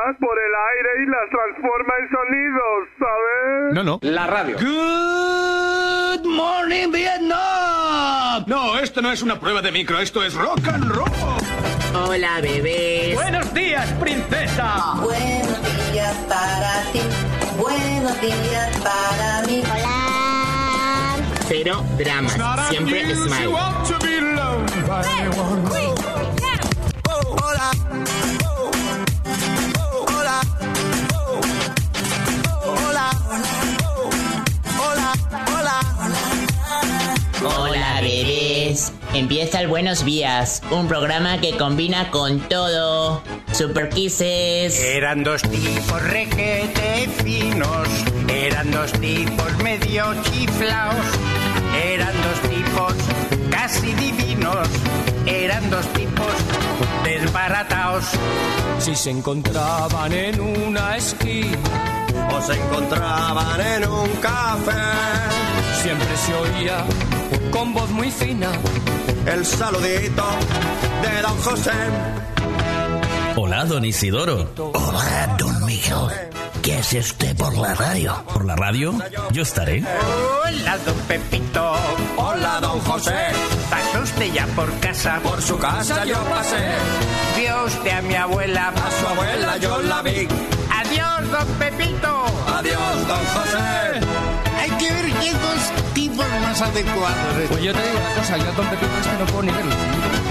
ondas por el aire y las transforma en sonidos, ¿sabes? No, no. La radio. Good morning, Vietnam. No, esto no es una prueba de micro, esto es rock and roll. Hola, bebés. Buenos días, princesa. Buenos días para ti, buenos días para mí. Hola. Cero dramas, siempre smile. Hola. Hola. Empieza el Buenos Días, un programa que combina con todo. Super Kisses. Eran dos tipos requete finos, eran dos tipos medio chiflaos, eran dos tipos casi divinos, eran dos tipos desbarataos. Si se encontraban en una esquina, O se encontraban en un café. siempre se oía con voz muy fina. El saludito de don José. Hola, don Isidoro. Hola, don Miguel. ¿Qué hace usted por la radio? ¿Por la radio? Yo estaré. Hola, don Pepito. Hola, don José. ¿Pasó usted ya por casa? Por su casa yo pasé. ¿Vio usted a mi abuela? A su abuela yo la vi. Adiós, don Pepito. Adiós, don José. Que ver qué dos tipos más adecuados. Pues yo te digo una cosa, yo a Don Pepito este no puedo ni verlo.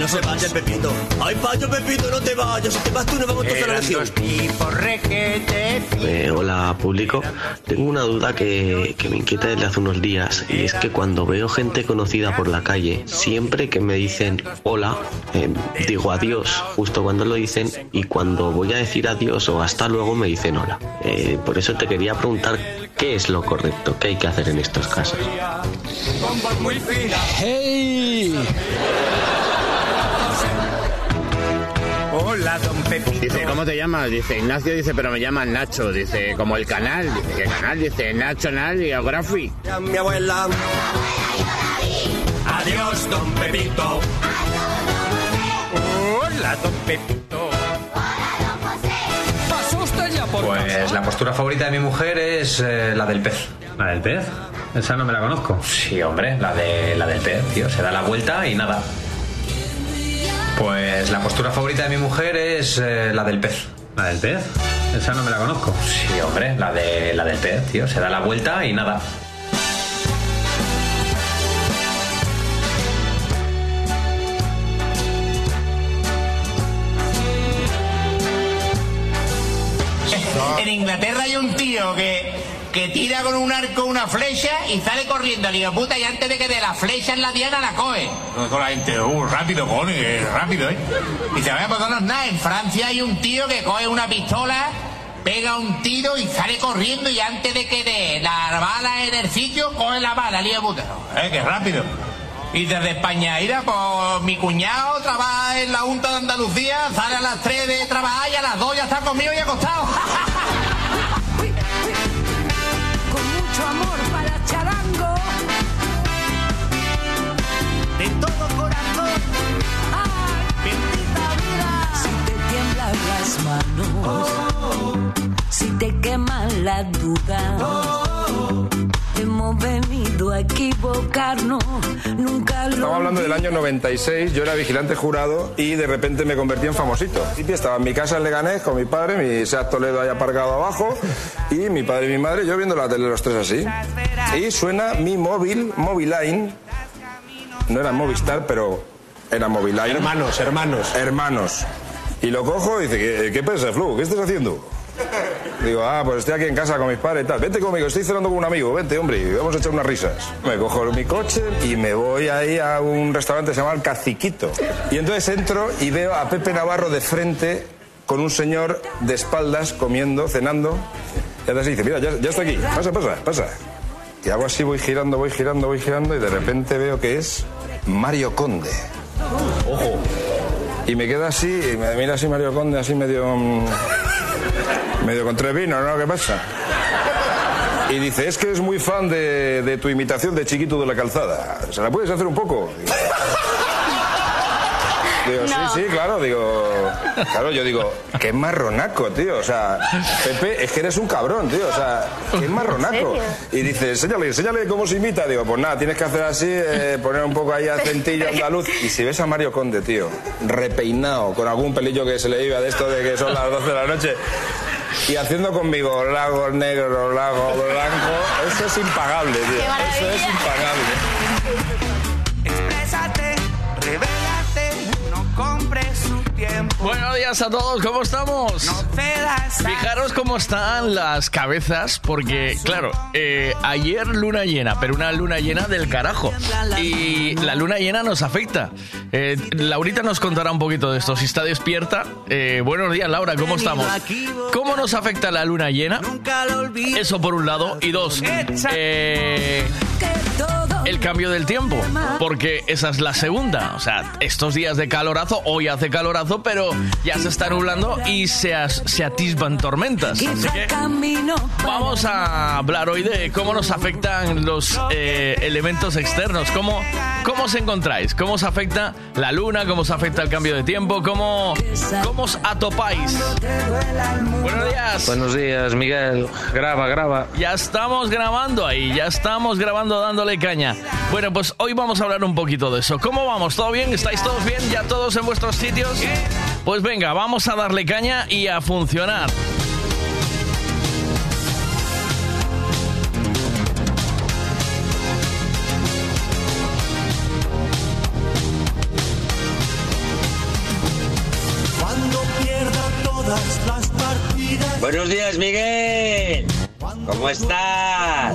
No se vaya, Pepito. Ay, vaya, Pepito, no te vayas. Si te vas tú, nos vamos todos a la. Eh, hola público, tengo una duda que, que me inquieta desde hace unos días y es que cuando veo gente conocida por la calle, siempre que me dicen hola, eh, digo adiós justo cuando lo dicen y cuando voy a decir adiós o hasta luego me dicen hola. Eh, por eso te quería preguntar qué es lo correcto, qué hay que hacer en estos casos. Pepito. Dice, ¿cómo te llamas? Dice, Ignacio dice, pero me llaman Nacho. Dice, como el canal. Dice, ¿qué canal? Dice, National Geography. A mi abuela. Adiós, don Pepito. Hola, don Pepito. ¿Pasó usted ya por Pues la postura favorita de mi mujer es eh, la del pez. ¿La del pez? Esa no me la conozco. Sí, hombre, la de la del pez, tío. Se da la vuelta y nada. Pues la postura favorita de mi mujer es eh, la del pez. ¿La del pez? Esa no me la conozco. Sí, hombre, la de la del pez, tío. Se da la vuelta y nada. En Inglaterra hay un tío que, que tira con un arco una flecha y sale corriendo al hijo puta y antes de que dé la flecha en la diana la coge. Con la gente, uh, rápido, cojones, que rápido, ¿eh? Y se vaya es nada. En Francia hay un tío que coge una pistola, pega un tiro y sale corriendo y antes de que dé la bala en el sitio, coge la bala, el puta. ¿Eh? Que rápido. Y desde España, mira, pues mi cuñado trabaja en la Junta de Andalucía, sale a las 3 de trabajar y a las 2 ya está conmigo y acostado. manos, si te queman las dudas. Hemos venido a equivocarnos, nunca lo Estamos hablando del año 96, yo era vigilante jurado y de repente me convertí en famosito. Estaba en mi casa en Leganés con mi padre, mi Seat Toledo ahí aparcado abajo y mi padre y mi madre, yo viendo la tele los tres así. Y suena mi móvil, Moviline, no era Movistar, pero era Moviline. Hermanos, hermanos. Hermanos. Y lo cojo y dice, ¿qué, qué pasa, Flu? ¿Qué estás haciendo? Digo, ah, pues estoy aquí en casa con mis padres y tal. Vente conmigo, estoy cenando con un amigo, vente, hombre, y vamos a echar unas risas. Me cojo mi coche y me voy ahí a un restaurante que se llama El Caciquito. Y entonces entro y veo a Pepe Navarro de frente con un señor de espaldas comiendo, cenando. Y entonces dice, mira, ya, ya estoy aquí, pasa, pasa, pasa. Y hago así, voy girando, voy girando, voy girando y de repente veo que es Mario Conde. Ojo. Y me queda así, y me mira así Mario Conde, así medio... mm, medio con tres vinos, ¿no? ¿Qué pasa? Y dice, es que es muy fan de, de tu imitación de Chiquito de la Calzada. ¿Se la puedes hacer un poco? Sí, No. sí, claro, digo. Claro, yo digo, qué marronaco, tío. O sea, Pepe, es que eres un cabrón, tío. O sea, qué marronaco. Y dice, enséñale, enséñale cómo se imita. Digo, pues nada, tienes que hacer así, eh, poner un poco ahí acentillo andaluz. Y si ves a Mario Conde, tío, repeinado, con algún pelillo que se le iba de esto de que son las 12 de la noche. Y haciendo conmigo lago negro, lago blanco, eso es impagable, tío. Eso es impagable. Tiempo. Buenos días a todos, ¿cómo estamos? Fijaros cómo están las cabezas, porque, claro, eh, ayer luna llena, pero una luna llena del carajo. Y la luna llena nos afecta. Eh, Laurita nos contará un poquito de esto, si está despierta. Eh, buenos días, Laura, ¿cómo estamos? ¿Cómo nos afecta la luna llena? Eso por un lado. Y dos, eh, el cambio del tiempo, porque esa es la segunda. O sea, estos días de calorazo, hoy hace calorazo, pero ya se está nublando y se, as- se atisban tormentas. Así que vamos a hablar hoy de cómo nos afectan los eh, elementos externos. ¿Cómo, ¿Cómo os encontráis? ¿Cómo os afecta la luna? ¿Cómo os afecta el cambio de tiempo? ¿Cómo, cómo os atopáis? Buenos días. Buenos días, Miguel. Graba, graba. Ya estamos grabando ahí, ya estamos grabando dándole caña. Bueno, pues hoy vamos a hablar un poquito de eso. ¿Cómo vamos? ¿Todo bien? ¿Estáis todos bien? ¿Ya todos en vuestros sitios? Pues venga, vamos a darle caña y a funcionar. Buenos días, Miguel. ¿Cómo estás?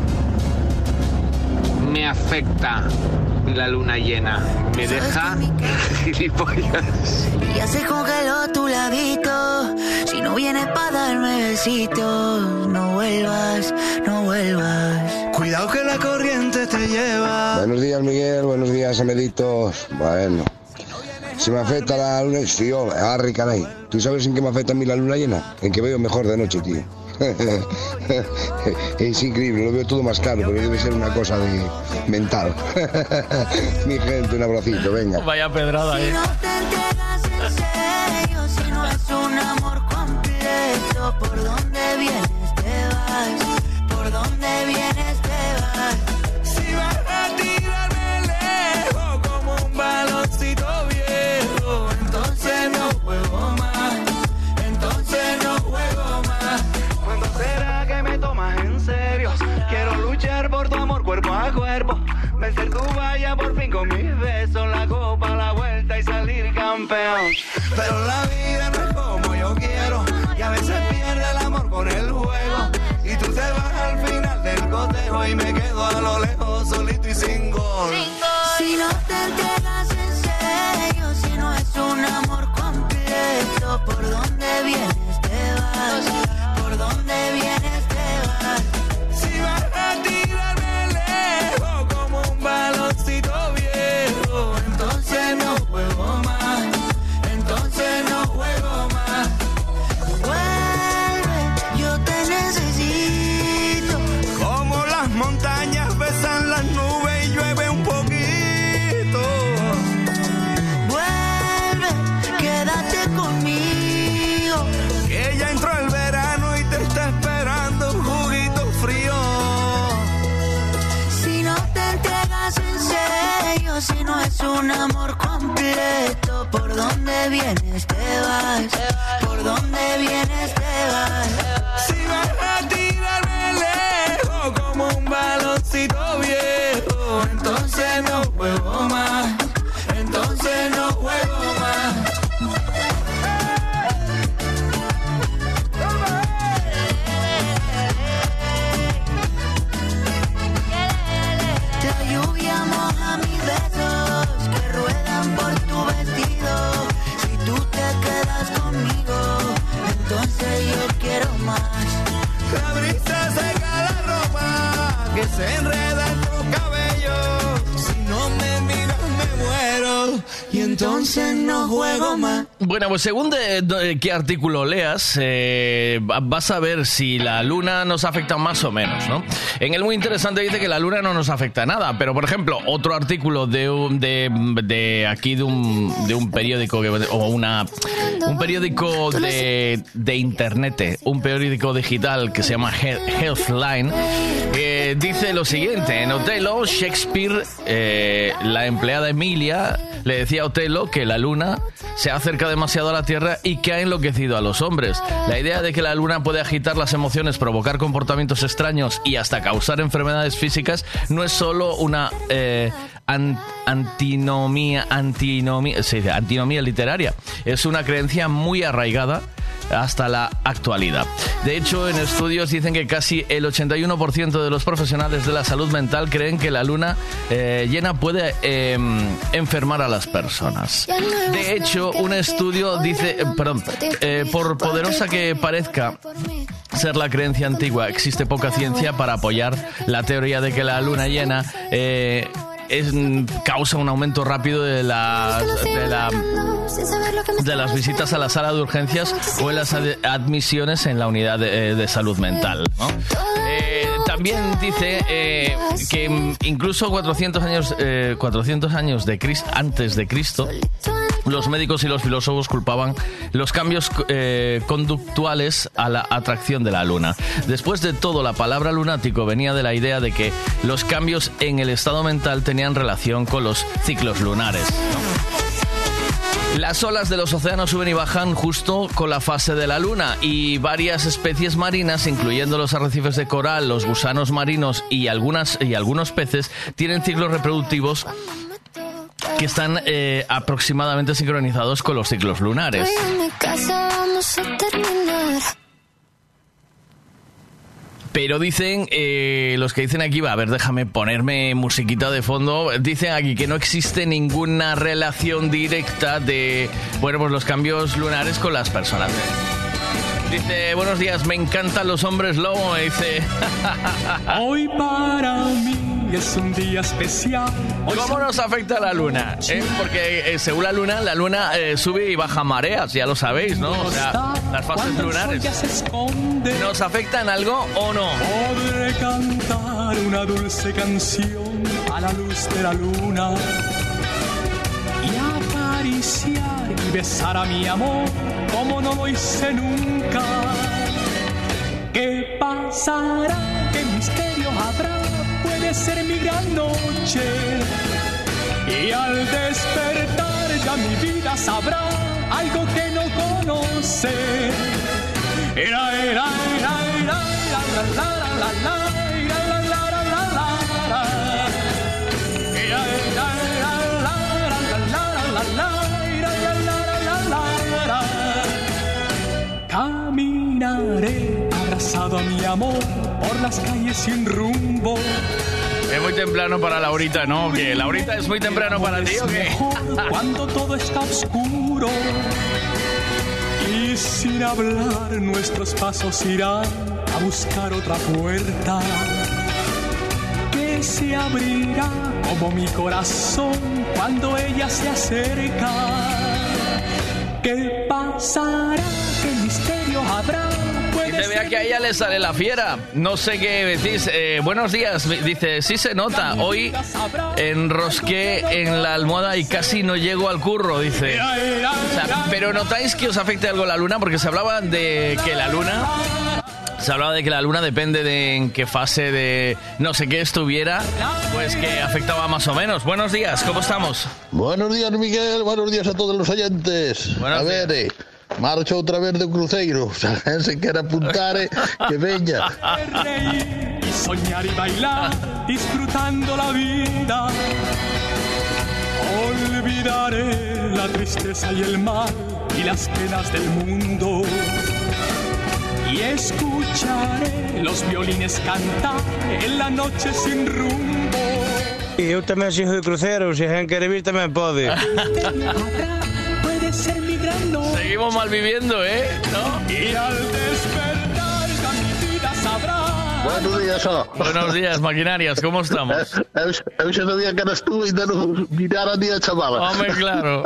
Me afecta. la luna llena. Me deja gilipollas. Ya se congeló tu ladito. Si no vienes para darme besitos, no vuelvas, no vuelvas. Cuidado que la corriente te lleva. Buenos días, Miguel. Buenos días, Ameditos. Bueno. Si me afecta la luna, tío, Harry, caray. ¿Tú sabes en qué me afecta a mí la luna llena? En que veo mejor de noche, tío. es increíble, lo veo todo más claro, pero debe ser una cosa de mental. Mi gente, un abracito, venga. Vaya pedrada, eh. No te entregas en serio si no es un amor completo. ¿Por dónde vienes te vas? ¿Por dónde vienes te vas? Si vas a tirarme lejos como un baloncito viejo, entonces no juego más. Cuerpo a cuerpo. Vencer tu valla por fin con mis besos. La copa, la vuelta y salir campeón. Pero la vida no es como yo quiero. Y a veces pierde el amor con el juego. Y tú te vas al final del cotejo y me quedo a lo lejos solito y sin gol. Si no te entregas en serio, si no es un amor completo, ¿por dónde vienes te vas? ¿Por dónde vienes te vas? Si vas a tirarme un amor completo, ¿por dónde vienes te vas? ¿Por dónde vienes te vas? Enreda en tu cabello. Si no me miras me muero y entonces no juego más. Bueno, pues según qué artículo leas, eh, va- vas a ver si la luna nos afecta más o menos, ¿no? En el muy interesante dice que la luna no nos afecta nada, pero por ejemplo, otro artículo de, un- de, aquí de un, periódico o una un periódico de, de internet, un periódico digital que se llama He- Healthline, dice lo siguiente, en Otelo, Shakespeare, eh, la empleada Emilia, le decía a Otelo que la luna se acerca demasiado a la Tierra y que ha enloquecido a los hombres. La idea de que la luna puede agitar las emociones, provocar comportamientos extraños y hasta causar enfermedades físicas no es solo una eh, an- antinomía, antinomía literaria, es una creencia muy arraigada hasta la actualidad. De hecho, en estudios dicen que casi el 81% de los profesionales de la salud mental creen que la luna eh, llena puede eh, enfermar a las personas. De hecho, un estudio dice, eh, perdón, eh, por poderosa que parezca ser la creencia antigua, existe poca ciencia para apoyar la teoría de que la luna llena es, causa un aumento rápido de las, de la de las visitas a la sala de urgencias o en las ad- admisiones en la unidad de, de salud mental. Eh, también dice eh, que incluso 400 años, eh, 400 años de antes de Cristo, los médicos y los filósofos culpaban los cambios eh, conductuales a la atracción de la luna. Después de todo, la palabra lunático venía de la idea de que los cambios en el estado mental tenían relación con los ciclos lunares. Las olas de los océanos suben y bajan justo con la fase de la luna y varias especies marinas, incluyendo los arrecifes de coral, los gusanos marinos y, algunas, y algunos peces, tienen ciclos reproductivos que están eh, aproximadamente sincronizados con los ciclos lunares. Pero dicen, eh, los que dicen aquí, va, a ver, déjame ponerme musiquita de fondo, dicen aquí que no existe ninguna relación directa de, bueno, pues los cambios lunares con las personas. Dice, buenos días, me encantan los hombres lobo, dice. Hoy para mí es un día especial. Hoy ¿Cómo nos afecta la luna? eh? Porque eh, según la luna, la luna eh, sube y baja mareas, ya lo sabéis, ¿no? O sea, las fases lunares. ¿Nos afectan algo o no? podré cantar una dulce canción a la luz de la luna y acariciar y besar a mi amor como no lo hice nunca. ¿Qué pasará? ¿Qué misterio habrá? Ser mi gran noche. Y al despertar ya mi vida sabrá algo que no conoce. Era, era, era, era, la, la, la, la, la. Caminaré abrazado a mi amor por las calles sin rumbo. Es muy temprano para Laurita, ¿no? ¿Que Laurita es muy temprano para ti o qué? cuando todo está oscuro y sin hablar nuestros pasos irán a buscar otra puerta que se abrirá como mi corazón cuando ella se acerca. ¿Qué pasará? ¿Qué misterio habrá? Se vea que a ella le sale la fiera. No sé qué decís. Eh, buenos días. Dice, sí se nota. Hoy enrosqué en la almohada y casi no llego al curro, dice. O sea, pero notáis que os afecte algo la luna porque se hablaba de que la luna... Se hablaba de que la luna depende de en qué fase de no sé qué estuviera, pues que afectaba más o menos. Buenos días, ¿cómo estamos? Buenos días, Miguel. Buenos días a todos los oyentes. a ver, eh, marcho outra vez de cruceiro. Se alguén se quer apuntar, eh, que y soñar y bailar, disfrutando la vida. Olvidaré la tristeza y el mal y las penas del mundo. Y escucharé los violines cantar en la noche sin rumbo. E eu tamén sigo de crucero, se alguén quere vir tamén pode. Puede ser noche. Seguimos malviviendo, ¿eh? ¿No? Y al despertar ya mi vida sabrá. Buenos días, ó. Buenos días, maquinarias, ¿cómo estamos? Eu, xa sabía que eras tú e non mirara ni a chamada. Home, claro.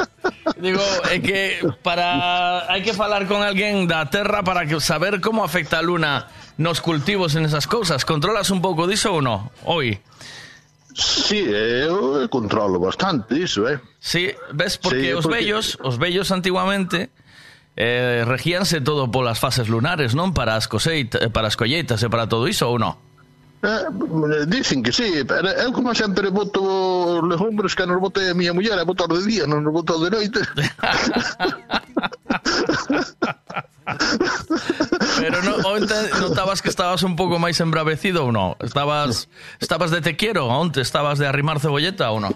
Digo, é que para hai que falar con alguén da terra para que saber como afecta a luna nos cultivos en esas cousas. Controlas un pouco diso ou non? Hoy. Sí, eh, eu controlo bastante iso, eh. Sí, ves porque sí, os porque... vellos, os vellos antiguamente eh, regíanse todo polas fases lunares, non? Para as coseitas, eh, para as colleitas e para todo iso ou non? Eh, dicen que sí, pero eu como sempre boto os legumbres que non bote a miña muller, a de día, non voto de noite. Pero no, onte notabas que estabas un pouco máis embravecido ou non? Estabas estabas de te quiero, onte estabas de arrimar cebolleta ou non?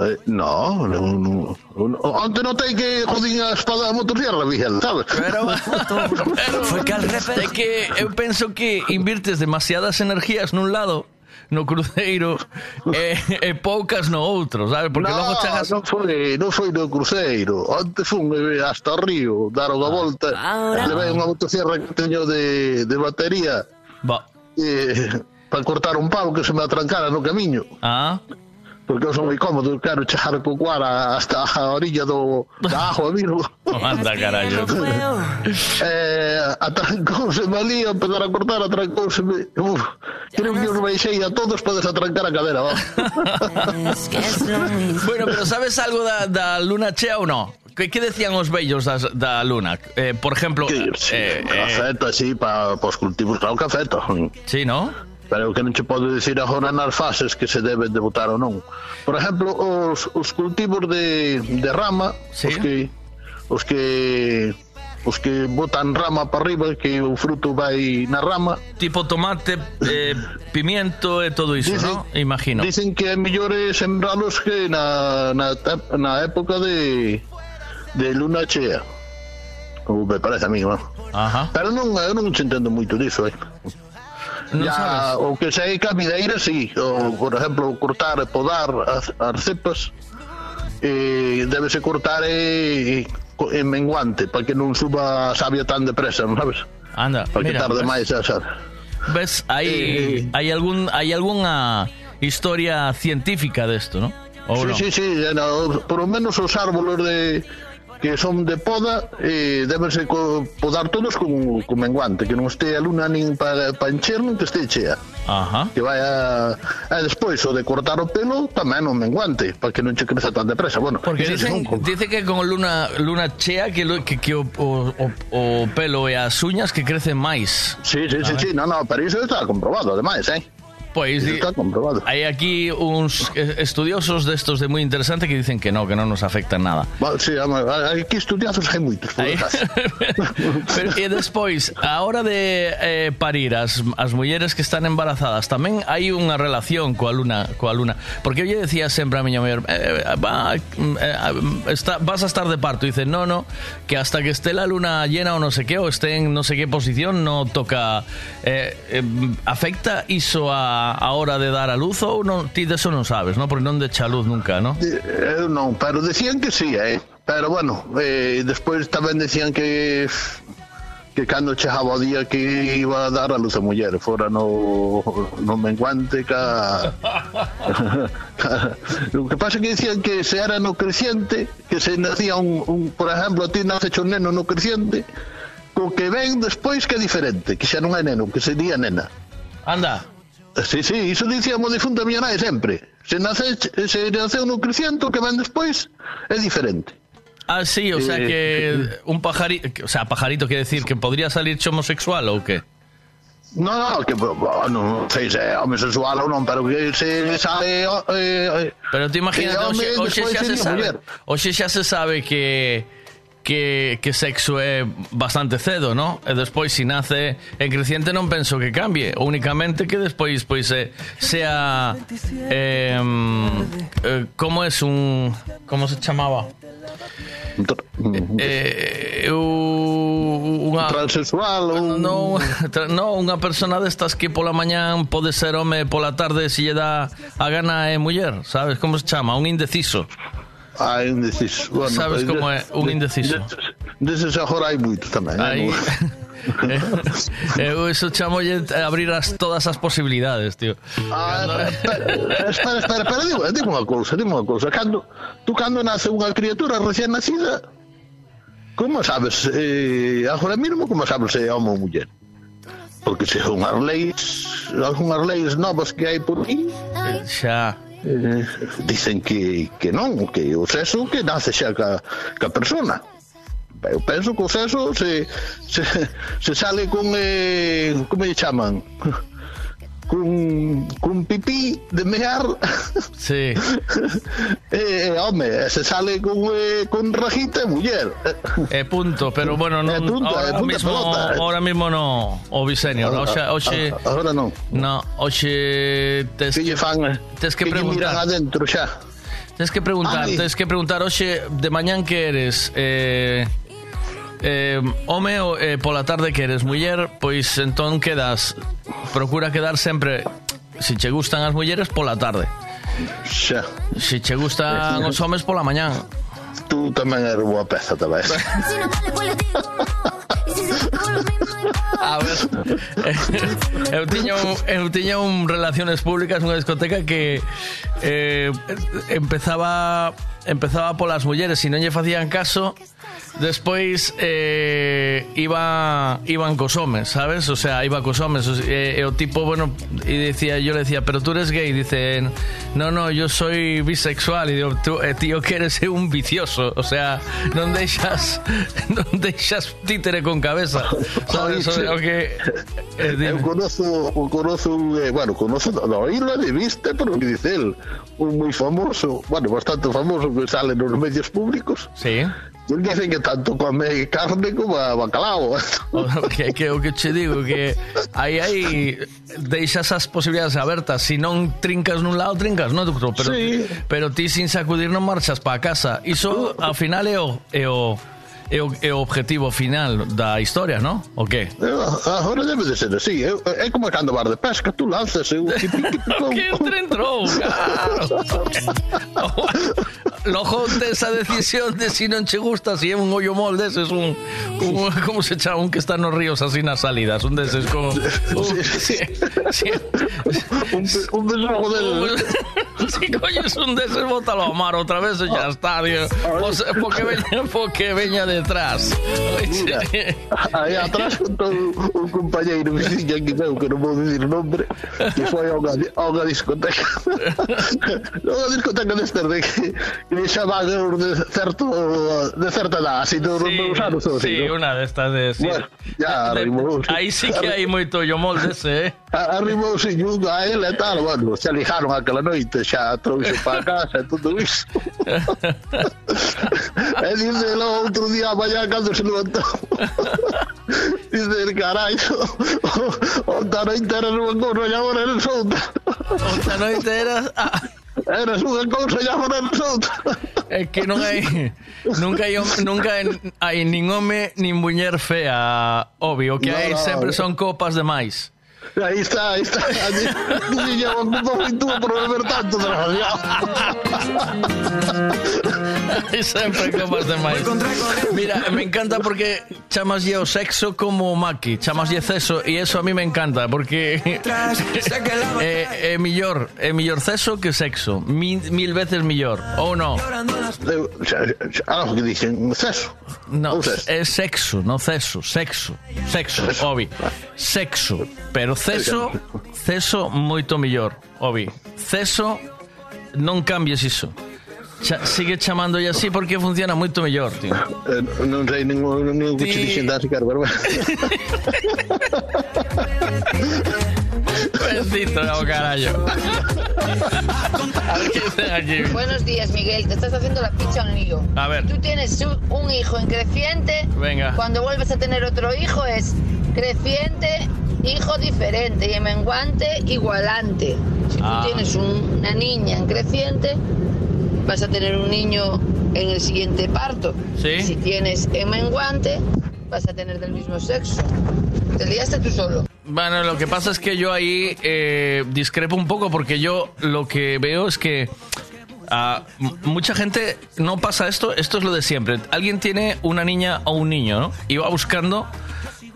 Eh, no, non, non, non. Onte notei que jodín a espada da motosierra, Miguel, sabes? Pero, Foi que al É que eu penso que invirtes demasiadas energías nun lado no cruceiro e, e poucas no outro, sabe? Porque no, logo chegas... Non foi, non foi no cruceiro. Onte fun eh, hasta o río, dar unha ah, volta, levei unha motosierra que teño de, de batería. Ba. Eh, para cortar un pau que se me atrancara no camiño. Ah porque eu son moi cómodo, quero chegar co cuara hasta a orilla do da agua, a Anda, carallo. eh, atrancouse ali, empezar a cortar, atrancouse, uf, creo que eu non baixei a todos para desatrancar a cadera, va. bueno, pero sabes algo da, da luna chea ou non? Que, que decían os vellos das, da luna? Eh, por exemplo... Sí, eh, afecta, eh, sí, para os cultivos, claro que afecta. Sí, ¿no? Pero o que non che podo dicir agora nas fases que se deben de botar ou non. Por exemplo, os, os cultivos de, de rama, os que os que os que botan rama para arriba, que o fruto vai na rama. Tipo tomate, eh, pimiento e todo iso, ¿no? Imagino. Dicen que é mellor sembralos que na, na, na época de, de luna chea. Como me parece a mí, ¿no? Ajá. Pero non, eu non entendo moito diso, eh. Non Ya, sabes? o que a videira sí, o, por exemplo, cortar podar as, as cepas eh, debese cortar e, co- en menguante para que non suba a savia tan depresa, non sabes? Anda, Para que tarde máis a xa. ¿Ves? Hay, hay, algún, hay alguna historia científica de esto, ¿no? ¿O Sí, no? sí, sí, eh, no, por lo menos os árboles de que son de poda e debense podar todos con, con menguante, que non este a luna nin para, pa encher, nin que este chea. Ajá. Que vai a... E despois, o de cortar o pelo, tamén o menguante, para que non che creza tan depresa. Bueno, Porque dicen, son... dice que con luna, luna chea que, lo, que, que o, o, o, o pelo e as uñas que crecen máis. Sí, sí, a sí, ver. sí, no, no, pero iso está comprobado, ademais, eh? Di- está comprobado hai aquí eh, estudiosos destos de moi interesante que dicen que no, que non nos afectan nada. Bueno, sí, ama- aquí estudiazos hai moitos por. Pero, e despois, a hora de eh, parir as, as mulleres que están embarazadas, tamén hai unha relación coa luna, coa luna. Porque eu lle decía sempre a miña muller, eh, va, eh, está, vas a estar de parto. Y dice, no, no, que hasta que esté la luna llena o no sé qué, o esté en no sé qué posición, no toca... Eh, eh, afecta iso a, a hora de dar a luz ou non, ti de eso non sabes, ¿no? Porque non de echa luz nunca, ¿no? Eu non, pero decían que sí, eh. Pero bueno, eh, despois tamén decían que que cando chegaba o día que iba a dar a luz a muller fora no, no menguante ca, ca- o que pasa que decían que se era no creciente que se nacía un, un por exemplo a ti nace un neno no creciente co que ven despois que é diferente que xa non é neno, que sería nena Anda. Sí, sí, iso dicíamos difunta miña nai sempre. Se nace, se naceu no creciente, o que ven despois é diferente. Ah, sí, o sea Eh, que un pajarito, o sea, pajarito quiere decir que podría salir homosexual o qué? No, no, que bueno, non sei se é homosexual ou non, pero que se sale eh, eh, Pero te imagínate, que hoxe, hoxe despois xa se sería sabe, muller. hoxe xa se sabe que que, que sexo é bastante cedo, no? E despois si nace en creciente non penso que cambie, únicamente que despois pois eh, sea eh, eh, como es un como se chamaba? Mm-hmm. Eh, unha transexual ou non, tra, unha persona destas que pola mañán pode ser home, pola tarde se lle dá a gana é muller, sabes como se chama? Un indeciso. Ah, indeciso. Bueno, Sabes como é un indeciso? Deses agora hai moito tamén. Eh, aí... Eu eso chamo abrir as, todas as posibilidades, tío. Ah, cando... espera, espera, espera, digo, digo unha cousa, digo unha cousa. Cando, tú cando nace unha criatura recién nacida, como sabes, eh, agora mesmo, como sabes se é homo ou muller? Porque se son as leis, algunhas leis novas que hai por aí... Eh, xa, eh, dicen que, que non, que o sexo que nace xa ca, ca persona. Eu penso que o sexo se, se, sale con, eh, como lle chaman? Con, con pipí de mear. Sí. eh, home, se sale con, eh, con rajita e muller É punto, pero bueno, non, É punto, ahora, punto mismo, ahora mismo no, o Visenio, no, oxe, oxe, Agora non no, oxe, tes que lle fan tes que que preguntar. adentro xa Tens que preguntar, Ai. tens que preguntar hoxe de mañán que eres eh, eh, home eh, pola tarde que eres muller, pois entón quedas procura quedar sempre si che gustan as mulleres pola tarde. Xa. Si che gustan os homes pola mañán. Tú tamén eres boa peza tamén A ver, eu tiña un, eu tiña un relaciones públicas nunha discoteca que eh, empezaba empezaba polas mulleres e non lle facían caso Despois eh, iba iban cos homes, sabes? O sea, iba cos homes e, e o tipo, bueno, y decía, yo le decía, pero tú eres gay, dice, no, no, yo soy bisexual y digo, tú, eh, tío, que eres un vicioso, o sea, non deixas non deixas títere con cabeza. Sabes? O, o que eh, Eu dime. conozo, conozo un, eh, bueno, conozo, no, oírlo de vista, pero que dice él, un moi famoso, bueno, bastante famoso que sale nos medios públicos. Sí. Dicen que tanto come carne como bacalao. Que, que o que che digo que aí aí deixas as posibilidades abertas, si non trincas nun lado, trincas no outro, pero Sí. pero ti sin sacudir non marchas para casa. Iso ao final é o é o é o, objetivo final da historia, ¿no? O qué? Eh, Agora debe de ser así. É, é como cando bar de pesca, tú lanzas e o que entre entrou, claro. Logo esa decisión de si non che gusta, si é un hoyo mol deses, un, un como se chama, un que está nos ríos así nas salidas, un deses como... Un, sí, sí, un, un desojo del... Si coño es un deses, bótalo a mar outra vez e xa está, tío. Pues, porque veña, porque veña detrás. Mira, aí atrás con todo un compañeiro veciño aquí meu, que non vou dicir o nombre, que foi a unha, a unha discoteca. a unha discoteca destas de que, que me de certo de certa edad, así anos ou así, Sí, non? una de estas de... Sí. Bueno, ya De- arrimou. Aí sí que hai moito yo mol dese, eh? Arrimou sin un a ele e tal, bueno, se alijaron aquela noite, xa trouxe para casa e iso. e dice outro día a mañá cando se levantou. dice, carai, onta noite eras unha cousa e agora eres outra. Onta noite eras... Ah. Eras unha cousa e agora eres outra. É que non hai nunca hai nunca hai, nin home nin muller fea, obvio, que No, hai no, sempre no. son copas de máis. Aí está, aí está. Dice, ocupa moi tú por beber tanto, desgraciado. Hai sempre copas de máis. Mira, me encanta porque chamas o sexo como maqui, chamas ceso e eso a mí me encanta porque é, é millor, é millor ceso que sexo, mil, mil veces millor, ou non? Algo que dicen, ceso. No, é sexo, no ceso, sexo, sexo, obi. Sexo, pero ceso, ceso moito mellor, obi. Ceso non cambies iso. Cha, sigue chamándole así porque funciona moito mellor, tío. Eh, non sei ningún, ningún que che dixen dar, Ricardo, pero bueno. Bendito, no, carallo. A ver qué dicen aquí. Buenos días, Miguel. Te estás haciendo la picha un lío. A ver. Tú tienes un- un hijo en creciente. Venga. Cuando vuelves a tener otro hijo es creciente, hijo diferente y en menguante, igualante. Si tú Ah. tienes un- una niña en creciente, vas a tener un niño en el siguiente parto. Sí. Si tienes en menguante, vas a tener del mismo sexo. Te liaste tú solo. Bueno, lo que pasa es que yo ahí eh, discrepo un poco porque yo lo que veo es que a m- mucha gente no pasa esto, esto es lo de siempre. Alguien tiene una niña o un niño, ¿no? Y va buscando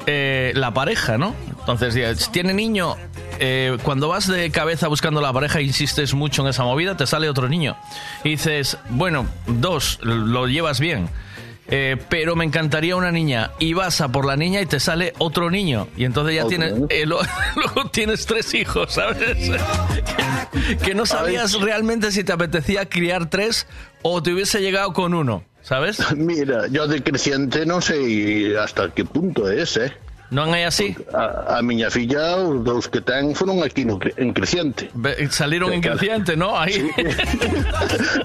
eh, la pareja, ¿no? Entonces, tiene niño, eh, cuando vas de cabeza buscando la pareja, insistes mucho en esa movida, te sale otro niño. Y dices, bueno, dos, lo llevas bien. Eh, pero me encantaría una niña y vas a por la niña y te sale otro niño y entonces ya tienes eh, lo- luego tienes tres hijos sabes que, que no sabías realmente si te apetecía criar tres o te hubiese llegado con uno sabes Mira, yo de creciente non sei hasta que punto é ese, eh? Non é así? A, a miña filla, os dous que ten, foron aquí no, en creciente. Ve- salieron en creciente ¿no? ahí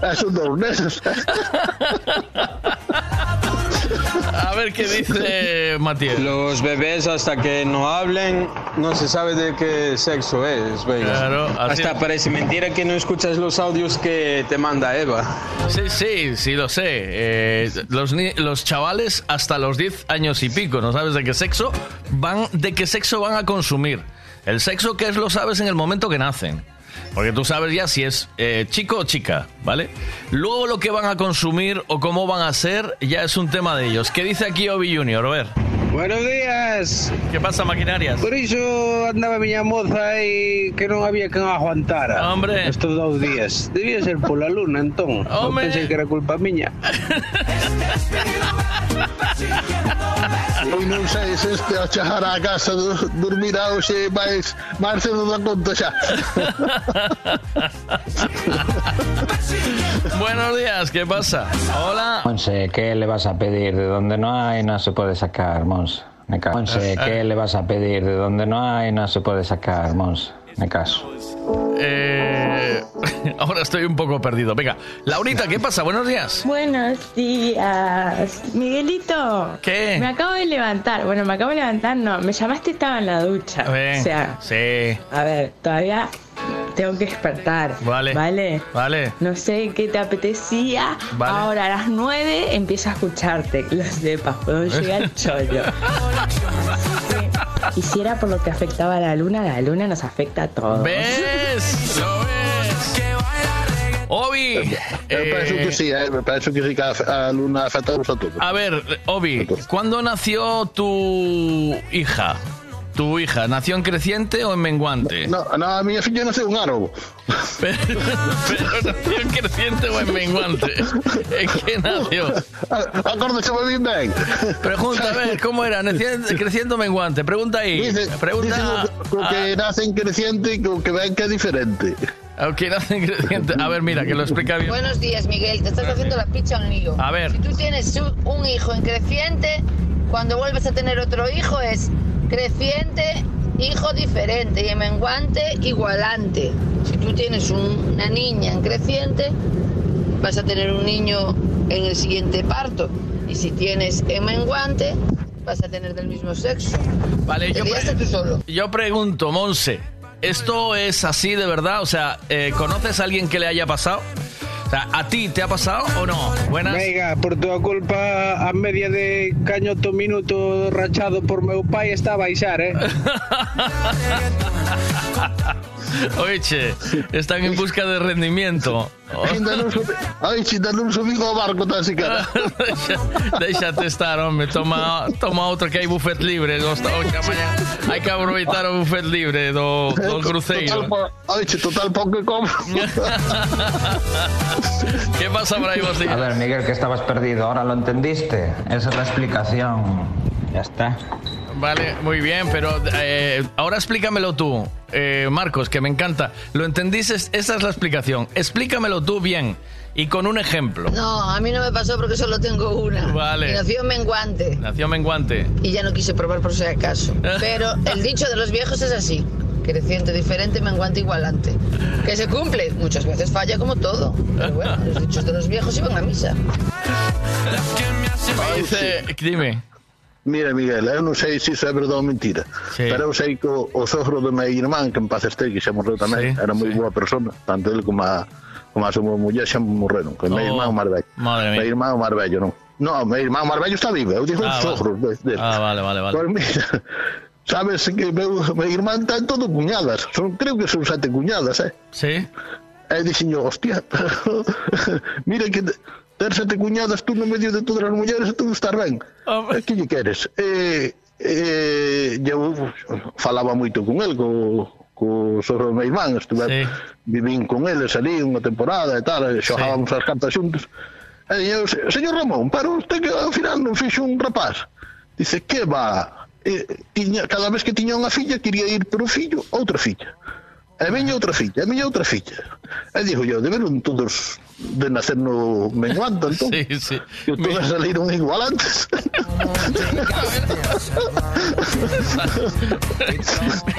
Esos dous neses. A ver qué dice Matías Los bebés hasta que no hablen no se sabe de qué sexo es. venga. Claro, así hasta es. parece mentira que no escuchas los audios que te manda Eva. Sí, sí, sí lo sé. Eh, los, los chavales hasta los 10 años y pico, ¿no sabes de qué sexo van, de qué sexo van a consumir? El sexo que es lo sabes en el momento que nacen. Porque tú sabes ya si es eh, chico o chica, ¿vale? Luego lo que van a consumir o cómo van a ser ya es un tema de ellos. ¿Qué dice aquí Obi Junior? A ver. Buenos días. ¿Qué pasa, maquinarias? Por iso andaba miña moza aí que non había quen aguantara. Hombre. Estos dous días. Debía ser pola luna, entón. Hombre. pensei que era culpa miña. Pois non sei se este a chegar á casa du, dormirá hoxe máis, máis cedo da conta xa. Buenos días, ¿qué pasa? Hola. Monse, ¿qué le vas a pedir? De donde no hay no se puede sacar, Monse. Me caso. Monse, ¿qué le vas a pedir? De donde no hay no se puede sacar, Monse. Me caso. Eh, ahora estoy un poco perdido. Venga, Laurita, ¿qué pasa? Buenos días. Buenos días. Miguelito. ¿Qué? Me acabo de levantar. Bueno, me acabo de levantar, no. Me llamaste y estaba en la ducha. O sea, sí. a ver, todavía tengo que despertar. Vale. ¿Vale? Vale. No sé qué te apetecía. Vale. Ahora a las 9 empiezo a escucharte. Que lo sepas, puedo llegar al chollo. Y si era por lo que afectaba a la luna, la luna nos afecta a todos. ¿Ves? ¿Lo ves? Obi. Me penso eh, que sí, eh, me penso que sí que a, a luna afecta a todos. A ver, Obi, ¿cuándo nació tu hija? ¿Tu hija nació en creciente o en menguante? No, no, a miña filla nace un árbol. Pero, pero nació en creciente o en menguante. ¿En qué nació? Acórdase moi bien. Pregunta, a ver, ¿cómo era? Creciente, o menguante? Pregunta ahí. Dice, Pregunta. dice co que nace en creciente y que ven que é diferente. Ok, nace en creciente. A ver, mira, que lo explica bien. Buenos días, Miguel. Te estás haciendo la picha a un lío. A ver. Si tú tienes un hijo en creciente, cuando vuelves a tener otro hijo es creciente, hijo diferente y en menguante, igualante. Si tú tienes un- una niña en creciente, vas a tener un niño en el siguiente parto. Y si tienes en menguante, vas a tener del mismo sexo. Vale, yo, liaste tú solo. yo pregunto, Monse, ¿esto es así de verdad? O sea, eh, ¿conoces a alguien que le haya pasado? Sea, ¿a ti te ha pasado o no? Buenas. Venga, por tua culpa a media de cañoto minuto rachado por meu pai está a baixar, eh? Oye, che, están en busca de rendimiento. Ainda non subi, ai, si ainda non subí ao barco tan siquiera. Deixa- Déxate estar, hombre. Toma, toma outro que hai buffet libre. Hosta, hoxe mañá. Hai que aproveitar o buffet libre do, do cruceiro. Total, si, total pouco que como. ¿Qué pasa por ahí, vos A ver, Miguel, que estabas perdido. Ahora lo entendiste. Esa es la explicación. Ya está. Vale, muy bien, pero eh, ahora explícamelo tú, eh, Marcos, que me encanta. ¿Lo entendiste? Esa es la explicación. Explícamelo tú bien y con un ejemplo. No, a mí no me pasó porque solo tengo una. Vale. Y nació en menguante. Nació menguante. y ya no quise probar por si acaso. Pero el dicho de los viejos es así. Creciente diferente, menguante igualante. Que se cumple, muchas veces falla como todo. Pero bueno, los dichos de los viejos iban a misa. Dice, dime. Mira, Miguel, eu non sei se iso é verdade ou mentira sí. Pero eu sei que o, o sogro do meu irmán Que en paz este, que xa morreu tamén sí, Era moi sí. boa persona, tanto ele como a, como a súa muller xa morreron Que o oh, meu irmán o máis mía. Meu irmán o máis bello, non? No, meu irmán o máis está vivo Eu digo ah, o sogro De, de, Ah, vale, vale, vale. Pois mira, sabes que meu, meu irmán ten todo cuñadas son, Creo que son sete cuñadas, eh. Sí. E dixen, hostia Mira que ter sete cuñadas tú no medio de todas as mulleres e todo estar ben. Oh. Ah, e eh, que lle queres? E, e, eu falaba moito con el, co, co sobre o meu irmán, estuve, sí. vivín con ele, salí unha temporada e tal, e xogábamos sí. as cartas xuntos. E eu, señor Ramón, pero usted que ao final non fixo un rapaz. Dice, que va? E, tiña, cada vez que tiña unha filla, quería ir por un fillo, outra filla. E veña outra filla, e veña outra filla. E dixo eu, deberon todos de nacer no menguante, entón. Sí, sí. Que todos saliron igual antes.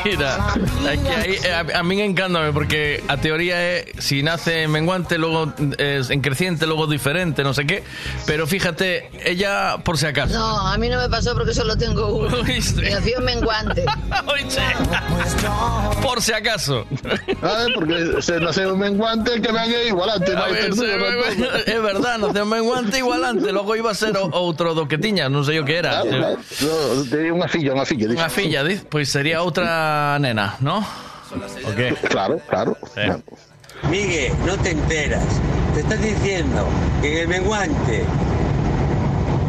Mira, aquí hay- eh, a, a mí encántame porque a teoría es si nace en menguante, luego es en creciente, luego diferente, no sé qué. Pero fíjate, ella por si acaso. No, a mí no me pasó porque solo tengo uno. Y nació en menguante. Por si acaso. Ah, porque se en menguante, que venga igual antes. A es verdad, nació en menguante igual antes, luego iba a ser o- outro do que tiña, non sei o que era. Claro, claro. No, tería unha filla, unha filla. Unha filla, diz, pois sería outra nena, ¿no? ¿O qué? Claro, claro. Miguel, no te enteras. Te estás diciendo que en el menguante,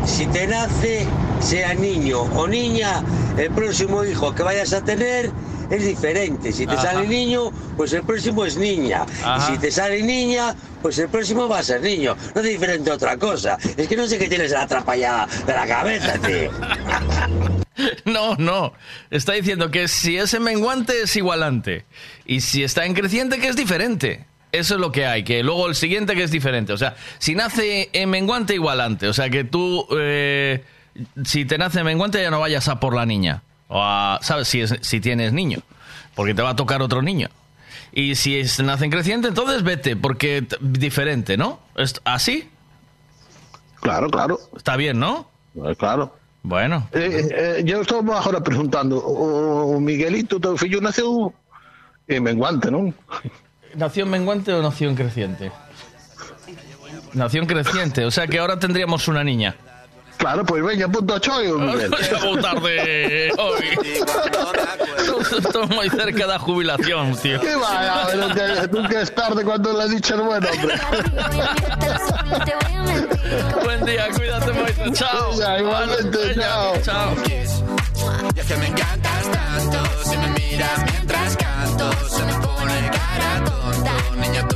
si te nace, sea niño o niña, el próximo hijo que vayas a tener es diferente. Si te Ajá. sale niño, pues el próximo es niña. Ajá. Y si te sale niña, pues el próximo va a ser niño. No es diferente a otra cosa. Es que no sé qué tienes en la atrapallada de la cabeza, tío. No, no. Está diciendo que si es en menguante es igualante. Y si está en creciente que es diferente. Eso es lo que hay, que luego el siguiente que es diferente. O sea, si nace en menguante, igualante. O sea, que tú, eh, si te nace en menguante, ya no vayas a por la niña. O a, ¿sabes? Si, es, si tienes niño. Porque te va a tocar otro niño. Y si es, nace en creciente, entonces vete, porque diferente, ¿no? ¿Es ¿Así? Claro, claro. Está bien, ¿no? Claro. Bueno. Eh, eh, eu estou agora preguntando, o, Miguelito, teu fillo naceu E menguante, non? ¿Nación menguante o nación creciente? Nación creciente, o sea que ahora tendríamos una niña. Claro, pois veña, punto a choio, Miguel. Tarde hoy. Estou moi cerca da jubilación, tío. Que vaya, pero que nunca es tarde cuando le has dicho el buen hombre. Buen día, cuídate moito. Chao. Ya, igualmente, chao. Chao. Y es que me encantas tanto, si me miras mientras canto, se me pone cara tonta. Niña,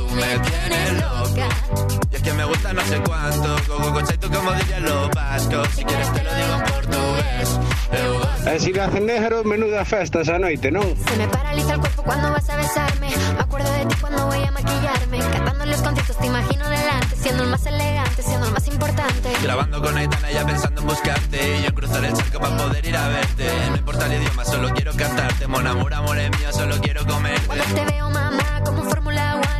que me gusta no sé cuánto. Coco cochaito como dirían los vascos. Si quieres te lo digo en portugués. Eu si negro, menuda festa esa noite, non? Se me paraliza el cuerpo cuando vas a besarme. Me acuerdo de ti cuando voy a maquillarme. Cantando los conciertos te imagino delante. Siendo el más elegante, siendo el más importante. Grabando con Aitana ya pensando en buscarte. Y yo en cruzar el charco para poder ir a verte. No importa el idioma, solo quiero cantarte. Mon amor, amor es mío, solo quiero comerte. Cuando te veo, mamá, como Fórmula 1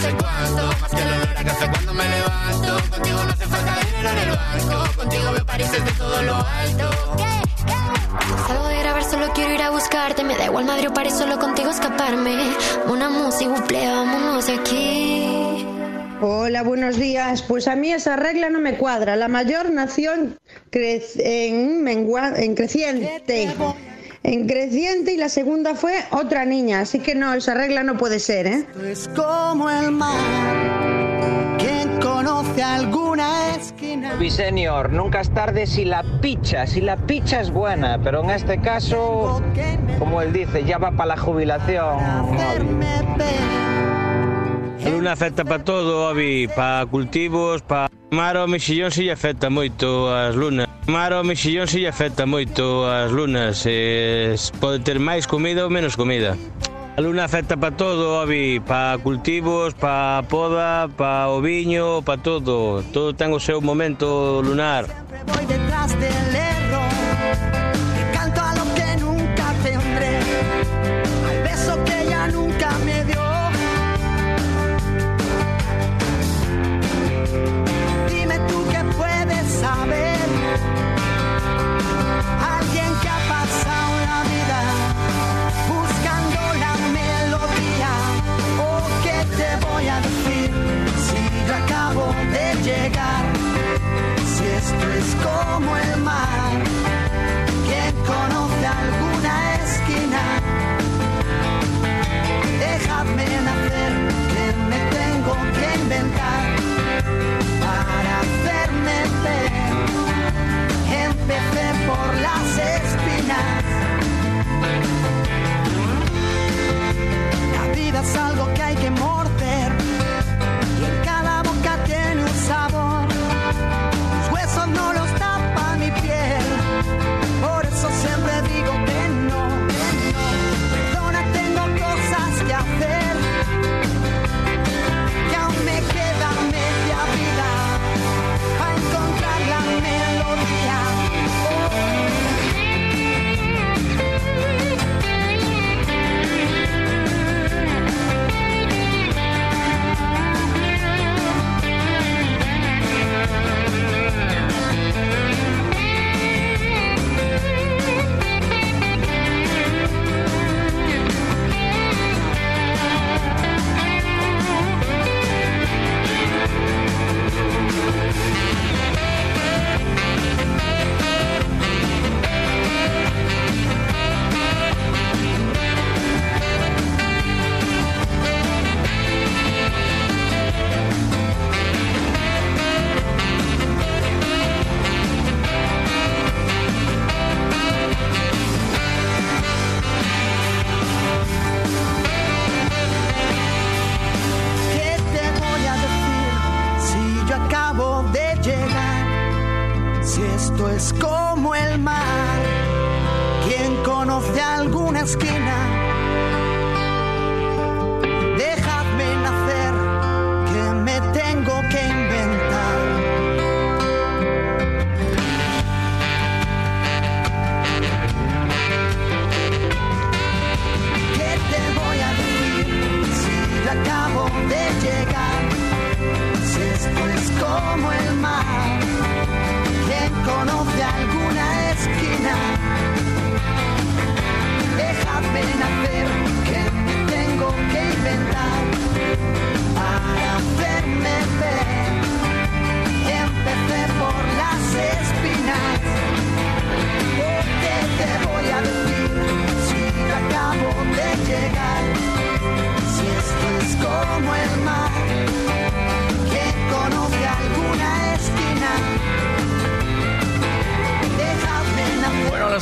sé cuánto, más que el olor a café cuando me levanto. Contigo no hace falta dinero en el banco, contigo veo París desde todo lo alto. Salgo de grabar, solo quiero ir a buscarte. Me da igual Madrid o París, solo contigo escaparme. Una música, buple, vámonos de aquí. Hola, buenos días. Pues a mí esa regla no me cuadra. La mayor nación crec- en, mengua- en creciente. En creciente y la segunda fue otra niña. Así que no, esa regla no puede ser, ¿eh? Es como el mar. Quien conoce alguna esquina. Mi señor, nunca es tarde si la picha, si la picha es buena, pero en este caso, como él dice, ya va para la jubilación. Luna afecta para todo, Avi, para cultivos, para Maro mexillón si lle afecta moito as lunas. Maro mexillón si lle afecta moito as lunas. Eh, pode ter máis comida ou menos comida. A luna afecta para todo, Avi, para cultivos, para poda, para o para todo. Todo ten o seu momento lunar. Si esto es como el mar, quien conoce alguna esquina, dejadme nacer, que me tengo que inventar para hacerme ver. Empecé por las espinas.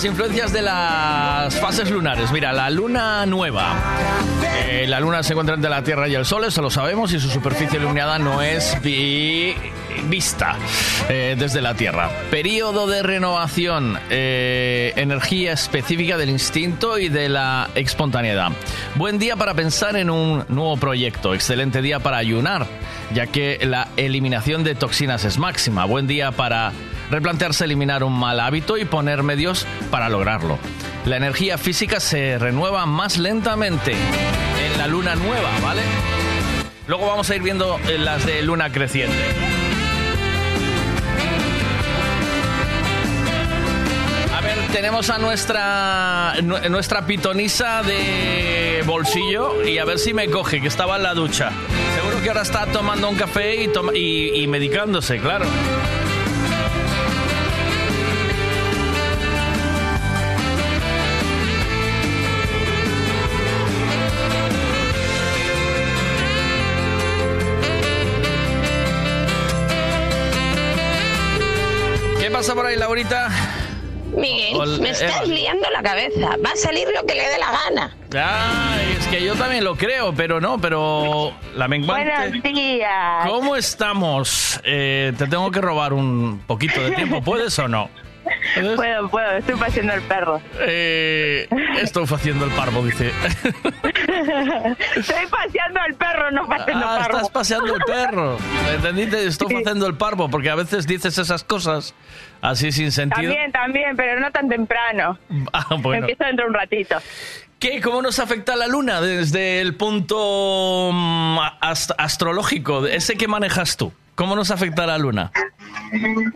Influencias de las fases lunares. Mira, la luna nueva. Eh, la luna se encuentra entre la Tierra y el Sol, eso lo sabemos, y su superficie iluminada no es vi- vista eh, desde la Tierra. Periodo de renovación, eh, energía específica del instinto y de la espontaneidad. Buen día para pensar en un nuevo proyecto. Excelente día para ayunar, ya que la eliminación de toxinas es máxima. Buen día para replantearse eliminar un mal hábito y poner medios para lograrlo. La energía física se renueva más lentamente en la luna nueva, ¿vale? Luego vamos a ir viendo eh, las de luna creciente. A ver, tenemos a nuestra nu- nuestra pitonisa de bolsillo y a ver si me coge, que estaba en la ducha. Seguro que ahora está tomando un café y, toma- y- y medicándose, claro. Miguel, me estás Eva. liando la cabeza. Va a salir lo que le dé la gana. Ah, es que yo también lo creo, pero no, pero la menguante... Buenos días. ¿Cómo estamos? Eh, te tengo que robar un poquito de tiempo, ¿puedes o no? Puedo, puedo, estoy paseando el perro. Eh, estoy haciendo el parvo, dice. Estoy paseando al perro, no paseando Ah, parvo. estás paseando el perro. ¿Me entendiste? Estoy haciendo el parvo, porque a veces dices esas cosas así sin sentido. También, también, pero no tan temprano. Ah, bueno. Empiezo dentro de un ratito. ¿Qué? ¿Cómo nos afecta la luna desde el punto mm, ast- astrológico? Ese que manejas tú. ¿Cómo nos afecta la luna?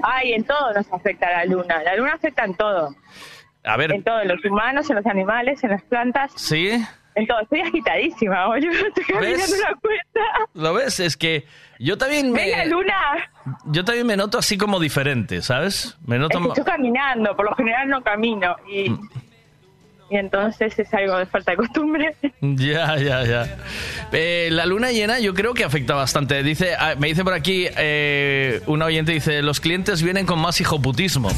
Ay, en todo nos afecta la luna. La luna afecta en todo. A ver, En todo, en los humanos, en los animales, en las plantas, ¿sí? En todo. Estoy agitadísima, boludo. Estoy caminando la cuenta. ¿Lo ves? Es que yo también ¡Ven la me, luna! yo también me noto así como diferente, ¿sabes? Me noto... Estoy caminando, por lo general no camino. Y, Mm. Y entonces es algo de falta de costumbre. Ya, ya, ya. Eh, la luna llena yo creo que afecta bastante. Dice, ah, me dice por aquí eh, un oyente, dice, los clientes vienen con más hijoputismo.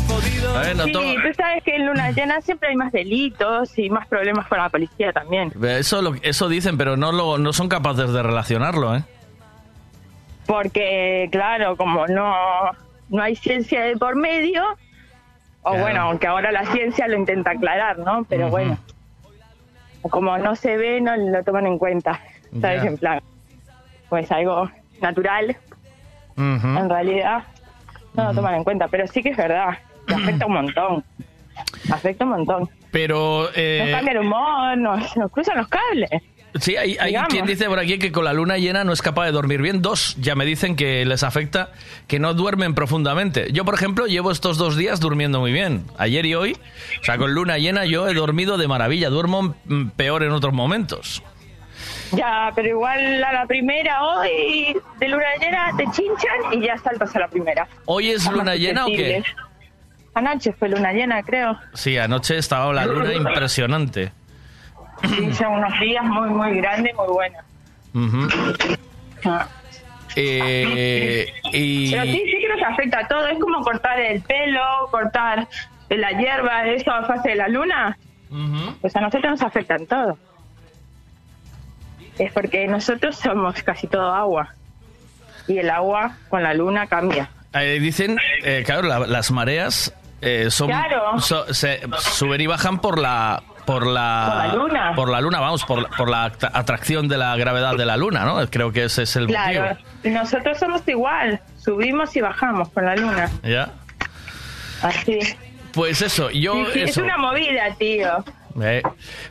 A ver, noto- Sí, tú sabes que en luna llena siempre hay más delitos y más problemas con la policía también. Eso, lo- eso dicen, pero no, lo, no son capaces de relacionarlo, ¿eh? Porque, claro, como no, no hay ciencia de por medio, o Claro. bueno, aunque ahora la ciencia lo intenta aclarar, ¿no? Pero bueno, como no se ve, no lo toman en cuenta, ¿sabes? En plan, pues algo natural, en realidad, no lo toman en cuenta, pero sí que es verdad, que afecta un montón, afecta un montón. Pero... Nos eh, cambia el humor, nos, nos cruzan los cables. Sí, hay, quien dice por aquí que con la luna llena no es capaz de dormir bien. Dos ya me dicen que les afecta que no duermen profundamente. Yo, por ejemplo, llevo estos dos días durmiendo muy bien. Ayer y hoy, o sea, con luna llena yo he dormido de maravilla. Duermo mm, peor en otros momentos. Ya, pero igual a la primera hoy de luna llena te chinchan y ya saltas a la primera. ¿Hoy es luna llena o qué? Anoche fue luna llena, creo. Sí, anoche estaba la luna impresionante. Son unos días muy, muy grandes, muy buenos. Ah. Eh, y... Pero sí, sí que nos afecta a todo. Es como cortar el pelo, cortar la hierba, eso a fase de la luna. Pues a nosotros nos afecta en todo. Es porque nosotros somos casi todo agua. Y el agua con la luna cambia. Eh, dicen, eh, claro, la- las mareas eh, son, Claro. so- se suben y bajan por la por la Por la luna. por la luna, vamos, por, por la atracción de la gravedad de la luna, ¿no? Creo que ese es el Claro, motivo. nosotros somos igual, subimos y bajamos con la luna. ¿Ya? Así. Pues eso, yo Sí, sí, es una movida, tío. Eh,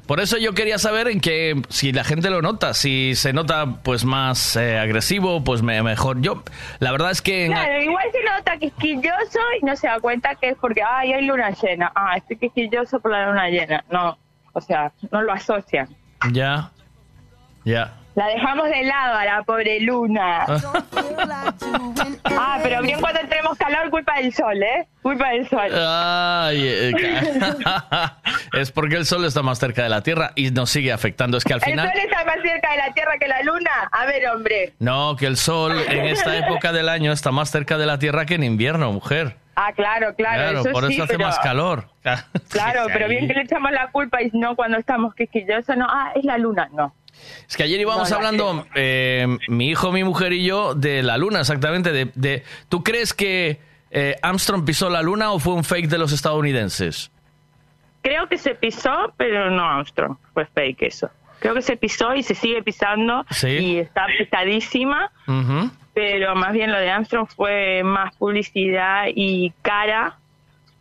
por eso yo quería saber en que si la gente lo nota, si se nota pues más eh, agresivo, pues me- mejor. Yo, la verdad es que en- Claro, igual se nota quisquilloso y no se da cuenta que es porque, ay, hay luna llena. Ah, estoy quisquilloso por la luna llena. No, o sea, no lo asocian. ya, ya. La dejamos de lado a la pobre luna. ah, pero bien cuando entremos calor, culpa del sol, ¿eh? Culpa del sol. Ay, eh, ca- es porque el sol está más cerca de la Tierra y nos sigue afectando. Es que al ¿El final... sol está más cerca de la Tierra que la luna? A ver, hombre. No, que el sol en esta época del año está más cerca de la Tierra que en invierno, mujer. Ah, claro, claro, eso por sí, eso hace pero... más calor. Claro, pero bien que le echamos la culpa y no cuando estamos quisquillosos, no, ah, es la luna, no. Es que ayer íbamos No, hablando, eh, mi hijo, mi mujer y yo, de la luna, exactamente. De, de- ¿Tú crees que eh, Armstrong pisó la luna o fue un fake de los estadounidenses? Creo que se pisó, pero no Armstrong, fue fake eso. Creo que se pisó y se sigue pisando Sí. y está pisadísima, Ujú. Pero más bien lo de Armstrong fue más publicidad y cara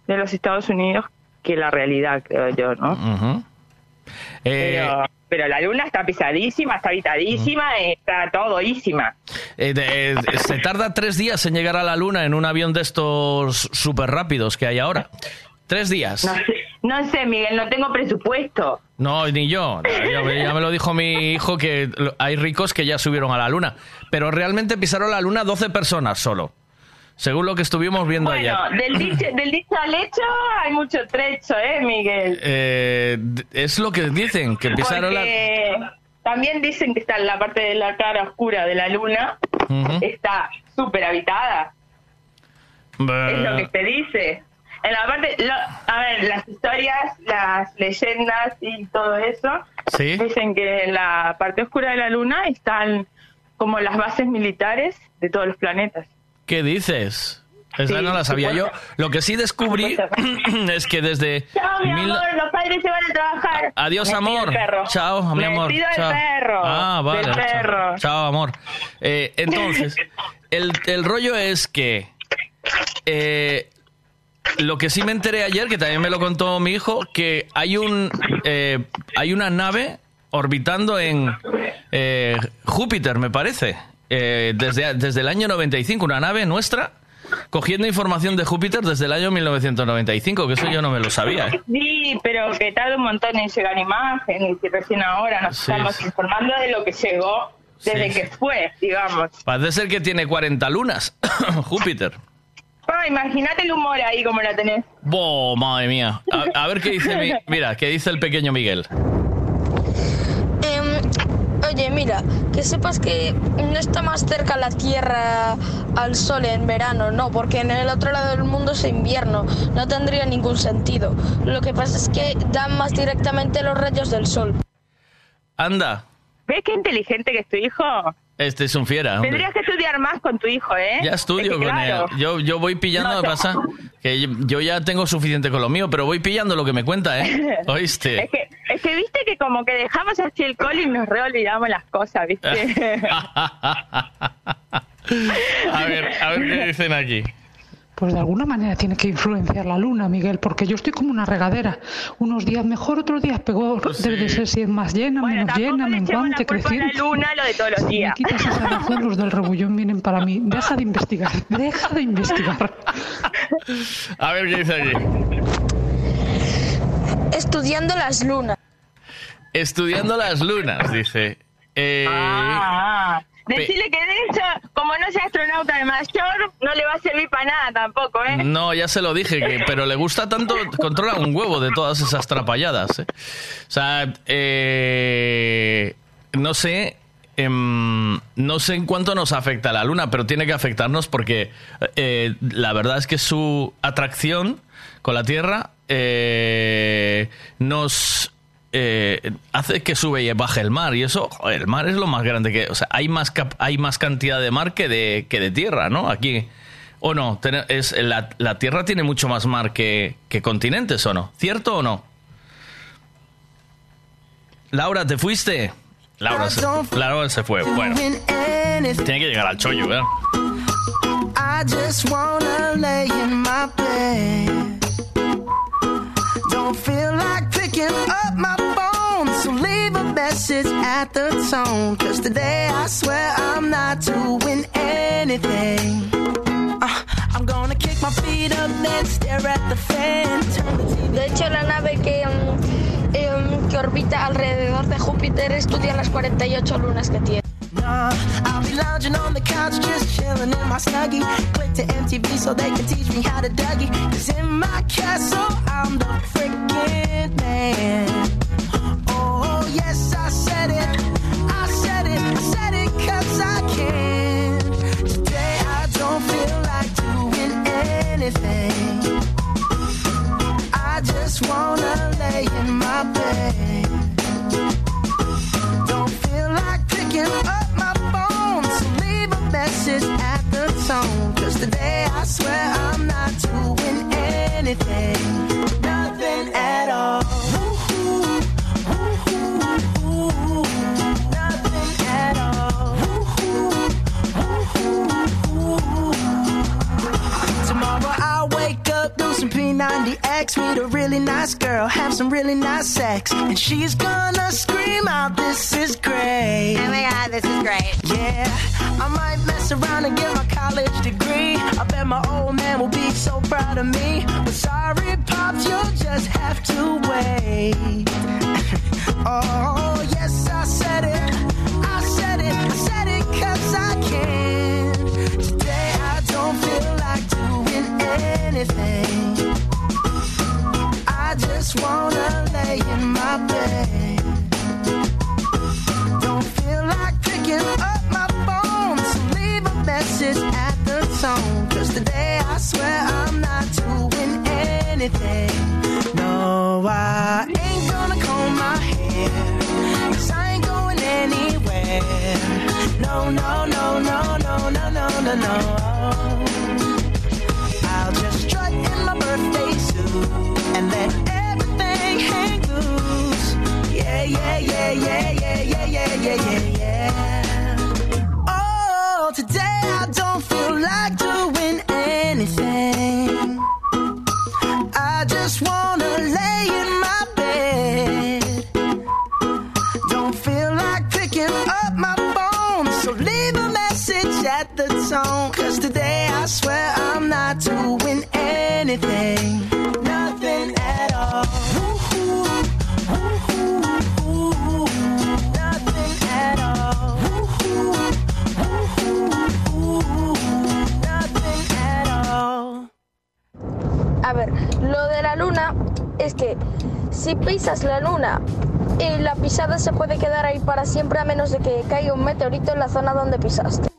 de los Estados Unidos que la realidad, creo yo, ¿no? Eh, Pero, pero la luna está pisadísima, está habitadísima, está todísima. eh, de- eh, se tarda tres días en llegar a la luna en un avión de estos súper rápidos que hay ahora. Tres días. No sé, no sé, Miguel, no tengo presupuesto. No, ni yo. Ya, me- ya me lo dijo mi hijo que hay ricos que ya subieron a la luna. Pero realmente pisaron la luna 12 personas solo. Según lo que estuvimos viendo Bueno, ayer. del dicho, del dicho al hecho hay mucho trecho, ¿eh, Miguel? Eh, es lo que dicen, que pisaron la... También dicen que está en la parte de la cara oscura de la luna, está súper habitada. Es lo que se dice. En la parte, lo- a ver, las historias, las leyendas y todo eso, Sí. dicen que en la parte oscura de la luna están como las bases militares de todos los planetas. ¿Qué dices? Esa Sí, no la sabía yo. Lo que sí descubrí es que desde... Chao, mi mil- amor, los padres se van a trabajar. Adiós, Me amor. Chao, mi Me amor. Chao. perro. Ah, vale. Del chao. perro. Chao, amor. Eh, entonces, el, el rollo es que eh, lo que sí me enteré ayer, que también me lo contó mi hijo, que hay un eh, hay una nave orbitando en eh, Júpiter, me parece, eh, desde, desde el año 95, una nave nuestra cogiendo información de Júpiter desde el año 1995, que eso yo no me lo sabía. ¿eh? Sí, pero que tarda un montón en llegar imágenes y recién ahora nos Sí, estamos sí. informando de lo que llegó desde Sí. que fue, digamos. Parece ser que tiene 40 lunas, Júpiter. Ah, imagínate el humor ahí como la tenés. ¡Boh, madre mía! A, a ver qué dice mi- mira, qué dice el pequeño Miguel. Mira, que sepas que no está más cerca la Tierra al Sol en verano, no, porque en el otro lado del mundo es invierno, no tendría ningún sentido. Lo que pasa es que dan más directamente los rayos del Sol. Anda, ¿Ves qué inteligente que es tu hijo? Este es un fiera. hombre. Tendrías que estudiar más con tu hijo, ¿eh? Ya estudio Es que, con claro, él. Yo, yo voy pillando, No, me pasa que yo, yo ya tengo suficiente con lo mío, pero voy pillando lo que me cuenta, ¿eh? ¿Oíste? Es que, es que viste que como que dejamos así el col y nos reolvidamos las cosas, ¿viste? A ver, a ver qué dicen aquí. Pues de alguna manera tiene que influenciar la luna, Miguel, porque yo estoy como una regadera. Unos días mejor, otros días peor. Debe de ser si es más llena, menos llena, menguante, creciente. luna lo de todos los Si me días. quitas esa razón, los del rebullón vienen para mí. Deja de investigar, deja de investigar. A ver qué dice aquí. Estudiando las lunas. Estudiando las lunas, dice. Eh, Ah, decirle que de eso, como no sea astronauta de mayor, no le va a servir para nada tampoco, ¿eh? No, ya se lo dije, que- pero le gusta tanto, controla un huevo de todas esas trapalladas. ¿eh? O sea, eh, no sé, em, no sé en cuánto nos afecta la luna, pero tiene que afectarnos porque eh, la verdad es que su atracción con la Tierra eh, nos eh, hace que sube y baje el mar y eso, el mar es lo más grande que, o sea, hay más hay más cantidad de mar que de que de tierra, ¿no? Aquí ¿O no? Es, la, la Tierra tiene mucho más mar que, que continentes, ¿o no? ¿Cierto o no? Laura, ¿te fuiste? Laura se, se fue. Bueno, tiene que llegar al chollo, ¿verdad? I just lay in my. Don't feel like picking up my phone, so leave a message at the tone. Cause today I swear I'm not doing anything. Uh, I'm gonna kick my feet up, then stare at the fan. De hecho, la nave que, em, que orbita alrededor de Júpiter estudia las 48 lunas que tiene. Nah, I'll be lounging on the couch, just chilling in my snuggie. Click to MTV so they can teach me how to Dougie. Cause in my castle, I'm the freaking man. Oh, yes, I said it. I said it. I said it cause I can. Today, I don't feel like doing anything. I just wanna lay in my bed. Don't feel like picking up message at the tone. Cause today I swear I'm not doing anything, some P90X, meet a really nice girl, have some really nice sex, and she's gonna scream out, "This is great!" Oh my god, this is great. Yeah, I might mess around and get my college degree. I bet my old man will be so proud of me. But sorry, pops, you'll just have to wait. oh yes, I said it. I said it. I said it 'cause I can. Today I don't feel anything. I just wanna lay in my bed. Don't feel like picking up my phone, so leave a message at the tone. Cause today I swear I'm not doing anything. No, I ain't gonna comb my hair. Cause I ain't going anywhere. No, no, no, no, no, no, no, no, no. And let everything hang loose. Yeah, yeah, yeah, yeah, yeah, yeah, yeah, yeah, yeah, yeah. Oh, today I don't feel like doing anything. I just wanna lay in my bed. Don't feel like picking up my phone, so leave a message at the tone. Cause today I swear I'm not doing A ver, lo de la luna es que si pisas la luna, eh, la pisada se puede quedar ahí para siempre a menos de que caiga un meteorito en la zona donde pisaste.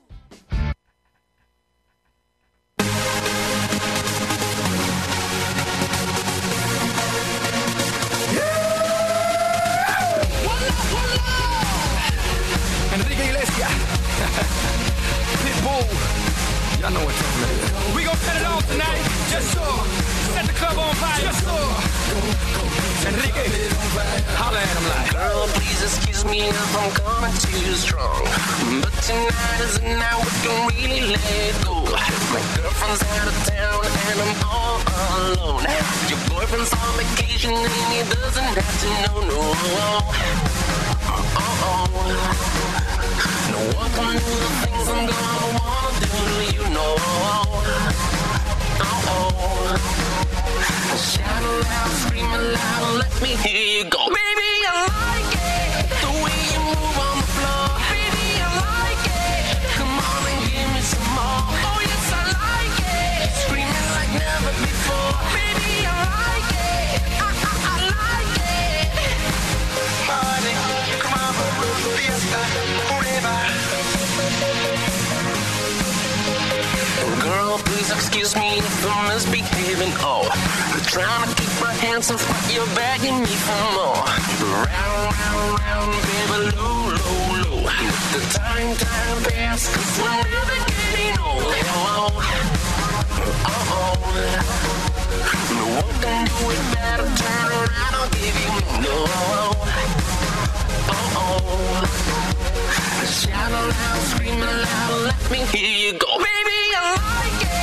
Holla at him like. Girl, please excuse me if I'm coming too strong. But tonight is the night we can really let go. My girlfriend's out of town and I'm all alone. Your boyfriend's on vacation and he doesn't have to know, no. Oh, oh. no can do the things I'm gonna wanna do you, no. Oh, shout aloud, scream aloud, let me hear you go. Baby, I like it, excuse me if I'm misbehaving. Oh, I'm trying to keep my hands off, but you're begging me for more. Round, round, round, baby, low, low, low. The time, time passed, cause we're never getting old. Oh, oh, oh. No one can do it better, turn around, I'll give you no. Oh, oh. Shout aloud, scream aloud, let me hear you go. Baby, I like it.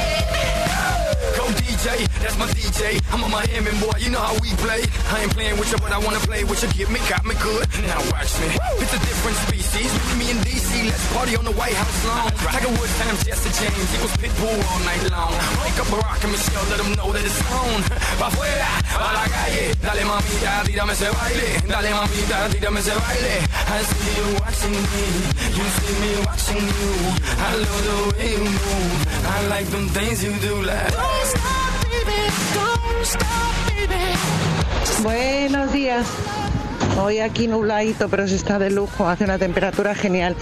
DJ, that's my DJ. I'm a Miami boy, you know how we play. I ain't playing with you, but I wanna play with you. Get me, got me good. Now watch me. It's a different species. Me in DC, let's party on the White House lawn. Tiger Woods times Jesse James, was Pitbull all night long. Wake up Barack and Michelle, let them know that it's on. Pa' afuera, pa' la calle. Dale mamita, tírame ese baile. Dale mamita, tírame ese baile. I see you watching me, you see me watching you. I love the way you move. I like them things you do like. Don't stop, Buenos días. Hoy aquí nubladito, pero se está de lujo, hace una temperatura genial.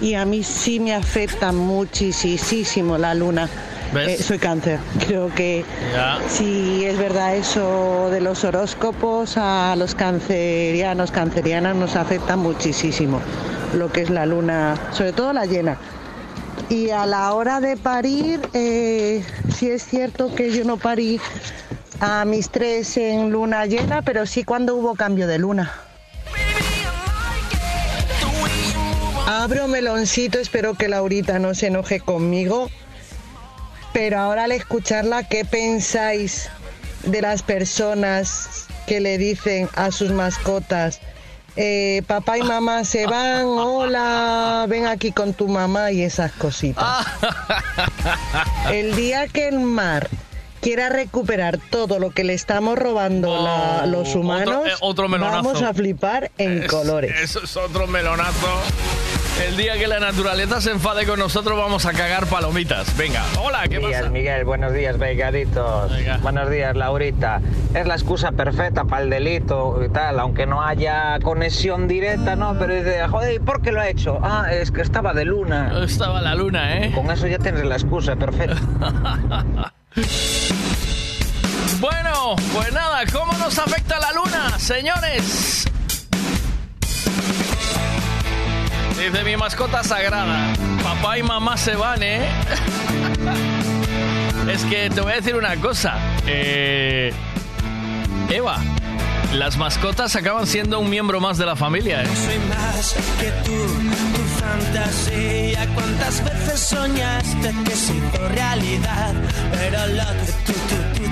Y a mí sí me afecta muchísimo la luna. Eh, soy cáncer. Creo que Ya. si es verdad eso de los horóscopos, a los cancerianos, cancerianas nos afecta muchísimo lo que es la luna, sobre todo la llena. Y a la hora de parir, eh, sí es cierto que yo no parí a mis tres en luna llena, pero sí cuando hubo cambio de luna. Abro meloncito, espero que Laurita no se enoje conmigo. Pero ahora al escucharla, ¿qué pensáis de las personas que le dicen a sus mascotas? eh, papá y mamá se van, hola, ven aquí con tu mamá y esas cositas. El día que el mar quiera recuperar todo lo que le estamos robando la- los humanos, otro- eh, otro melonazo. vamos a flipar en Es- colores. Eso es otro melonazo. El día que la naturaleza se enfade con nosotros vamos a cagar palomitas. Venga, hola, ¿qué días, pasa? Miguel, buenos días, begaditos. Buenos días, Laurita. Es la excusa perfecta para el delito y tal, aunque no haya conexión directa, ¿no? Pero dice, joder, ¿y por qué lo ha hecho? Ah, es que estaba de luna. Estaba la luna, ¿eh? Con eso ya tienes la excusa perfecta. Bueno, pues nada, ¿cómo nos afecta la luna, señores? Dice mi mascota sagrada. Papá y mamá se van, ¿eh? es que te voy a decir una cosa. Eh, Eva, las mascotas acaban siendo un miembro más de la familia, ¿eh? Soy más que tú, tu fantasía. ¿Cuántas veces soñaste que se realidad? Pero lo que tú,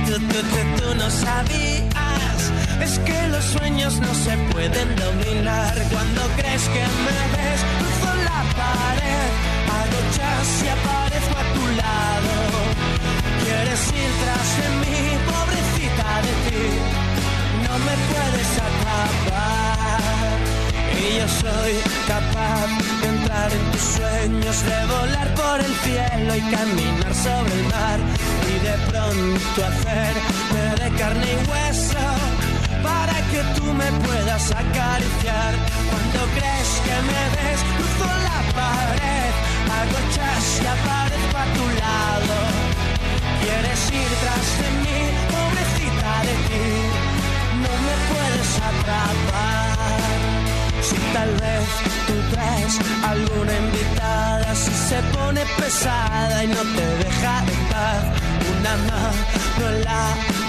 tú, tú, tú, no sabías es que los sueños no se pueden dominar. Cuando crees que me ves, cruzo la pared, hago chas y aparezco a tu lado. Quieres ir tras de mí, pobrecita de ti no me puedes atrapar. Y yo soy capaz de entrar en tus sueños, de volar por el cielo y caminar sobre el mar. Y de pronto hacerme de carne y hueso para que tú me puedas acariciar. Cuando crees que me ves, cruzo la pared, hago chas y aparezco a tu lado. Quieres ir tras de mí, pobrecita de ti me puedes atrapar. Si tal vez tú traes alguna invitada, si se pone pesada y no te deja en paz, una mano en la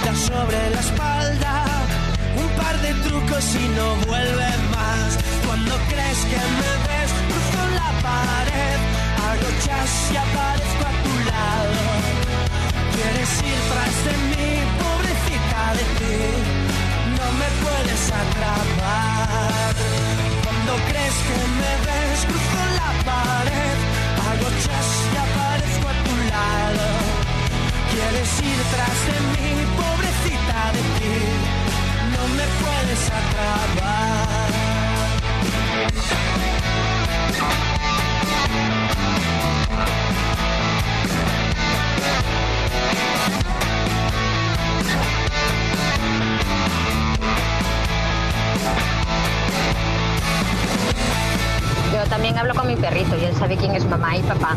da sobre la espalda, un par de trucos y no vuelve más. Cuando crees que me ves, cruzo la pared, hago chas y aparezco a tu lado. Quieres ir tras de mí, pobrecita de ti me puedes atrapar. Cuando crees que me ves, cruzo la pared, hago chas y aparezco a tu lado. Quieres ir tras de mí, pobrecita de ti, no me puedes Yo también hablo con mi perrito y él sabe quién es mamá y papá.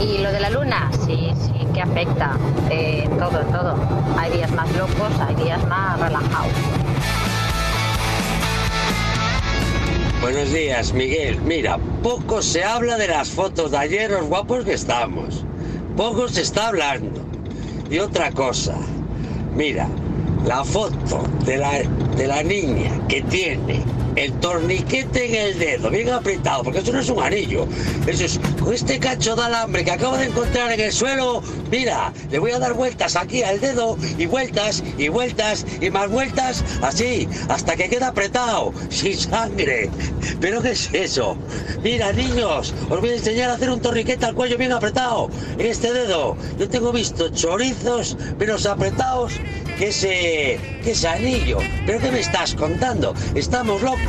Y lo de la luna, sí, sí, que afecta. Eh, todo, todo. Hay días más locos, hay días más relajados. Buenos días, Miguel. Mira, poco se habla de las fotos de ayer, los guapos que estamos. Poco se está hablando. Y otra cosa, mira, la foto de la, de la niña que tiene el torniquete en el dedo, bien apretado, porque eso no es un anillo. Eso es con este cacho de alambre que acabo de encontrar en el suelo. Mira, le voy a dar vueltas aquí al dedo y vueltas y vueltas y más vueltas, así, hasta que queda apretado, sin sangre. ¿Pero qué es eso? Mira, niños, os voy a enseñar a hacer un torniquete al cuello bien apretado en este dedo. Yo tengo visto chorizos menos apretados que ese, que ese anillo. ¿Pero qué me estás contando? Estamos locos.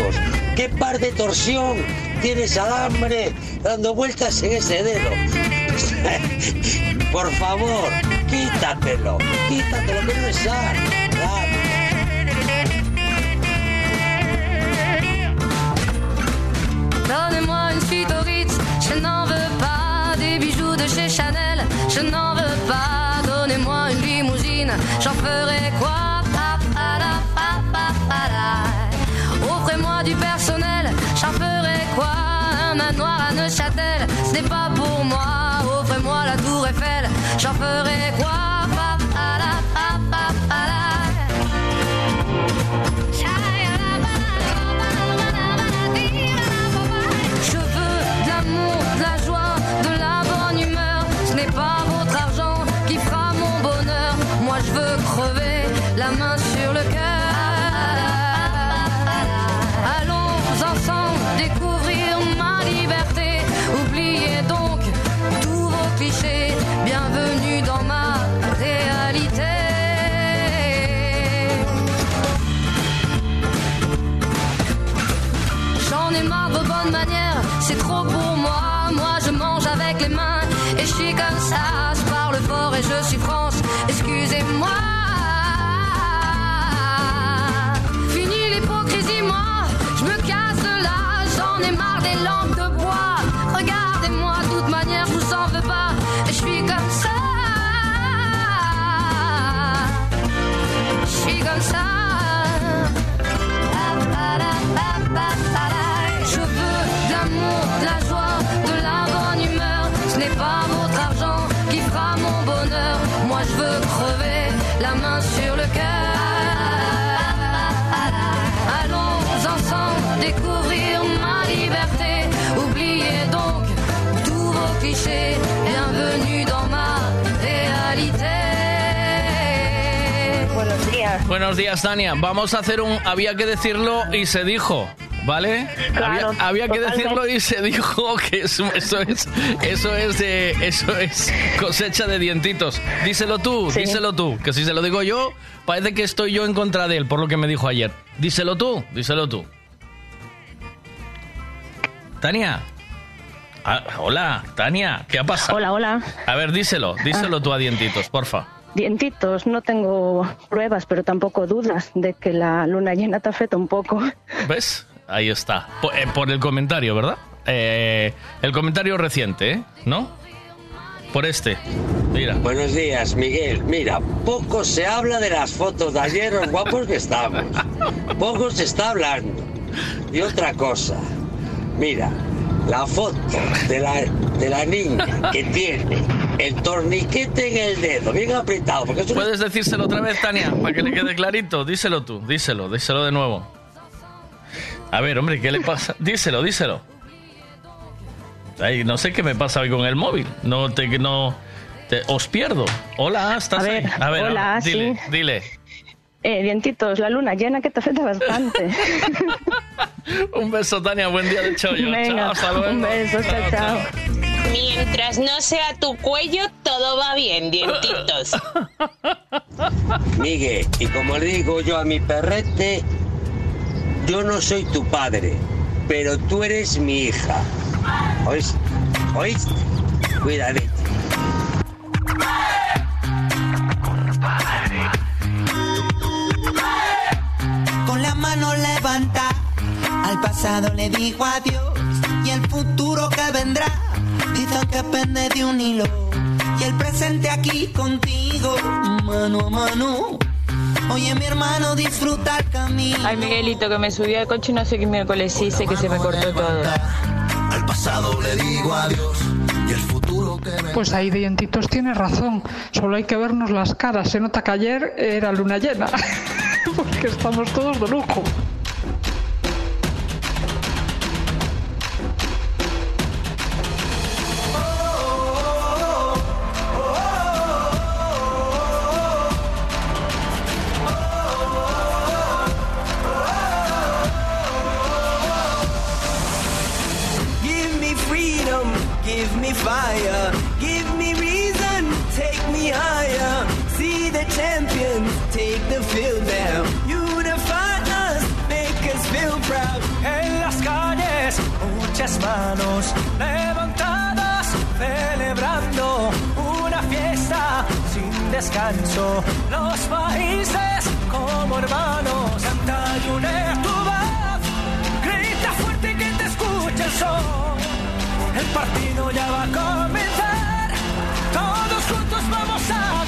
¿Qué par de torsión tiene ese alambre dando vueltas en ese dedo? Por favor, quítatelo, quítatelo que no es sano. Ce n'est pas pour moi. Offrez-moi la tour Eiffel, j'en ferai quoi? Buenos días. Tania. Vamos a hacer un había que decirlo y se dijo. ¿Vale? Claro, había, había que decirlo y se dijo que eso, eso es eso es de eso es cosecha de dientitos. Díselo tú, Sí. díselo tú, que si se lo digo yo, parece que estoy yo en contra de él por lo que me dijo ayer. Díselo tú, díselo tú. Tania. Ah, hola, Tania, ¿qué ha pasado? Hola, hola. A ver, díselo, díselo tú a dientitos, porfa. Dientitos, no tengo pruebas, pero tampoco dudas de que la luna llena te afecta un poco. ¿Ves? Ahí está. Por, eh, por el comentario, ¿verdad? Eh, el comentario reciente, ¿eh? ¿No? Por este. Mira. Buenos días, Miguel. Mira, poco se habla de las fotos de ayer, los guapos que estamos. Poco se está hablando. Y otra cosa, mira, la foto de la, de la niña que tiene el torniquete en el dedo, bien apretado, porque eso no ¿Puedes decírselo otra vez, Tania? Para que le quede clarito. Díselo tú, díselo, díselo de nuevo. A ver, hombre, ¿qué le pasa? Díselo, díselo. Ay, no sé qué me pasa hoy con el móvil. No te, no, te- os pierdo. Hola, ¿estás A ver, ahí? A ver, hola, dile, sí. dile. Eh, dientitos, la luna llena que te afecta bastante. Un beso, Tania. Buen día de chollo. Venga, Chao, hasta luego. un beso, chao, chao. Mientras no sea tu cuello, todo va bien, dientitos. Miguel, y como le digo yo a mi perrete, yo no soy tu padre, pero tú eres mi hija. ¿Oíste? ¿Oíste? Cuídate. Con la mano levanta, al pasado le dijo adiós y el futuro que vendrá, dice que pende de un hilo y el presente aquí contigo, mano a mano. Oye, mi hermano, disfruta el camino. Ay, Miguelito, que me subí al coche y no sé qué miércoles hice, que se me cortó todo. Al pasado le digo adiós y el futuro que me Pues ahí dientitos tienes razón. Solo hay que vernos las caras. Se nota que ayer era luna llena. Porque estamos todos de lujo. Descanso. Los países como hermanos, une tu voz. Grita fuerte que te escuche el sol. El partido ya va a comenzar. Todos juntos vamos a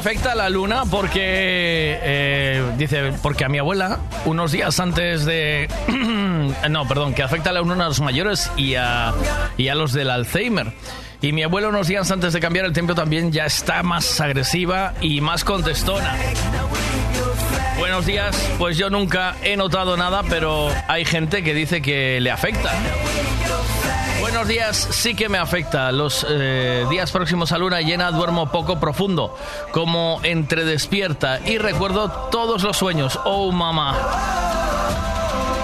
afecta a la luna porque eh, dice porque a mi abuela unos días antes de no, perdón, que afecta a la luna a los mayores y a y a los del Alzheimer. Y mi abuela unos días antes de cambiar el tiempo también ya está más agresiva y más contestona. Buenos días, pues yo nunca he notado nada, pero hay gente que dice que le afecta. Buenos días, sí que me afecta. Los eh, días próximos a luna llena duermo poco profundo, como entre despierta y recuerdo todos los sueños. Oh, mamá.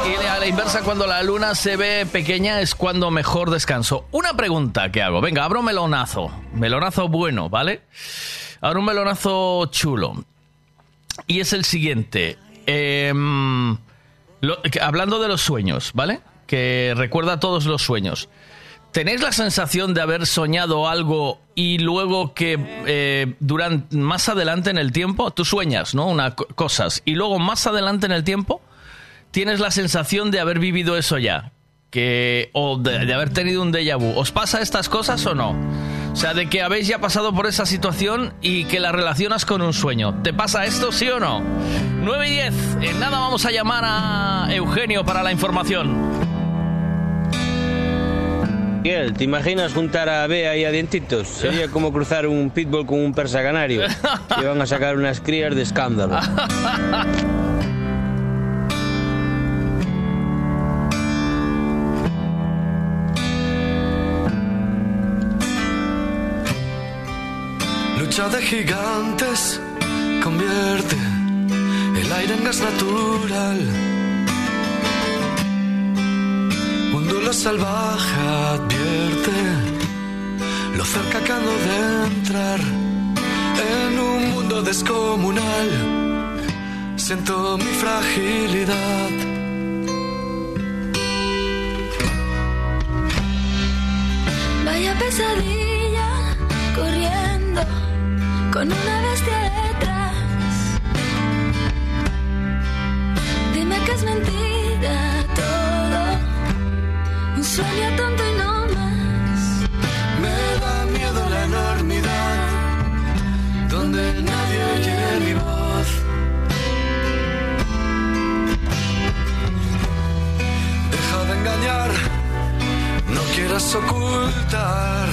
Y a la inversa, cuando la luna se ve pequeña es cuando mejor descanso. Una pregunta que hago. Venga, abro melonazo. Melonazo bueno, ¿vale? Abro un melonazo chulo. Y es el siguiente. Em, hablando de los sueños, ¿vale? Que recuerda todos los sueños. ¿Tenéis la sensación de haber soñado algo y luego que eh, durante más adelante en el tiempo tú sueñas, ¿no? Una co- cosas y luego más adelante en el tiempo tienes la sensación de haber vivido eso ya, que o de, de haber tenido un déjà vu. ¿Os pasa estas cosas o no? O sea, de que habéis ya pasado por esa situación y que la relacionas con un sueño. ¿Te pasa esto, sí o no? 9 y 10. En nada vamos a llamar a Eugenio para la información. Miguel, ¿te imaginas juntar a Bea y a Dientitos? Sería como cruzar un pitbull con un persa canario. Y van a sacar unas crías de escándalo. Lucha de gigantes convierte el aire en gas natural Un duelo salvaje advierte lo cerca que ando de entrar en un mundo descomunal. Siento mi fragilidad. Vaya pesadilla corriendo con una bestia detrás. Dime que es mentira un sueño tonto y no más. Me da miedo la enormidad, donde nadie oye mi voz. Deja de engañar, no quieras ocultar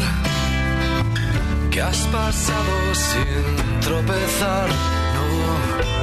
que has pasado sin tropezar. No.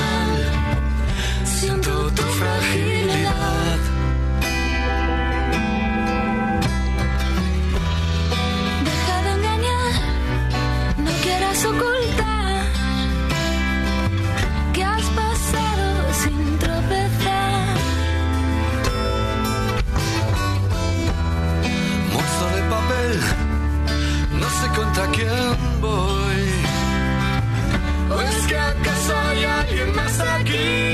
tu fragilidad. Deja de engañar, no quieras ocultar que has pasado sin tropezar. Monstruo de papel, no sé contra quién voy. ¿O es que acaso hay alguien más aquí?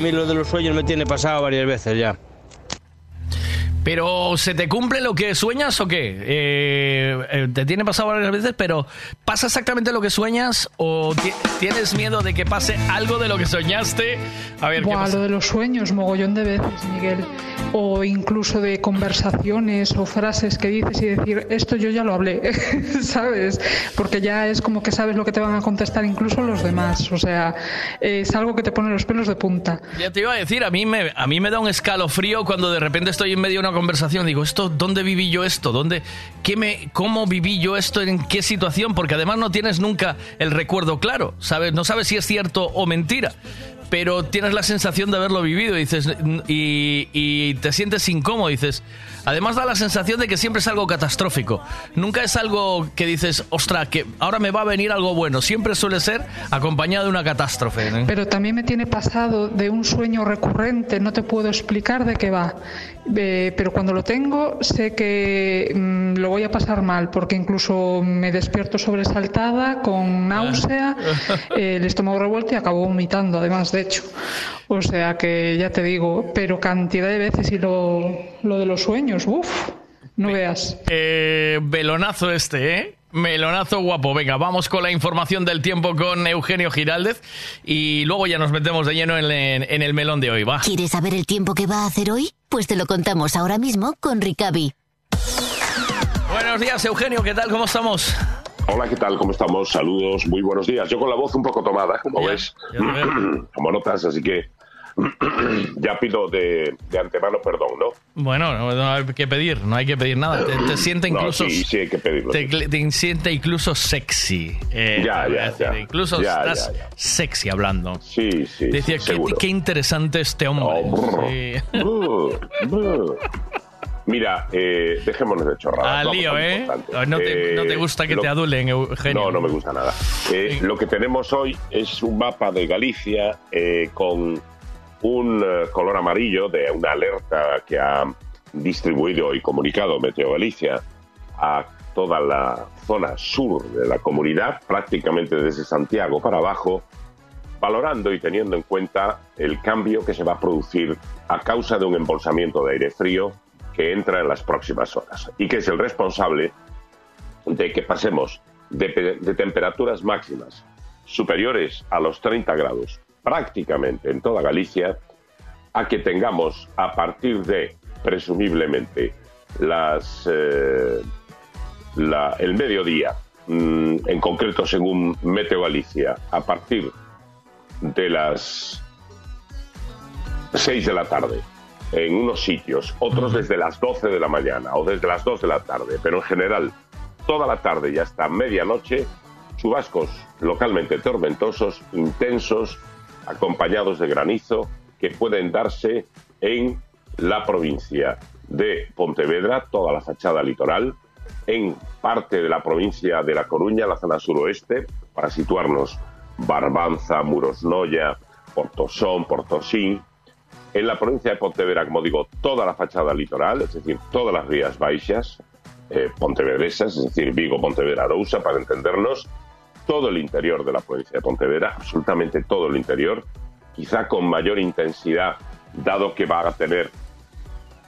Mí lo de los sueños me tiene pasado varias veces ya. Pero ¿se te cumple lo que sueñas o qué? Eh, eh, te tiene pasado varias veces, pero ¿pasa exactamente lo que sueñas o ti- tienes miedo de que pase algo de lo que soñaste? A ver, ¿qué Buah, pasa? lo de los sueños, mogollón de veces, Miguel. O incluso de conversaciones o frases que dices y decir, esto yo ya lo hablé, ¿sabes? Porque ya es como que sabes lo que te van a contestar incluso los demás. O sea, es algo que te pone los pelos de punta. Ya te iba a decir, a mí me, a mí me da un escalofrío cuando de repente estoy en medio de una conversación. Digo, ¿esto, ¿dónde viví yo esto? ¿Dónde, qué me, ¿Cómo viví yo esto? ¿En qué situación? Porque además no tienes nunca el recuerdo claro, ¿sabes? No sabes si es cierto o mentira. Pero tienes la sensación de haberlo vivido y, dices, y, y te sientes incómodo. Dices, además da la sensación de que siempre es algo catastrófico. Nunca es algo que dices, ostra, que ahora me va a venir algo bueno. Siempre suele ser acompañado de una catástrofe. ¿no? Pero también me tiene pasado de un sueño recurrente, no te puedo explicar de qué va. Eh, pero cuando lo tengo sé que mm, lo voy a pasar mal, porque incluso me despierto sobresaltada, con náusea, eh, el estómago revuelto y acabo vomitando, además, de hecho. O sea que ya te digo, pero cantidad de veces y lo, lo de los sueños, uff, no veas. Eh, velonazo este, ¿eh? Melonazo guapo. Venga, vamos con la información del tiempo con Eugenio Giraldez y luego ya nos metemos de lleno en, en- en el melón de hoy. Va. ¿Quieres saber el tiempo que va a hacer hoy? Pues te lo contamos ahora mismo con Ricavi. Buenos días, Eugenio. ¿Qué tal? ¿Cómo estamos? Hola, ¿qué tal? ¿Cómo estamos? Saludos, muy buenos días. Yo con la voz un poco tomada, como ves, como notas, así que ya pido de, de antemano perdón, ¿no? Bueno, no, no hay que pedir, no hay que pedir nada. Te, te siente No, incluso. sí, sí hay que pedirlo. Te, te siente incluso sexy. eh, Ya, ya, ya. Incluso Ya, estás ya, sexy hablando. Sí, sí. Decía, sí, qué, interesante este hombre. Sí. Buh, buh. Mira, eh, dejémonos de chorradas. Al vamos lío, ¿eh? importante. No te, Eh, no te gusta que lo- te adulen, Eugenio. No, no me gusta nada. Eh, Lo que tenemos hoy es un mapa de Galicia eh, con un color amarillo de una alerta que ha distribuido y comunicado Meteo Galicia a toda la zona sur de la comunidad, prácticamente desde Santiago para abajo, valorando y teniendo en cuenta el cambio que se va a producir a causa de un embolsamiento de aire frío que entra en las próximas horas y que es el responsable de que pasemos de, de temperaturas máximas superiores a los 30 grados prácticamente en toda Galicia a que tengamos a partir de presumiblemente las eh, el mediodía mm, en concreto según Meteo Galicia a partir de las 6 de la tarde en unos sitios, otros desde las 12 de la mañana o desde las 2 de la tarde, pero en general toda la tarde y hasta medianoche, chubascos localmente tormentosos, intensos, acompañados de granizo, que pueden darse en la provincia de Pontevedra, toda la fachada litoral, en parte de la provincia de La Coruña, la zona suroeste, para situarnos Barbanza, Murosnoya, Portosón, Portosín, en la provincia de Pontevedra, como digo, toda la fachada litoral, es decir, todas las rías baixas, eh, pontevedresas, es decir, Vigo, Pontevedra, Arousa, para entendernos, todo el interior de la provincia de Pontevedra, absolutamente todo el interior, quizá con mayor intensidad, dado que va a tener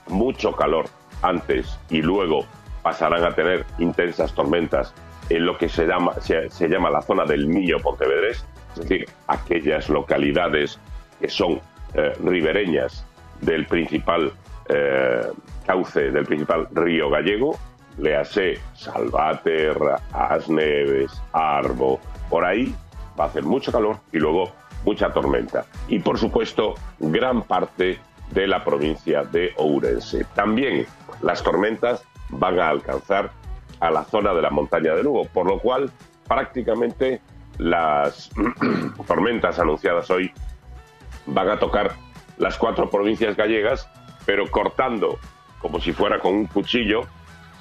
mucho calor antes y luego pasarán a tener intensas tormentas en lo que se llama, se, llama la zona del Miño Pontevedrés, es decir, aquellas localidades que son eh, ribereñas del principal eh, cauce, del principal río gallego, léase Salvaterra, Asneves, Arbo, por ahí va a hacer mucho calor y luego mucha tormenta. Y por supuesto, gran parte de la provincia de Ourense. También las tormentas van a alcanzar a la zona de la montaña de Lugo, por lo cual prácticamente las tormentas anunciadas hoy van a tocar las cuatro provincias gallegas, pero cortando, como si fuera con un cuchillo,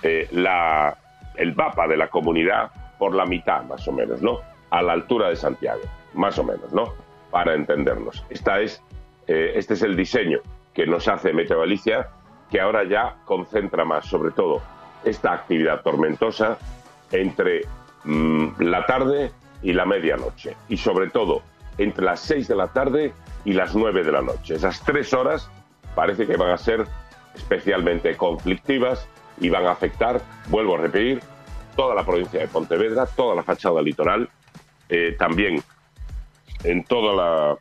eh, la, el mapa de la comunidad por la mitad, más o menos, ¿no? A la altura de Santiago, más o menos, ¿no? Para entendernos. Esta es, eh, este es el diseño que nos hace Meteo Galicia, que ahora ya concentra más, sobre todo, esta actividad tormentosa entre mm, la tarde y la medianoche. Y sobre todo, entre las 6 de la tarde y las 9 de la noche. Esas tres horas parece que van a ser especialmente conflictivas y van a afectar, vuelvo a repetir, toda la provincia de Pontevedra, toda la fachada litoral, eh, también en toda la...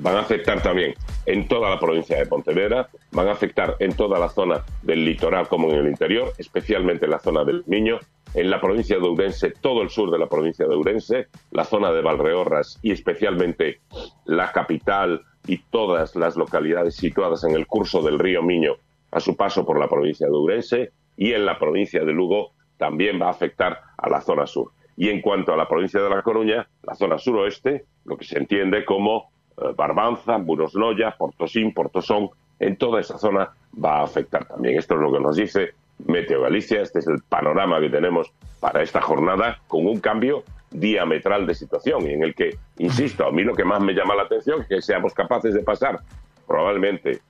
van a afectar también en toda la provincia de Pontevedra, van a afectar en toda la zona del litoral como en el interior, especialmente en la zona del Miño, en la provincia de Ourense, todo el sur de la provincia de Ourense, la zona de Valreorras y especialmente la capital y todas las localidades situadas en el curso del río Miño a su paso por la provincia de Ourense y en la provincia de Lugo también va a afectar a la zona sur. Y en cuanto a la provincia de La Coruña, la zona suroeste, lo que se entiende como Barbanza, Burosnoya, Portosín, Portosón, en toda esa zona va a afectar también. Esto es lo que nos dice Meteo Galicia, este es el panorama que tenemos para esta jornada, con un cambio diametral de situación y en el que, insisto, a mí lo que más me llama la atención es que seamos capaces de pasar probablemente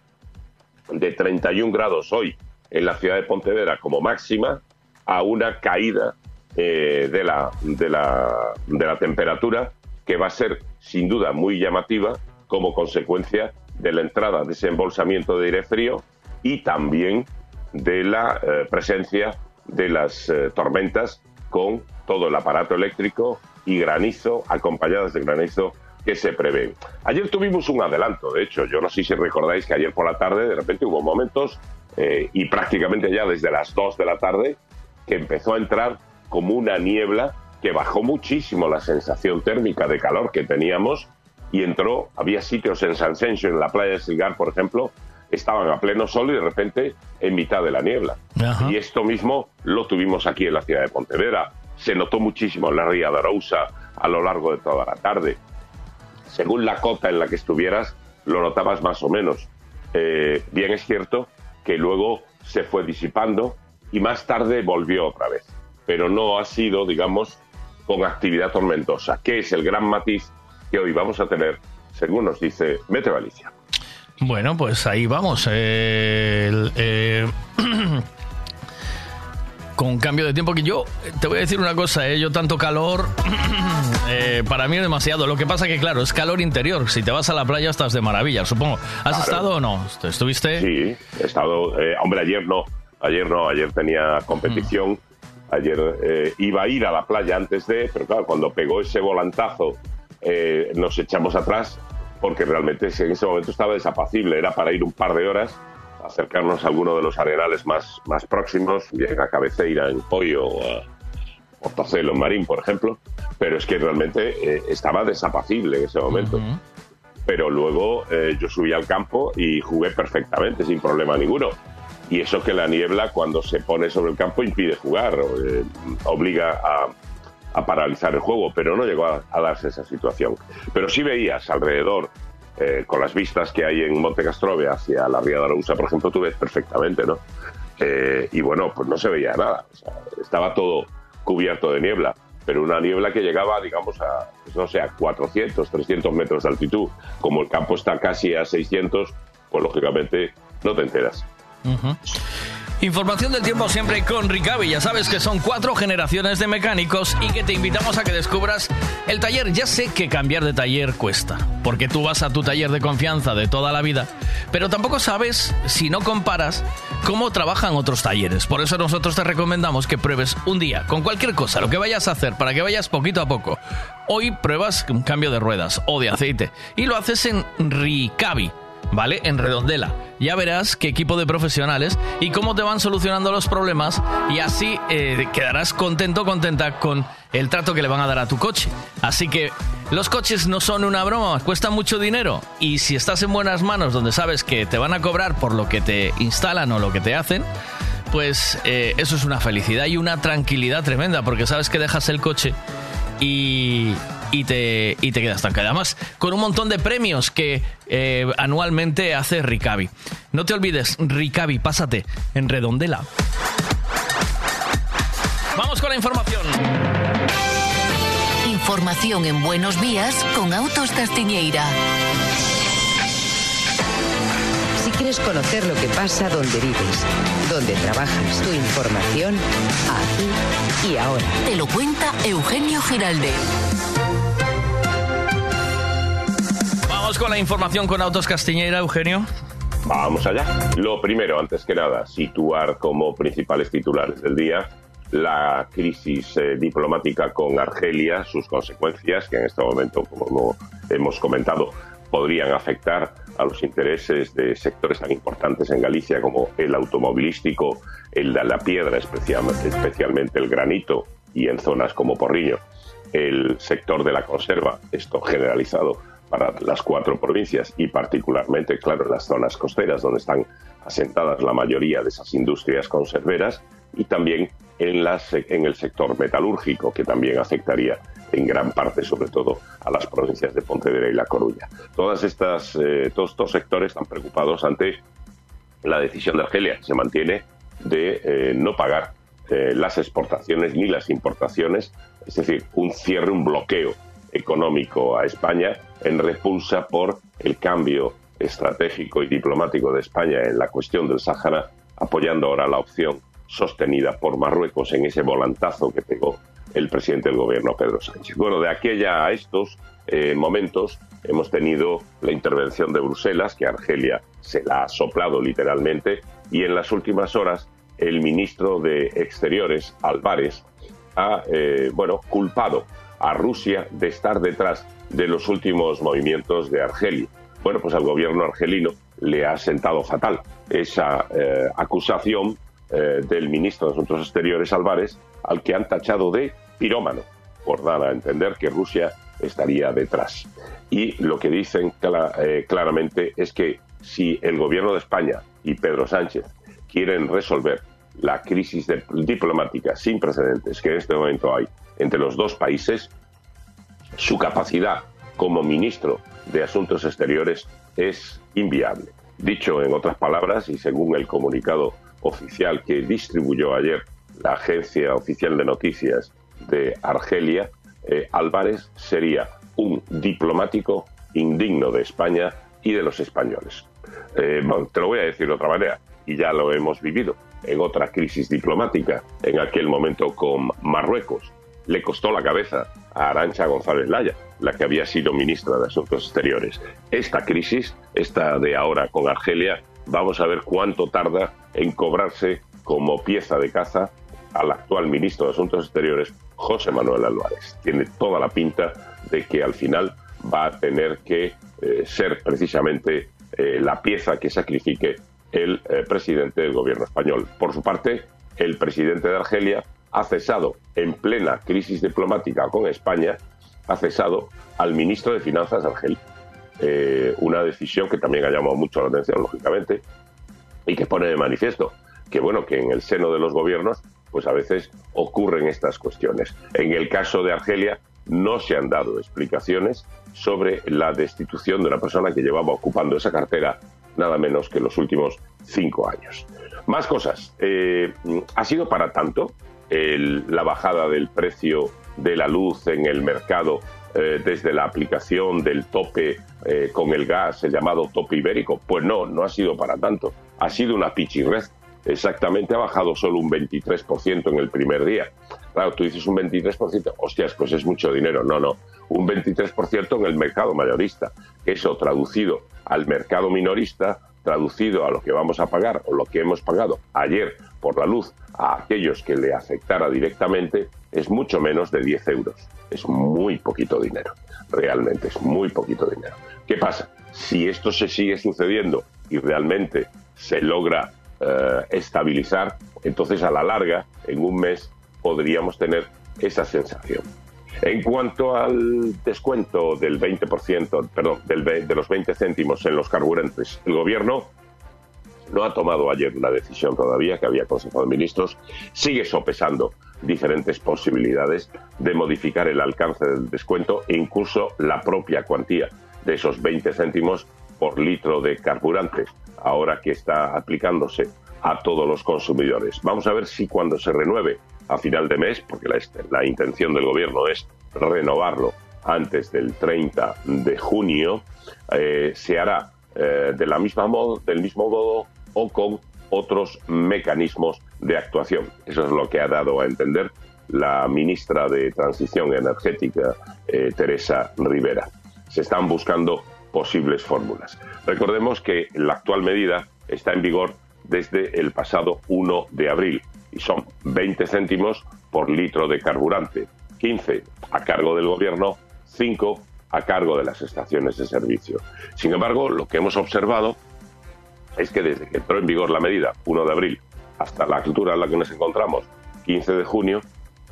de 31 grados hoy en la ciudad de Pontevedra como máxima a una caída eh, de, la, de, la, de la temperatura que va a ser sin duda muy llamativa como consecuencia de la entrada de ese embolsamiento de aire frío y también de la eh, presencia de las eh, tormentas con todo el aparato eléctrico y granizo, acompañadas de granizo que se prevén. Ayer tuvimos un adelanto, de hecho, yo no sé si recordáis que ayer por la tarde de repente hubo momentos eh, y prácticamente ya desde las 2 de la tarde que empezó a entrar como una niebla que bajó muchísimo la sensación térmica de calor que teníamos y entró, había sitios en San Sencio, en la playa de Silgar, por ejemplo, estaban a pleno sol y de repente en mitad de la niebla. Y esto mismo lo tuvimos aquí en la ciudad de Pontevedra. Se notó muchísimo en la ría de Arousa a lo largo de toda la tarde. Según la cota en la que estuvieras, lo notabas más o menos. Eh, bien es cierto que luego se fue disipando y más tarde volvió otra vez. Pero no ha sido, digamos, con actividad tormentosa, que es el gran matiz que hoy vamos a tener, según nos dice Meteo Galicia. Bueno, pues ahí vamos. eh, el, eh, con cambio de tiempo que yo te voy a decir una cosa, eh, yo tanto calor eh, para mí es demasiado. Lo que pasa que claro, es calor interior. Si te vas a la playa estás de maravilla, supongo. ¿Has Claro. estado o no? ¿Estuviste? Sí, he estado. eh, hombre, ayer no. Ayer no, ayer tenía competición. Ayer eh, iba a ir a la playa antes de. Pero claro, cuando pegó ese volantazo, eh, nos echamos atrás porque realmente en ese momento estaba desapacible. Era para ir un par de horas, acercarnos a alguno de los arenales más, más próximos, bien a Cabeceira, en Pollo o a Portocelo, en Marín, por ejemplo. Pero es que realmente eh, estaba desapacible en ese momento pero luego eh, yo subí al campo y jugué perfectamente, sin problema ninguno. Y eso que la niebla, cuando se pone sobre el campo, impide jugar, eh, obliga a, paralizar el juego, pero no llegó a, darse esa situación. Pero sí veías alrededor, eh, con las vistas que hay en Monte Castrove hacia la Ría de Arousa, por ejemplo, tú ves perfectamente, ¿no? Eh, y bueno, pues no se veía nada, estaba todo cubierto de niebla, pero una niebla que llegaba, digamos, a, pues no sé, a 400, 300 metros de altitud. Como el campo está casi a 600, pues lógicamente no te enteras. Información del tiempo siempre con Ricavi. Ya sabes que son cuatro generaciones de mecánicos y que te invitamos a que descubras el taller. Ya sé que cambiar de taller cuesta, porque tú vas a tu taller de confianza de toda la vida, pero tampoco sabes, si no comparas, cómo trabajan otros talleres. Por eso nosotros te recomendamos que pruebes un día, con cualquier cosa, lo que vayas a hacer, para que vayas poquito a poco. Hoy pruebas un cambio de ruedas o de aceite y lo haces en Ricavi. ¿Vale? En Redondela. Ya verás qué equipo de profesionales y cómo te van solucionando los problemas y así eh, quedarás contento, contenta con el trato que le van a dar a tu coche. Así que los coches no son una broma, cuestan mucho dinero y si estás en buenas manos donde sabes que te van a cobrar por lo que te instalan o lo que te hacen, pues eh, eso es una felicidad y una tranquilidad tremenda porque sabes que dejas el coche y, y te, y te quedas tranquilo. Además, con un montón de premios que eh, anualmente hace Ricavi. No te olvides, Ricavi, pásate en Redondela. Vamos con la información. Información en Buenos Días con Autos Castiñeira. Quieres conocer lo que pasa donde vives, donde trabajas, tu información aquí y ahora. Te lo cuenta Eugenio Giraldez. Vamos con la información con Autos Castiñeira, Eugenio. Vamos allá. Lo primero, antes que nada, situar como principales titulares del día la crisis eh, diplomática con Argelia, sus consecuencias, que en este momento, como hemos comentado, podrían afectar a los intereses de sectores tan importantes en Galicia como el automovilístico, el de la piedra, especialmente, especialmente el granito, y en zonas como Porriño, el sector de la conserva, esto generalizado para las cuatro provincias y particularmente, claro, en las zonas costeras donde están asentadas la mayoría de esas industrias conserveras y también en, las, en el sector metalúrgico, que también afectaría en gran parte, sobre todo, a las provincias de Pontevedra y La Coruña. Todas estas, eh, todos estos sectores están preocupados ante la decisión de Argelia, se mantiene de eh, no pagar eh, las exportaciones ni las importaciones, es decir, un cierre, un bloqueo económico a España en repulsa por el cambio estratégico y diplomático de España en la cuestión del Sáhara, apoyando ahora la opción sostenida por Marruecos en ese volantazo que pegó el presidente del gobierno, Pedro Sánchez. Bueno, de aquella a estos eh, momentos hemos tenido la intervención de Bruselas, que Argelia se la ha soplado literalmente, y en las últimas horas el ministro de Exteriores, Álvarez, ha eh, bueno, culpado a Rusia de estar detrás de los últimos movimientos de Argelia. Bueno, pues al gobierno argelino le ha sentado fatal esa eh, acusación eh, del ministro de Asuntos Exteriores, Álvarez, al que han tachado de pirómano, por dar a entender que Rusia estaría detrás. Y lo que dicen eh, claramente es que si el gobierno de España y Pedro Sánchez quieren resolver la crisis diplomática sin precedentes que en este momento hay entre los dos países, su capacidad como ministro de Asuntos Exteriores es inviable. Dicho en otras palabras, y según el comunicado oficial que distribuyó ayer la agencia oficial de noticias de Argelia, eh, Álvarez sería un diplomático indigno de España y de los españoles. Eh, te lo voy a decir de otra manera, y ya lo hemos vivido en otra crisis diplomática, en aquel momento con Marruecos. Le costó la cabeza a Arancha González Laya, la que había sido ministra de Asuntos Exteriores. Esta crisis, esta de ahora con Argelia, vamos a ver cuánto tarda en cobrarse como pieza de caza al actual ministro de Asuntos Exteriores, José Manuel Álvarez. Tiene toda la pinta de que al final va a tener que eh, ser precisamente eh, la pieza que sacrifique el eh, presidente del gobierno español. Por su parte, el presidente de Argelia ha cesado en plena crisis diplomática con España, ha cesado al ministro de Finanzas de Argelia. Eh, una decisión que también ha llamado mucho la atención, lógicamente, y que pone de manifiesto que bueno que en el seno de los gobiernos pues a veces ocurren estas cuestiones. En el caso de Argelia no se han dado explicaciones sobre la destitución de una persona que llevaba ocupando esa cartera nada menos que los últimos cinco años. Más cosas. Eh, ¿Ha sido para tanto la bajada del precio de la luz en el mercado eh, desde la aplicación del tope eh, con el gas, el llamado tope ibérico? Pues no, no ha sido para tanto. Ha sido una pichirred. Exactamente, ha bajado solo un 23% en el primer día. Claro, tú dices un 23%, hostias, pues es mucho dinero. No, no, un 23% en el mercado mayorista. Eso traducido al mercado minorista, traducido a lo que vamos a pagar o lo que hemos pagado ayer por la luz a aquellos que le afectara directamente, es mucho menos de 10 euros. Es muy poquito dinero, realmente es muy poquito dinero. ¿Qué pasa? Si esto se sigue sucediendo y realmente se logra eh, estabilizar, entonces a la larga, en un mes, podríamos tener esa sensación. En cuanto al descuento del 20%, perdón, del de los 20 céntimos en los carburantes, el gobierno no ha tomado ayer una decisión todavía, que había Consejo de Ministros, sigue sopesando diferentes posibilidades de modificar el alcance del descuento e incluso la propia cuantía de esos 20 céntimos por litro de carburante, ahora que está aplicándose a todos los consumidores. Vamos a ver si cuando se renueve a final de mes, porque la, intención del gobierno es renovarlo antes del 30 de junio, eh, se hará eh, de la misma modo, del mismo modo o con otros mecanismos de actuación. Eso es lo que ha dado a entender la ministra de Transición Energética, eh, Teresa Rivera. Se están buscando posibles fórmulas. Recordemos que la actual medida está en vigor desde el pasado 1 de abril y son 20 céntimos por litro de carburante, 15 a cargo del gobierno, 5 a cargo de las estaciones de servicio. Sin embargo, lo que hemos observado es que desde que entró en vigor la medida, 1 de abril, hasta la altura en la que nos encontramos, 15 de junio,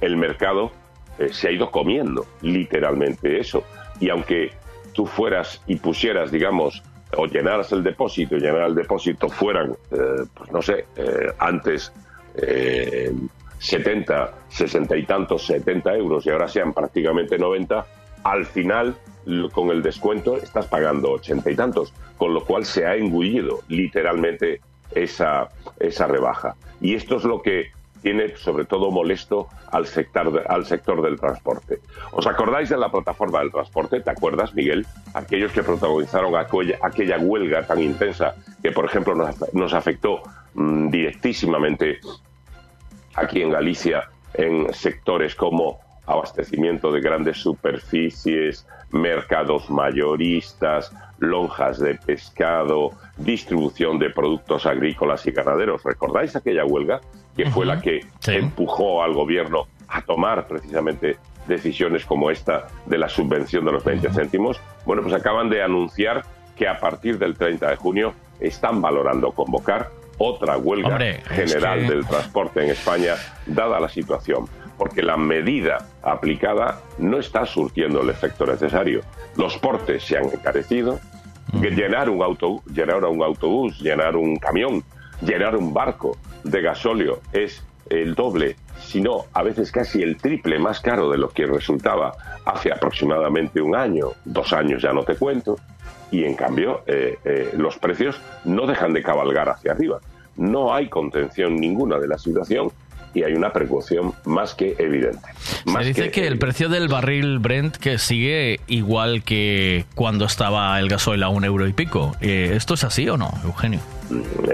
el mercado eh, se ha ido comiendo literalmente eso. Y aunque tú fueras y pusieras, digamos, o llenaras el depósito llenar el depósito fueran, eh, pues no sé, eh, antes eh, 70, 60 y tantos, 70 euros y ahora sean prácticamente 90, al final con el descuento estás pagando 80 y tantos, con lo cual se ha engullido literalmente esa, esa rebaja. Y esto es lo que tiene sobre todo molesto al sector, al sector del transporte. ¿Os acordáis de la plataforma del transporte? ¿Te acuerdas, Miguel? Aquellos que protagonizaron aquella, aquella huelga tan intensa que, por ejemplo, nos, nos afectó mm, directísimamente aquí en Galicia en sectores como abastecimiento de grandes superficies, mercados mayoristas, lonjas de pescado, distribución de productos agrícolas y ganaderos. ¿Recordáis aquella huelga que fue la que empujó al gobierno a tomar precisamente decisiones como esta de la subvención de los 20 céntimos? Bueno, pues acaban de anunciar que a partir del 30 de junio están valorando convocar otra huelga Hombre, es general que- del transporte en España, dada la situación, porque la medida aplicada no está surtiendo el efecto necesario. Los portes se han encarecido, que llenar un, auto, llenar un autobús, llenar un camión, llenar un barco de gasóleo es el doble, si no a veces casi el triple más caro de lo que resultaba hace aproximadamente un año, dos años ya no te cuento, y en cambio eh, eh, los precios no dejan de cabalgar hacia arriba. No hay contención ninguna de la situación y hay una precaución más que evidente. Se dice que el precio del barril Brent que sigue igual que cuando estaba el gasoil a un euro y pico. Eh, ¿Esto es así o no, Eugenio?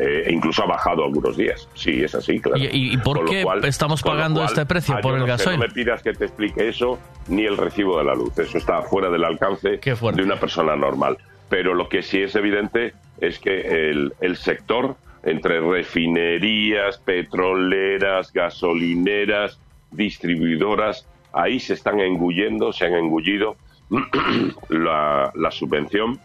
Eh, incluso ha bajado algunos días. Sí, es así, claro. ¿Y- por Con qué estamos pagando este precio ah, por el no sé, gasoil? no me pidas que te explique eso ni el recibo de la luz. Eso está fuera del alcance de una persona normal. Pero lo que sí es evidente es que el, el sector, entre refinerías, petroleras, gasolineras, distribuidoras, ahí se están engullendo, se han engullido la, subvención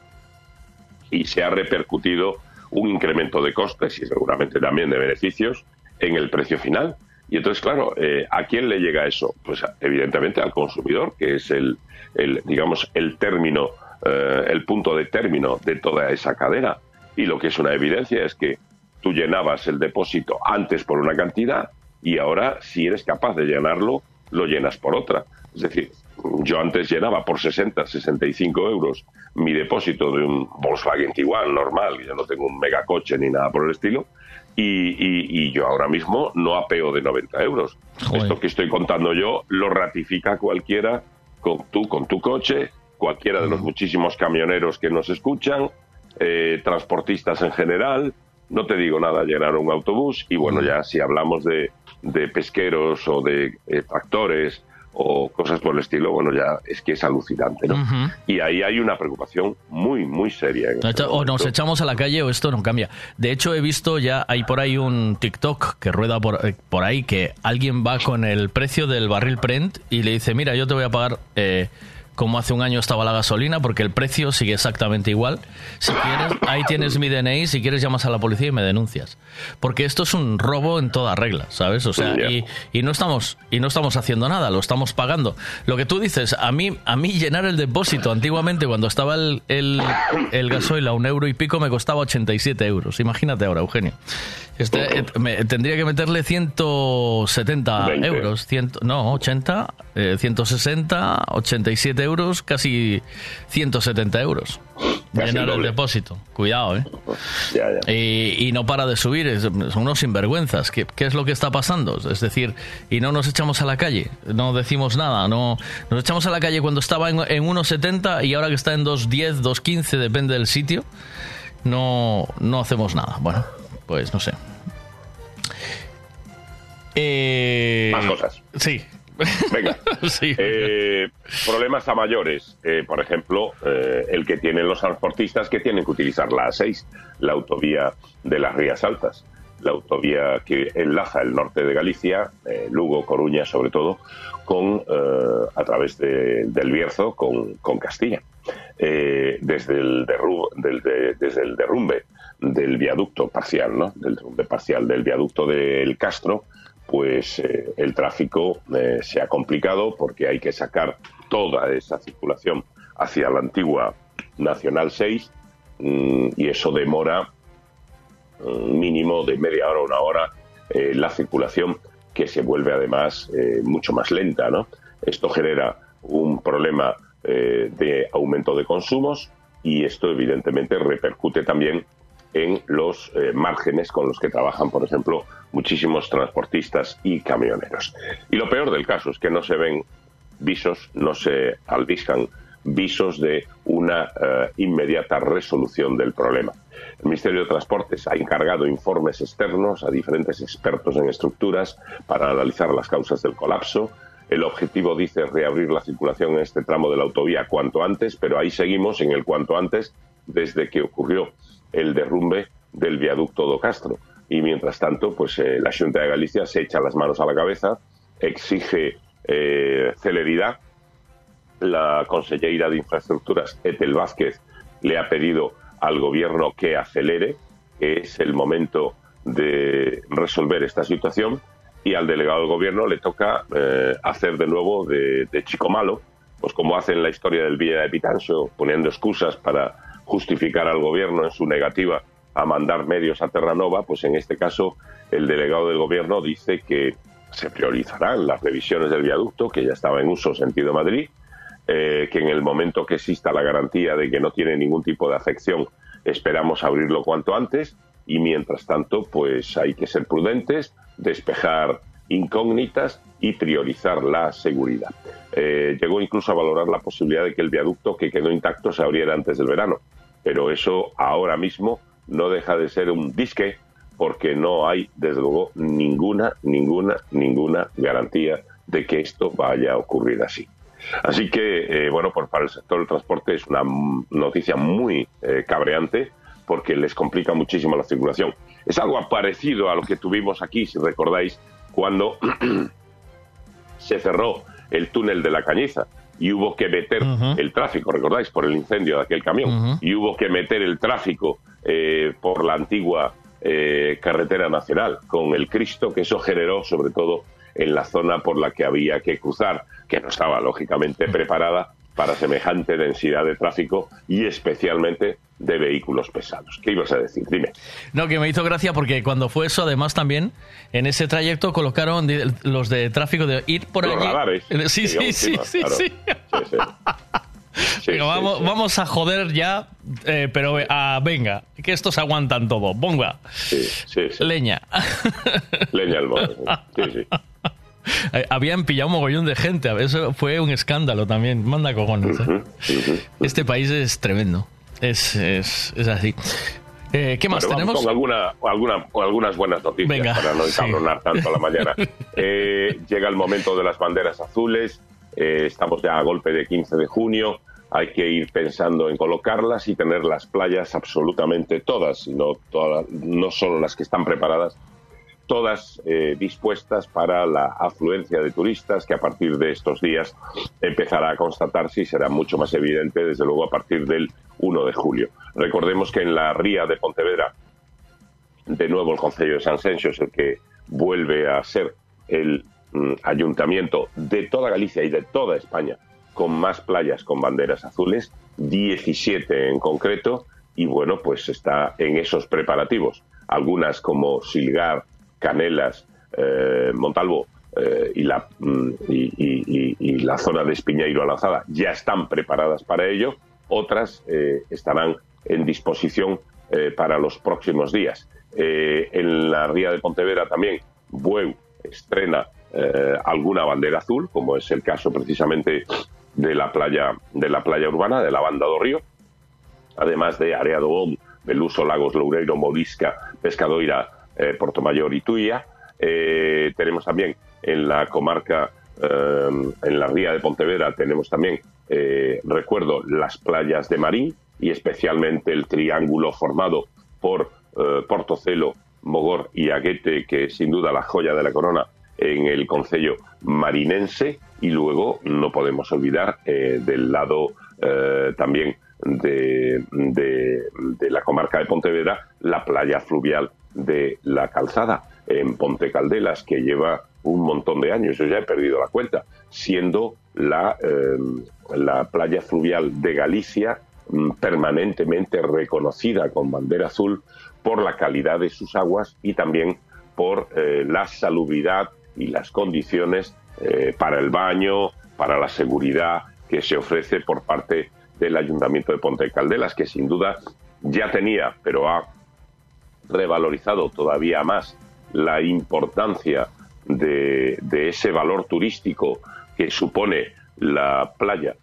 y se ha repercutido un incremento de costes y seguramente también de beneficios en el precio final. Y entonces, claro, eh, ¿a quién le llega eso? Pues evidentemente al consumidor, que es el, el digamos, el término, eh, el punto de término de toda esa cadena. Y lo que es una evidencia es que tú llenabas el depósito antes por una cantidad y ahora, si eres capaz de llenarlo, lo llenas por otra. Es decir, yo antes llenaba por 60, 65 euros mi depósito de un Volkswagen Tiguan normal, yo no tengo un megacoche ni nada por el estilo, y, y- y yo ahora mismo no apeo de 90 euros. Esto que estoy contando yo lo ratifica cualquiera con tú, con tu coche, cualquiera de los muchísimos camioneros que nos escuchan, eh, transportistas en general, no te digo nada, llenar un autobús y bueno, ya si hablamos de, de pesqueros o de eh, tractores o cosas por el estilo, bueno, ya es que es alucinante, ¿no? Y ahí hay una preocupación muy, muy seria. este O nos echamos a la calle o esto no cambia. De hecho, he visto ya, hay por ahí un TikTok que rueda por, eh, por ahí que alguien va con el precio del barril Brent y le dice, mira, yo te voy a pagar eh, como hace un año estaba la gasolina porque el precio sigue exactamente igual. Si quieres, ahí tienes mi DNI, si quieres llamas a la policía y me denuncias. Porque esto es un robo en toda regla, ¿sabes? O sea, y, y no estamos y no estamos haciendo nada, lo estamos pagando. Lo que tú dices, a mí a mí llenar el depósito antiguamente cuando estaba el, el, el gasoil a un euro y pico me costaba 87 euros. Imagínate ahora, Eugenio. Este, eh, me- tendría que meterle 170 20. euros, 100, no, 80, eh, 160, 87 euros, casi 170 euros. Casi Llenar el depósito. Cuidado, ¿eh? Ya, ya. Y, y no para de subir, son unos sinvergüenzas. ¿Qué, ¿Qué es lo que está pasando? Es decir, y no nos echamos a la calle, no decimos nada, no nos echamos a la calle cuando estaba en, en 1,70 y ahora que está en 2,10, 2,15, depende del sitio, no, no hacemos nada. Bueno, pues no sé. Eh, Más cosas. Sí. Venga. Eh, problemas a mayores. Eh, por ejemplo, eh, el que tienen los transportistas que tienen que utilizar la A6, la autovía de las Rías Altas, la autovía que enlaza el norte de Galicia, Lugo, Coruña sobre todo, con eh, a través de- del Bierzo con, con Castilla. Desde, el del- de- desde el derrumbe del viaducto parcial, ¿no? del derrumbe parcial del viaducto del Castro, pues eh, el tráfico eh, se ha complicado porque hay que sacar toda esa circulación hacia la antigua Nacional 6 mm, y eso demora un mínimo de media hora, una hora eh, la circulación que se vuelve además mucho más lenta. ¿no? Esto genera un problema de aumento de consumos y esto evidentemente repercute también en los márgenes con los que trabajan, por ejemplo, muchísimos transportistas y camioneros. Y lo peor del caso es que no se ven visos, no se albiscan visos de una eh, inmediata resolución del problema. El Ministerio de Transportes ha encargado informes externos a diferentes expertos en estructuras para analizar las causas del colapso. El objetivo dice reabrir la circulación en este tramo de la autovía cuanto antes, pero ahí seguimos en el cuanto antes desde que ocurrió el derrumbe del viaducto do Castro. Y mientras tanto, pues eh, la Junta de Galicia se echa las manos a la cabeza, exige eh, celeridad. La conselleira de Infraestructuras, Etel Vázquez, le ha pedido al gobierno que acelere, que es el momento de resolver esta situación y al delegado del gobierno le toca eh, hacer de nuevo de, de chico malo, pues como hace en la historia del Villa de Pitancho, poniendo excusas para justificar al gobierno en su negativa a mandar medios a Terranova, pues en este caso el delegado del gobierno dice que se priorizarán las revisiones del viaducto, que ya estaba en uso sentido Madrid, eh, que en el momento que exista la garantía de que no tiene ningún tipo de afección, esperamos abrirlo cuanto antes y mientras tanto, pues hay que ser prudentes, despejar incógnitas y priorizar la seguridad. Eh, llegó incluso a valorar la posibilidad de que el viaducto que quedó intacto se abriera antes del verano, pero eso ahora mismo no deja de ser un disque porque no hay, desde luego, ninguna, ninguna, ninguna garantía de que esto vaya a ocurrir así. Así que, eh, bueno, pues para el sector del transporte es una noticia muy eh, cabreante porque les complica muchísimo la circulación. Es algo parecido a lo que tuvimos aquí, si recordáis, cuando se cerró el túnel de la Cañiza y hubo que meter el tráfico, recordáis, por el incendio de aquel camión, y hubo que meter el tráfico eh, por la antigua eh, carretera nacional, con el Cristo que eso generó, sobre todo en la zona por la que había que cruzar, que no estaba lógicamente preparada para semejante densidad de tráfico y especialmente de vehículos pesados. ¿Qué ibas a decir? Dime. No, que me hizo gracia porque cuando fue eso, además también, en ese trayecto colocaron los de tráfico de ir por Los allí. radares, Sí, sí, sí, encima, sí, claro. sí. Sí, sí. Venga, vamos, vamos a joder ya, eh, pero ah, venga, que estos aguantan todo. Bonga. Leña. Leña al mono, Sí, sí. Eh, Habían pillado un mogollón de gente. Eso fue un escándalo también. Manda cojones. ¿eh? Este país es tremendo. Es, es, es así. Eh, ¿Qué más Bueno, tenemos? Con alguna, alguna, algunas buenas noticias Venga, para no sí. encabronar tanto a la mañana. Eh, llega el momento de las banderas azules. eh, estamos ya a golpe de 15 de junio. Hay que ir pensando en colocarlas y tener las playas absolutamente todas, y no, todas, no solo las que están preparadas, todas eh, dispuestas para la afluencia de turistas que a partir de estos días empezará a constatarse y será mucho más evidente, desde luego, a partir del 1 de julio. Recordemos que en la ría de Pontevedra, de nuevo el Consejo de San Sencio es el que vuelve a ser el mm, ayuntamiento de toda Galicia y de toda España con más playas con banderas azules, 17 en concreto, y bueno, pues está en esos preparativos. Algunas como Silgar, Canelas, eh, Montalvo eh, y, la, mm, y, la zona de Espiñeiro Lanzada ya están preparadas para ello, otras eh, estarán en disposición para los próximos días. En la ría de Pontevedra también, Bueu estrena alguna bandera azul, como es el caso precisamente de la playa de la playa urbana, de la banda do Río, además de Area do Om, Beluso, Lagos, Loureiro, Morisca, Pescadoira, eh, Portomayor y Tuya. Eh, tenemos también en la comarca, eh, en la ría de Pontevedra, tenemos también, eh, recuerdo, las playas de Marín y especialmente el triángulo formado por Portocelo, Mogor y Aguete, que es sin duda la joya de la corona en el concello marinense y luego no podemos olvidar del lado también de, de- de la comarca de Pontevedra la playa fluvial de la calzada en Ponte Caldelas que lleva un montón de años, yo ya he perdido la cuenta, siendo la, eh, la playa fluvial de Galicia mm, permanentemente reconocida con bandera azul por la calidad de sus aguas y también por eh, la salubridad y las condiciones eh, para el baño, para la seguridad que se ofrece por parte del Ayuntamiento de Ponte Caldelas, que sin duda ya tenía, pero ha revalorizado todavía más la importancia de, ese valor turístico que supone la playa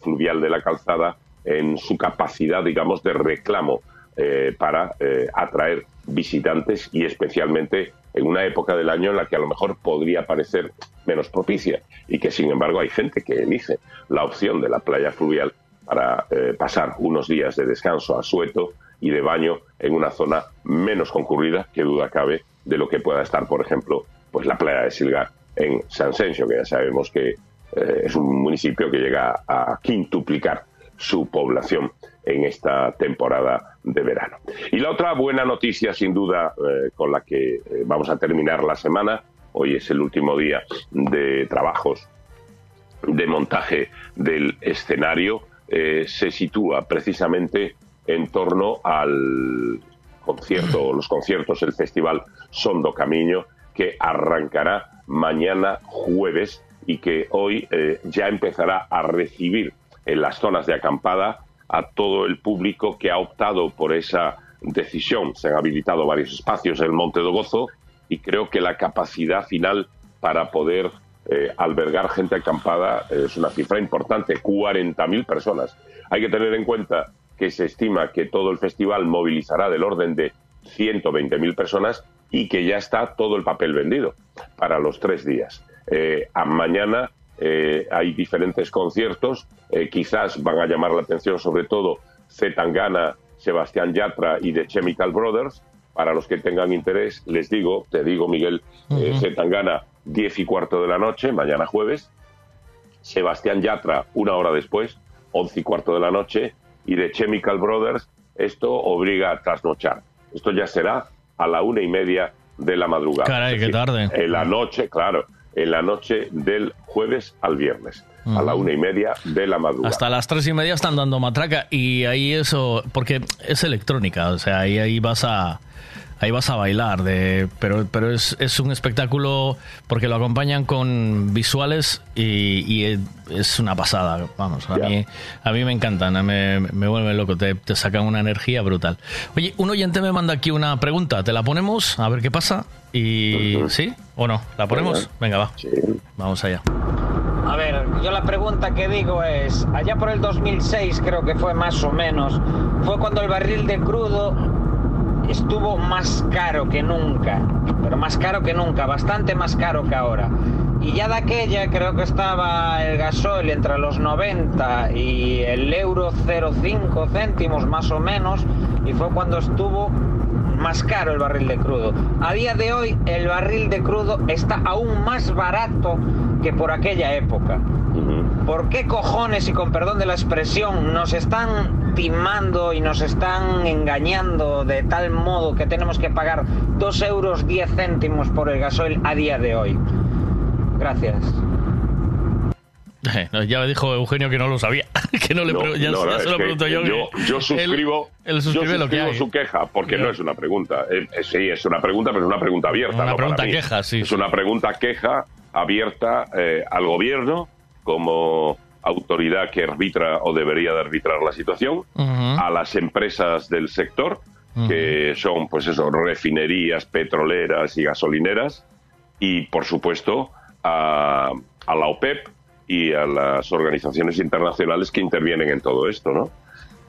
fluvial de la calzada en su capacidad, digamos, de reclamo eh, para eh, atraer visitantes y especialmente en una época del año en la que a lo mejor podría parecer menos propicia y que sin embargo hay gente que elige la opción de la playa fluvial para eh, pasar unos días de descanso a sueto y de baño en una zona menos concurrida, que duda cabe, de lo que pueda estar, por ejemplo, pues la playa de Silgar en San Sencio, que ya sabemos que eh, es un municipio que llega a quintuplicar su población en esta temporada de verano. Y la otra buena noticia, sin duda, eh, con la que eh, vamos a terminar la semana, hoy es el último día de trabajos de montaje del escenario, se sitúa precisamente en torno al concierto, los conciertos, el festival Sondo Camino, que arrancará mañana jueves y que hoy eh, ya empezará a recibir en las zonas de acampada a todo el público que ha optado por esa decisión. Se han habilitado varios espacios en el Monte do Gozo y creo que la capacidad final para poder eh, albergar gente acampada es una cifra importante, 40.000 personas. Hay que tener en cuenta que se estima que todo el festival movilizará del orden de 120.000 personas y que ya está todo el papel vendido para los tres días. Eh, a mañana eh, hay diferentes conciertos, eh, quizás van a llamar la atención sobre todo Zetangana, Sebastián Yatra y The Chemical Brothers. Para los que tengan interés, les digo, te digo, Miguel. Zetangana, 10 y cuarto de la noche, mañana jueves. Sebastián Yatra, una hora después, 11 y cuarto de la noche. Y The Chemical Brothers, esto obliga a trasnochar. Esto ya será a la una y media de la madrugada. Caray, qué tarde. En la noche, claro, en la noche del jueves al viernes, a la una y media de la madrugada. Hasta las tres y media están dando matraca y ahí eso, porque es electrónica, o sea, ahí, ahí vas a ahí vas a bailar, de, pero, pero es, es un espectáculo porque lo acompañan con visuales y, y es una pasada, vamos, a mí, a mí me encantan, me, me vuelven loco, te, te sacan una energía brutal. Oye, un oyente me manda aquí una pregunta, ¿te la ponemos? A ver qué pasa. Y ¿sí o no? ¿La ponemos? Venga, va. Vamos allá. A ver, yo la pregunta que digo es, allá por el 2006 creo que fue más o menos, fue cuando el barril de crudo estuvo más caro que nunca, pero más caro que nunca, bastante más caro que ahora. Y ya de aquella creo que estaba el gasoil entre los 90 y el euro 0,5 céntimos más o menos, y fue cuando estuvo más caro el barril de crudo. A día de hoy el barril de crudo está aún más barato que por aquella época. ¿Por qué cojones, y con perdón de la expresión, nos están timando y nos están engañando de tal modo que tenemos que pagar 2 euros 10 céntimos por el gasoil a día de hoy? Gracias. Ya me dijo Eugenio que no lo sabía, que no le No, ya, no, ya no, se lo pregunto yo. Yo, yo él- suscribo, él yo suscribe lo que hay. su queja, porque no es una pregunta. Eh, sí, es una pregunta, pero es una pregunta abierta. Una no pregunta queja, sí, Es una pregunta queja abierta eh, al gobierno como autoridad que arbitra o debería de arbitrar la situación, a las empresas del sector, que son, pues eso, refinerías, petroleras y gasolineras, y por supuesto a, a la OPEP y a las organizaciones internacionales que intervienen en todo esto, ¿no?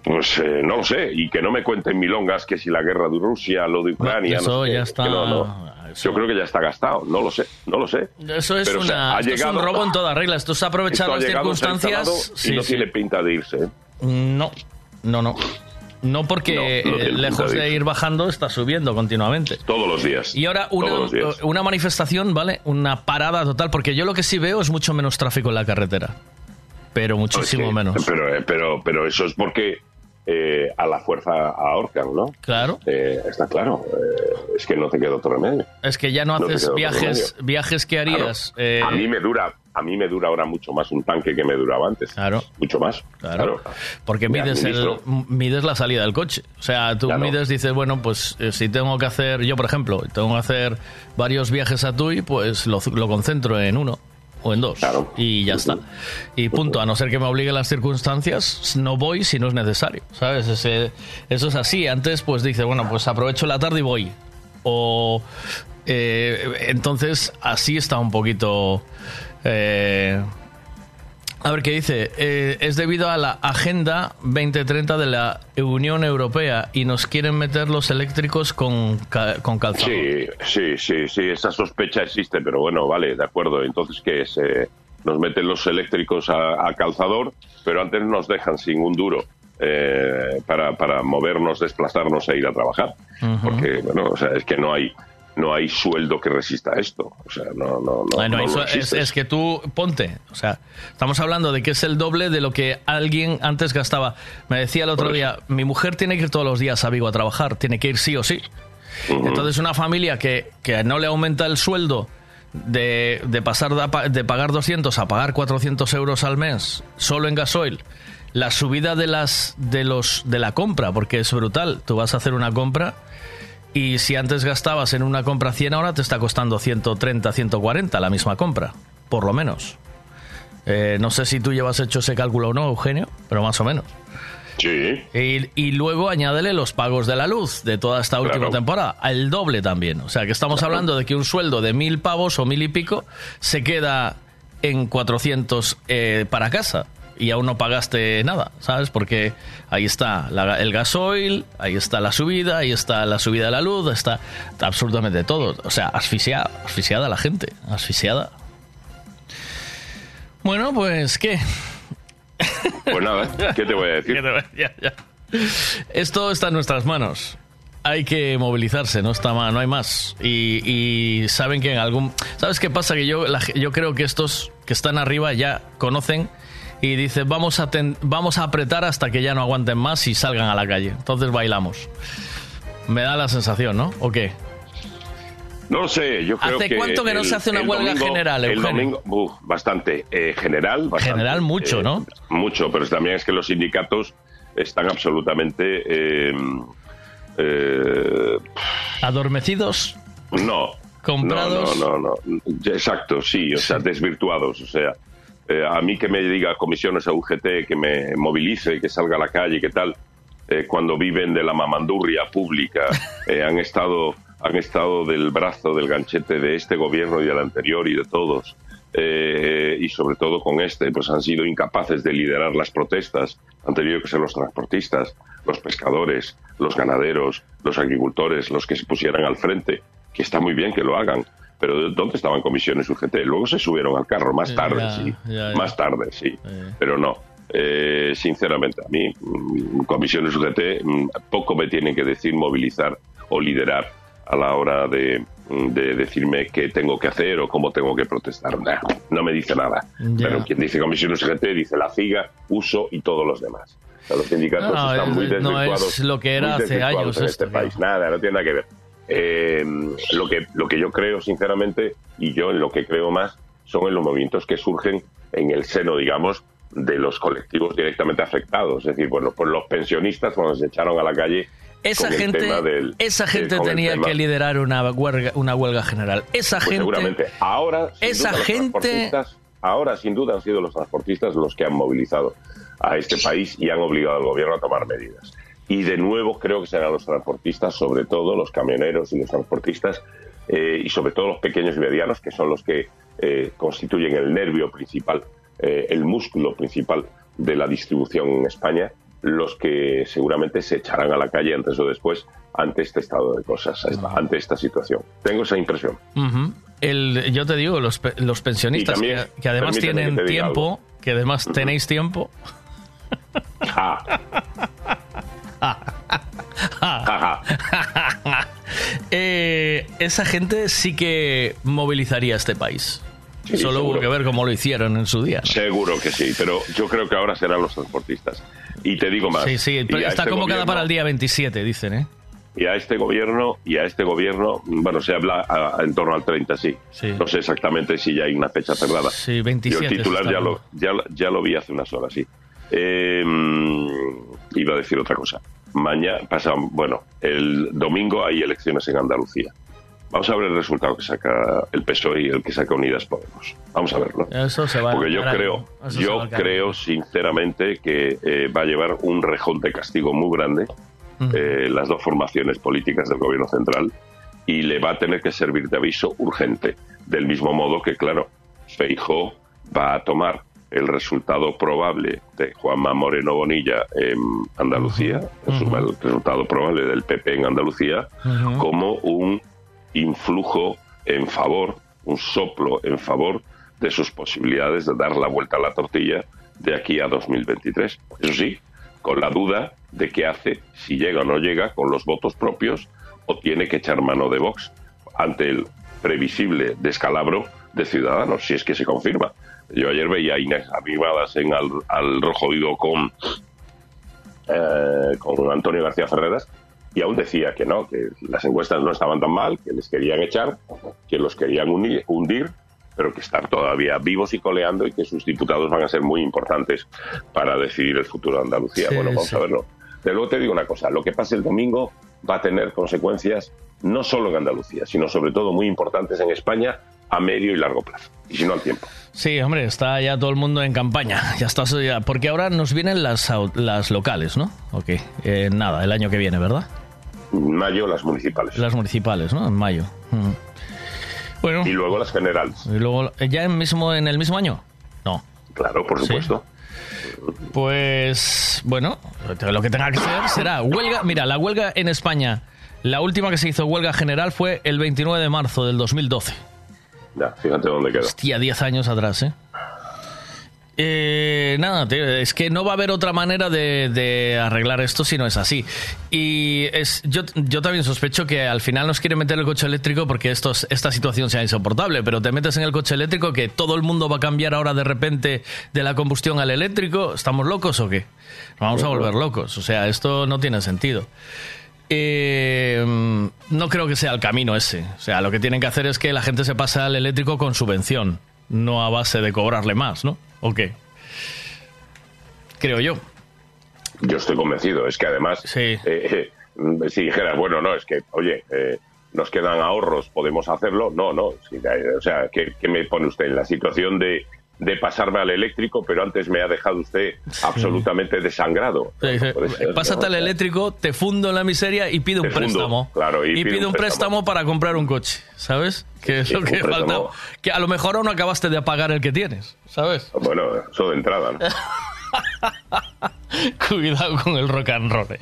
Pues eh, no lo sé, y que no me cuenten milongas que si la guerra de Rusia, lo de Ucrania, no eso sé qué, ya es está- no, no. Yo creo que ya está gastado, no lo sé, no lo sé. Eso es, Pero, o sea, una, ha es un llegado- robo en toda regla. Esto es aprovechar Esto las llegado, circunstancias. y Sí, no sí. tiene pinta de irse. ¿eh? No, no, no. No porque No, no lejos de ir bajando está subiendo continuamente. Todos los días. Y ahora una, una manifestación, ¿vale? Una parada total, porque yo lo que sí veo es mucho menos tráfico en la carretera. Pero muchísimo Sí, menos. Pero, eh, pero, pero eso es porque eh, a la fuerza ahorcan, ¿no? Claro. Eh, está claro. eh, es que no te queda otro remedio. Es que ya no haces viajes, viajes que harías. eh, A mí me dura, a mí me dura ahora mucho más un tanque que me duraba antes. Claro. Mucho más. Claro. Porque mides, el, mides la salida del coche. O sea, tú Claro. mides, dices, bueno, pues eh, si tengo que hacer, yo por ejemplo, tengo que hacer varios viajes a TUI, pues lo, lo concentro en uno o en dos. Y ya está. Y punto. A no ser que me obliguen las circunstancias, no voy si no es necesario. ¿Sabes? Ese- eso es así. Antes, pues dice, bueno, pues aprovecho la tarde y voy. O. eh, entonces, así está un poquito. Eh, a ver qué dice. Eh, es debido a la Agenda 2030 de la Unión Europea y nos quieren meter los eléctricos con, con calzado. Sí, sí, sí, sí, esa sospecha existe, pero bueno, vale, de acuerdo. Entonces, que es? Eh, nos meten los eléctricos a, a calzador, pero antes nos dejan sin un duro eh, para, para movernos, desplazarnos e ir a trabajar. Porque, bueno, o sea, es que no hay, no hay sueldo que resista esto. O sea, no, no, no. Bueno, no eso es, es que tú ponte, o sea, estamos hablando de que es el doble de lo que alguien antes gastaba. Me decía el otro día, mi mujer tiene que ir todos los días a Vigo a trabajar, tiene que ir sí o sí. Entonces una familia que, que no le aumenta el sueldo de, de pasar de, de pagar 200 a pagar 400 euros al mes solo en gasoil, la subida de las de los de la compra, porque es brutal. Tú vas a hacer una compra y si antes gastabas en una compra 100, ahora te está costando 130, 140 la misma compra, por lo menos. Eh, no sé si tú llevas hecho ese cálculo o no, Eugenio, pero más o menos. Sí. Y, y luego añádele los pagos de la luz de toda esta última Claro. temporada, el doble también. O sea que estamos hablando de que un sueldo de mil pavos o mil y pico se queda en 400 eh, para casa y aún no pagaste nada, ¿sabes? Porque ahí está la- el gasoil, ahí está la subida, ahí está la subida de la luz, está, está absolutamente todo. O sea, asfixiada, asfixiada la gente, asfixiada. Bueno, pues, ¿qué? Pues nada, ¿qué te voy a decir? ¿Qué te voy a- ya, ya. Esto está en nuestras manos. Hay que movilizarse, no está ma- no hay más. Y, y saben que en algún, ¿sabes qué pasa? Que yo, la yo creo que estos que están arriba ya conocen y dicen vamos a ten- vamos a apretar hasta que ya no aguanten más y salgan a la calle. Entonces bailamos. Me da la sensación, ¿no? ¿O qué? No lo sé, yo creo ¿Hace que... cuánto que no el- se hace una el huelga domingo- general, El Eugenio? domingo, uf, bastante. Eh, general, bastante. General mucho, Eh, ¿no? Mucho, pero también es que los sindicatos están absolutamente... eh, eh, ¿Adormecidos? no. ¿Comprados? No, no, no, no. Exacto, sí, o sea, desvirtuados. O sea, eh, a mí que me diga comisiones a UGT, que me movilice, que salga a la calle, que tal, eh, cuando viven de la mamandurria pública, eh, han estado han estado del brazo, del ganchete de este gobierno y del anterior y de todos. Y sobre todo con este, pues han sido incapaces de liderar las protestas. Han tenido que ser los transportistas, los pescadores, los ganaderos, los agricultores, los que se pusieran al frente, que está muy bien que lo hagan. Pero ¿dónde estaban comisiones UGT? Luego se subieron al carro, más tarde, Ya, sí. ya, ya. Más tarde, sí. Pero no. Eh, sinceramente, a mí, mm, comisiones UGT, mm, poco me tienen que decir movilizar o liderar a la hora de, mm, de decirme qué tengo que hacer o cómo tengo que protestar. Nah, no me dice nada. Pero quien dice comisiones UGT dice la FIGA, uso y todos los demás. O sea, los sindicatos No, están es- muy no desvirtuados. es lo que era muy hace años en este país. Nada, no tiene nada que ver. Eh, lo, que, lo que yo creo, sinceramente, y yo en lo que creo más, son en los movimientos que surgen en el seno, digamos, de los colectivos directamente afectados. Es decir, bueno, pues los pensionistas cuando se echaron a la calle Esa gente, del- esa del- gente el tenía que liderar una huelga, una huelga general. Esa Pues gente, seguramente. Ahora, esa duda, gente- ahora, sin duda, han sido los transportistas los que han movilizado a este país y han obligado al gobierno a tomar medidas. Y de nuevo creo que serán los transportistas, sobre todo los camioneros y los transportistas, eh, y sobre todo los pequeños y medianos, que son los que eh, constituyen el nervio principal, eh, el músculo principal de la distribución en España, los que seguramente se echarán a la calle antes o después ante este estado de cosas, ante esta situación. Tengo esa impresión. Ujú. El, yo te digo, los, los pensionistas también, que, que además tienen que tiempo, que además tenéis tiempo. Eh, esa gente sí que movilizaría este país. Sí, Solo hubo seguro. que ver cómo lo hicieron en su día. ¿no? Seguro que sí, pero yo creo que ahora serán los transportistas. Y te digo más. Sí, sí, está este convocada gobierno- para el día 27, dicen, ¿eh? Y a este gobierno, y a este gobierno, bueno, se habla a- en torno al 30, sí. No sé exactamente si ya hay una fecha cerrada. Sí, 27 Yo el titular ya lo, ya, ya lo vi hace unas horas, sí. Eh, iba a decir otra cosa. Mañana, pasa, bueno, el domingo hay elecciones en Andalucía. Vamos a ver el resultado que saca el PSOE y el que saca Unidas Podemos. Vamos a verlo. Eso se va Porque yo creo, yo creo sinceramente que eh, va a llevar un rejón de castigo muy grande eh, las dos formaciones políticas del gobierno central y le va a tener que servir de aviso urgente. Del mismo modo que, claro, Feijó va a tomar el resultado probable de Juanma Moreno Bonilla en Andalucía, en su- el resultado probable del PP en Andalucía, como un influjo en favor, un soplo en favor de sus posibilidades de dar la vuelta a la tortilla de aquí a 2023. Eso sí, con la duda de qué hace, si llega o no llega, con los votos propios o tiene que echar mano de Vox. ante el previsible descalabro de Ciudadanos, si es que se confirma. Yo ayer veía a Inés Arribadas en al, al Rojo Vivo con, eh, con Antonio García Ferreras y aún decía que no, que las encuestas no estaban tan mal, que les querían echar, que los querían uni- hundir, pero que están todavía vivos y coleando y que sus diputados van a ser muy importantes para decidir el futuro de Andalucía. Sí, bueno, vamos sí. a verlo. De luego te digo una cosa, lo que pase el domingo va a tener consecuencias no solo en Andalucía, sino sobre todo muy importantes en España a medio y largo plazo, y si no al tiempo. Sí, hombre, está ya todo el mundo en campaña. Ya está, ya- porque ahora nos vienen las, las locales, ¿no? Ok, eh, nada, el año que viene, ¿verdad? En mayo las municipales. Las municipales, ¿no? En mayo. Bueno. Y luego las generales. Y luego, eh, ¿ya en, mismo, en el mismo año? No. Claro, por Sí. supuesto. Pues bueno, lo que tenga que ser será huelga. Mira, la huelga en España, la última que se hizo huelga general fue el 29 de marzo del 2012. Ya, fíjate dónde quedó. Hostia, 10 años atrás, ¿eh? Eh, nada, tío, es que no va a haber otra manera de, arreglar esto si no es así. Y es, yo, yo también sospecho que al final nos quiere meter el coche eléctrico porque estos, esta situación sea insoportable, pero te metes en el coche eléctrico que todo el mundo va a cambiar ahora de repente de la combustión al eléctrico. ¿Estamos locos o qué? Nos vamos a volver locos. O sea, esto no tiene sentido. Eh, no creo que sea el camino ese. O sea, lo que tienen que hacer es que la gente se pase al eléctrico con subvención, no a base de cobrarle más, ¿no? ¿O qué? Creo yo. Yo estoy convencido. Es que además, eh, eh, si dijeras, bueno, no, es que, oye, eh, nos quedan ahorros, podemos hacerlo. No, no. sí, o sea, ¿qué, qué me pone usted en la situación de, de pasarme al eléctrico, pero antes me ha dejado usted absolutamente desangrado? Te dice, Pásate al eléctrico, te fundo en la miseria y pide un fundo, préstamo. claro, y y pide un préstamo para comprar un coche, ¿sabes? Que es Sí, lo que falta. Que a lo mejor aún no acabaste de pagar el que tienes, ¿sabes? Bueno, eso de entrada, ¿no? Cuidado con el rock and roll. eh.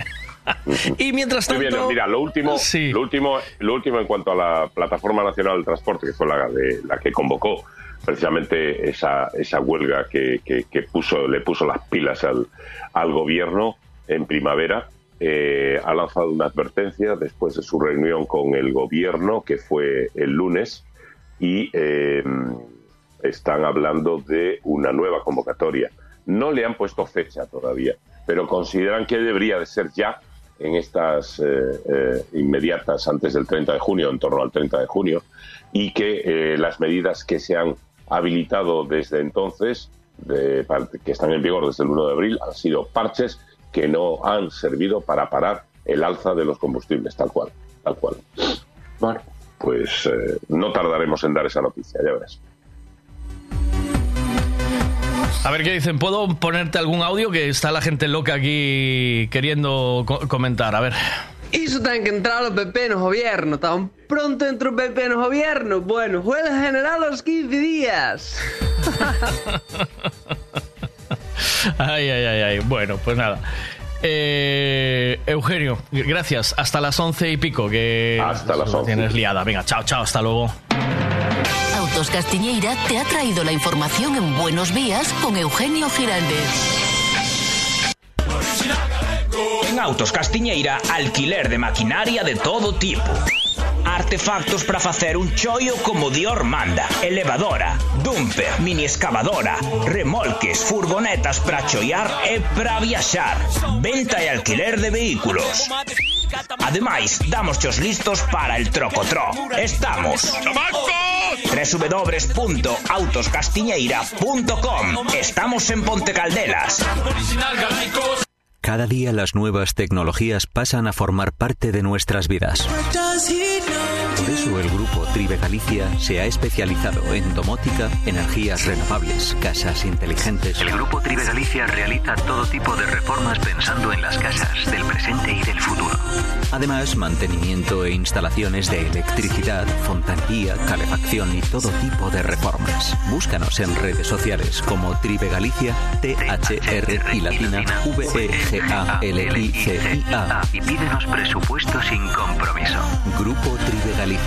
y mientras Muy tanto... bien, mira, lo último, lo último, lo último en cuanto a la plataforma nacional del transporte, que fue la de la que convocó precisamente esa, esa huelga que, que- puso, le puso las pilas al, al gobierno en primavera, eh, ha lanzado una advertencia después de su reunión con el gobierno, que fue el lunes, y eh, están hablando de una nueva convocatoria. No le han puesto fecha todavía, pero consideran que debería de ser ya en estas eh, eh, inmediatas antes del 30 de junio, en torno al 30 de junio, y que las medidas que se han habilitado desde entonces, de- que están en vigor desde el 1 de abril, han sido parches que no han servido para parar el alza de los combustibles, tal cual, tal cual. Bueno, pues eh, no tardaremos en dar esa noticia, ya verás. A ver qué dicen. ¿Puedo ponerte algún audio que está la gente loca aquí queriendo co- comentar? A ver. Iso ten que entrar o PP no gobierno Tan pronto entra o PP no gobierno Bueno, juega general aos 15 días Ay, ay, ay, ay. Bueno, pues nada. Eh, Eugenio, gracias. Hasta las once y pico, que Hasta las lo 11. tienes liada. Venga, chao, chao, hasta luego. Autos Castiñeira te ha traído la información en Buenos Días con Eugenio Giraldez. En Autos Castiñeira, alquiler de maquinaria de todo tipo. Artefactos para facer un chollo como Dior manda. Elevadora, dumper, mini excavadora, remolques, furgonetas para chollar e para viaxar. Venta e alquiler de vehículos. Ademais, damos os listos para el trocotró. Estamos Estamos en Ponte Caldelas. Cada día las nuevas tecnologías pasan a formar parte de nuestras vidas. Eso el grupo Tribe Galicia se ha especializado en domótica, energías renovables, casas inteligentes. El Grupo Tribe Galicia realiza todo tipo de reformas pensando en las casas del presente y del futuro. Además, mantenimiento e instalaciones de electricidad, fontanería, calefacción y todo tipo de reformas. Búscanos en redes sociales como Tribe Galicia, T-H-R y latina E V-E-G-A-L-I-C-I-A. Y pídenos presupuesto sin compromiso. Grupo Tribe Galicia.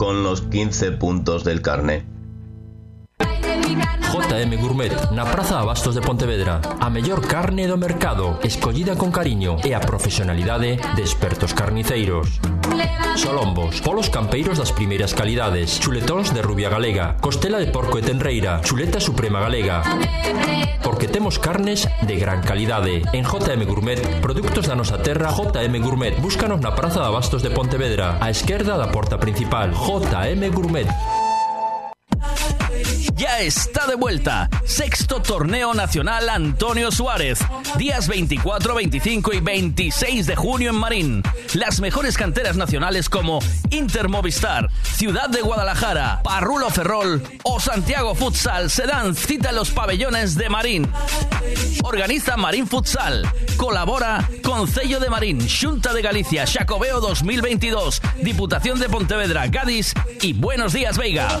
con los 15 puntos del carné. JM Gourmet na Praza Abastos de Pontevedra A mellor carne do mercado Escollida con cariño E a profesionalidade de expertos carniceiros Solombos Polos campeiros das primeiras calidades Chuletóns de rubia galega Costela de porco e tenreira Chuleta suprema galega. Porque temos carnes de gran calidade. En JM Gourmet Produtos da nosa terra JM Gourmet. Búscanos na Praza de Abastos de Pontevedra A esquerda da porta principal JM Gourmet Ya está de vuelta. Sexto Torneo Nacional Antonio Suárez. Días 24, 25 y 26 de junio en Marín. Las mejores canteras nacionales como Inter Movistar, Ciudad de Guadalajara, Parrulo Ferrol o Santiago Futsal se dan cita en los pabellones de Marín. Organiza Marín Futsal. Colabora Concello de Marín, Junta de Galicia, Xacobeo 2022, Diputación de Pontevedra, Gadis y Buenos Días Veiga.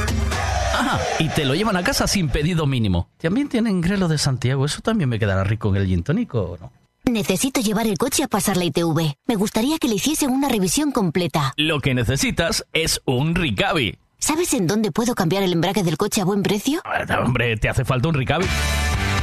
Ajá, y te lo llevan a casa sin pedido mínimo. También tienen grelo de Santiago. Eso también me quedará rico en el gin tonic, ¿o no? Necesito llevar el coche a pasar la ITV. Me gustaría que le hiciesen una revisión completa. Lo que necesitas es un Ricavi. ¿Sabes en dónde puedo cambiar el embrague del coche a buen precio? Ah, Hombre, ¿te hace falta un Ricavi?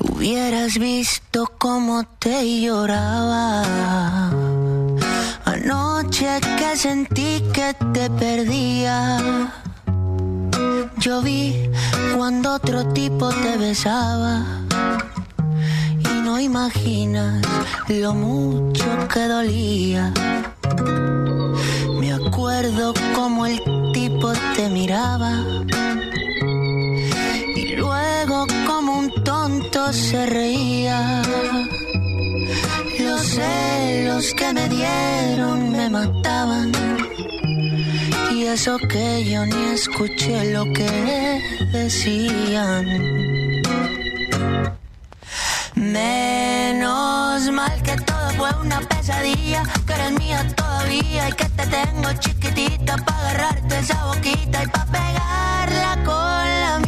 Hubieras visto cómo te lloraba anoche que sentí que te perdía. Yo vi cuando otro tipo te besaba y no imaginas lo mucho que dolía. Me acuerdo como el tipo te miraba y luego como un tonto se reía. Los celos que me dieron me mataban. Y eso que yo ni escuché lo que decían. Menos mal que todo fue una pesadilla, que eres mía todavía y que te tengo chiquitita para agarrarte esa boquita y para pegarla con la mía.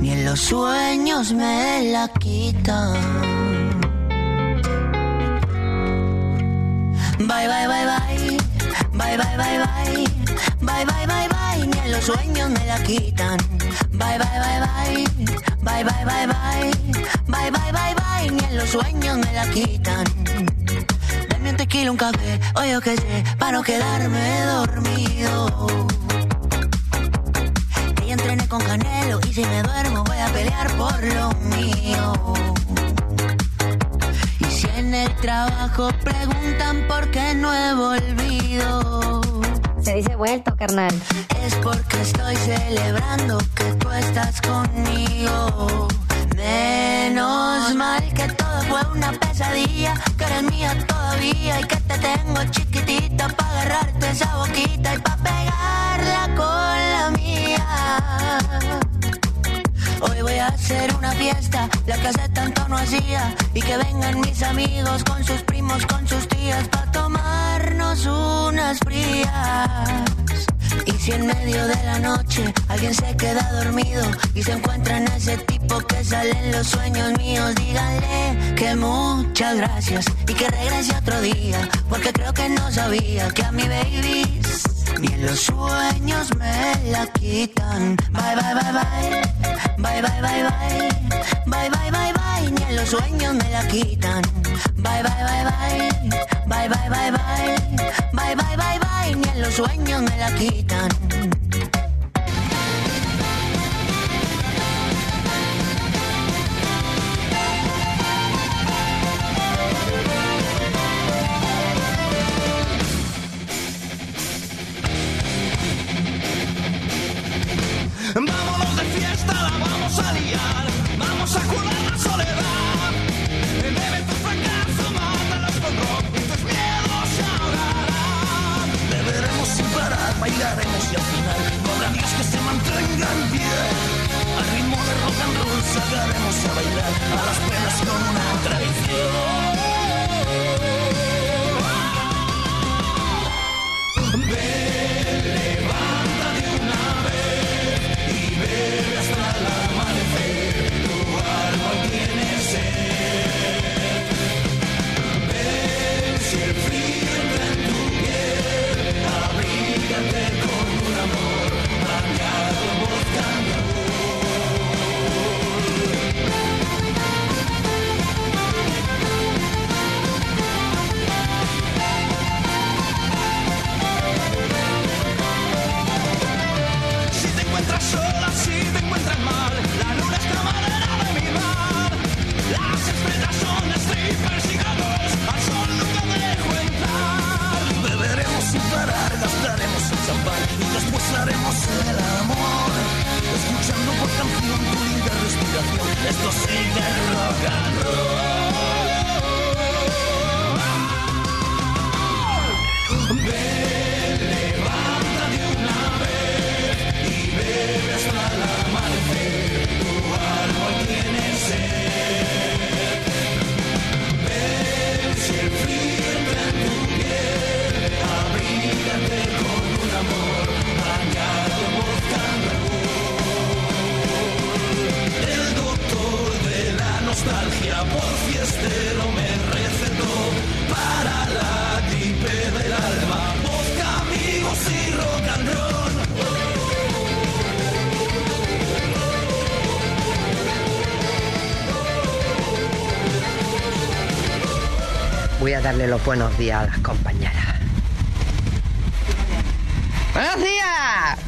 ni en los sueños me la quitan. Bye, bye, bye, bye. Bye, bye, bye, bye. Bye, bye, bye, bye. Ni en los sueños me la quitan. Bye, bye, bye, bye. Bye, bye, bye, bye. Bye, bye, bye, bye. Ni en los sueños me la quitan. Dame un tequila, un café, o yo qué sé, para no quedarme dormido. Ya entrené con Canelo y si me duermo voy a pelear por lo mío. Y si en el trabajo preguntan por qué no he volvido. Se dice vuelto, carnal. Es porque estoy celebrando que tú estás conmigo. Menos mal que todo fue una pesadilla, que eres mía todavía y que te tengo chiquitita para agarrarte esa boquita y para pegarla con. Hoy voy a hacer una fiesta, la que hace tanto no hacía. Y que vengan mis amigos con sus primos, con sus tías, para tomarnos unas frías. Y si en medio de la noche alguien se queda dormido y se encuentra en ese tipo que sale en los sueños míos, díganle que muchas gracias y que regrese otro día, porque creo que no sabía que a mi baby ni en los sueños me la quitan. Bye, bye, bye, bye. Bye, bye, bye, bye. Bye, bye, bye, bye. Ni en los sueños me la quitan. Bye, bye, bye, bye. Bye, bye, bye, bye. Bye, bye, bye, bye. Ni en los sueños me la quitan. Bailaremos y al final habrá días que se mantengan en pie. Al ritmo de rock and sacaremos a bailar a las penas con una tradición. Abrígate haremos el amor. Escuchando por canción tu linda respiración, esto sigue rock and roll. Nostalgia por fiestero me recetó para la gripe del alma. Vodka, amigos y rock and roll. Voy a darle los buenos días a las compañeras. ¡Buenos días!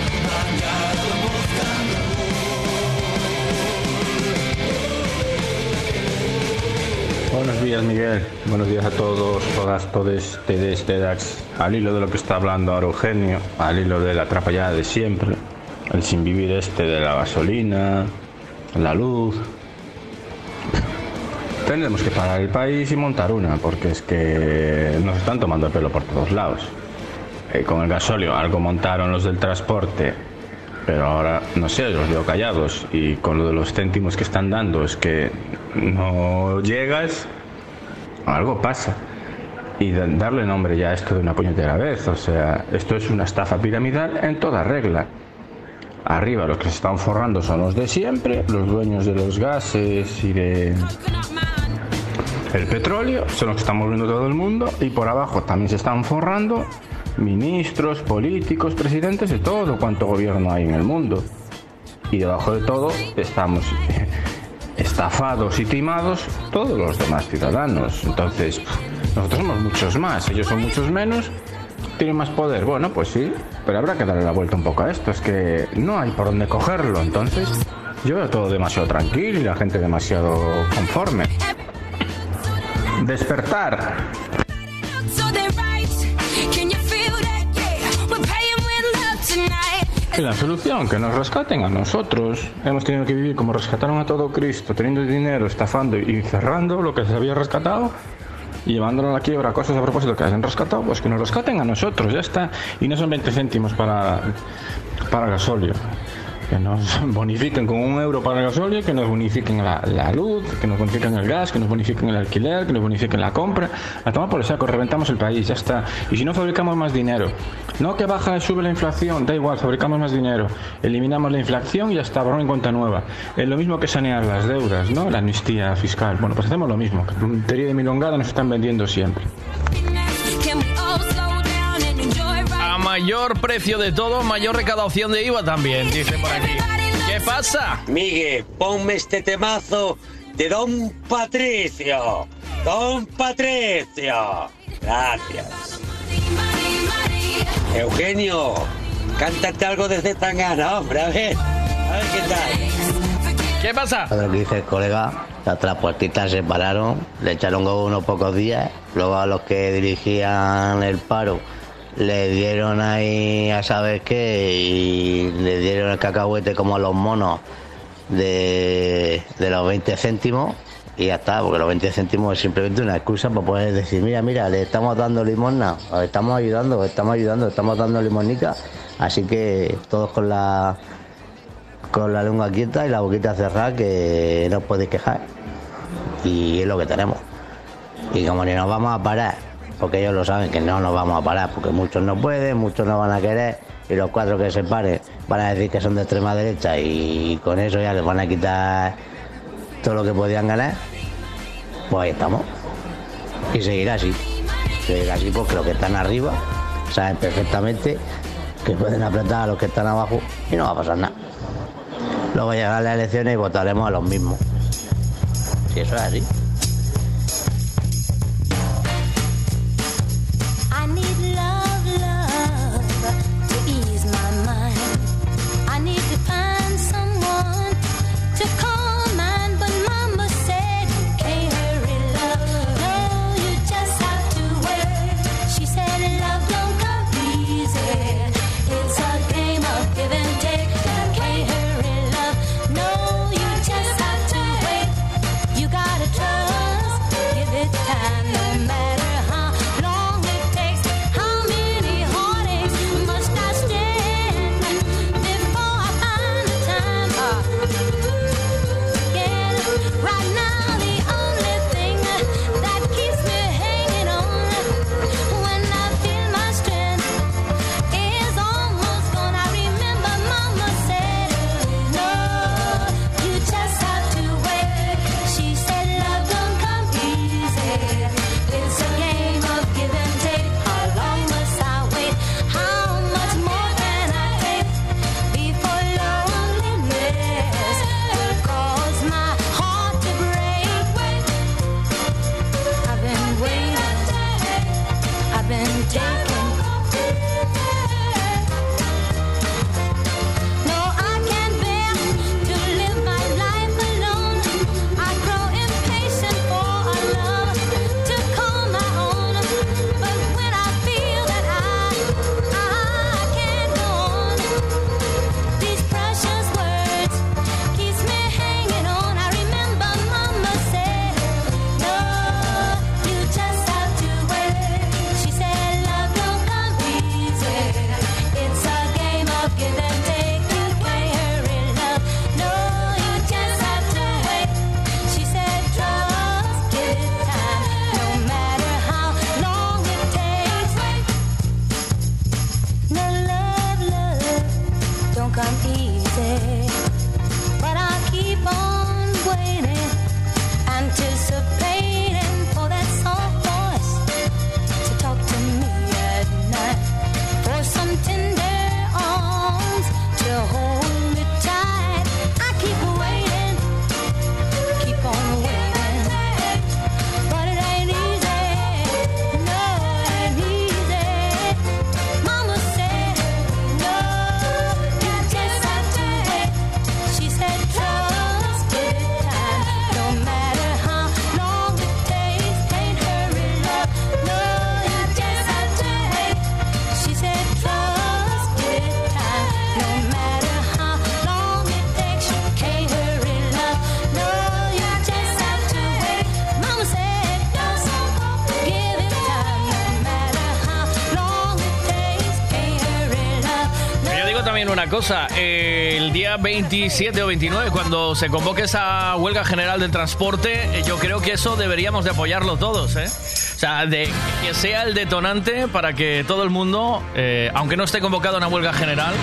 Buenos días, Miguel. Buenos días a todos, todas, todos, tedes, tedax. Al hilo de lo que está hablando ahora Eugenio, al hilo de la atrapallada de siempre, el sin vivir este de la gasolina, la luz. Tendremos que parar el país y montar una, porque es que nos están tomando el pelo por todos lados. Eh, con el gasóleo algo montaron los del transporte, pero ahora no sé, los veo callados. Y con lo de los céntimos que están dando, es que no llegas, algo pasa. Y da- darle nombre ya a esto de una puñetera vez, o sea, esto es una estafa piramidal en toda regla. Arriba los que se están forrando son los de siempre, los dueños de los gases y de el petróleo, son los que están moviendo todo el mundo, y por abajo también se están forrando ministros, políticos, presidentes de todo cuanto gobierno hay en el mundo. Y debajo de todo estamos estafados y timados todos los demás ciudadanos. Entonces, nosotros somos muchos más, ellos son muchos menos, tienen más poder. Bueno, pues sí, pero habrá que darle la vuelta un poco a esto. Es que no hay por dónde cogerlo. Entonces, yo veo todo demasiado tranquilo y la gente demasiado conforme. Despertar. Y la solución, que nos rescaten a nosotros. Hemos tenido que vivir como rescataron a todo Cristo, teniendo dinero, estafando y cerrando lo que se había rescatado y llevándolo a la quiebra, cosas a propósito que han rescatado, pues que nos rescaten a nosotros, ya está. Y no son 20 céntimos para, para gasóleo. Que nos bonifiquen con un euro para el gasóleo, que nos bonifiquen la, la luz, que nos bonifiquen el gas, que nos bonifiquen el alquiler, que nos bonifiquen la compra. A tomar por el saco, reventamos el país, ya está. Y si no fabricamos más dinero, no que baja y sube la inflación, da igual, fabricamos más dinero. Eliminamos la inflación y ya está, borrón en cuenta nueva. Es lo mismo que sanear las deudas, ¿no? La amnistía fiscal. Bueno, pues hacemos lo mismo. Que tontería de milongada nos están vendiendo siempre. Mayor precio de todo, mayor recaudación de IVA también, dice por aquí. ¿Qué pasa? Miguel, ponme este temazo de Don Patricio. Don Patricio. Gracias. Eugenio, cántate algo desde Tangana, hombre, a ver. A ver qué tal. ¿Qué pasa? Lo que dice el colega, las transportistas se pararon, le echaron unos pocos días, luego a los que dirigían el paro le dieron ahí a saber qué y le dieron el cacahuete como a los monos de, de los 20 céntimos y ya está, porque los 20 céntimos es simplemente una excusa para poder decir, mira, mira, le estamos dando limosna, os estamos ayudando, os estamos ayudando, os estamos dando limonica, así que todos con la con la lengua quieta y la boquita cerrada que no os podéis quejar. Y es lo que tenemos. Y como ni nos vamos a parar, porque ellos lo saben que no nos vamos a parar, porque muchos no pueden, muchos no van a querer, y los cuatro que se paren van a decir que son de extrema derecha y con eso ya les van a quitar todo lo que podían ganar, pues ahí estamos. Y seguirá así. Seguirá así porque los que están arriba saben perfectamente que pueden apretar a los que están abajo y no va a pasar nada. Luego llegarán las elecciones y votaremos a los mismos. Si eso es así. Cosa. eh, el día 27 o 29, cuando se convoque esa huelga general del transporte, eh, yo creo que eso deberíamos de apoyarlo todos, ¿eh? O sea, de que sea el detonante para que todo el mundo, eh, aunque no esté convocado una huelga general,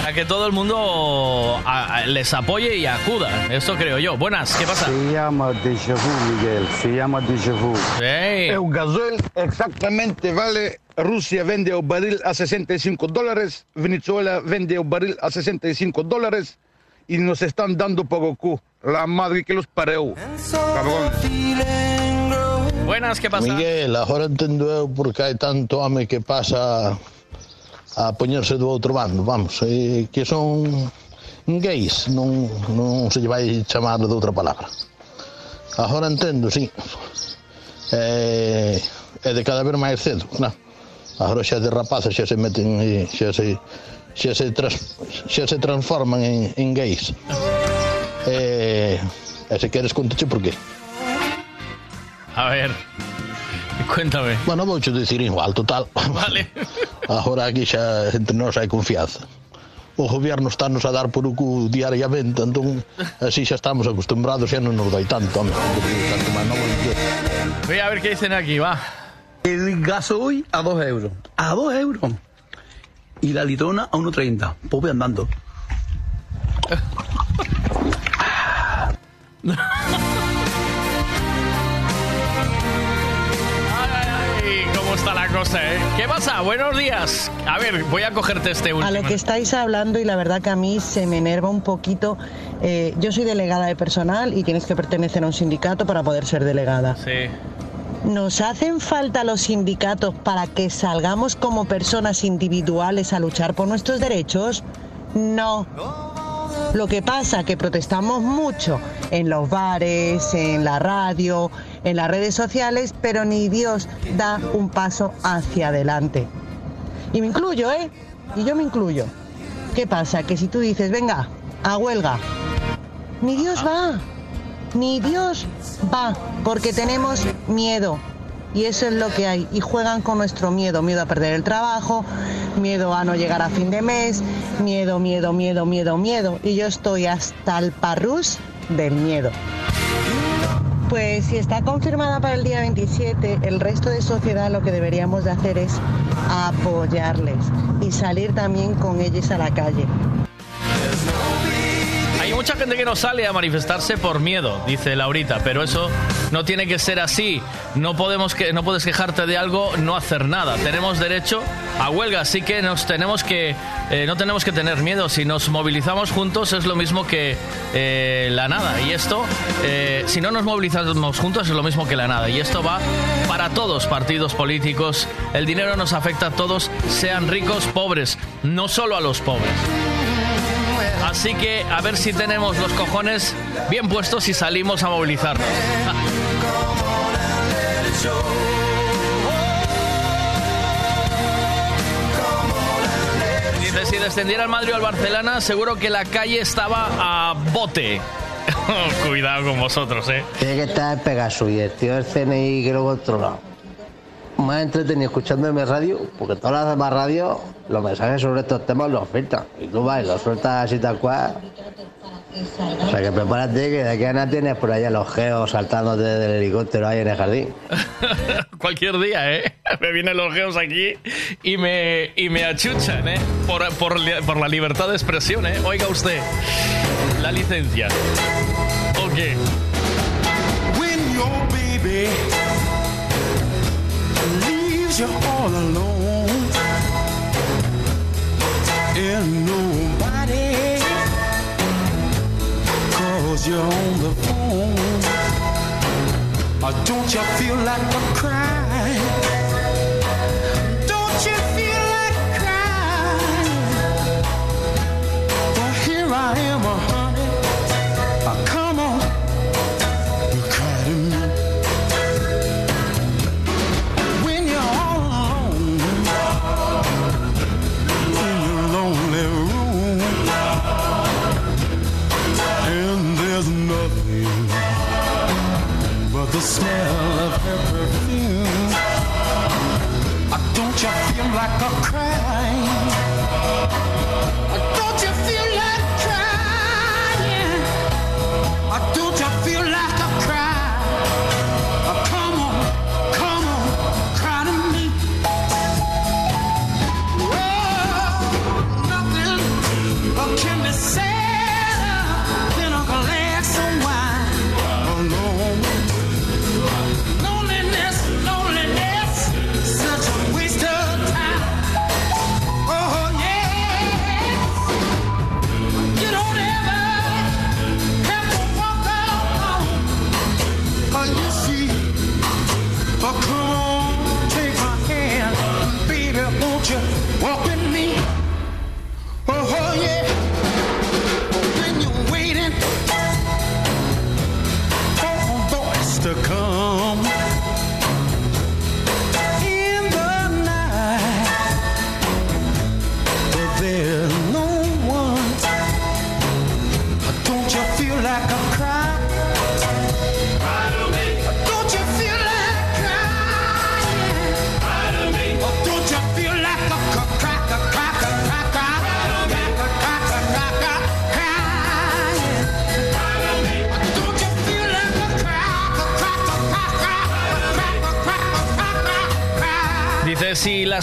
para que todo el mundo a- a- les apoye y acuda. Eso creo yo. Buenas, ¿qué pasa? Se llama déjà vu, Miguel. Se llama déjà vu. El gasoil exactamente vale. Rusia vende el barril a 65 dólares, Venezuela vende el barril a 65 dólares y nos están dando por cu. La madre que los parió. Cabrón. Buenas, ¿qué pasa? Miguel, agora entendo eu porque hai tanto home que pasa a poñerse do outro bando, vamos, eh, que son gays, non, non se lle vai chamar de outra palabra. Agora entendo, sí. Eh, é de cada vez máis cedo, non? Agora xa de rapazes xa se meten e xa se, xa se, tras, xa se transforman en, en gays. E, e se queres contache por qué. A ver, cuéntame. Bueno, vou xo dicir igual, total. Vale. Agora aquí xa entre nós hai confianza o goberno estános a dar por o cu diariamente, entón así xa estamos acostumbrados e non nos dai tanto, home. Voy a ver que dicen aquí, va. El gasoil a 2 euros. A 2 euros. Y la litrona a 1,30. Pues voy andando. Ay, ¿Cómo está la cosa, eh? ¿Qué pasa? Buenos días. A ver, voy a cogerte este A último. lo que estáis hablando y la verdad que a mí se me enerva un poquito. eh, yo soy delegada de personal y tienes que pertenecer a un sindicato para poder ser delegada. Sí. ¿Nos hacen falta los sindicatos para que salgamos como personas individuales a luchar por nuestros derechos? No. Lo que pasa que protestamos mucho en los bares, en la radio, en las redes sociales, pero ni Dios da un paso hacia adelante. Y me incluyo, ¿eh? Y yo me incluyo. ¿Qué pasa? Que si tú dices, venga, a huelga, ni Dios va, ni Dios va, porque tenemos miedo. Y eso es lo que hay. Y juegan con nuestro miedo. Miedo a perder el trabajo, miedo a no llegar a fin de mes, miedo, miedo, miedo, miedo, miedo. Y yo estoy hasta el parrús del miedo. Pues si está confirmada para el día 27, el resto de sociedad lo que deberíamos de hacer es apoyarles y salir también con ellos a la calle. Mucha gente que no sale a manifestarse por miedo, dice Laurita, pero eso no tiene que ser así. No podemos que no puedes quejarte de algo, no hacer nada. Tenemos derecho a huelga, así que nos tenemos que eh, no tenemos que tener miedo. Si nos movilizamos juntos es lo mismo que eh, la nada. Y esto, eh, si no nos movilizamos juntos es lo mismo que la nada. Y esto va para todos partidos políticos. El dinero nos afecta a todos, sean ricos, pobres, no solo a los pobres. Así que a ver si tenemos los cojones bien puestos y salimos a movilizarnos. Dice, si descendiera el Madrid o el Barcelona, seguro que la calle estaba a bote. Cuidado con vosotros, eh. Tiene que estar el Pegasus y el tío del CNI que lo controla. Más entretenido escuchándome radio, porque todas las demás radios, los mensajes sobre estos temas los filtran. Y tú vas y los sueltas así tal cual. O sea que prepárate que de aquí a nada tienes por allá los geos saltándote del helicóptero ahí en el jardín. Cualquier día, ¿eh? Me vienen los geos aquí y me, y me achuchan, ¿eh? Por, por, por la libertad de expresión, ¿eh? Oiga usted, la licencia. Ok. When your baby leaves you all alone and nobody calls you on the phone, don't you feel like a crying? Don't you feel like crying? Well, here I am, the smell of her perfume. Don't you feel like a crying?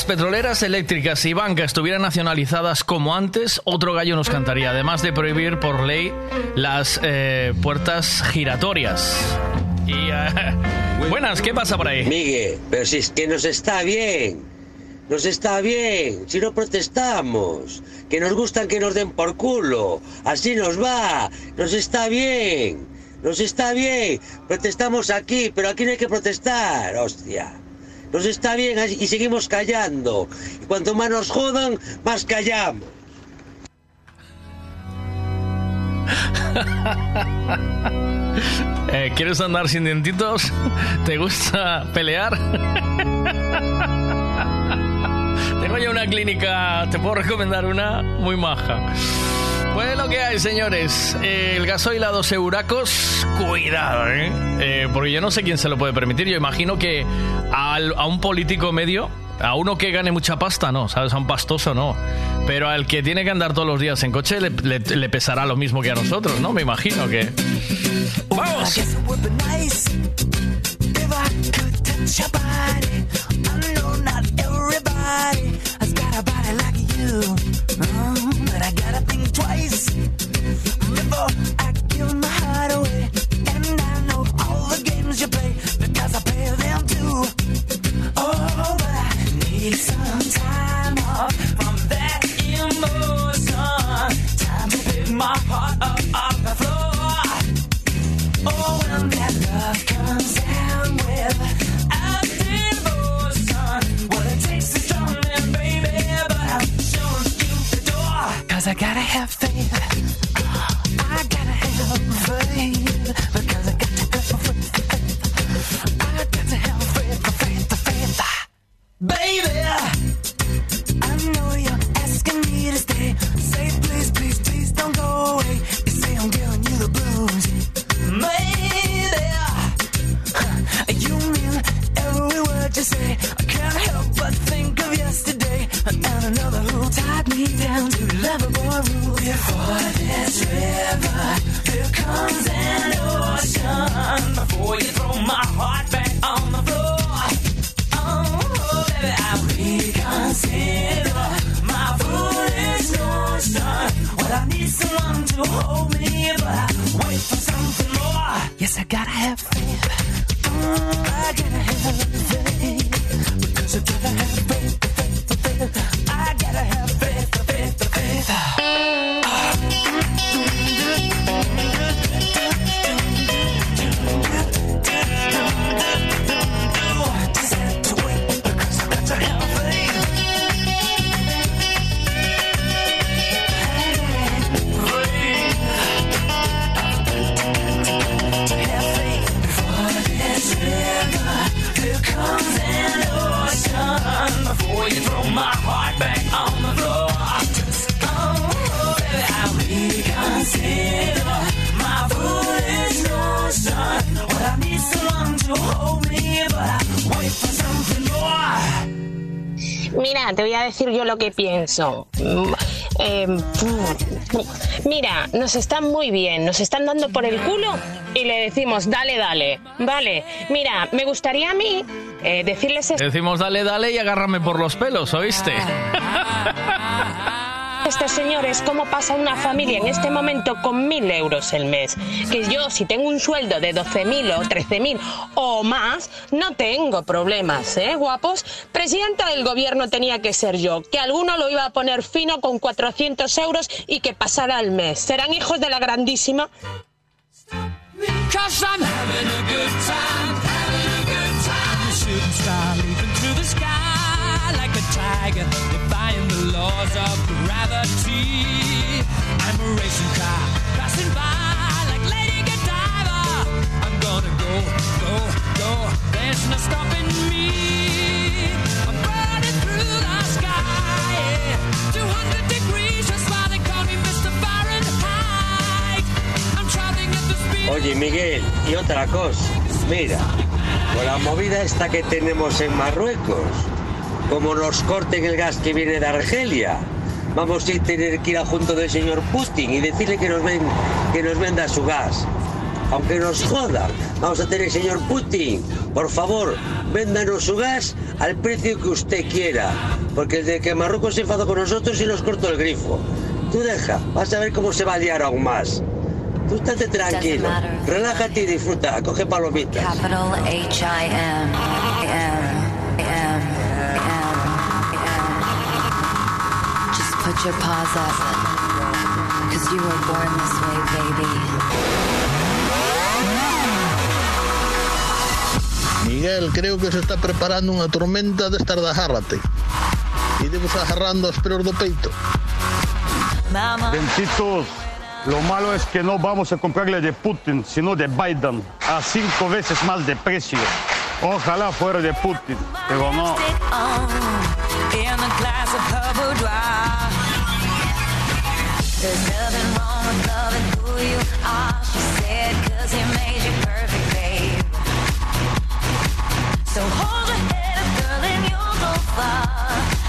Petroleras eléctricas y bancas estuvieran nacionalizadas como antes, otro gallo nos cantaría, además de prohibir por ley las eh, puertas giratorias. Eh, buenas, ¿qué pasa por ahí? Miguel, pero si es que nos está bien. Nos está bien, si no protestamos. Que nos gustan que nos den por culo. Así nos va. Nos está bien. Nos está bien. Protestamos aquí, pero aquí no hay que protestar, hostia. Nos está bien y seguimos callando. Cuanto más nos jodan, más callamos. Eh, ¿Quieres andar sin dientitos? ¿Te gusta pelear? Tengo ya una clínica, te puedo recomendar una muy maja. Pues lo que hay, señores. El gasoil a dos euracos, cuidado, ¿eh? Eh, Porque yo no sé quién se lo puede permitir. Yo imagino que a un político medio, a uno que gane mucha pasta, no, ¿sabes? A un pastoso, no. Pero al que tiene que andar todos los días en coche, le, le- le pesará lo mismo que a nosotros, ¿no? Me imagino que... ¡Vamos! Mm, but I gotta think twice before I give my heart away. And I know all the games you play because I play them too. Oh, but I need some time off from that emotion. Time to pick my I gotta have faith. I gotta have faith. Because I got to have faith. I got to have faith, faith, faith. Ah, baby, I know you're asking me to stay. Say please, please, please don't go away. You say I'm giving you the blues. Maybe you mean every word you say. I can't help but think of yesterday and another who tied me down to lovable rule. Before this river, here comes an ocean. Before you throw my heart back te voy a decir yo lo que pienso. Mm, eh, mm, mira, nos están muy bien, nos están dando por el culo y le decimos, dale, dale. Vale, mira, me gustaría a mí eh, decirles esto. Decimos dale, dale y agárrame por los pelos, ¿oíste? Estos señores, ¿cómo pasa una familia en este momento con mil euros el mes? Que yo, si tengo un sueldo de 12.000 o 13.000 o más, no tengo problemas, ¿eh, guapos? Presidenta del gobierno tenía que ser yo, que alguno lo iba a poner fino con 400 euros y que pasara el mes. ¿Serán hijos de la grandísima? Laws of gravity. I'm a racing car passing by like Lady Godiva. I'm gonna go, go There's no stopping me. I'm burning through the sky. 200 degrees, just why they call me Mr. Fahrenheit. I'm traveling at the speed. Oye, Miguel, y otra cosa. Mira, con la movida esta que tenemos en Marruecos, como nos corten el gas que viene de Argelia, vamos a tener que ir a junto del señor Putin y decirle que nos, ven, que nos venda su gas. Aunque nos joda, vamos a tener, señor Putin, por favor, véndanos su gas al precio que usted quiera. Porque desde que Marruecos se enfadó con nosotros y nos cortó el grifo. Tú deja, vas a ver cómo se va a liar aún más. Tú estate tranquilo, relájate y disfruta, coge palomitas. Capital H I M put your paws up. Cause you were born this way, baby. Miguel, creo que se está preparando unha tormenta de estar de agárrate. Iremos agarrando os pelos do peito. Bentitos, lo malo es que no vamos a comprarle de Putin, sino de Biden, a cinco veces más de precio. Ojalá fuera de Putin, pero no. In glass of. There's nothing wrong with loving who you are, she said, cause he made you perfect, babe. So hold your head girl, and you'll go far.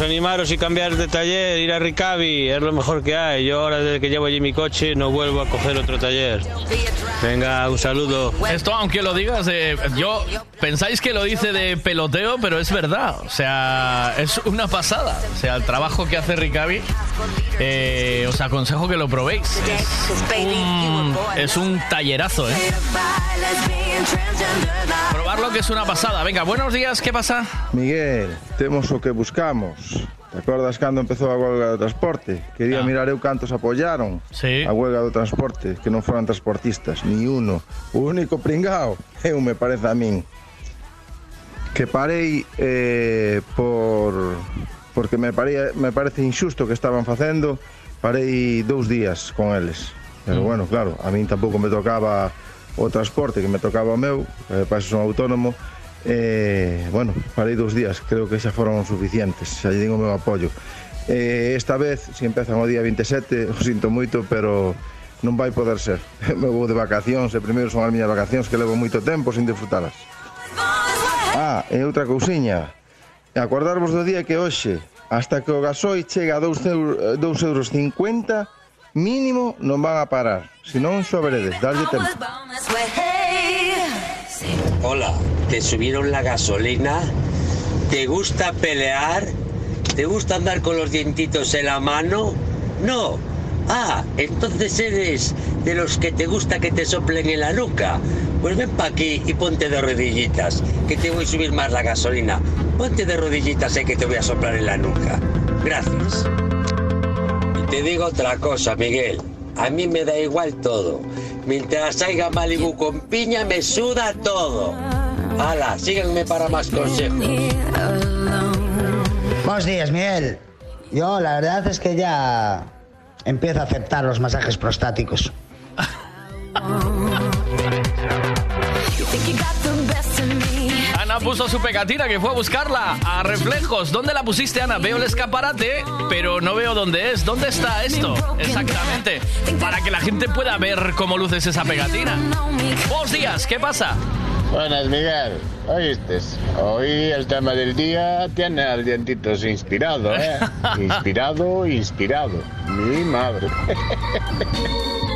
Animaros y cambiar de taller, ir a Ricavi, es lo mejor que hay. Yo ahora desde que llevo allí mi coche no vuelvo a coger otro taller. Venga, un saludo. Esto, aunque lo digas, eh, yo pensáis que lo dice de peloteo, pero es verdad. O sea, es una pasada. O sea, el trabajo que hace Ricavi, eh, os aconsejo que lo probéis. Es un, es un tallerazo, ¿eh? Probarlo que es una pasada. Venga, buenos días, ¿qué pasa? Miguel, temos o que buscamos. Te acordas cando empezou a huelga do transporte? Quería mirar eu cantos apoyaron sí. a huelga do transporte, que non foran transportistas, ni uno. O único pringao, eu me parece a min. Que parei eh, por porque me, paría, me parece injusto que estaban facendo, parei dous días con eles. Pero mm. bueno, claro, a min tampouco me tocaba o transporte que me tocaba o meu, eh, para son autónomo, eh, bueno, parei dous días, creo que xa foron suficientes, xa lle digo o meu apoio. Eh, esta vez, se si empezan o día 27, o sinto moito, pero non vai poder ser. Me vou de vacacións, e primeiro son as miñas vacacións que levo moito tempo sin disfrutalas. Ah, e outra cousiña, E acordarvos do día que hoxe, hasta que o gasoi chega a 2 euros 50, mínimo non van a parar. Se non, xo veredes, darlle tempo. Hola, ¿te subieron la gasolina? ¿Te gusta pelear? ¿Te gusta andar con los dientitos en la mano? No. Ah, entonces eres de los que te gusta que te soplen en la nuca. Pues ven pa' aquí y ponte de rodillitas, que te voy a subir más la gasolina. Ponte de rodillitas, eh, que te voy a soplar en la nuca. Gracias. Y te digo otra cosa, Miguel. A mí me da igual todo. Mientras haya Malibu con piña, me suda todo. Hala, síganme para más consejos. Buenos días, Miguel. Yo la verdad es que ya empiezo a aceptar los masajes prostáticos. Ana puso su pegatina que fue a buscarla a reflejos. ¿Dónde la pusiste, Ana? Veo el escaparate, pero no veo dónde es. ¿Dónde está esto? Exactamente. Para que la gente pueda ver cómo luces esa pegatina. Buenos días, ¿qué pasa? Buenas, Miguel. ¿Oíste? Hoy el tema del día tiene al dientitos inspirado, ¿eh? Inspirado, inspirado. Mi madre.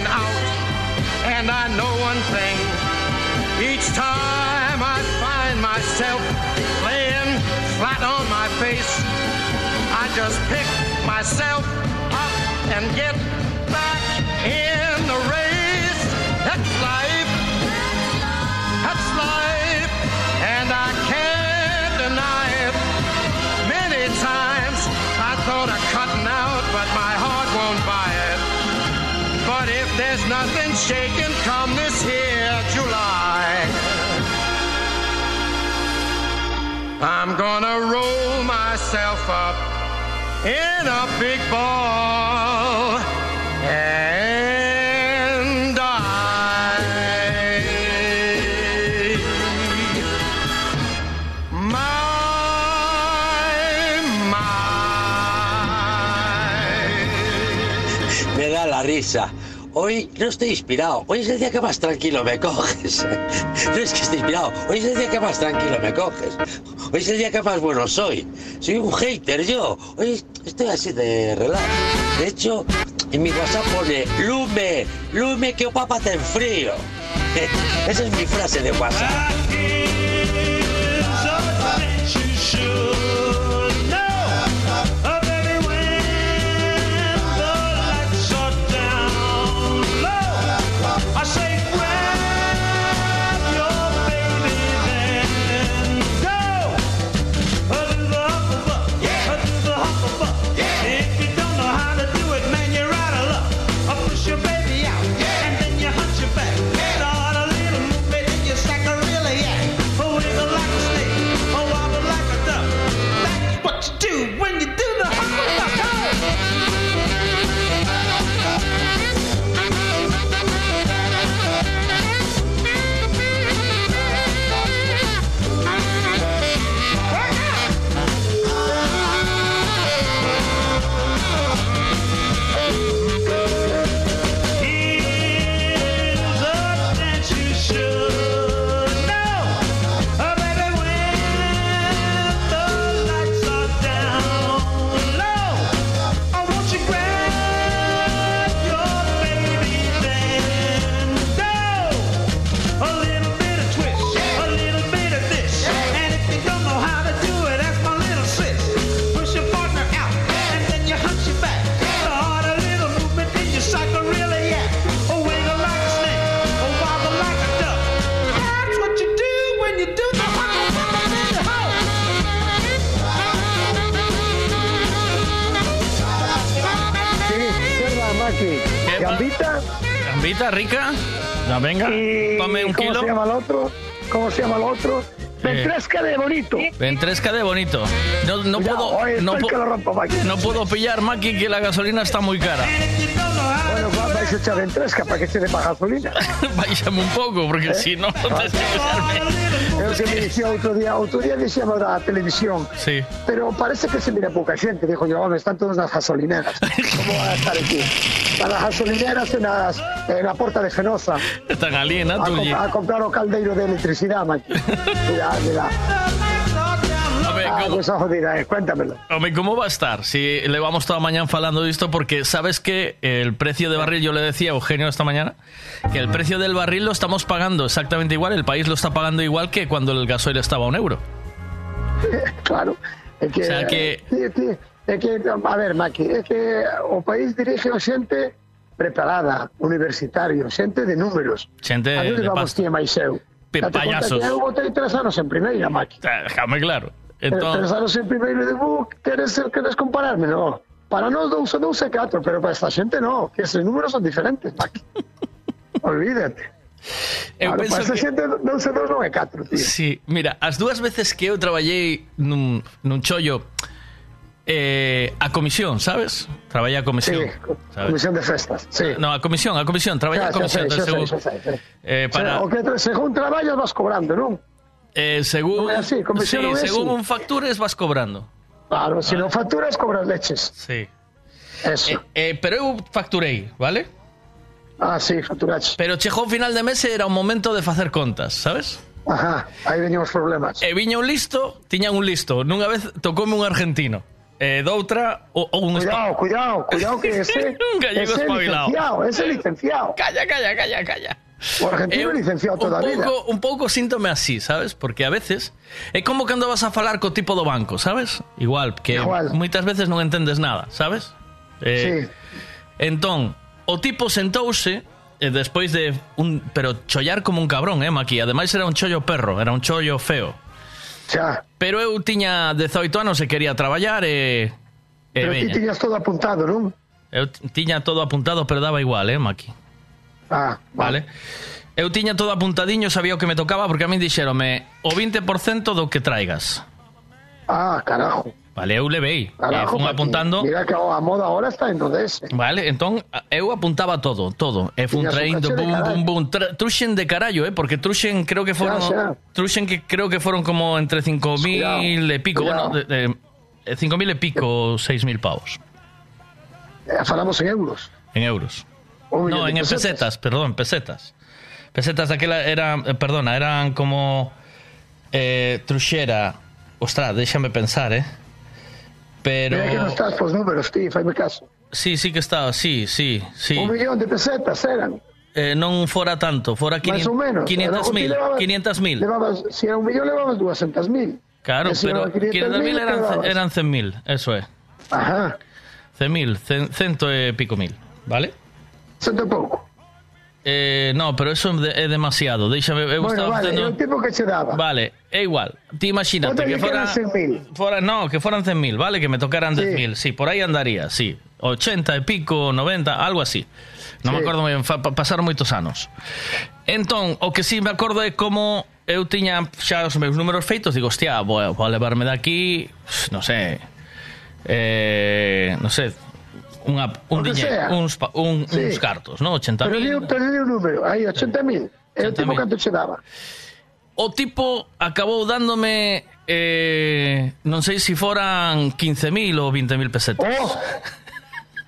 And I know one thing. Each time I find myself laying flat on my face, I just pick myself up and get back in the race. That's life. That's life. And I nothing shaking come this here July, I'm gonna roll myself up in a big ball and die. Me da la risa. Hoy no estoy inspirado. Hoy es el día que más tranquilo me coges. No es que esté inspirado. Hoy es el día que más tranquilo me coges. Hoy es el día que más bueno soy. Soy un hater yo. Hoy estoy así de relax. De hecho, en mi WhatsApp pone Lume, Lume que papa ten frío. Esa es mi frase de WhatsApp. Rita, rica. Ya venga, Y tome un ¿Cómo kilo. se llama el otro? ¿Cómo se llama el otro? Ventresca de bonito. Ventresca de bonito. No, no puedo. oye, No, estoy po- que lo rompo, Maki. no puedo pillar, Maki, que la gasolina está muy cara. Bueno, va- vais a echar ventresca para que se dé para gasolina. Váyame un poco, porque ¿Eh? si no, no te que me decía otro día. Otro día decíamos da televisión. Sí. Pero parece que se mira poca gente. Dijo yo, "Home, están todas las gasolineras. ¿Cómo van a estar aquí? Están las gasolineras en, las, en la puerta de Fenosa. Están ali, A, a comprar o caldeiro de electricidad, Maki. Mira, mira. Ah, jodida, eh, cuéntamelo. Home, ¿cómo va a estar? Si le vamos toda mañana falando de esto, porque sabes que el precio de barril, yo le decía a Eugenio esta mañana, que el precio del barril lo estamos pagando exactamente igual, el país lo está pagando igual que cuando el gasoil estaba a un euro. claro. É que, O sea que- ti- É que, a ver, Maqui, é que o país dirige a xente preparada, universitario, xente de números. Xente a de vamos ti máis eu. Pe payasos. Eu botei tres anos en primeira, Maqui. Eh, Déjame claro. Entón... Tres anos en primeira de buc, queres, queres compararme, No. Para nós dous ou dous e catro, pero para esta xente no, que eses números son diferentes, Maqui. Olvídate. Eu claro, penso para que... xente dous e dous non é catro, tío. Sí, mira, as dúas veces que eu traballei nun, nun chollo eh, a comisión, sabes? Traballei a comisión. sabes? Comisión de festas, sí. No, a comisión, a comisión, traballei a comisión. sei, según- sei, sei. eh, para, O que según traballas vas cobrando, non? eh, según, Non é así, comisión sí, non é según así. un factures vas cobrando. Claro, se non facturas, cobras leches. Sí. Eso. Eh, pero eu facturei, vale? Ah, sí, facturache. Pero chegou final de mes e era un momento de facer contas, sabes? Ajá, aí veñen os problemas. E viña un listo, tiñan un listo. Nunha vez tocoume un argentino. E doutra, o, o un Cuidado, cuidado, cuidado que ese, un gallego ese espabilado. licenciado, ese licenciado. Calla, calla, calla, calla. O argentino Eu- licenciado un toda a vida. pouco, un pouco síntome así, sabes? Porque a veces é como cando vas a falar co tipo do banco, sabes? Igual, que Igual. moitas veces non entendes nada, sabes? Eh, Entón, o tipo sentouse e despois de un pero chollar como un cabrón, eh, Maki. Ademais era un chollo perro, era un chollo feo. xa. Pero eu tiña 18 anos e quería traballar e... e pero veña. ti tiñas todo apuntado, non? Eu tiña todo apuntado, pero daba igual, eh, Maki? Ah, vale. vale. Eu tiña todo apuntadiño, sabía o que me tocaba porque a min dixérome o 20% do que traigas. Ah, carajo. Vale, eu levei. Carajo, fun Maki. apuntando. Mira que a moda ahora está en ODS. Vale, entón eu apuntaba todo, todo. E fun traindo, bum, bum, bum. Truxen de carallo, eh, porque Truxen creo que foron... xa. Truxen que creo que foron como entre 5.000 e pico, cuidado. bueno, de, de, 5.000 e pico, 6.000 pavos. Eh, falamos en euros. En euros. No, en de pesetas. perdón, pesetas. Pesetas daquela eran, eh, perdona, eran como eh, truxera. Ostras, déxame pensar, eh. Pero Mira que non estás pos números, ti, faime caso. Sí, sí que estaba, sí, sí, sí. Un millón de pesetas eran. Eh, non fora tanto, fora Máis ou menos. 500 mil, 500 mil. Si era un millón, levabas 200 mil. Claro, si pero levabas 500 mil eran, eran 100 mil, eso é. Ajá. 100 mil, cento e pico mil, vale? Cento pouco. Eh, no, pero eso é demasiado. Déixame, eu Bueno, vale, facendo... é o tipo que che daba. Vale, é igual. Ti imagínate que que fuera, 100.000. fuera no, que fueran 100.000, vale, que me tocaran 10.000, sí, por aí andaría, sí. 80 e pico, 90, algo así. Me Sí. moi ben, fa- pa- pasaron moitos anos. Entón, o que sí me acordo é como eu tiña xa os meus números feitos, digo, hostia, vou, vou levarme daqui, non sei, eh, non sei, unha, un diñeiro, uns, un, Sí. uns cartos, non? 80 Pero mil. di, pero di un número, aí 80 mil. E o tipo 80.000. canto che daba? O tipo acabou dándome eh, non sei se foran 15.000 ou 20.000 pesetas. Oh,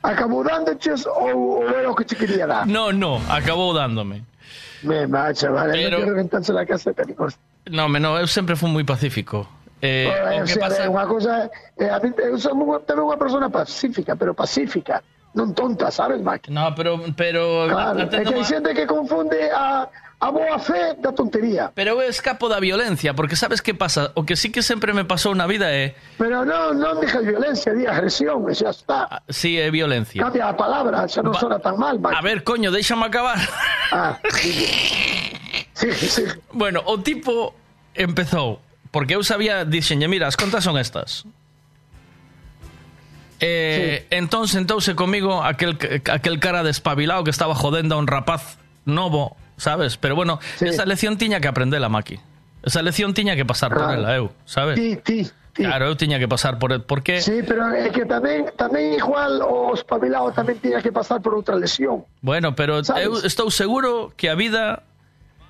acabou dándoches ou, ou era o que che quería dar? No, no, acabou dándome. Me macho, vale, Pero- non quero reventarse la casa de Pericos. No, me no, eu sempre fui moi pacífico. Eh, o sea, pasa... é unha cosa, eh, a mí, unha, tamén unha persona pacífica, pero pacífica, non tonta, sabes, Mac? No, pero pero Claro, atendo que hai má- xente que confunde a, a boa fe da tontería. Pero eu escapo da violencia, porque sabes que pasa? O que sí que sempre me pasou na vida é Pero non, non dixas violencia, di agresión, xa está. sí, é violencia. Cambia a palabra, xa non sona tan mal, Mac. A ver, coño, déixame acabar. Ah, sí, sí. Bueno, o tipo empezou porque eu sabía, dixenlle, mira, as contas son estas. Eh, entón sentouse comigo aquel, aquel cara despabilado que estaba jodendo a un rapaz novo, sabes? Pero bueno, esa lección tiña que aprendela, Maki. Esa lección tiña que pasar por Claro. ela, eu, sabes? Ti, ti, ti. Claro, eu tiña que pasar por el, porque Sí, pero é que tamén tamén igual o espabilado tamén tiña que pasar por outra lesión. Bueno, pero Sabes? eu estou seguro que a vida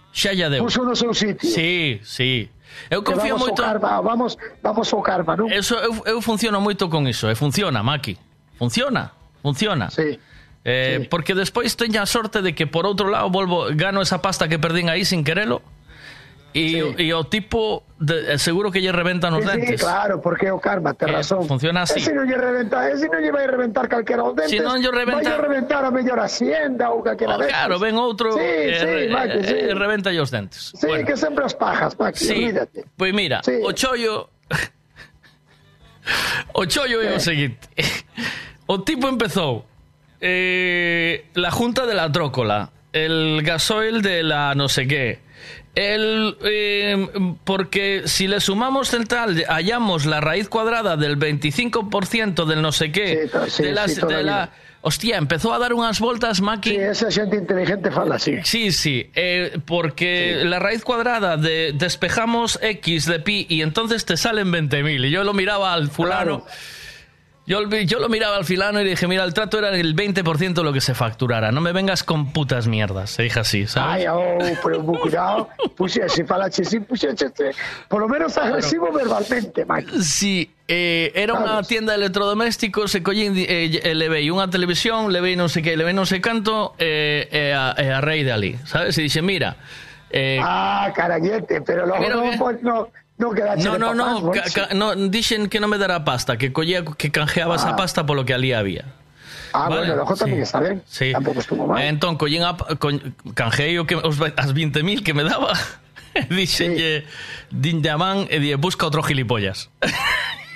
xa lla deu. Puso no seu sitio. Sí, sí. Eu confío vamos moito... Carva, vamos, vamos ao Carva, non? Eso, eu, eu funciono moito con iso, e funciona, Maki. Funciona, funciona. Sí. Eh, sí. Porque despois teña a sorte de que, por outro lado, volvo gano esa pasta que perdín aí sin querelo, e, o- e o tipo de, eh, seguro que lle reventan os Sí, dentes. claro, porque é o karma, te Eh, razón. funciona así. Non lle reventa, ese non lle vai reventar calquera os dentes. Si non lle reventa- Vai lle reventar a mellor hacienda ou calquera Oh, vez. claro, ven outro Sí, e, sí, re- Maki, sí. e reventa os dentes. Sí, que sempre as pajas, Maki, Sí, olvídate. pois mira, Sí. o chollo O chollo é o seguinte O tipo empezou eh, La junta de la trócola El gasoil de la no sé qué el, eh, porque si le sumamos central hallamos la raíz cuadrada del 25% del no sé qué sí, de, las- sí, toda de la hostia empezó a dar unas vueltas Maki Sí, esa xente inteligente fala así. Sí, sí, eh, porque la raíz cuadrada de despejamos X de pi y entonces te salen 20.000. Y yo lo miraba al fulano. Yo, yo lo miraba al filano y le dije, mira, el trato era el 20% de lo que se facturara. No me vengas con putas mierdas. Se dije así, ¿sabes? Ai, oh, pero muy cuidado. Se falache así, puxe, por lo menos agresivo verbalmente, Maki. Sí, eh, era unha tienda de electrodomésticos e collín, eh, eh, levei unha televisión, levei non sei que, levei non sei canto eh, e a, a rei de ali, sabes? E dixe, mira, eh, Ah, caraguete, pero logo Pero no, Non quedache no, no, no, ca, ca, no, dixen que non me dará pasta, que collía que canjeabas ah. a pasta polo que ali había. Ah, vale, bueno, logo tamén sí. está ben. Sí. Tampouco estuvo mal. Entón, collín a, con, canjeei o que, os, as 20.000 que me daba. Dixenlle, sí. din llamán e di, busca outro gilipollas.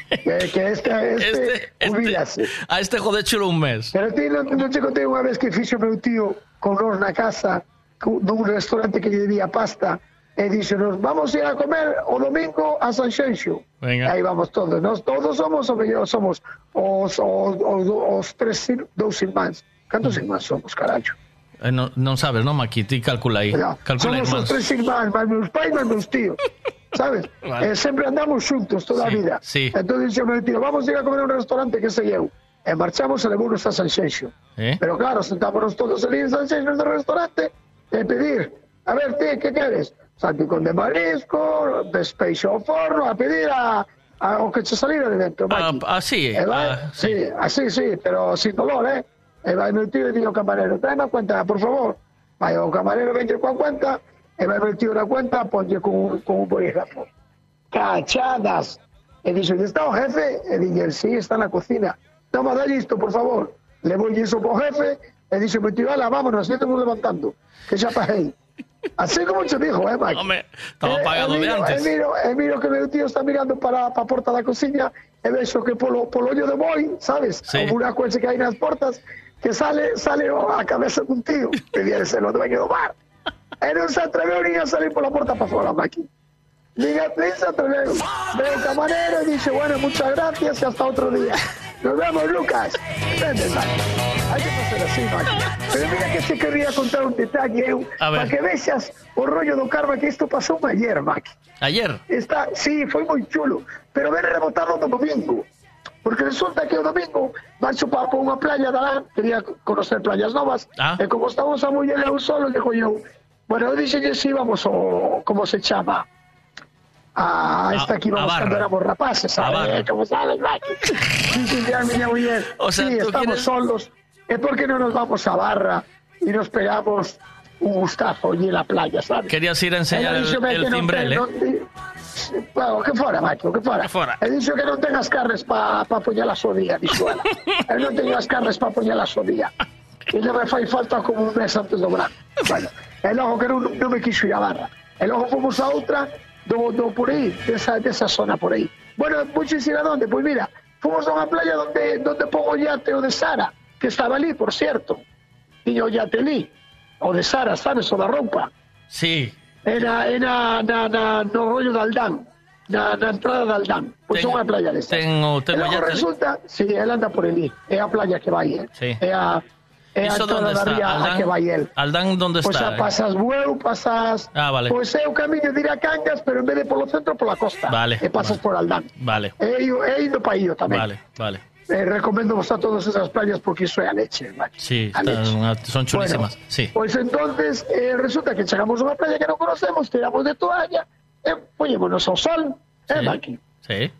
Que, que este, este, este, este a este jode chulo un mes. Pero ti non, non te contei unha vez que fixo meu tío con nos na casa dun restaurante que lle debía pasta e dixenos, vamos a ir a comer o domingo a San Xenxo. Aí vamos todos. Nós todos somos somos os, os, os, tres, ir- dous irmáns. Cantos irmáns somos, carallo? Eh, non, non sabes, non, Maki? Ti calcula aí. Calcula aí Somos os máis. tres irmáns, máis meus pais, máis meus tíos. Sabes? Vale. Eh, sempre andamos xuntos toda a vida. sí. Entón dixo meu tío, vamos a ir a comer a un restaurante que sei eu. E marchamos e levounos a San Xenxo. Eh? Pero claro, sentámonos todos ali en San Xenxo no restaurante e pedir, a ver, ti, que queres? Salpicón de marisco, despeixo ao forno, a pedir a, a o que che salira de dentro, Maki. Así, E vai, ah, sí, así, sí, pero sin dolor, eh? E vai meu tío e digo ao camarero, tráeme a cuenta, por favor. Vai o camarero, venlle coa cuenta, e vai meu tío na cuenta, ponlle con, un- con un bolígrafo. Cachadas. E dixo, está o jefe? E dixo, sí, está na cocina. Toma, dalle isto, por favor. Levou iso po jefe, e dixo, meu tío, ala, vámonos, ya estamos levantando, que xa paguei. Así como che dijo, eh, Mike? Home, estaba pagado e de miro, antes. E miro, e miro que meu tío está mirando para, para a porta da cociña e vexo que polo, polo ollo de boi, sabes? Sí. O buraco ese que hai nas portas, que sale sale o- a cabeza dun tío, que viene ser o dueño do bar. E non se atreveu nin a salir pola porta para fora, Maki. Nin, nin se atreveu. Veo o camarero e dice, bueno, muchas gracias y hasta otro día. Nos vemos, Lucas. Vente, Maki. Hai que facer así, Maki. Pero mira que te quería contar un detalle, A para que vexas o rollo do karma que isto pasou ayer, Maki. Ayer. Está, sí, foi moi chulo, pero ven rebotado do domingo. Porque resulta que o domingo van chupar por unha playa da lá, quería conocer playas novas, Ah. e como estamos a muller eu solo, digo eu, bueno, eu dixenlle si vamos o, como se chama, a esta que a barra. cando éramos rapaces, A barra. ¿sabes? Como sabes, Maki? Dixenlle a miña muller, O sea, sí, estamos quieres- solos, e por que non nos vamos a barra e nos pegamos un gustazo allí en la playa, sabes? Querías ir a enseñar el, dixo, "Ve, el que non cimbrel, ten- eh? di- Bueno, que fora, macho, que fora. Que fora. He dixo que non tengas carnes para pa poñelas o día, dixo ela. Eu non teño as carnes para poñelas o día. E non me fai falta como un mes antes do verano. Bueno, e logo que non, non me quixo ir a barra. E logo fomos a outra do, do por aí, desa, desa zona por aí. Bueno, puxes ir a donde? Pois mira, fomos a unha playa donde, donde pongo yate o de Sara, que estaba ali, por cierto. Tiño o yate ali, o de Sara, sabes, o da roupa. Sí. Era, era na, na, no rollo de Aldán. na, na entrada de Aldán. Pois é unha playa desta. Tengo, tengo ya resulta, sí, él anda por ali. É a playa que vai, eh? Sí. É a, a ¿Eso dónde está? ría a Aldán, que vai el. Aldán, ¿dónde Pois está? xa pasas Bueu, pasas... Ah, vale. Pois é o camiño de ir a Cangas, pero en vez de polo centro, pola costa. Vale, E pasas por Aldán. Vale, E ido, e ido pa illo tamén. vale, vale. Eh, recomendo vos a todas esas playas porque iso é a leche. Sí, A leche. son chulísimas. Sí. Pois entonces eh, resulta que chegamos a unha playa que non conocemos, tiramos de toalla e poñémonos ao sol, eh, Maki? Sí.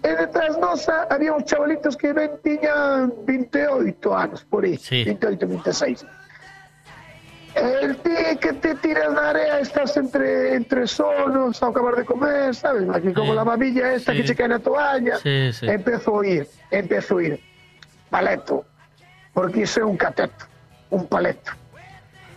E detrás nosa había uns chavalitos que ben tiñan 28 anos, por aí, 28, 26. El ti que te tiras na area estás entre, entre sonos ao acabar de comer, sabes, Maki? Como Sí. la babilla esta Sí. que che cae na toalla. Sí, sí. Empezo a oír, empezo a oír. Paleto, porque iso é un cateto, un paleto.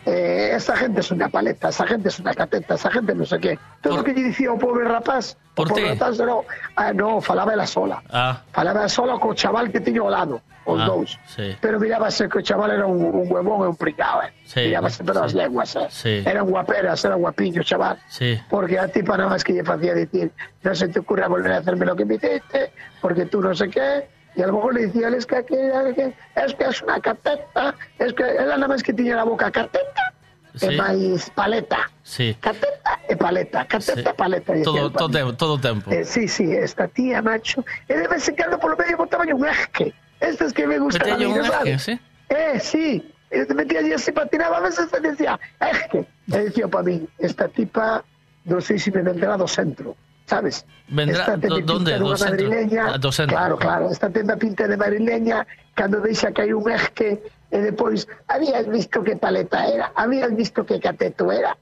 Eh, esa gente es una paleta, esa gente es una cateta, esa gente no sé qué. Todo lo que lle dicía o pobre rapaz, Por o pobre rapaz no, ah, no, falaba ela sola. Ah, Falaba sola co chaval que tiña ao lado, os ah, dous. Sí. Pero mirábase que o chaval era un, un huevón e un pringao, eh. Sí, mirábase pero as sí. lenguas, eh. Sí. Eran guaperas, era guapiño, chaval. Sí. Porque a tipa nada más que lle facía decir, no se te ocurra volver a hacerme lo que me hiciste, porque tú no sé qué. Y a lo mejor le decía, es que, que- es que es una cateta, es que ela nada más que tiña la boca cateta, Sí. e máis paleta. Sí. Cateta e paleta, cateta e paleta. Todo, todo, tempo, todo tempo. Eh, sí, sí, esta tía, macho. E de vez en cando polo medio botaba un esque. Estes que me gustan a Metía un ¿no sabes? sí. Eh, sí. E te metía allí así, patinaba, a veces te decía, esque. E decía para mí, esta tipa, non sei se me vendrá do centro, sabes? Vendrá, Esta te do- pinta donde? dunha Do centro? madrileña. Claro, claro. Esta tenda pinta de madrileña, cando deixa caer un esque, e depois, habías visto que paleta era, habías visto que cateto era.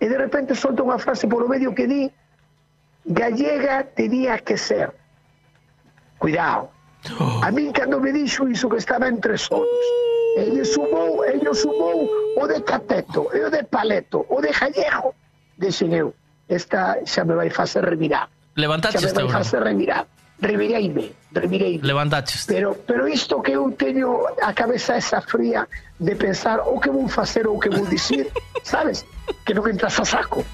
E de repente solta unha frase polo medio que di, gallega tenía que ser. Cuidado. A min cando me dixo iso que estaba entre sonos, ele sumou, ele sumou o de cateto, e o de paleto, o de gallego, dixen eu, esta xa me vai facer revirar. Levantaches Xa me vai euro. facer revirar. Revireime, revireime. Pero, pero isto que eu teño a cabeza esa fría de pensar o que vou facer ou o que vou dicir, sabes? Que non entras a saco.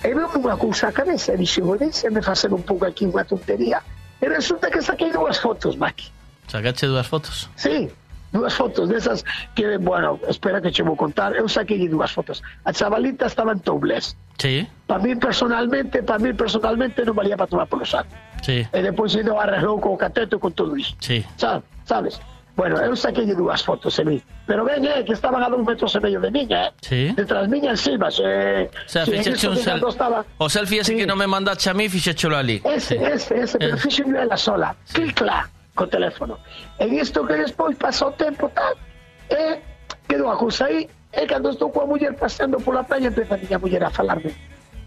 E veo unha cousa a cabeza e dixo, me facer un pouco aquí unha tontería. E resulta que saquei dúas fotos, Maki. Sacache dúas fotos. Sí, dúas fotos desas que, bueno, espera que che vou contar. Eu saquei dúas fotos. A chavalita estaba en topless. Sí, Para mí personalmente, para mí personalmente non valía para tomar polo saco. sí, E depois ido arreglou co cateto e con todo iso. sí. Sa- sabes? Bueno, eu saquei dúas fotos en mí. Pero ven, eh, que estaban a dous metros e medio de miña, eh. Sí. Detrás miña encima, se... O sea, se fixeche un sel... estaba... O selfie ese que non me mandache a mí, fixechelo ali. Ese, ese, ese, pero Eh. fixo ela sola. Clic, clac, co teléfono. En isto que despois pasou o tempo tal, e quedou a cousa aí, e cando estou coa muller paseando pola playa, empeza a miña muller a falarme.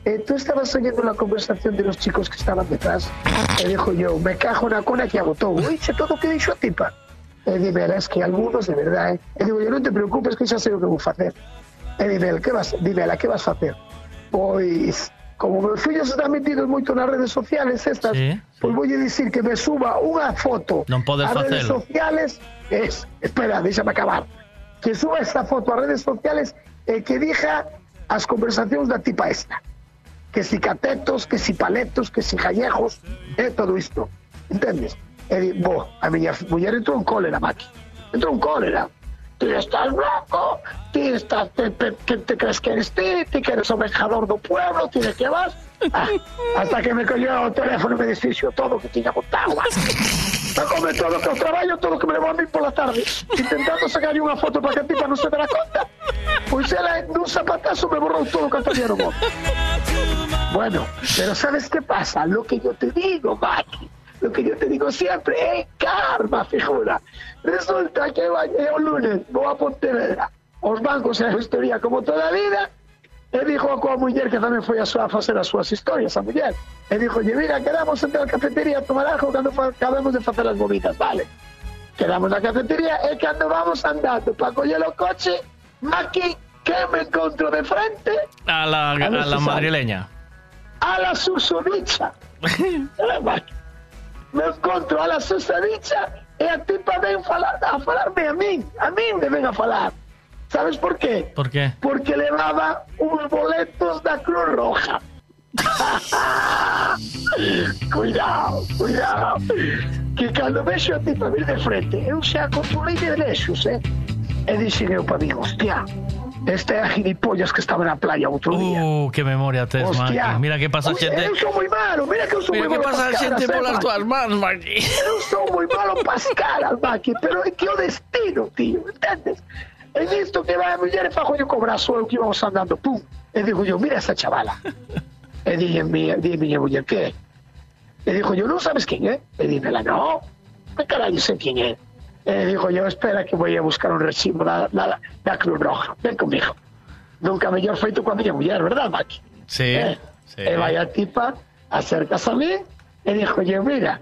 Eh, tú estabas oyendo la conversación de los chicos que estaban detrás. E dijo yo, me cajo na cona que agotou. Oixe todo o que dixo a tipa. E dime, es que algunos de verdad, eh. E digo, yo non te preocupes que xa sei o que vou facer. E dime, que vas, dime, que vas facer? Pois, como meus fillos están metidos moito nas redes sociales estas, Sí, pois voulle dicir que me suba unha foto Non podes ás redes facelo. sociales, es, espera, déxame acabar, que suba esta foto ás redes sociales e que diga as conversacións da tipa esta. Que si catetos, que si paletos, que si gallejos, e todo isto. Entendes? E di, bo, a miña muller entrou en cólera, Maki. Entrou en cólera. Ti estás loco, ti estás, te, te, te crees que eres ti, que eres o venjador do pueblo, ti de que vas. Ah, hasta que me cogió o teléfono e me desfixo todo que tiña montado. Sacome todo que o traballo, todo que me levou a mí pola tarde, intentando sacar unha foto para que a tipa non se dera conta. Pois ela, nun zapatazo, me borrou todo que tenía no móvil. Bueno, pero ¿sabes qué pasa? Lo que yo te digo, Maki, lo que yo te digo siempre, es karma, figura. Resulta que va, eh, o lunes vou a Pontevedra, os bancos e a historia como toda a vida, e dixo a coa muller que tamén foi a súa a facer as súas historias, a muller. E dixo, mira, quedamos entre a cafetería a tomar algo cando acabemos de facer as movidas, vale. Quedamos na cafetería e cando vamos andando para coller o coche, Maki, que me encontro de frente? A la, A a la madrileña. a la susodicha. me encontro a la susodicha e a tipa ven falar, a falarme a min, a min me ven a falar. Sabes por qué? ¿Por qué? Porque levaba uns boletos da Cruz Roja. Cuidado, cuidado. Que cando vexo a ti para vir de frente, eu xa controlei de lexos, eh? E dixen eu para mí, hostia, este gilipollas que estaba na playa outro día. Uh, qué memoria. Maki. Mira que pasa xente. Eu sou moi malo, mira que sou Mira que malo pasa caras, polas eh, túas mans, Maki. Eu sou moi malo pras caras, Maki, pero é que o destino, tío, entendes? E visto que vai a muller e fajo yo co brazo, eu que íbamos andando, pum, e digo yo, mira esa chavala. E dije mi, dije miña muller, que é? E dijo yo, non sabes quen é? E dímela, no, que carallo sei quen é? E dijo yo, espera que voy a buscar un recibo da, da, da Cruz Roja, ven comigo. Nunca mellor feito coa miña muller, verdad, Maki? Sí. Eh, sí. E vai a tipa, acercas a mí e dijo yo, mira,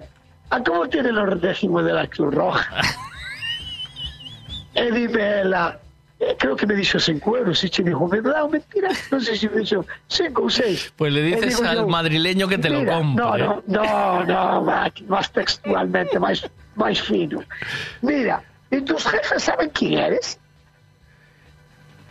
¿a cómo tiene los décimos de la Cruz Roja? e dime ela, eh, creo que me dixo cinco euros, e che dijo, ¿verdad o mentira? Non sei se me dixo cinco ou seis. Pues le dices digo al yo, madrileño que te lo mira, compre. No, no, no, no, más textualmente, más, más fino. Mira, ¿y tus jefes saben quién eres?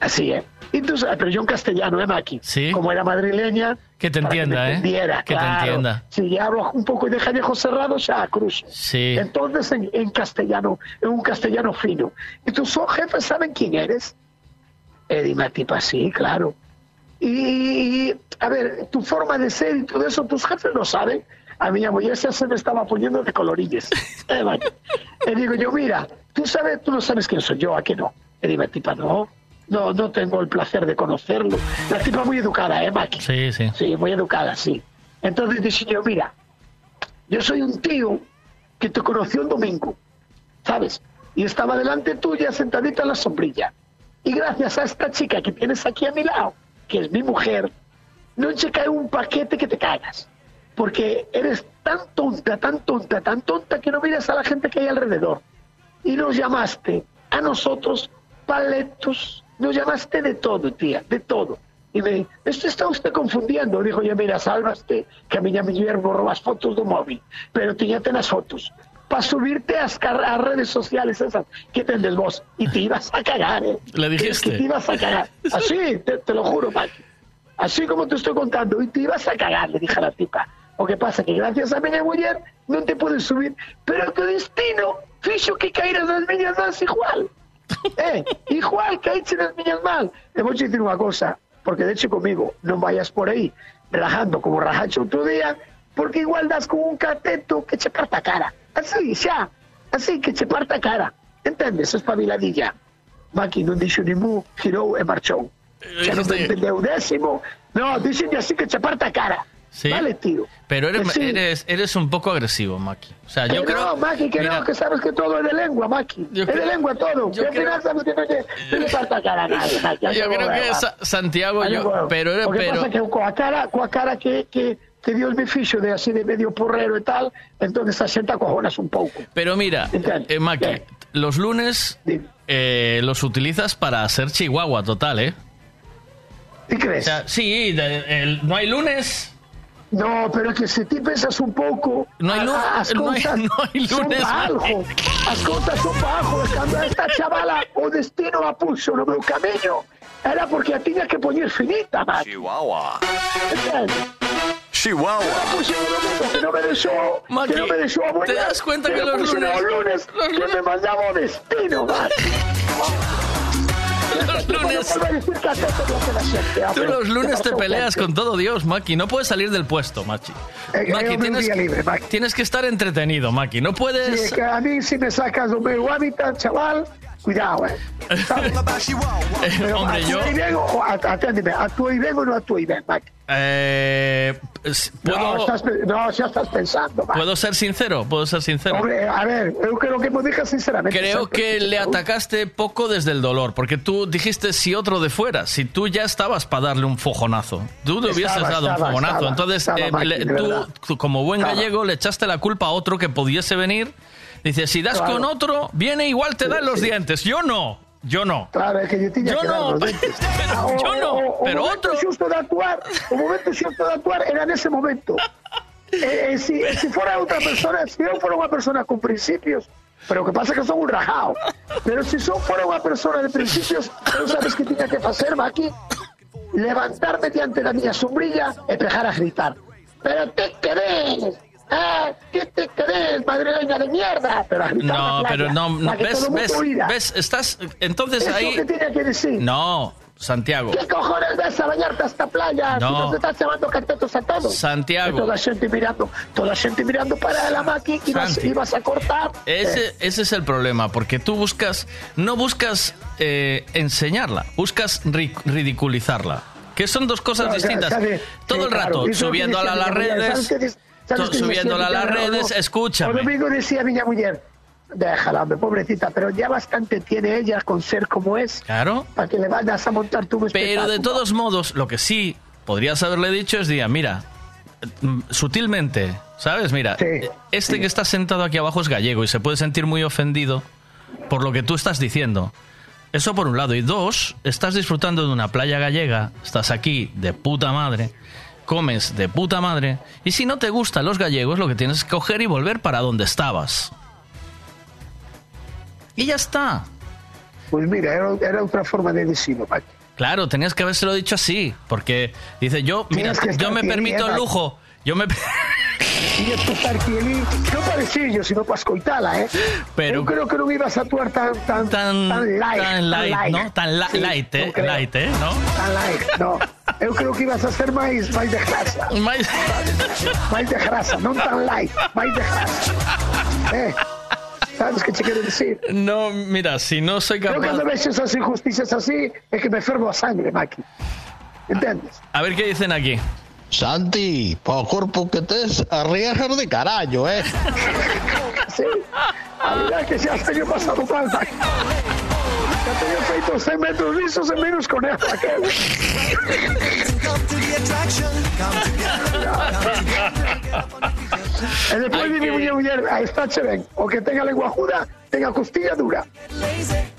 Así, ¿eh? Y tus, pero yo en castellano, ¿eh, Maki? Sí. Como era madrileña... Que te entienda, me ¿eh? Que te claro. entienda. Si ya hablo un poco de Jallejo cerrado, ya cruz. Sí. Entonces, en, en castellano, en un castellano fino. ¿Y tus jefes saben quién eres? Eh, dime a tipa, sí, claro. Y, a ver, tu forma de ser y todo eso, tus jefes lo saben. A mi ya se me estaba poniendo de colorillas. Eh. Y digo yo, mira, tú sabes, tú no sabes quién soy yo, ¿a que no? Y dime, tipa, no, no, no tengo el placer de conocerlo. La tipa muy educada, ¿eh, Maki? Sí, sí. Sí, muy educada, sí. Entonces dije yo, mira, yo soy un tío que te conoció un domingo, ¿sabes? Y estaba delante tuya sentadita en la sombrilla. Y gracias a esta chica que tienes aquí a mi lado, que es mi mujer, no te cae un paquete que te cagas. Porque eres tan tonta, tan tonta, tan tonta que no miras a la gente que hay alrededor. Y nos llamaste a nosotros paletos, nos llamaste de todo, tía, de todo. Y me esto está usted confundiendo. Dijo yo, mira, salvaste que a miña muller borrou as fotos do móvil, pero tiñate nas fotos para subirte car- ás redes sociales esas que tendes vos y te ibas a cagar, ¿eh? Le dijiste. Que, que te ibas a cagar. Así, te, te lo juro, Maki. Así como te estoy contando, y te ibas a cagar, le dije a la tipa. O que pasa que gracias a miña muller non te podes subir, pero que o destino fixo que caíras nas miñas mans igual. Eh, igual caíche nas miñas mans. E vou dicir unha cosa, porque de hecho comigo, non vayas por aí rajando como rajacho outro día, porque igual das con un cateto que che parta a cara. Así, xa. Así que che parta a cara. Entendes? Espabiladilla. Maki non dixo ni mu, girou e marchou. Xa non me entendeu décimo. No, dixen así que che parta a cara. Sí. Vale, tío. Pero eres, Que sí. eres, eres un poco agresivo, Maki. O sea, yo Que creo. no, Maki, que Mira, no, que sabes que todo es de lengua, Maki. Yo es de creo- lengua todo. yo que al final creo- sabes que no te, no le falta cara a nadie, Maki. Yo creo que Sa- Santiago, yo, pero, Lo que pero pasa es que coa cara, coa cara que, que, que Dios me fixo de así de medio porrero e tal, entonces a xente acojonas un pouco. Pero mira, eh, Maki, los lunes eh, los utilizas para ser chihuahua total, ¿eh? ¿Y crees? O sea, sí, el- no hay lunes. No, pero que se ti pensas un pouco No lu- a- as no cousas no son lunes, algo as cousas son a esta chavala o destino a puxo no meu camiño era porque a tiña que poñer finita, man. Chihuahua. Chihuahua. Que no me dejó, Maki, que no me dejó ¿te das cuenta que me los lunes- los lunes, que me mandaba destino, man. Los lunes. Tú los lunes te peleas con todo Dios, Maki. No puedes salir del puesto, Machi. Eh, eh, Maki, un tienes, día libre, Maki. tienes que estar entretenido, Maki. No puedes. que a mí si me sacas meu hábitat, chaval, cuidado, eh. Pero hombre, yo- o- a- Aténdeme, actúa ben o no actúa ben, Maki? Eh, s- No, ¿puedo, estás, no, xa estás pensando, Maki. ¿Puedo ser sincero? ¿Puedo ser sincero? Hombre, a ver, eu creo que me digas sinceramente. Creo que le atacaste poco desde el dolor, porque tú dijiste si otro de fuera, si tú ya estabas para darle un fojonazo, tú le hubieses Estaba, dado un estaba, fogonazo. estaba, Entonces, eh, Maki, le- tú, como buen gallego, le echaste la culpa a otro que pudiese venir. Dices, si das Claro. con otro, viene igual te dan los dientes. Yo no, yo no. Claro, é que yo tiña Yo que no, dar los pero O- yo no, o- o pero momento otro. xusto de actuar, o momento xusto de actuar era nese momento. E, e si, si fora outra persona, se eu fora unha persona con principios, pero o que pasa é que son un rajao. Pero se son fora unha persona de principios, non sabes que tiña que facer, aquí levantarme diante da miña sombrilla e pejar a gritar. ¿Pero qué querés? Ah, ¿qué te crees, madrileña de mierda? Pero No, pero no, no, ves, ves, ves, estás, entonces Eso ahí, que tiene que decir. no, Santiago, ¿Qué cojones ves a bañarte a esta playa? No. Si nos estás llamando catetos a todos. Santiago. Y toda la gente mirando, toda la gente mirando para la máquina y vas, y vas a cortar. ese, ese es el problema, porque tú buscas, no buscas eh, enseñarla, buscas ri- ridiculizarla, que son dos cosas No, distintas. Todo el claro, rato, que subiéndola a las redes, ¿sabes qué dice- sabes to- qué decía subiéndola a las redes, O escúchame. domingo decía mi mujer, déjala, hombre, pobrecita, pero ya bastante tiene ella con ser como es. Claro. Para que le vayas a montar tu Pero de todos modos, lo que sí podrías haberle dicho es, día, mira, mm, sutilmente, ¿sabes? Mira, este que está sentado aquí abajo es gallego y se puede sentir muy ofendido por lo que tú estás diciendo. Eso por un lado. Y dos, estás disfrutando de una playa gallega, estás aquí de puta madre, comes de puta madre, y si no te gustan los gallegos, lo que tienes que coger y volver para donde estabas. Y ya está. Pues mira, era, era otra forma de decirlo, Maki. Claro, tenías que habérselo dicho así, porque dice yo, mira, yo me permito el lujo, yo me Tienes que estar non para decirlo, sino para escoitala, eh? Pero- Eu creo que non ibas a actuar tan, tan, tan, light. tan light, ¿no? Tan la- Sí, light, eh, light, eh, ¿no? Tan light, no. Eu creo que ibas a ser máis, máis de grasa. máis... máis de grasa, non tan light, máis de grasa. Eh? Sabes que te quero decir? No, mira, si no soy capaz... cando vexo esas injusticias así, é que me fervo a sangre, Maki. Entendes? A ver qué dicen aquí. Santi, po corpo que tes, arriesgas de carallo, eh? Sí. A verdade é que xa teño pasado mal, Xa teño feito 100 metros lisos e menos con ela. E depois de mi muller, muller, a esta che ben, o que tenga lengua juda, tenga costilla dura.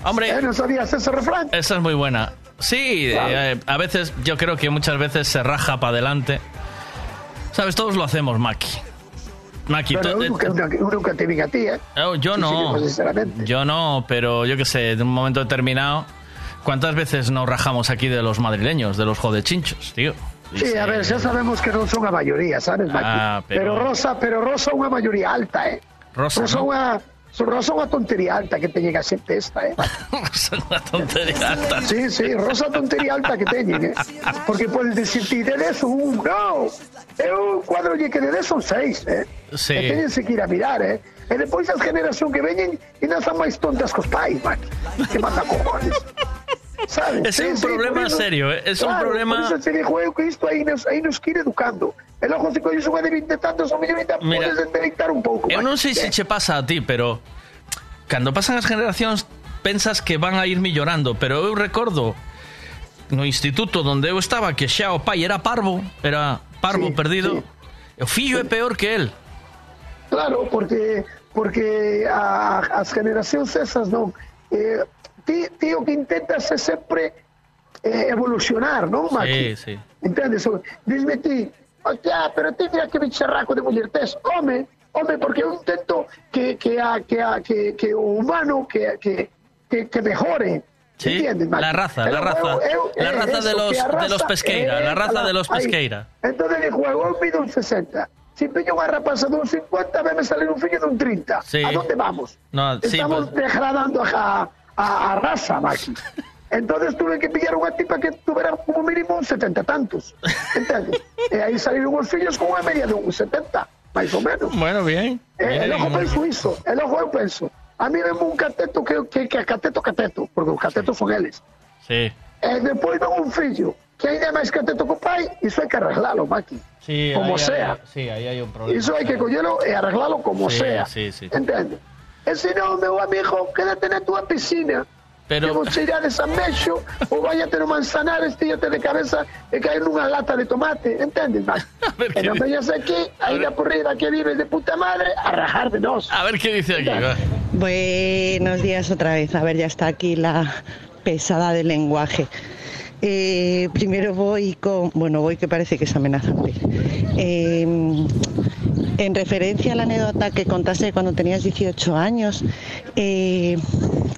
Hombre, ¿Eh? ¿No sabías ese refrán? Esa es muy buena. Sí, eh, a veces, yo creo que muchas veces se raja para adelante. Sabes, todos lo hacemos, Maki. Maki, Pero tú- eu nunca, eu nunca te vi a ti, eh? Oh, yo Sí, no. sinceramente. Yo no, pero yo qué sé, en un momento determinado, ¿cuántas veces nos rajamos aquí de los madrileños, de los jodechinchos, tío? Sí, a ver, xa sabemos que non son a maioría, sabes, Maki? Ah, pero- pero... Rosa, pero Rosa é unha maioría alta, eh? Rosa, ¿no? son Rosa é unha tontería alta que teñen a xente esta, eh? Una tontería alta. Sí, sí, Rosa tontería alta que teñen, eh? Porque podes decir ti, de 10 un, no, eu cuadro lle que de 10 son 6, eh? Sí. E teñense que ir a mirar, eh? E depois as generación que veñen e nazan máis tontas cos pais, Maki. Que manda cojones. ¿Sabes? Es un problema por iso- serio, eh, es un claro, problema- Por digo eu que isto aí nos, aí nos que ir educando. E logo se colles unha de 20 tantos, o mellor ainda Mira, podes deleitar un pouco. Eu non sei se che pasa a ti, pero cando pasan as generacións pensas que van a ir millorando, pero eu recordo no instituto onde eu estaba que xa o pai era parvo, era parvo Sí, perdido. O fillo é peor que el. Claro, porque porque a, as generacións esas non eh, ti, ti o que intentas é sempre eh, evolucionar, non, Maki? Sí, sí. Entendes? O- Dime ti, hostia, pero ti mira que bicharraco de muller tes. Home, home, porque eu intento que, que, que, que, que humano que, que, que, que mejore. Sí, Entiendes, la raza, la raza. eu- La é raza de los- de los Pesqueira, la raza de los. Pesqueira. Entonces de juego mido un 60. Si pillo unha rapaza dun 50, ve me salir un fillo dun 30. Sí. A dónde vamos? No, sí, Estamos pues- degradando a, a, a raza, Maki. Entonces tuve que pillar unha tipa que tuvera como mínimo 70 tantos. Entendes? e aí salieron os fillos con unha media de un 70, máis ou menos. Bueno, bien. Eh, bien, logo bueno. penso iso, e logo eu penso, a mí vemo un cateto que, que, que cateto cateto, porque os catetos son eles. Sí. E depois ven un fillo que ainda é máis cateto co pai, iso hai que arreglalo, Maki. Sí, como ahí hay- sea. sí, ahí hay un problema. Iso hai que collelo e arreglalo como Sí, sea. sí, sí. Entende? E se non, meu amigo, quédate na túa piscina. Pero- Que vos irá de San Mexo ou váyate no Manzanares, tíllate de cabeza e caer nunha lata de tomate. Entendes, Maki? E non veñas aquí, aí da porrida que vives de puta madre, a rajar de nos. A ver qué dice aquí. va. Buenos días otra vez. A ver, ya está aquí la pesada del lenguaje. Eh, primero voy con, bueno, voy que parece que es amenazante. Eh, en referencia a la anécdota que contaste cuando tenías 18 años, eh,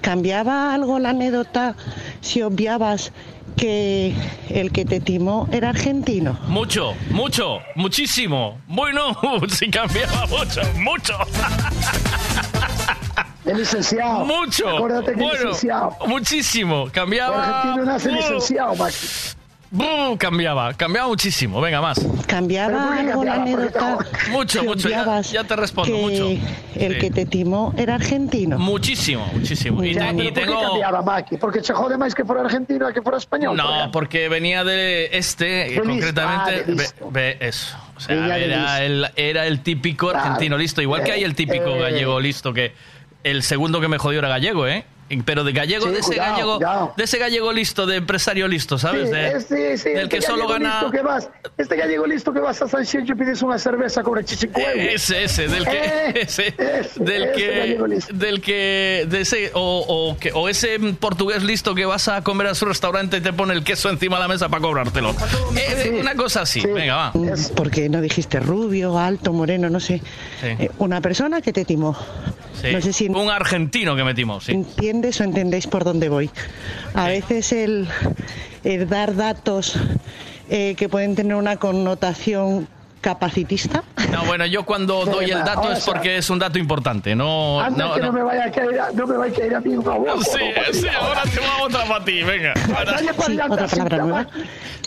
¿cambiaba algo la anécdota si obviabas que el que te timó era argentino. Mucho, mucho, muchísimo. Bueno, sí cambiaba mucho, mucho. El licenciado. Mucho. Acuérdate que bueno, licenciado. muchísimo. El Cambiaba. argentino nace licenciado, Maki. Uh, cambiaba, cambiaba muchísimo. Venga, más. Cambiaba algo la anécdota. Mucho, mucho. Ya, te respondo, que mucho. El Sí. que te timó era argentino. Muchísimo, muchísimo. Y, Ya, te- y ¿por qué tengo. cambiaba, Maki? Porque se jode más que fuera argentino a que fuera español. No, porque venía de este, eh, De concretamente. listo, ah, de ve- eso. O sea, era el, era el típico Claro. argentino listo. Igual que hay el típico Eh, eh. gallego listo, que el segundo que me jodió era gallego, ¿eh? Pero de gallego, Sí, de ese cuidado, gallego, cuidado. de ese gallego listo, de empresario listo, ¿sabes? Sí, De- este, sí, del este que solo gana. Listo que vas, este gallego listo que vas a San y pides una cerveza con el chichicuevo. Ese, ese, del que, Eh, ese, ese, del ese que, del de ese, o, o, que, o ese portugués listo que vas a comer a su restaurante y te pone el queso encima de la mesa para cobrártelo. Eh, una cosa así, venga, va. Porque no dijiste rubio, alto, moreno, no sé. Sí. Eh, una persona que te timó. Sí. No sé si Un argentino que metimos, sí. entiendes o entendéis por dónde voy. A veces el, el dar datos eh, que pueden tener una connotación capacitista. No, bueno, yo cuando doy el dato es porque es un dato importante, no... Antes no, que no. no. me vaya a caer, a- no me vaya a caer a mí una boca. Sí, sí, ahora te va otra para ti, venga. Ahora- Sí, otra palabra nueva.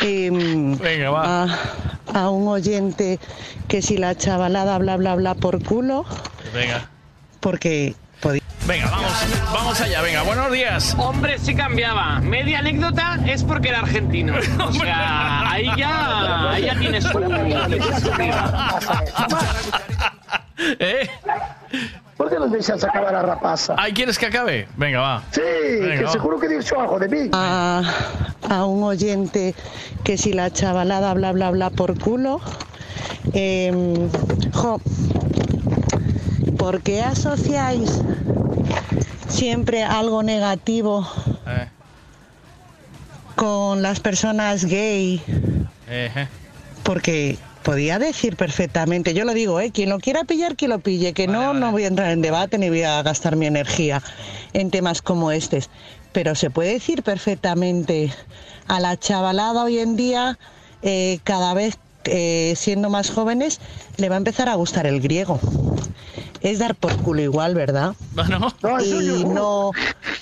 Em, Venga, va. A, a un oyente que si la chavalada bla bla bla por culo, Venga. Porque podía. Venga, vamos, vamos allá, venga, buenos días. Hombre, sí cambiaba. Media anécdota es porque era argentino. O sea, ahí ya, ahí ya tienes. ¿Eh? ¿Por qué no dejas acabar la rapaza? ¿Ay, quieres que acabe? Venga, va. Sí, Venga, que va. seguro que dicho algo de mí. A, a un oyente que si la chavalada bla bla bla por culo, em, jo, ¿por qué asociáis siempre algo negativo Eh, con las personas gay? eh, porque podía decir perfectamente, yo lo digo, ¿eh? quien lo quiera pillar, que lo pille, que no, no voy a entrar en debate ni voy a gastar mi energía en temas como estos, pero se puede decir perfectamente a la chavalada hoy en día, eh, cada vez eh, siendo más jóvenes, le va a empezar a gustar el griego. Es dar por culo igual, ¿verdad? Bueno. Y no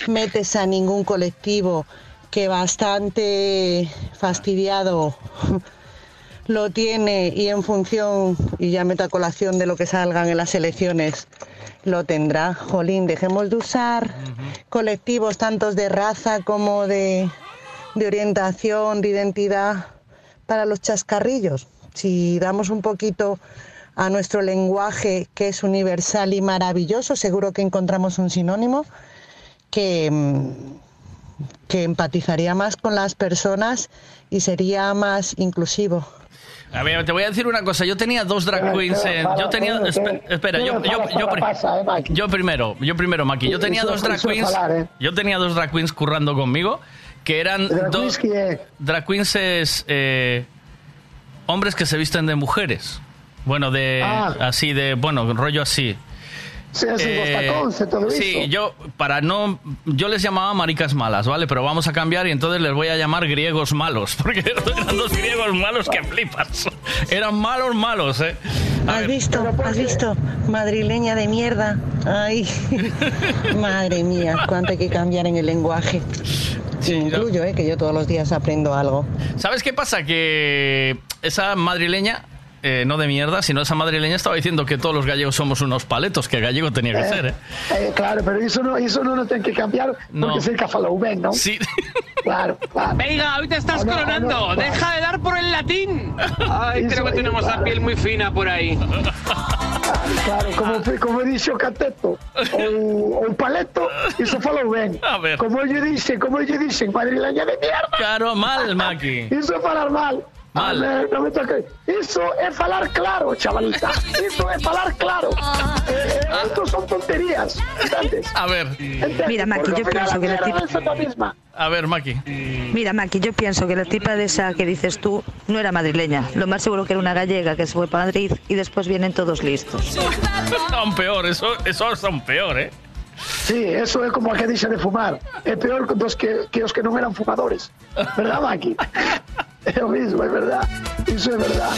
metes a ningún colectivo que bastante fastidiado lo tiene y en función, y ya meto a colación de lo que salgan en las elecciones, lo tendrá. Jolín, dejemos de usar colectivos tantos de raza como de, de orientación, de identidad para los chascarrillos. Si damos un poquito a nuestro lenguaje, que es universal y maravilloso, seguro que encontramos un sinónimo que, mm, que empatizaría más con las personas y sería más inclusivo. A ver, te voy a decir una cosa. Yo tenía dos drag queens. en- yo tenía. espe- Espera, yo, yo, yo, pri- yo primero, yo primero, Maki. Yo tenía dos drag queens. ¿eh? Yo tenía dos drag queens currando conmigo que eran Drag dos. Drag queens es eh, hombres que se visten de mujeres. Bueno, de Ah. así de bueno, rollo así. Hacen Eh, sí, yo para no yo les llamaba maricas malas, ¿vale? Pero vamos a cambiar y entonces les voy a llamar griegos malos, porque eran dos griegos malos que flipas. Eran malos malos, ¿eh? ¿Has visto? ¿Has visto? Madrileña de mierda. Ay, madre mía, cuánto hay que cambiar en el lenguaje. Incluyo, ¿eh? que yo todos los días aprendo algo. ¿Sabes qué pasa? Que esa madrileña, eh, no de mierda, sino esa madrileña estaba diciendo que todos los gallegos somos unos paletos, que gallego tenía que Eh, ser, ¿eh? eh, claro, pero eso no, eso no lo tienen que cambiar porque No. es el que falou ben, ¿no? Sí. Claro, claro. Venga, hoy te estás Ah, no, coronando. ah, no, Deja de dar por el latín. Ay, Eso creo que es, tenemos la claro. piel muy fina por ahí. Claro, como, como dice o cateto ou, ou paleto, iso falou ben. A ver. Como ellos dicen, como ellos dicen, madrileña de mierda. Claro, mal, Maki. Iso é falar mal. Mal. Ah, no me toque. Iso é falar claro, chavalita. Iso é falar claro. Eh, eh, esto son tonterías. A ver, Mira, Maki, yo pienso que la tipa- Es a ver, Maki. Mira, Maki, yo pienso que la tipa de esa que dices tú no era madrileña. Lo más seguro que era una gallega que se fue para Madrid y después vienen todos listos. Son peor, eso, eso son peor, ¿eh? Sí, eso é como a que dixa de fumar. É peor dos que, que os que non eran fumadores. Verdad, Maki? É o mismo, é verdad. Iso é verdad.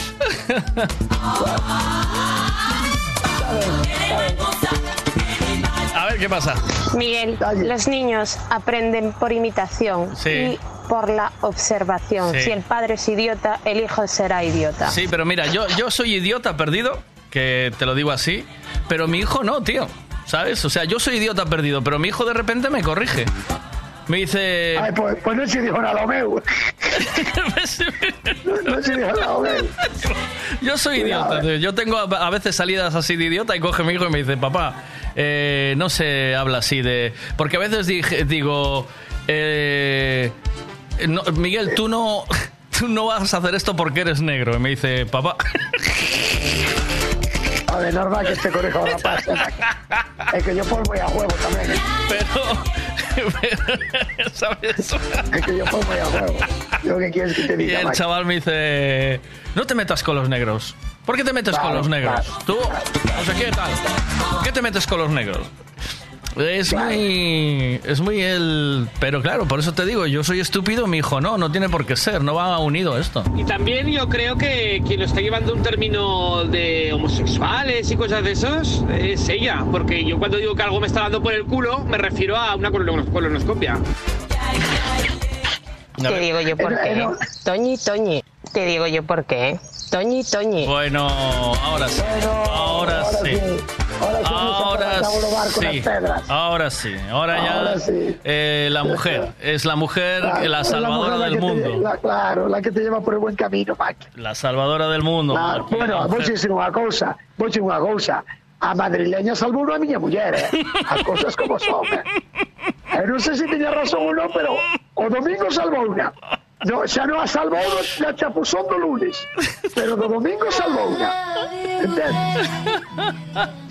A ver qué pasa. Miguel, los niños aprenden por imitación Sí. y por la observación. Sí. Si el padre es idiota, el hijo será idiota. Sí, pero mira, yo, yo soy idiota perdido, que te lo digo así, pero mi hijo no, tío. ¿Sabes? O sea, yo soy idiota perdido, pero mi hijo de repente me corrige. Me dice... Ai, pois, pois non se dijo nada meu. non se dijo nada meu. Yo soy idiota. tío. Yo tengo a veces salidas así de idiota y coge mi hijo y me dice, papá, eh, no se habla así de... Porque a veces dije- digo, eh, no, Miguel, tú no, tú no vas a hacer esto porque eres negro. Y me dice, papá... A ver, normal que este conejo la pase. Es que yo pongo a juego también. ¿eh? Pero, ¿sabes? Es que yo pongo a juego. Yo qué quieres que te Y diga, el Maki? chaval me dice, no te metas con los negros. ¿Por qué te metes con los negros? Tú, no sé qué tal. ¿Por qué te metes con los negros? Es muy... Es muy el... Pero claro, por eso te digo, yo soy estúpido, mi hijo no, no tiene por qué ser, no va unido esto. Y también yo creo que quien lo está llevando un término de homosexuales y cosas de esos es ella. Porque yo cuando digo que algo me está dando por el culo, me refiero a una colonos- colonoscopia. Te digo yo por qué. Toñi, Toñi. Te digo yo por qué. Toñi, Toñi. Bueno, ahora sí. Ahora sí. Ahora sí. Ahora sí. Ahora ya Ahora sí. eh, la mujer. Es la mujer, la es salvadora mujer la del que te mundo. lle- la- claro, la que te lleva por el buen camino, Maki. La salvadora del mundo. Claro, Aquí, bueno, la mujer. unha cousa, vou dicir unha cousa. A madrileña salvou a miña muller, eh? As cousas como son, eh? Non sei se tiña razón ou non, pero o domingo salvou unha. No, xa non a salvou na chapuzón do lunes, pero do domingo salvou unha. Entendes?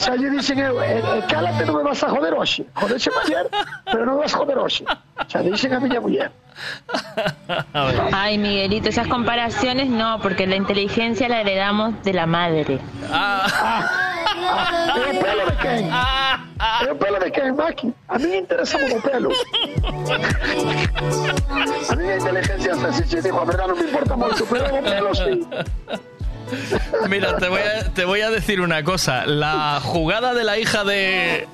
Xa lle dixen eu, e, e cálate, non me vas a joder hoxe. Jodexe ayer, pero non me vas a joder hoxe. Xa dixen a miña muller. Ay, Miguelito, esas comparaciones no, porque la inteligencia la heredamos de la madre. É o pelo de quen? É o pelo de quen, Maki? A mí me interesa o pelo. A mí a inteligencia hasta si se digo a verdad non me importa moito, pero o pelo sí. Mira, te voy, a, te voy a decir una cosa. La jugada de la hija de,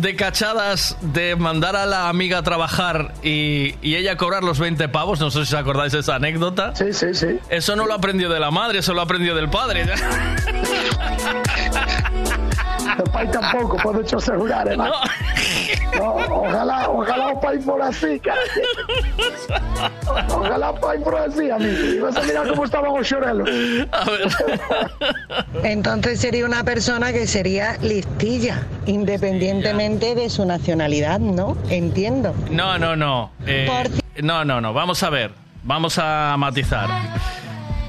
de cachadas de mandar a la amiga a trabajar y, y ella cobrar los 20 pavos, no sé si os acordáis de esa anécdota. Sí, sí, sí. Eso no lo aprendió de la madre, eso lo aprendió del padre. O pai tampouco, podo te asegurar, eh, Maki? No, ojalá, ojalá o pai fora así, cara. Ojalá o pai fora así, amigo. Y vas a mirar cómo estaban os xorelos. Entonces sería una persona que sería listilla, independientemente de su nacionalidad, ¿no? Entiendo. No, no, no. Eh, no, no, no. Vamos a ver. Vamos a matizar.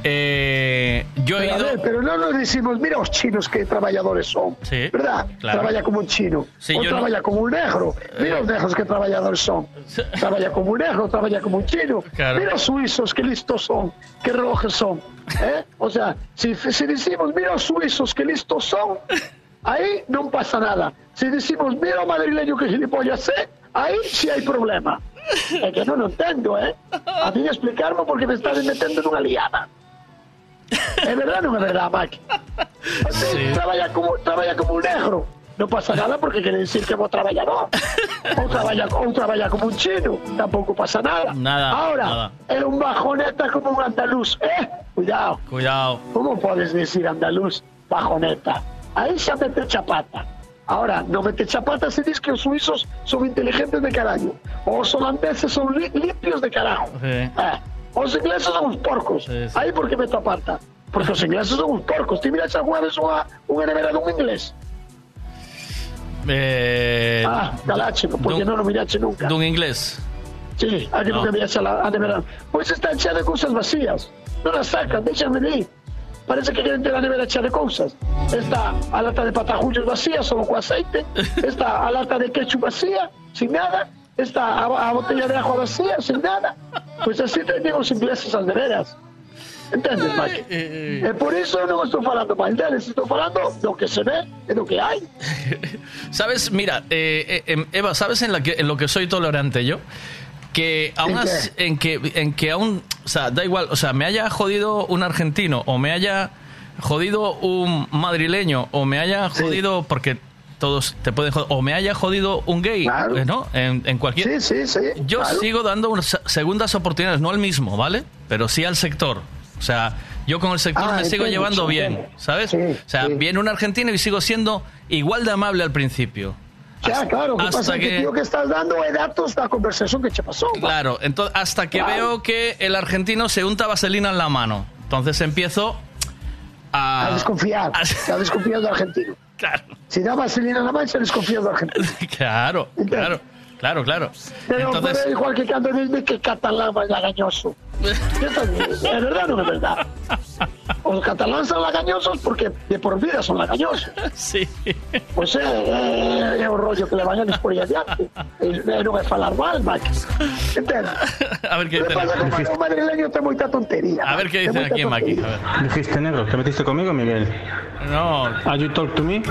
Eh, yo he Pero, ido. ver, pero no nos decimos, mira os chinos que trabajadores son, Sí, ¿verdad? claro. Trabaja como un chino, Sí, o no- trabaja como un negro. Mira los negros que trabajadores son. Trabaja como un negro, trabaja como un chino. Claro. Mira os suizos, qué listos son, qué relojes son. ¿eh? O sea, si, si decimos, mira os suizos, qué listos son, ahí no pasa nada. Si decimos, mira madrileño que gilipollas é, ahí sí hay problema. Es que no lo entiendo, ¿eh? A mí explicarme porque me estás metiendo en una liada. É verdade ou non é verdade, Mike? Sí. Traballa, como, traballa como un negro. Non pasa nada porque quere decir que é bo traballador. Ou traballa, ou traballa como un chino. Tampouco pasa nada. Nada, Ahora, nada. é un bajoneta como un andaluz. Eh, cuidado. Cuidado. Como podes decir andaluz bajoneta? Aí xa mete chapata. Ahora, non mete chapata se diz que os suizos son inteligentes de carallo. Ou os holandeses son li limpios de carajo. Sí. Eh, os ingleses son uns porcos. Aí por que me aparta? Porque os ingleses son uns porcos. Ti miras alguna vez unha, unha nevera dun inglés? Eh, Ah, calache, porque non o mirache nunca. Dun inglés. Sí, a que No. nunca mirache a, la, a nevera. Pois está chea de cousas vacías. Non as sacan, déxame de ir. Parece que queren ter a nevera chea de cousas. Está a lata de patajullos vacía, solo co aceite. Está a lata de ketchup vacía, sin nada. Está a, a botella de agua vacía, sin nada. Pois así teñen os ingleses as. Entendes, Mike? E por iso non estou falando mal deles, estou falando do que se ve e do que hai. ¿Sabes? Mira, eh, eh, em, Eva, ¿sabes en, la que, en lo que soy tolerante yo? Que aún en que en que aún, o sea, da igual, o sea, me haya jodido un argentino o me haya jodido un madrileño o me haya jodido porque todos te pueden joder, o me haya jodido un gay, eh, ¿no? En, en cualquier Yo claro. sigo dando unas se- segundas oportunidades, no al mismo, ¿vale? Pero sí al sector. O sea, yo con el sector Ah, me sigo llevando sí, bien, entiendo. ¿sabes? o sea, viene un argentino y sigo siendo igual de amable al principio. Xa, claro, o que hasta pasa que, que- tío que estás dando datos da conversación que pasou. va. Claro, entonces hasta que veo que el argentino se unta vaselina en la mano. Entonces empiezo a, A desconfiar, a desconfiar do argentino. Claro. Si da vaselina na mancha, desconfías do argentino. Claro, claro, claro, claro. Pero, Entonces, pero igual que cando dice que catalán é lagañoso. É verdade ou non é verdade? Os cataláns son lagañosos porque de por vida son lagañosos. Sí. Pois é, é, é o rollo que le van a por aí adiante. E, non é falar mal, Mike. Entende? a ver dice. pasa que o madrileño ten moita tontería. A ver qué dice aquí. A ver. Dijiste negro, ¿te metiste conmigo, Miguel? No. Are you talk to me?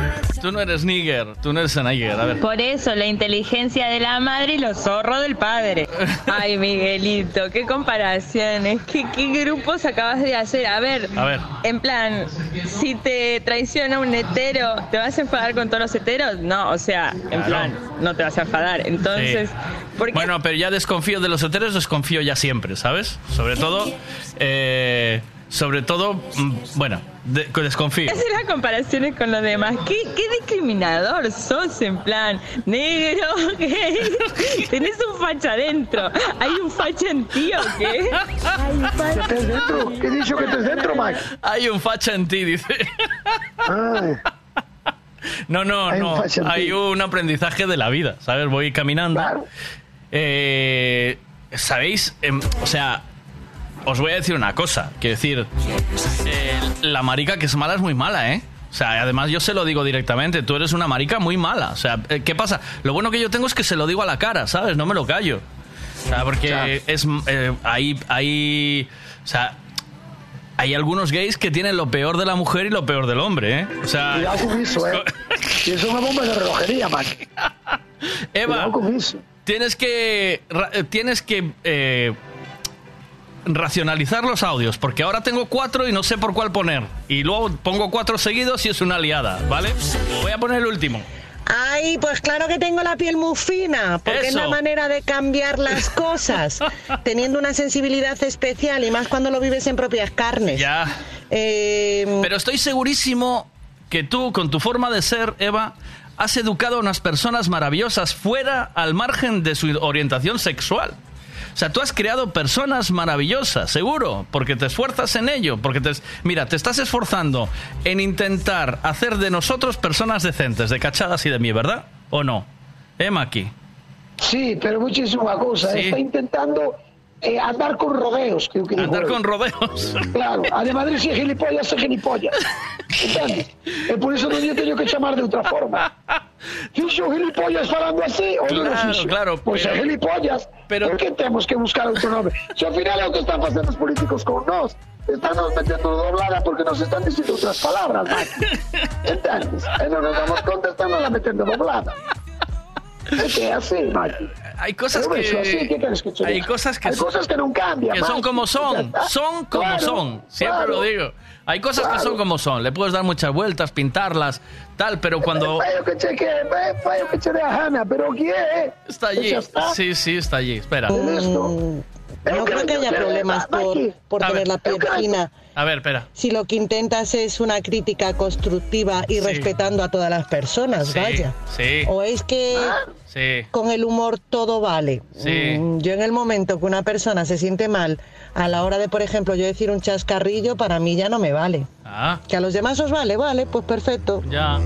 Tú no eres nigger, tú no eres a nigger. A ver. Por eso, la inteligencia de la madre y los zorros del padre. Ay, Miguelito, qué comparaciones, qué, qué grupos acabas de hacer. A ver, A ver. En plan, si te traiciona un hetero, ¿te vas a enfadar con todos los heteros? No, o sea, en Claro. plan, no te vas a enfadar. Entonces, Sí. ¿por qué Bueno, pero ya desconfío de los heteros, desconfío ya siempre, ¿sabes? Sobre todo, eh, sobre todo, mm, bueno, de- desconfío. hacer las comparaciones con los demás? ¿Qué, qué discriminador sos en plan negro, gay? Tenés un facha adentro. ¿Hay un facha en ti o qué? Hay un facha. Tes dentro? Que dixo que tes dentro, Mike? Hay un facha en ti, dice. Ay. No, no, Hay un no. facha en Hay un aprendizaje de la vida, ¿sabes? Voy caminando. Eh, ¿Sabéis? Em, o sea, os voy a decir una cosa. Quiero decir, eh, la marica que es mala es muy mala, ¿eh? O sea, además yo se lo digo directamente, tú eres una marica muy mala. O sea, eh, ¿qué pasa? Lo bueno que yo tengo es que se lo digo a la cara, ¿sabes? No me lo callo. O sea, porque es eh, hay, hay, o sea, hay algunos gays que tienen lo peor de la mujer y lo peor del hombre, ¿eh? O sea, Cuidado con eso, eh. Y eso es una bomba de relojería, Mike. Eva, tienes que eh, tienes que eh, racionalizar los audios, porque ahora tengo cuatro y no sé por cuál poner. Y luego pongo cuatro seguidos y es una liada, ¿vale? Voy a poner el último. Ay, pues claro que tengo la piel muy fina, porque es la manera de cambiar las cosas, teniendo una sensibilidad especial y más cuando lo vives en propias carnes. Ya. Pero estoy segurísimo que tú, con tu forma de ser, Eva, has educado a unas personas maravillosas fuera al margen de su orientación sexual. O sea, tú has creado personas maravillosas, seguro, porque te esfuerzas en ello, porque te... Mira, te estás esforzando en intentar hacer de nosotros personas decentes, de cachadas y de mí, ¿verdad? ¿O no? ¿Eh, Maki? Sí, pero muchísima cosa. Sí. Está intentando eh, andar con rodeos, creo que Andar con rodeos. Claro, a de si é gilipollas, é gilipollas. Entendes? E por iso non lle teño que chamar de outra forma. Fixo gilipollas falando así, o Claro, fixo? claro, Pois é pero- gilipollas. pero- Por que temos que buscar outro nome? Se ao final é o que están facendo os políticos con nós. Están nos metendo doblada porque nos están dicindo outras palabras, Maki. Entendes? E non nos damos conta, están nos la metendo doblada. É que así, Maki. Hay cosas que- así, que que hay cosas que Hay son- cosas que non cambian, que son Maki. como son, son como Claro, son, siempre claro. lo digo. Hay cosas que Claro. son como son, le puedes dar muchas vueltas, pintarlas, tal, pero cuando Fai o que che que, que a gana, pero o que é? está E allí, está. sí, sí, está allí, espera. Mm, no creo que haya problemas por, por A tener ver, la piel fina. A ver, espera. Si lo que intentas es una crítica constructiva y respetando a todas las personas, Sí, vaya. sí. O es que Sí. con el humor todo vale. Sí. Mm, Yo en el momento que una persona se siente mal, a la hora de, por ejemplo, yo decir un chascarrillo, para mí ya no me vale. Ah, Que a los demás os vale, vale, pues perfecto. ya.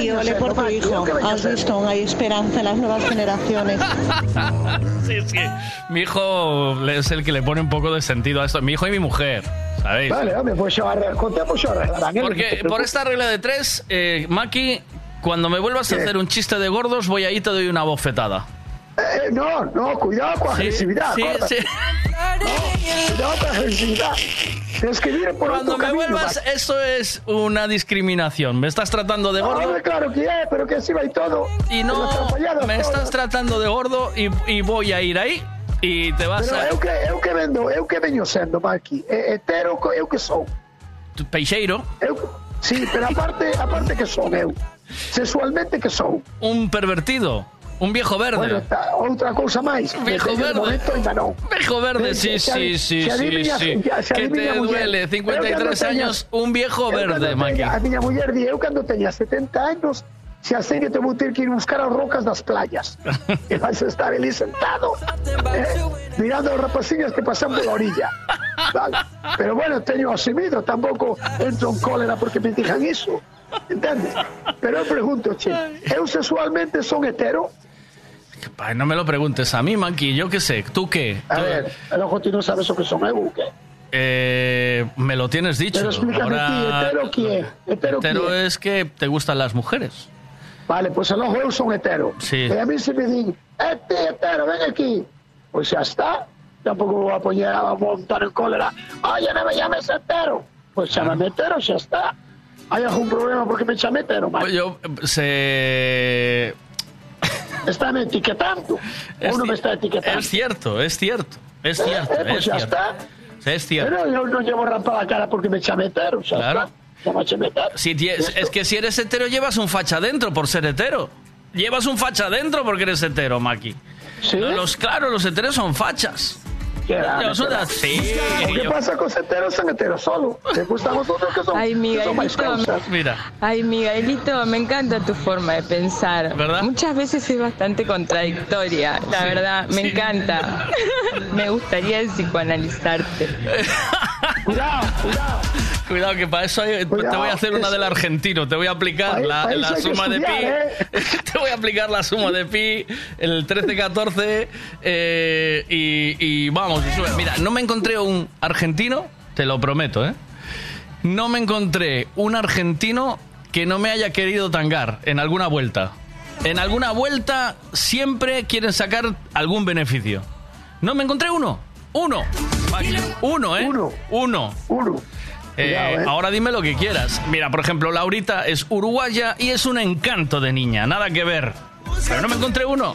Y ole por tu hijo, has visto, aún hay esperanza en las nuevas generaciones. Sí, es que mi hijo es el que le pone un poco de sentido a esto. Mi hijo y mi mujer, ¿sabéis? Vale, hombre, pues yo arreglo, yo te Porque por esta regla de tres, eh, Maki, cuando me vuelvas a ¿Qué? hacer un chiste de gordos, voy ahí y te doy una bofetada. Eh, no, no, cuidado con Sí, agresividad. sí, sí. No, otra agresividad. Es que viene por Cuando me camino, vuelvas, eso es una discriminación. Me estás tratando de gordo. Ahora, claro que es, pero que encima y todo. Y Con no, me todas. estás tratando de gordo y, y voy a ir ahí y te vas Pero a... eu que, eu que vendo, eu que veño sendo, Maki. Eh, Hetero, eu que son. Tu Peixeiro, Eu, sí, pero aparte, aparte que son eu. Sexualmente que son. un pervertido, un viejo verde. Bueno, ta- outra cousa máis. Viejo verde. momento ainda non. Viejo verde, sí, sí, sí, sí, sí. Que te duele, Eu 53 cando años, un viejo verde, Maki. A miña muller di, eu cando teña 70 anos, se a sei que te vou ter que ir buscar as rocas das playas. e vais estar ali sentado, eh, mirando as rapaciñas que pasan pola orilla. Vale. Pero bueno, teño asumido, tampouco entro en cólera porque me digan iso. Entendes? Pero eu pregunto, che, eu sexualmente son hetero? No me lo preguntes a mí, Maki, yo qué sé. ¿Tú qué? A ver, el ojo ti non sabes o que son eu ou que? Eh, me lo tienes dicho. Pero explícame ti, hetero que é? Hetero Hetero es que te gustan las mujeres. Vale, pues, logo eu son hetero. Sí. E a mí se me din, eh, ti, hetero, ven aquí. Pois xa está. Tampouco vou a poñer a montar en cólera. Oye, non me llames hetero. Pois chamame hetero, xa está. Hai algún problema porque me chame hetero, man? Yo se... Está me etiquetando. Es ci- me está etiquetando. Es cierto, es cierto, es cierto, Eh, pues es ya cierto. está. Es cierto. Pero eu non llevo rampa la cara porque me chame hetero, xa Claro. está. Si tie- es que si eres hetero llevas un facha dentro por ser hetero. Llevas un facha dentro porque eres hetero, Maki. Los, claro, los heteros son fachas. Yo soy así. O que yo- pasa cos heteros son heteros solo. Despois están os outros que son, Ay, que son Miguelito, causas. Mira. Ay, Miguelito, me encanta tu forma de pensar. ¿Verdad? Muchas veces es bastante contradictoria, la verdad, me encanta. me gustaría psicoanalizarte. Cuidado, cuidado. Cuidado que para eso hay- te voy a hacer una del argentino. Te voy a aplicar la, suma de estudiar, ¿eh? pi. Te voy a aplicar la suma de pi, el 13-14 eh, y, y vamos. y. Mira, no me encontré un argentino, te lo prometo, ¿eh? No me encontré un argentino que no me haya querido tangar en alguna vuelta. En alguna vuelta siempre quieren sacar algún beneficio. No me encontré uno. Uno. Uno, ¿eh? Uno. Uno. Uno. Eh, Cuidado, ¿eh? Ahora dime lo que quieras. Mira, por ejemplo, Laurita es uruguaya y es un encanto de niña. Nada que ver. Pero no me encontré uno.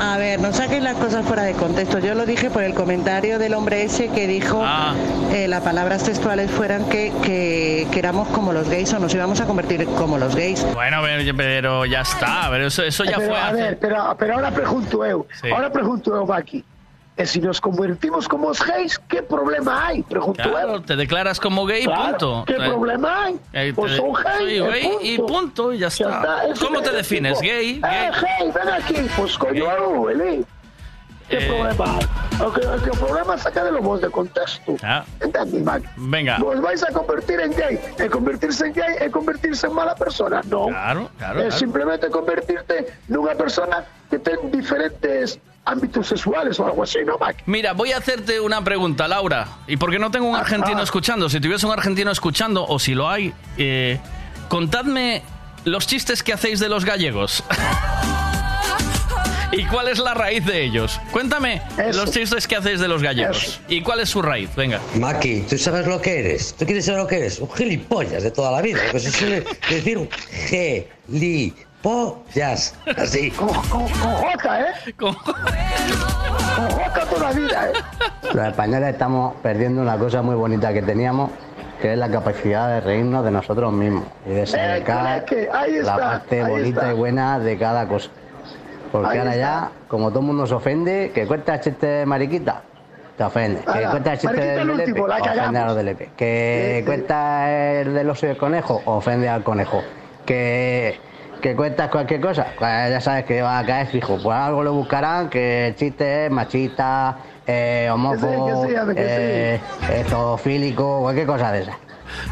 A ver, no saquéis las cosas fuera de contexto. Yo lo dije por el comentario del hombre ese que dijo Ah. eh, las palabras textuales fueran que, que, que éramos como los gays o nos íbamos a convertir como los gays. Bueno, pero, ya está. Pero eso, eso ya pero, fue a hace... ver, pero, pero ahora pregunto eu. Sí. Ahora pregunto eu, Maki. Se nos convertimos como gays, que problema hai? Pregunto eu. Claro, te declaras como gay, Claro, punto. ¿Qué Eh, problema hay? eh, Pues te- son gay, soy gay y punto, y ya está. Eso ¿Cómo te es, defines? tipo, ¿Gay? Eh, ¿Gay? ven aquí. Pues coño. ¿Qué Eh. problema hay? O que, o que o problema saca de vos de contexto. Ah, Entendí, venga. Vos vais a convertir en gay. E convertirse en gay é convertirse en mala persona. Non. Claro, claro. É claro. simplemente convertirte nunha persona que ten diferentes ámbitos sexuales o algo así, ¿no, Maki? Mira, voy a hacerte una pregunta, Laura. ¿Y por qué no tengo un argentino escuchando? Si tuviese un argentino escuchando, o si lo hay, eh, contadme los chistes que hacéis de los gallegos. ¿Y cuál es la raíz de ellos? Cuéntame los chistes que hacéis de los gallegos. ¿Y cuál es su raíz? Venga. Maki, ¿tú sabes lo que eres? ¿Tú quieres saber lo que eres? Un gilipollas de toda la vida. Lo que se suele decir gilipollas. Así. Con, con, con J, ¿eh? Con, J toda la vida, ¿eh? Los españoles estamos perdiendo una cosa muy bonita que teníamos, que es la capacidad de reírnos de nosotros mismos y de sacar que ahí la parte ahí bonita está. y buena de cada cosa. Porque Ahí ahora está. ya, como todo el mundo se ofende, que cuenta chiste de mariquita, te ofende. Que Ala, cuenta chiste mariquita del el último, la ofende a los del Lepe. Que Sí, sí. cuenta el del oso y el conejo, ofende al conejo. Que, que cuentas cualquier cosa, pues ya sabes que va a caer fijo. Pues algo le buscarán que el chiste es machista, eh, homófobo, eh, zoofílico, cualquier cosa de esas.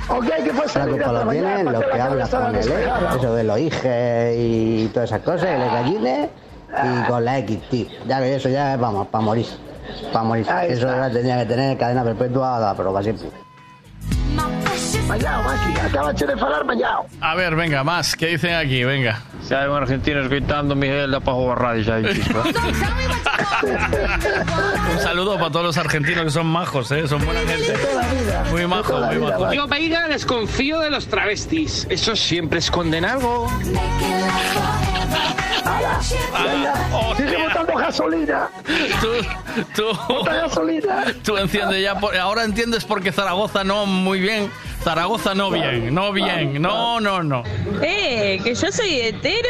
Ok, ¿qué pasa? La culpa lo tienen los que hablan con el E, eso de los hijes y todas esas cosas, y los gallines, y con la X, tío. Ya que eso ya es, vamos, para morir. Para morir. Ahí Eso ya tendría que tener cadena perpetua, pero para siempre. Mallao, Maki. Acabache de falar Mallao. A ver, venga, más. ¿Qué dicen aquí? Venga. Si hay un argentino escuchando, Miguel, da para jugar radio ya. Un saludo para todos los argentinos que son majos, ¿eh? Son buena gente. Muy majos, muy majos. Digo, Paiga, desconfío de los travestis. Eso siempre esconden algo. Oh, Sigue botando gasolina. Tú, tú, Bota gasolina. tú entiendes ya. por- ahora entiendes por qué Zaragoza no muy bien. Zaragoza no bien, no bien. No, no, no. Eh, que yo soy hetero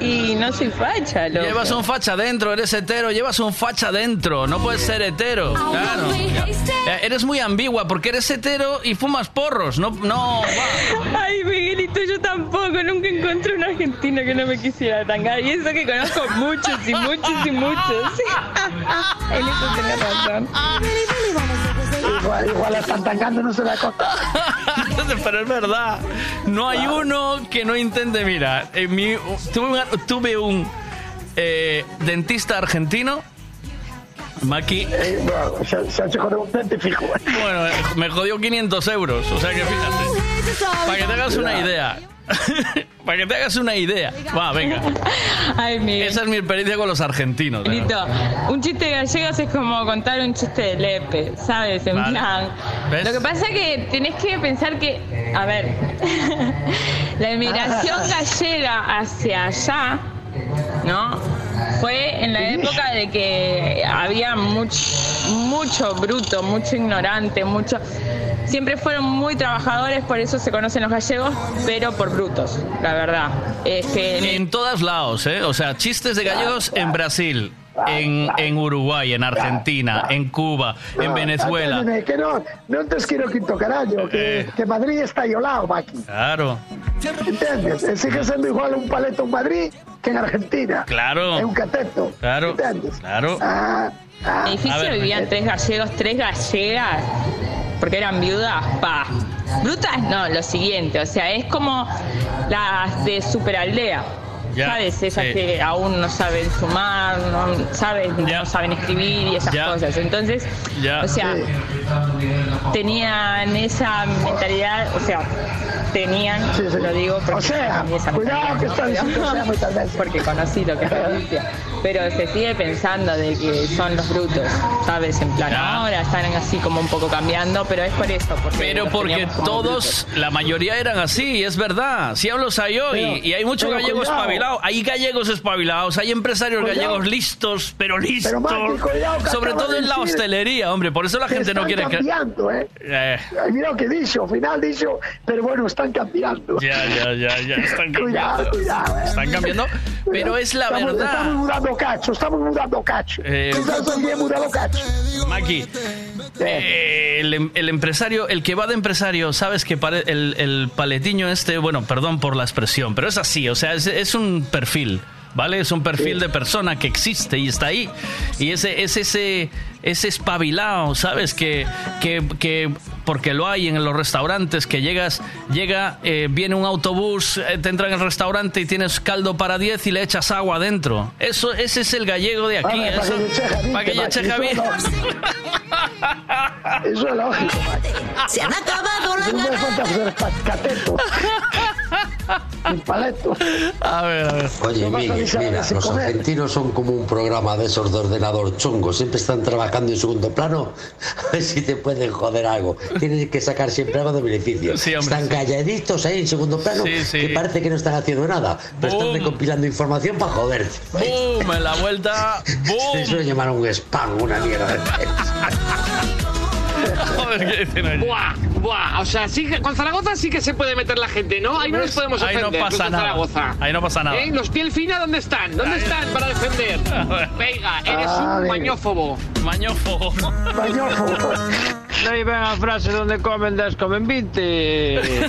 y no soy facha, loco. Llevas un facha dentro, eres hetero, llevas un facha dentro, no puedes ser hetero, claro. Eh, Eres muy ambigua porque eres hetero y fumas porros, no, no, va. Ay, Miguelito, yo tampoco. Nunca encontré un argentino que no me quisiera Y eso que conozco muchos y muchos y muchos. en eso tenés razón. Igual, igual la están tangando, no se da cuenta. Pero es verdad, no hay uno que no intente, mira, en mi- tuve, un- tuve un eh, dentista argentino, Maki, Eh, bueno, se, se ha hecho con un dente fijo. bueno, eh, me jodió 500 euros, o sea que fíjate, para que te hagas una idea. Para que te hagas una idea. Va, venga. Ay, Miguel. Esa es mi experiencia con los argentinos. de Miguelito, un chiste de gallegos es como contar un chiste de Lepe, ¿sabes? En Vale. plan. ¿Ves? Lo que pasa es que tenés que pensar que, a ver, la inmigración gallega hacia allá, ¿no? Fue en la época de que había mucho, mucho bruto, mucho ignorante, mucho. Siempre fueron muy trabajadores, por eso se conocen los gallegos, pero por brutos, la verdad. Es que En todos lados, ¿eh? O sea, chistes de gallegos en Brasil, en, en Uruguay, en Argentina, en Cuba, en Venezuela. Que no, no te quiero quinto carallo, que, Eh. que Madrid está iolado, Maki. Claro, ¿Entiendes? Sigue siendo igual un paleto en Madrid que en Argentina. Claro. Es un cateto. claro, ¿Entiendes? claro. Ah. En el edificio ver, vivían tres gallegos, tres gallegas, porque eran viudas, pa. Brutas no, lo siguiente, o sea, es como las de superaldea. Ya, ¿Sabes? Esas sí. que aún no saben sumar, no, ¿sabes? no saben escribir y esas Ya. cosas. Entonces, o sea, tenían esa mentalidad, o sea, tenían, lo digo porque O sea, esa cuidado que está ¿no? diciendo Pero- sea muchas veces. porque conocí lo que es Galicia. Pero se sigue pensando de que son los brutos, ¿sabes? En plan, ahora están así como un poco cambiando, pero es por eso. Porque Pero porque todos, la mayoría eran así, es verdad. Si hablos hay hoy, Pero- y hay muchos gallegos cuidado. espabilados, hay gallegos espabilados, hay empresarios Cuidado. gallegos listos, pero listos. Pero, Maki, cuidado, Sobre todo de en la hostelería, hombre, por eso la gente no están quiere cambiando, ¿eh? Eh, Mira lo que dicho, al final dicho, pero bueno, están cambiando. ya, ya, ya, ya, están Cuidado, cambiando. cuidado. eh. Están cambiando, pero es la Estamos- verdad. Estamos mudando cacho, estamos mudando cacho. Eh, ¿Tú sabes a quién mudado cacho? Maki, eh, el, em- el empresario, el que va de empresario, sabes que pare- el, el paletiño este, bueno, perdón por la expresión, pero es así, o sea, es, es un perfil. ¿Vale? Es un perfil de persona que existe y está ahí. Y ese, es ese, ese espabilado, ¿sabes? Que, que, que porque lo hay en los restaurantes, que llegas, llega, eh, viene un autobús, eh, te entra en el restaurante y tienes caldo para 10 y le echas agua adentro. Eso, ese es el gallego de aquí. Vale, para eso- que le eche Javier, para que le Maki, eche eso Javier. es Eso es lógico. Se han acabado las No paleto. A ver, a ver. Oye, Miguel, mira, los comer. argentinos son como un programa de esos de ordenador chungo. Siempre están trabajando en segundo plano. A ver si te pueden joder algo. Tienes que sacar siempre algo de beneficio. Sí, hombre, están sí. calladitos ahí en segundo plano Sí, sí. que parece que no están haciendo nada. Pero están Boom. recopilando información para joderte. ¡Boom! En la vuelta, ¡boom! Eso lo llamaron un spam, una mierda. Ver qué dicen ahí. Buah, buah. O sea, sí que- con Zaragoza sí que se puede meter la gente, ¿no? Ahí no nos podemos Ahí ofender. no pasa con nada. Zaragoza. Ahí no pasa nada. ¿Eh? Los piel fina, ¿dónde están? ¿Dónde están para defender? Venga, eres Ah, un mañófobo. Mañofo. Mañojo. No hay una frase donde comen 10, comen 20.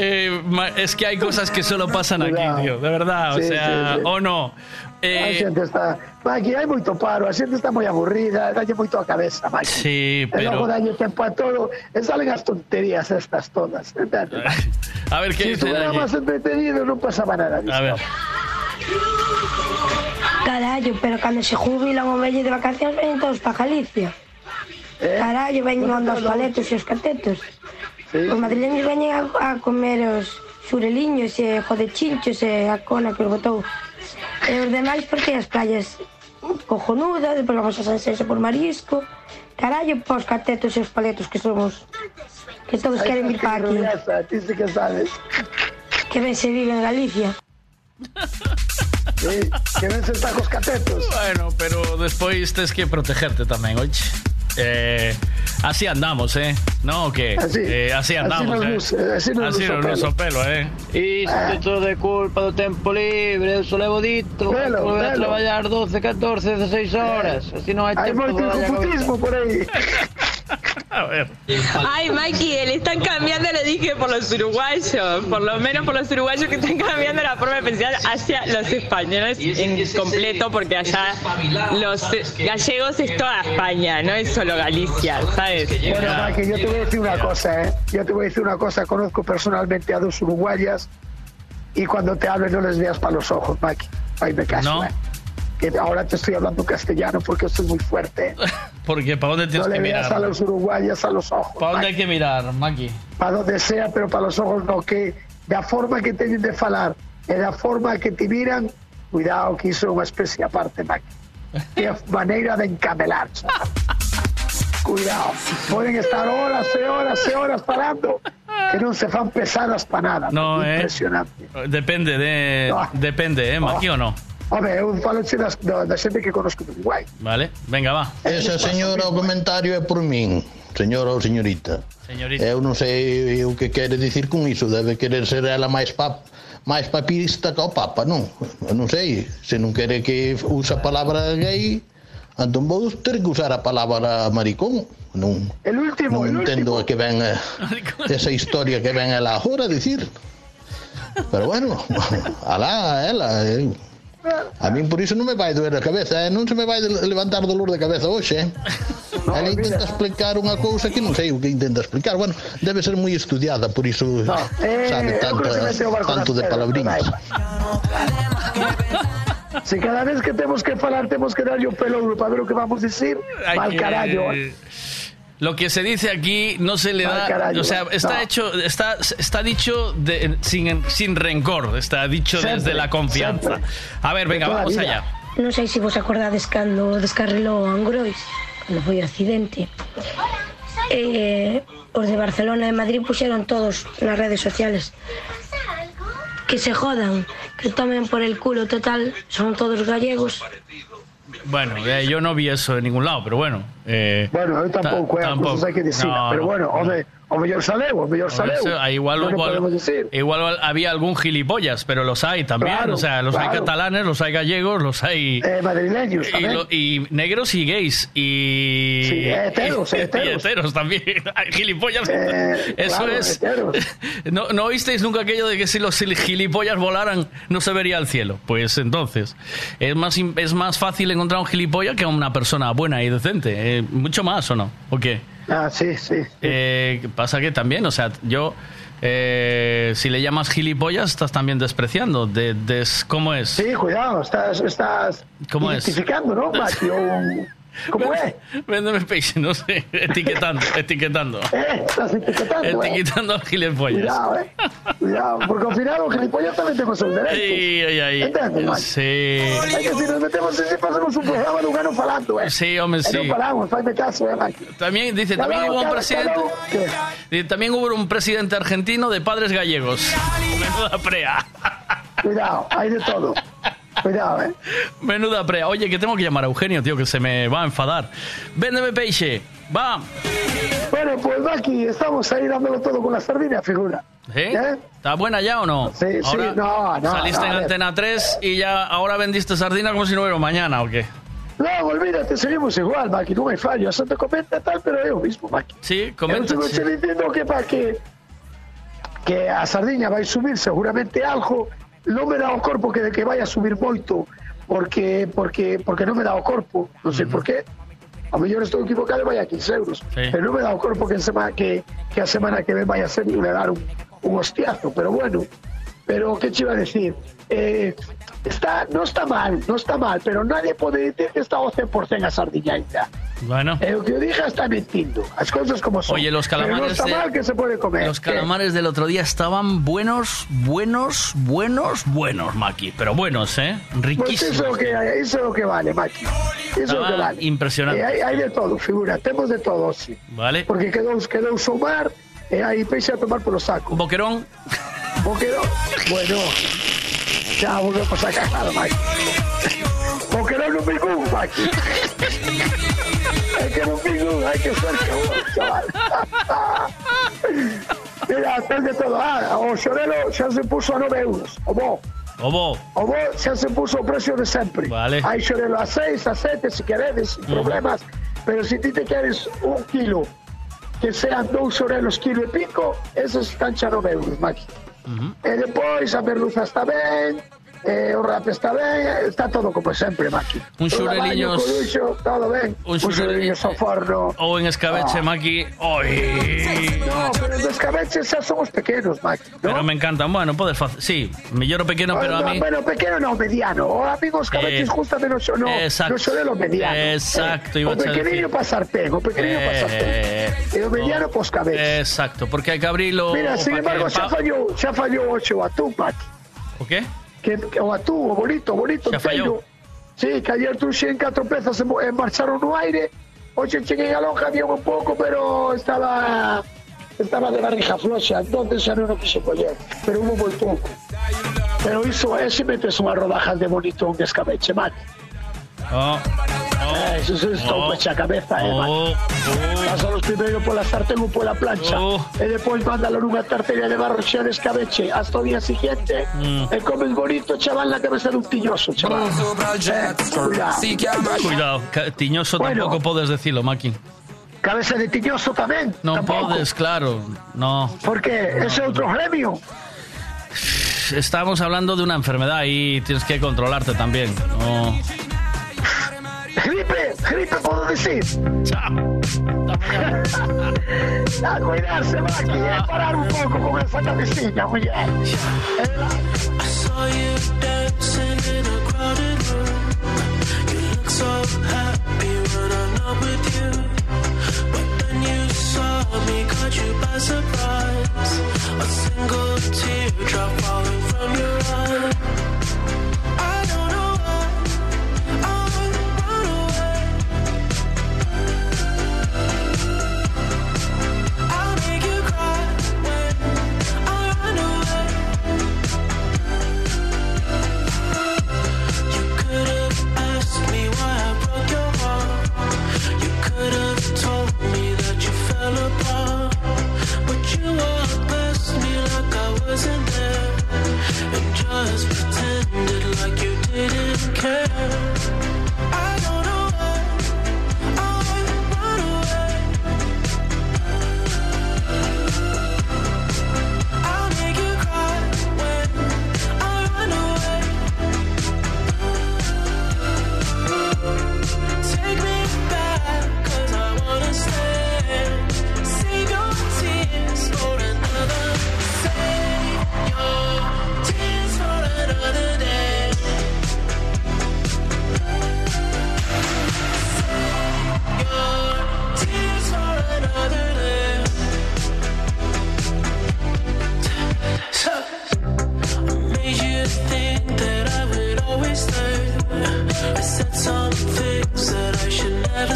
Eh, es que hay cosas que solo pasan aquí, tío. De verdad, o Sí, sea, sí, sí. o no. A Eh, xente está... Maki, hai moito paro, a xente está moi aburrida, dalle moito a cabeza, Maki. sí, E logo pero. dalle tempo a todo, e salen as tonterías estas todas, entendes? A ver Si qué dicen estuviera máis entretenido non pasaba nada disto. A ver. Carallo, pero cando se jubilan o vello de vacacións venen todos para Galicia. Carallo, veñen onde os paletos e os catetos. Os madrileños veñen a, a comer os xureliños e jodechinchos e a cona que os botou. E os demais porque as playas cojonudas, depois vamos a San Senso por Marisco. Carallo, pos catetos e os paletos que somos. Que todos queren vir para aquí. Ti sí que sabes. Que ben se vive en Galicia. sí, que ven se está cos catetos. Bueno, pero despois tes que protegerte tamén, oxe. Eh, así andamos, eh? No, que? Así, eh, así así andamos, nos eh? así nos o nos pelo. luce o pelo, eh? Isto todo é culpa do tempo libre, eu só levo dito, Velo, a velo. traballar 12, 14, 16 horas, así non hai Hai tempo moito de darlle a inconfutismo por aí. A ver. Ay, Mikey, le están cambiando, lo dije, por los uruguayos. Por lo menos por los uruguayos que están cambiando la forma de pensar hacia los españoles en completo, porque allá los gallegos es toda España, no es solo Galicia, ¿sabes? Bueno, Maki, yo te voy a decir una cosa, ¿eh? Yo te voy a decir una cosa. Conozco personalmente a dos uruguayas y cuando te hablen no les veas para los ojos, Maki. Ahí me caso, No. ¿eh? Que ahora te estoy hablando castellano porque esto es muy fuerte. ¿eh? Porque ¿para dónde tienes No que le veas a mirar? los uruguayas a los ojos. ¿Para dónde hay que mirar, Maki? Para donde sea, pero para los ojos no. Que la forma que tienen de falar y la forma que te miran, cuidado que hizo una especie aparte, Maki. Qué manera de encamelar. Cuidado. Pueden estar horas e horas e horas falando que non se fan pesadas para nada. No, eh? Impresionante. Depende, de, depende, eh, Maki o no? A ver, eu falo da, da, da xente que conozco do Uruguai. Vale, venga, va. Esa señora o comentario é por min, señora ou señorita. Señorita. Eu non sei o que quere dicir con iso, debe querer ser ela máis pap máis papista que o Papa, non? Eu non sei, se non quere que usa a palabra gay, entón vou ter que usar a palabra maricón. Non, el último, non el entendo último. que ven eh, a, esa historia que ven ela agora a dicir. Pero bueno, alá, ela, eh. A min por iso non me vai doer a cabeza, eh? non se me vai levantar dolor de cabeza hoxe. Eh? No, Ela intenta explicar unha cousa que non sei o que intenta explicar. Bueno, debe ser moi estudiada, por iso no, eh, eh sabe tanta, tanto de palabriñas. Se cada vez que temos que falar temos que darlle o pelo para ver o que vamos dicir, mal carallo. Eh. eh Lo que se dice aquí no se le da, o sea, no. está hecho, está, está dicho de- sin, sin rencor, está dicho Siempre, desde la confianza. siempre. A ver, venga, vamos vida. allá. Non sei se vos acordades cando descarrilou a Angrois, cando foi o accidente. Eh, os de Barcelona e Madrid puxeron todos nas redes sociales que se jodan, que tomen por el culo total, son todos gallegos. Bueno, eh, yo no vi eso en ningún lado, pero bueno. eh, Bueno, eu tampouco, ta- tampoco. hai que dicir, No, pero no, bueno, no. O mellor saleu, o mellor saleu. Igual, o hubo- podemos decir. igual había algún gilipollas, pero los hay también. Claro, o sea, los hay catalanes, los hay gallegos, los hay. Eh, madrileños y, tamén. lo- y negros y gays. Y. Sí, heteros, y, heteros. y heteros también. Hay gilipollas. Eh, Eso claro, es. ¿No, ¿No oísteis nunca aquello de que si los gilipollas volaran no se vería el cielo? Pues entonces, es más, es más fácil encontrar un gilipollas que a una persona buena y decente. Eh, mucho más, ¿o no? ¿O qué? Ah, sí, sí. Eh, pasa que también, o sea, yo, eh, si le llamas gilipollas, estás también despreciando. De, des- ¿Cómo es? Sí, cuidado, estás, estás ¿Cómo es? ¿no? ¿Cómo es? Véndeme peixe, no sé, etiquetando, etiquetando. Eh, estás etiquetando, eh. Etiquetando a gilipollas. Cuidado, eh. Cuidado, porque al final los gilipollas también tenemos sus derechos. Ay, ay, ay. Sí. Hay que si nos metemos en pasamos un programa de un gano falando, eh. Sí, hombre, Eh, sí. No paramos, fazme caso, eh. También dice, también hubo un presidente, dice, también hubo un presidente argentino de padres gallegos. Menuda prea. Cuidado, hay de todo. Cuidado, eh. Menuda prea. Oye, que tengo que llamar a Eugenio, tío, que se me va a enfadar. Véndeme peixe. Va. Bueno, pues Maki, estamos ahí dándolo todo con la sardina, figura. ¿Eh? ¿Está buena ya o no? Sí, sí, no, no, Saliste no, en a. Antena 3 y ya ahora vendiste sardina como si no hubiera mañana, ¿o qué? No, olvídate, seguimos igual, Maki, non hai fallo. Eso te comenta tal, pero é o mismo, Maki. Sí, comenta. sí. che dicindo que para que que a sardiña vai subir seguramente algo, non me dá o corpo que de que vai a subir moito, porque porque porque non me dá o corpo, non sei por qué. A mellor estou equivocado e vai a 15 euros. Sí. Pero non me dá o corpo que, en semana, que, que a semana que ven vai a ser me dar un, un hostiazo, pero bueno. Pero que che iba a decir? Eh, está, non está mal, non está mal, pero nadie pode decir que está ao 100% a sardiña ainda. Bueno. E o que o diga está mentindo. As cousas como son. Oye, los Pero non calamares está de- mal que se puede comer. Los calamares del otro día estaban buenos, buenos, buenos, buenos, Maki. Pero buenos, ¿eh? Pues Riquísimos. iso é o que, iso é o que vale, Maki. Iso é o que vale. impresionante. E hai, hai de todo, figura. Temos de todo, sí. ¿Vale? Porque quedou, quedou o mar e hai peixe a tomar polo saco. Boquerón. Boquerón. Bueno. Xa volvemos a cagar, Maki. Boquerón non ningún, Maki. É que non ningún, hai que ser un, chaval. Mira, ten de todo. Ah, o xorelo xa se puso a 9 euros. O bo. Obo. O bo xa se puso o precio de sempre. Vale. Hai xorelo a 6, a 7, se queredes, sin problemas. Pero se ti te queres un kilo, que sean dous xorelos kilo e pico, esos están xa 9 euros, Maki. E depois a merluza está ben, eh, o rap está ben, está todo como sempre, Maki. Un O xureliños- coruxo, todo ben. Un Un xureliños ao forno. O en escabeche, Ah. Maki. ¡Ay! No, pero os escabeches xa somos pequenos, Maki. Pero me encantan. Bueno, podes facer. Sí, mellor o pequeno, pero a no, mí. Bueno, pequeno no, mediano. O amigo escabeches Eh, justa menos no, exacto. no xorelo mediano. Exacto, Eh, iba o a decir. pequeniño para sartén, o pequeniño para sartén. Eh, E o mediano para os cabeches. Exacto, porque hai que abrilo. Mira, sin pa embargo, que xa pa- fallou, xa fallou o atún, Maki. O qué? Que, que o bonito, bonito Xa. Sí, que ayer truxen catro pezas e marcharon no aire. Hoxe cheguei a lonja, había un pouco, pero estaba estaba de barriga floxa, entonces xa non o quixo coller, pero hubo moi pouco. Pero iso é se metes unhas rodajas de bonito en escabeche, Maki. Oh, Eh, Eso se está oh, a cabeza, eh, oh, Maki. Pásalos primeiro pola sartén ou pola plancha E depois mándalo nunha tartería de barro xa de escabeche Hasta o día siguiente Mm. E comes bonito, chaval, na cabeza dun tiñoso, chaval eh, Cuidado Cuidado, tiñoso Bueno. tampouco podes decilo, Maki. Cabeza de tiñoso tamén Non tampouco. podes, claro. No. Por que? Ese é outro gremio Estamos hablando de una enfermedad y tienes que controlarte también. No. Gripe, gripe podo decir Chao A cuidarse, Maki, e parar un pouco con esa cabecilla, muller I saw you dancing in a crowded room. You look so happy when I'm not with you. But then you saw me, caught you by surprise. A single teardrop falling from your eye.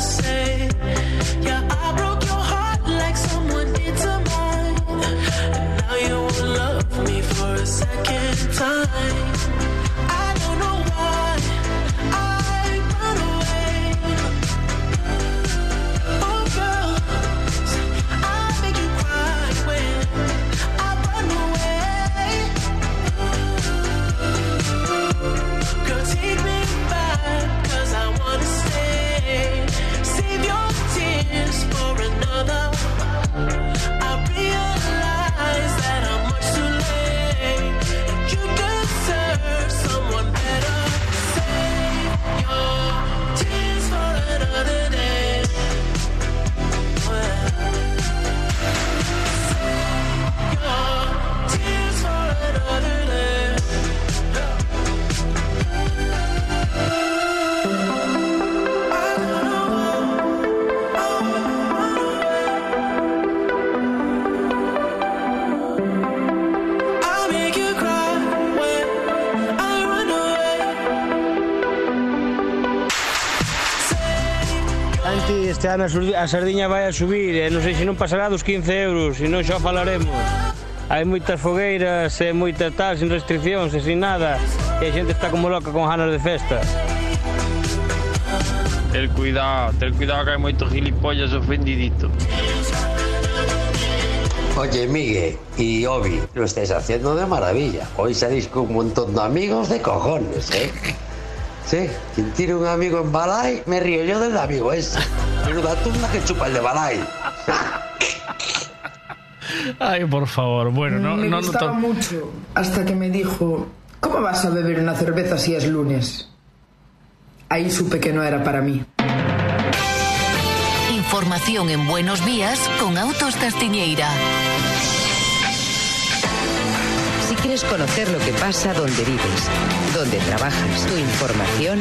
say este ano a sardiña vai a subir e non sei se non pasará dos 15 euros, se non xa falaremos. Hai moitas fogueiras e moita tal, sin restriccións e sin nada, e a xente está como loca con ganas de festa. Ten cuidado, ten cuidado que hai moito gilipollas ofendidito. Oye, Miguel y Obi, lo estáis haciendo de maravilla. Hoy salís con un montón de amigos de cojones, ¿eh? Sí, quien tiene un amigo en Balay, me río yo del amigo ese. Tunda que chupa el de Balay. Ay, por favor. Bueno, no, me no, no gustaba to- mucho hasta que me dijo, ¿cómo vas a beber una cerveza si es lunes? Ahí supe que no era para mí. Información en Buenos Días con Autos Castiñeira. Quieres conocer lo que pasa donde vives, donde trabajas, tu información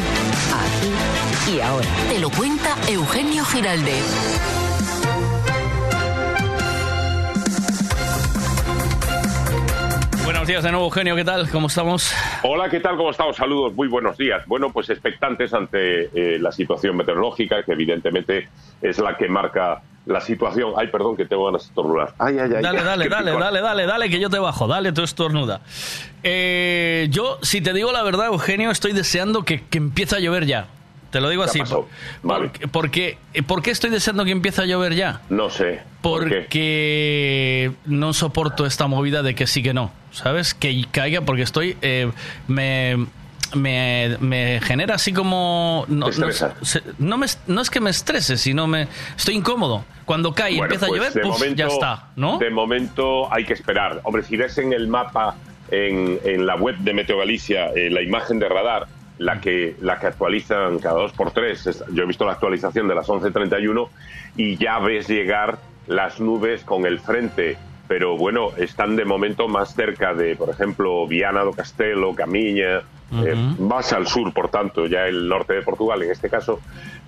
aquí y ahora. Te lo cuenta Eugenio Giraldez. Buenos días de nuevo, Eugenio. ¿Qué tal? ¿Cómo estamos? Hola, ¿qué tal? ¿Cómo estamos? Saludos, muy buenos días. Bueno, pues expectantes ante eh, la situación meteorológica, que evidentemente es la que marca la situación. Ay, perdón, que tengo ganas de estornudar. Ay, ay, ay. Dale, dale, dale, picor. dale, dale, dale, que yo te bajo. Dale, tú estornuda. Eh, yo, si te digo la verdad, Eugenio, estoy deseando que, que empiece a llover ya. Te lo digo ¿Qué ha así. pasado? Porque, porque, ¿Por qué estoy deseando que empiece a llover ya? No sé. ¿por qué? Porque no soporto esta movida de que sí que no, ¿sabes? Que caiga porque estoy... eh, me, me, me genera así como... No, no, se- no me, no es que me estrese, sino me estoy incómodo. Cuando cae y Bueno, empieza pues a llover, de puf, momento, ya está, ¿no? De momento hay que esperar. Hombre, si ves en el mapa, en, en la web de Meteo Galicia, eh, la imagen de radar, la que, la que actualizan cada dos por tres, es- yo he visto la actualización de las 11.31 y ya ves llegar las nubes con el frente. Pero bueno, están de momento más cerca de, por ejemplo, Viana do Castelo, Camiña, eh, más al sur, por tanto, ya el norte de Portugal en este caso,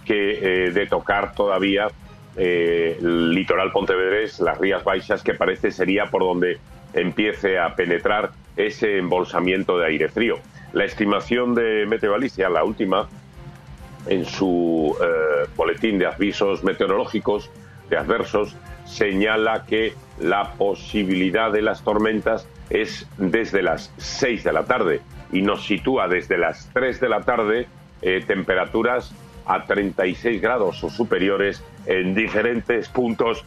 que eh, de tocar todavía eh, el litoral pontevedrés, las Rías Baixas, que parece sería por donde empiece a penetrar ese embolsamiento de aire frío. La estimación de Meteo Galicia, la última, en su boletín de avisos meteorológicos, de adversos, señala que la posibilidad de las tormentas es desde las 6 de la tarde y nos sitúa desde las 3 de la tarde eh, temperaturas a 36 grados o superiores en diferentes puntos.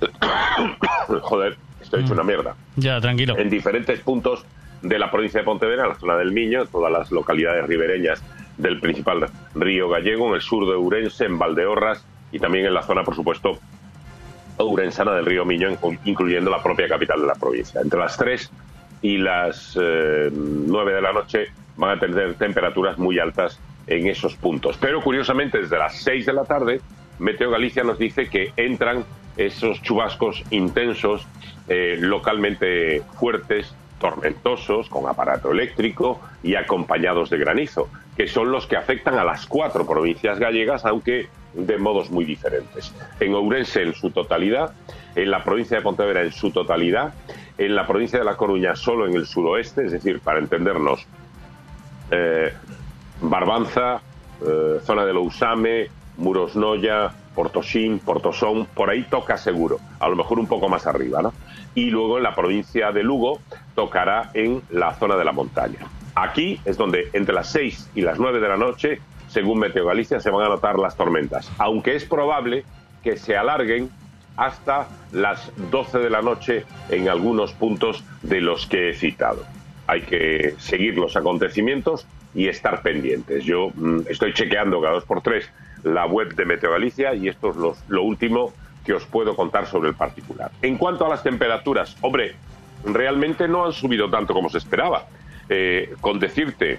Joder, estoy hecho una mierda Ya, tranquilo. en diferentes puntos de la provincia de Pontevedra, en la zona del Miño, todas las localidades ribereñas del principal río gallego, en el sur de Ourense, en Valdeorras y también en la zona, por supuesto, ourensana del río Miño, inclu- incluyendo la propia capital de la provincia. Entre las 3 y las eh, 9 de la noche van a tener temperaturas muy altas en esos puntos. Pero curiosamente, desde las 6 de la tarde, Meteo Galicia nos dice que entran esos chubascos intensos, eh, localmente fuertes, tormentosos, con aparato eléctrico y acompañados de granizo, que son los que afectan a las cuatro provincias gallegas, aunque de modos muy diferentes. En Ourense en su totalidad, en la provincia de Pontevedra en su totalidad, en la provincia de La Coruña solo en el suroeste, es decir, para entendernos, eh, Barbanza, eh, zona de Lousame, Murosnoya, Portosín, Portosón, por ahí toca seguro, a lo mejor un poco más arriba, ¿no? Y luego en la provincia de Lugo tocará en la zona de la montaña. Aquí es donde entre las 6 y las 9 de la noche, según Meteo Galicia, se van a notar las tormentas, aunque es probable que se alarguen hasta las 12 de la noche en algunos puntos de los que he citado. Hay que seguir los acontecimientos y estar pendientes. Yo mm, estoy chequeando cada dos por tres la web de Meteo Galicia y esto es lo, último que os puedo contar sobre el particular. En cuanto a las temperaturas, hombre, realmente no han subido tanto como se esperaba. Eh, con decirte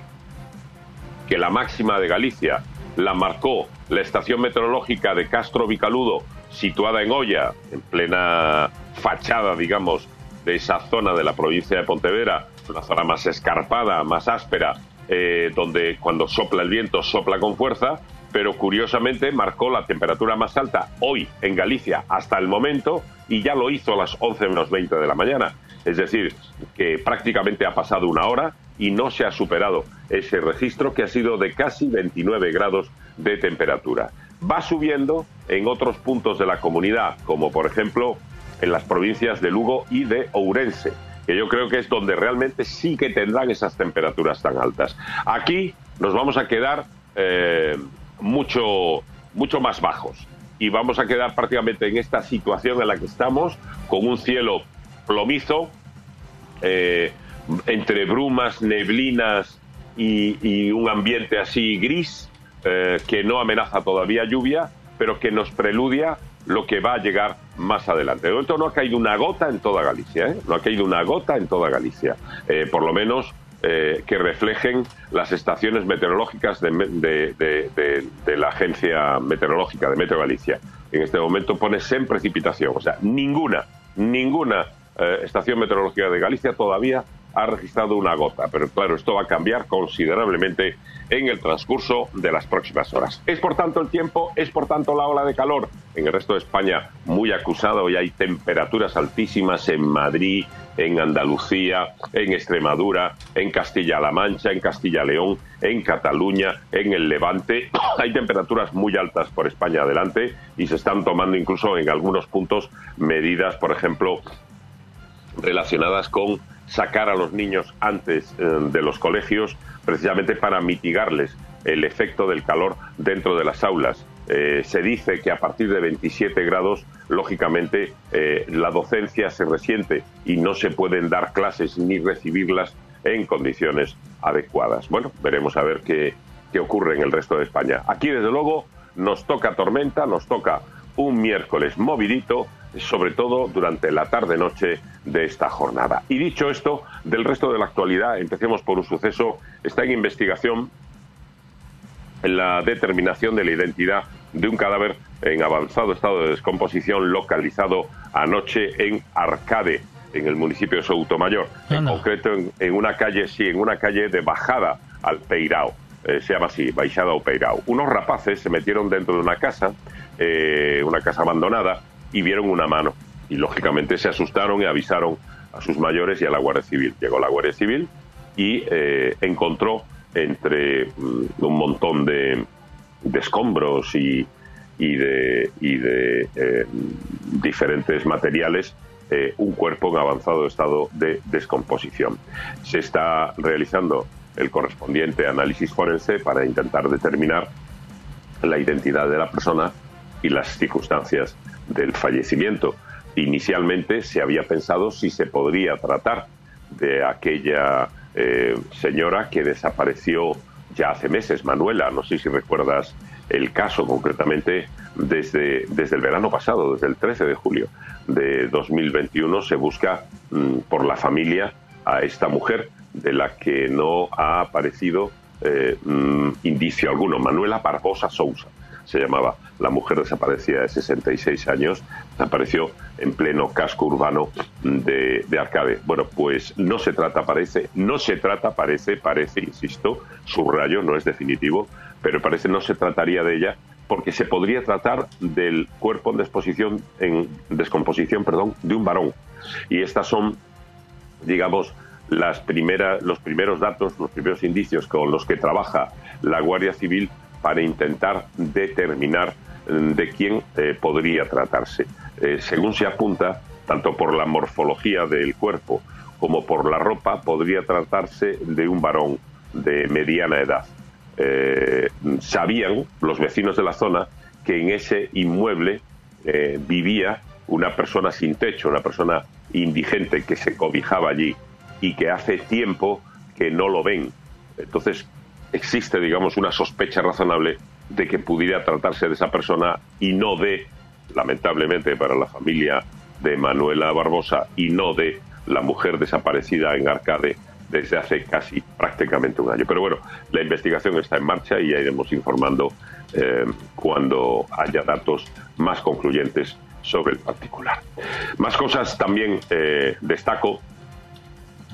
que la máxima de Galicia la marcó la estación meteorológica de Castro Vicaludo, situada en Olla, en plena fachada, digamos, de esa zona de la provincia de Pontevedra, una zona más escarpada, más áspera, eh, donde cuando sopla el viento sopla con fuerza, pero curiosamente marcó la temperatura más alta hoy en Galicia hasta el momento y ya lo hizo a las 11 menos 20 de la mañana. Es decir, que prácticamente ha pasado una hora y no se ha superado ese registro que ha sido de casi 29 grados de temperatura. Va subiendo en otros puntos de la comunidad, como por ejemplo en las provincias de Lugo y de Ourense, que yo creo que es donde realmente sí que tendrán esas temperaturas tan altas. Aquí nos vamos a quedar eh, mucho, mucho más bajos y vamos a quedar prácticamente en esta situación en la que estamos, con un cielo plomizo, eh, entre brumas, neblinas y, y un ambiente así gris, eh, que no amenaza todavía lluvia, pero que nos preludia lo que va a llegar más adelante. De momento no ha caído una gota en toda Galicia, ¿eh? no ha caído una gota en toda Galicia, Eh, por lo menos eh, que reflejen las estaciones meteorológicas de, de- la agencia meteorológica de Meteo Galicia. En este momento pone en precipitación, o sea, ninguna, ninguna estación meteorológica de Galicia todavía ha registrado una gota, pero claro, esto va a cambiar considerablemente en el transcurso de las próximas horas. Es por tanto el tiempo, es por tanto la ola de calor. En el resto de España muy acusado y hay temperaturas altísimas en Madrid, en Andalucía, en Extremadura, en Castilla-La Mancha, en Castilla-León, en Cataluña, en el Levante. Hay temperaturas muy altas por España adelante y se están tomando incluso en algunos puntos medidas, por ejemplo, relacionadas con sacar a los niños antes eh, de los colegios precisamente para mitigarles el efecto del calor dentro de las aulas. Eh, se dice que a partir de 27 grados, lógicamente, eh, la docencia se resiente y no se pueden dar clases ni recibirlas en condiciones adecuadas. Bueno, veremos a ver qué, qué ocurre en el resto de España. Aquí, desde luego, nos toca tormenta, nos toca un miércoles movidito, sobre todo durante la tarde-noche de esta jornada. Y dicho esto, del resto de la actualidad, empecemos por un suceso, está en investigación en la determinación de la identidad de un cadáver en avanzado estado de descomposición localizado anoche en Arcade, en el municipio de Soutomayor, en concreto en, en una calle, sí, en una calle de bajada al Peirao. Eh, se llama así, Baixada ao Peirao. Unos rapaces se metieron dentro de una casa, eh, una casa abandonada, y vieron una mano. Y lógicamente se asustaron y avisaron a sus mayores y a la Guardia Civil. Llegó la Guardia Civil y eh, encontró entre mm, un montón de, de escombros y, de eh, diferentes materiales eh, un cuerpo en avanzado estado de descomposición. Se está realizando el correspondiente análisis forense para intentar determinar la identidad de la persona y las circunstancias del fallecimiento. Inicialmente se había pensado si se podría tratar de aquella eh, señora que desapareció ya hace meses, Manuela, no sé si recuerdas el caso concretamente desde, desde el verano pasado, desde el 13 de julio de 2021, se busca mm, por la familia a esta mujer de la que no ha aparecido eh, mm, indicio alguno, Manuela Barbosa Sousa se llamaba. La mujer desaparecida de 66 años, desapareció en pleno casco urbano de, de Arcade. Bueno, pues no se trata, parece, no se trata, parece, parece, insisto, subrayo, no es definitivo, pero parece no se trataría de ella porque se podría tratar del cuerpo en en descomposición, perdón, de un varón. Y estas son, digamos, las primeras, los primeros datos, los primeros indicios con los que trabaja la Guardia Civil para intentar determinar mm, de quién eh, podría tratarse. Eh, según se apunta, tanto por la morfología del cuerpo como por la ropa, podría tratarse de un varón de mediana edad. Eh, sabían los vecinos de la zona que en ese inmueble vivía una persona sin techo, una persona indigente que se cobijaba allí y que hace tiempo que no lo ven. Entonces, existe, digamos, una sospecha razonable de que pudiera tratarse de esa persona y no de, lamentablemente para la familia de Manuela Barbosa, y no de la mujer desaparecida en Arcade desde hace casi prácticamente un año. Pero bueno, la investigación está en marcha y ya iremos informando eh, cuando haya datos más concluyentes sobre el particular. Más cosas también eh, destaco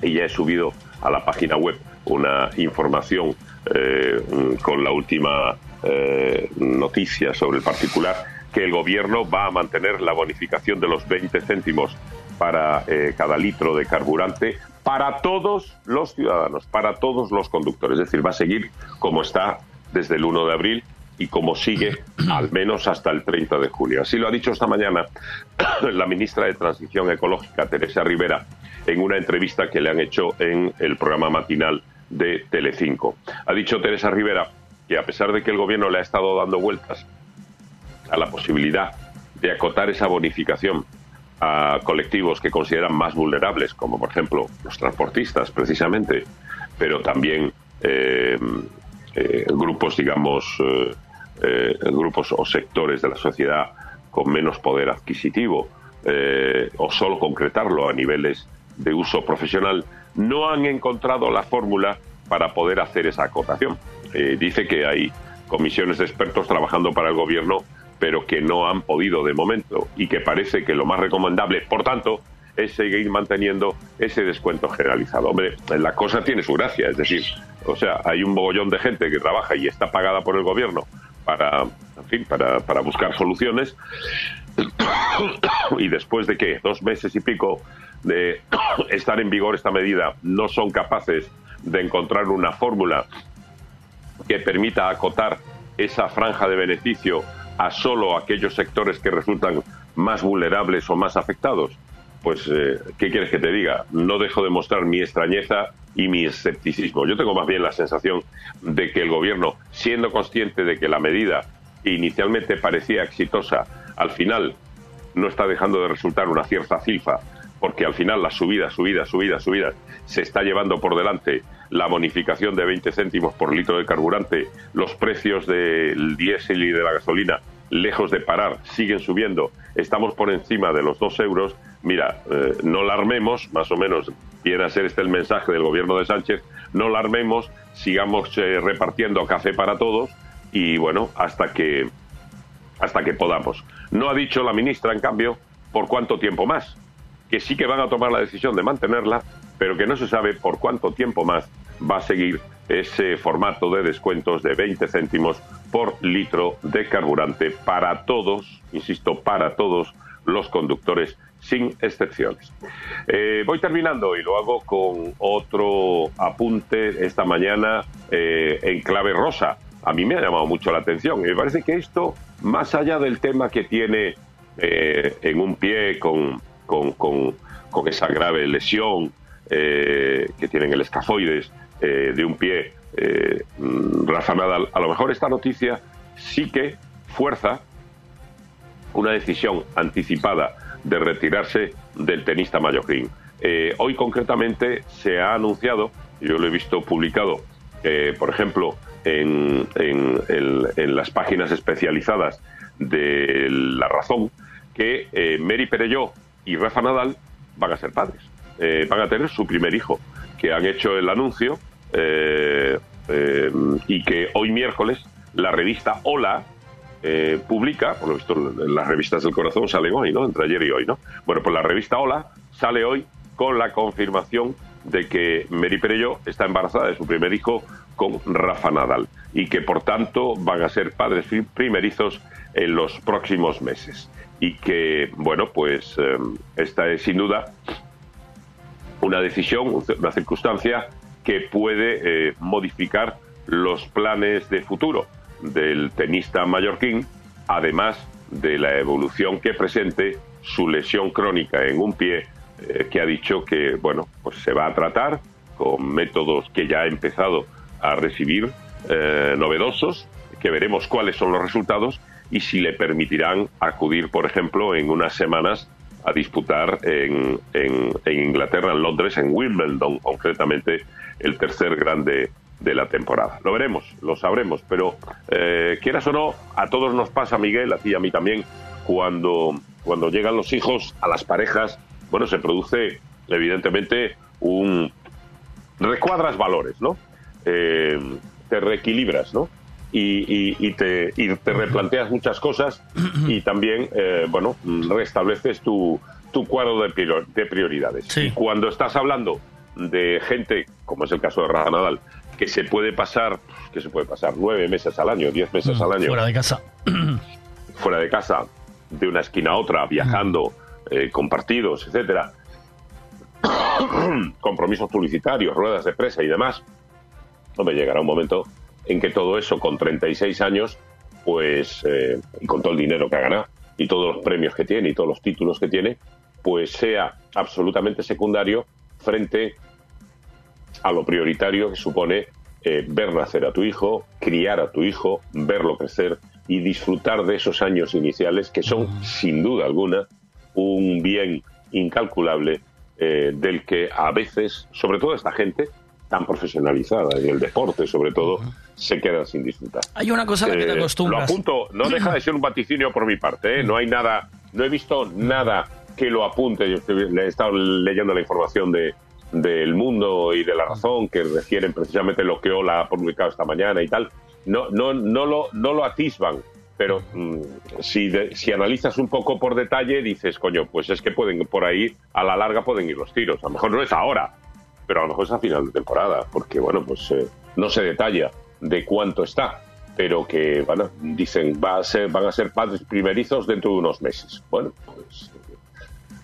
y ya he subido a la página web una información eh, con la última eh, noticia sobre el particular, que el gobierno va a mantener la bonificación de los 20 céntimos para eh, cada litro de carburante para todos los ciudadanos, para todos los conductores. Es decir, va a seguir como está desde el 1 de abril y como sigue al menos hasta el 30 de junio. Así lo ha dicho esta mañana la ministra de Transición Ecológica, Teresa Rivera, en una entrevista que le han hecho en el programa matinal de Telecinco. Ha dicho Teresa Rivera que a pesar de que el gobierno le ha estado dando vueltas a la posibilidad de acotar esa bonificación a colectivos que consideran más vulnerables, como por ejemplo los transportistas, precisamente, pero también eh, eh, grupos, digamos, eh, grupos o sectores de la sociedad con menos poder adquisitivo, o solo concretarlo a niveles de uso profesional, no han encontrado la fórmula para poder hacer esa acotación. Eh, dice que hay comisiones de expertos trabajando para el gobierno, pero que no han podido de momento y que parece que lo más recomendable, por tanto, es seguir manteniendo ese descuento generalizado. Hombre, la cosa tiene su gracia, es decir, o sea, hay un mogollón de gente que trabaja y está pagada por el gobierno para, en fin, para, para buscar soluciones y después de que dos meses y pico de estar en vigor esta medida no son capaces de encontrar una fórmula que permita acotar esa franja de beneficio a solo aquellos sectores que resultan más vulnerables o más afectados, pues, eh, ¿qué quieres que te diga? No dejo de mostrar mi extrañeza y mi escepticismo. Yo tengo más bien la sensación de que el gobierno, siendo consciente de que la medida inicialmente parecía exitosa, al final no está dejando de resultar una cierta cifra, porque al final las subidas, subidas, subidas, subidas, se está llevando por delante la bonificación de 20 céntimos por litro de carburante, los precios del diésel y de la gasolina, lejos de parar, siguen subiendo, estamos por encima de los 2 euros, mira, eh, no la armemos, más o menos viene a ser este el mensaje del gobierno de Sánchez, no la armemos, sigamos eh, repartiendo café para todos y bueno, hasta que hasta que podamos. No ha dicho la ministra, en cambio, por cuánto tiempo más, que sí que van a tomar la decisión de mantenerla, pero que no se sabe por cuánto tiempo más va a seguir ese formato de descuentos de 20 céntimos por litro de carburante para todos, insisto, para todos los conductores sin excepciones. Eh, voy terminando y lo hago con otro apunte esta mañana eh, en clave rosa. A mí me ha llamado mucho la atención y me parece que esto, más allá del tema que tiene eh, en un pie con, con, con- con esa grave lesión eh, que tiene en el escafoides eh, de un pie, eh, mm, Rafa Nadal, a lo mejor esta noticia sí que fuerza una decisión anticipada de retirarse del tenista mallorquín. Eh, hoy concretamente se ha anunciado, yo lo he visto publicado, por ejemplo, en, en- en- en las páginas especializadas de La Razón, que Mary Perelló y Rafa Nadal van a ser padres, Eh, van a tener su primer hijo, que han hecho el anuncio eh, eh, y que hoy miércoles la revista Hola eh, publica, por lo visto las revistas del corazón salen hoy, ¿no? Entre ayer y hoy, ¿no? Bueno, pues la revista Hola sale hoy con la confirmación de que Mary Perello está embarazada de su primer hijo con Rafa Nadal y que por tanto van a ser padres pri- primerizos en los próximos meses. Y que, bueno, pues eh, esta es sin duda una decisión, una circunstancia que puede eh, modificar los planes de futuro del tenista mallorquín, además de la evolución que presente su lesión crónica en un pie, eh, que ha dicho que bueno, pues se va a tratar con métodos que ya ha empezado a recibir eh, novedosos, que veremos cuáles son los resultados y si le permitirán acudir, por ejemplo, en unas semanas a disputar en, en- en Inglaterra, en Londres, en Wimbledon, concretamente el tercer grande de la temporada. Lo veremos, lo sabremos, pero eh, quieras o no, a todos nos pasa, Miguel, a ti y a mí también, cuando, cuando llegan los hijos a las parejas, bueno, se produce evidentemente un... recuadras valores, ¿no? Eh, te reequilibras, ¿no? Y, y- y te, y te replanteas muchas cosas y también, eh, bueno, restableces tu, tu cuadro de, prior- de prioridades. Y cuando estás hablando de gente, como es el caso de Rafa Nadal, que se puede pasar, que se puede pasar nueve meses al año, diez meses al año, Fuera de casa. fuera de casa, de una esquina a otra, viajando, eh, con partidos, etcétera, compromisos publicitarios, ruedas de presa y demás, hombre, llegará un momento en que todo eso, con 36 años, pues, eh, y con todo el dinero que ha ganado, y todos los premios que tiene, y todos los títulos que tiene, pues sea absolutamente secundario frente a lo prioritario que supone eh, ver nacer a tu hijo, criar a tu hijo, verlo crecer y disfrutar de esos años iniciales que son, sin duda alguna, un bien incalculable eh, del que a veces, sobre todo esta gente tan profesionalizada en el deporte, sobre todo, se queda sin disfrutar. Hay una cosa a la que te Eh, acostumbras. Lo apunto, no deja de ser un vaticinio por mi parte, ¿eh? no hay nada, no he visto nada que lo apunte. Yo estoy- le he estado leyendo la información de del mundo y de la razón que refieren precisamente lo que Ola ha publicado esta mañana y tal. No, no, no lo, no lo atisban. Pero mm, si, de- si analizas un poco por detalle, dices, coño, pues es que pueden por ahí, a la larga pueden ir los tiros. A lo mejor no es ahora, pero a lo mejor es a final de temporada, porque bueno, pues eh, no se detalla de cuánto está, pero que bueno, dicen va a ser, van a ser padres primerizos dentro de unos meses. Bueno, pues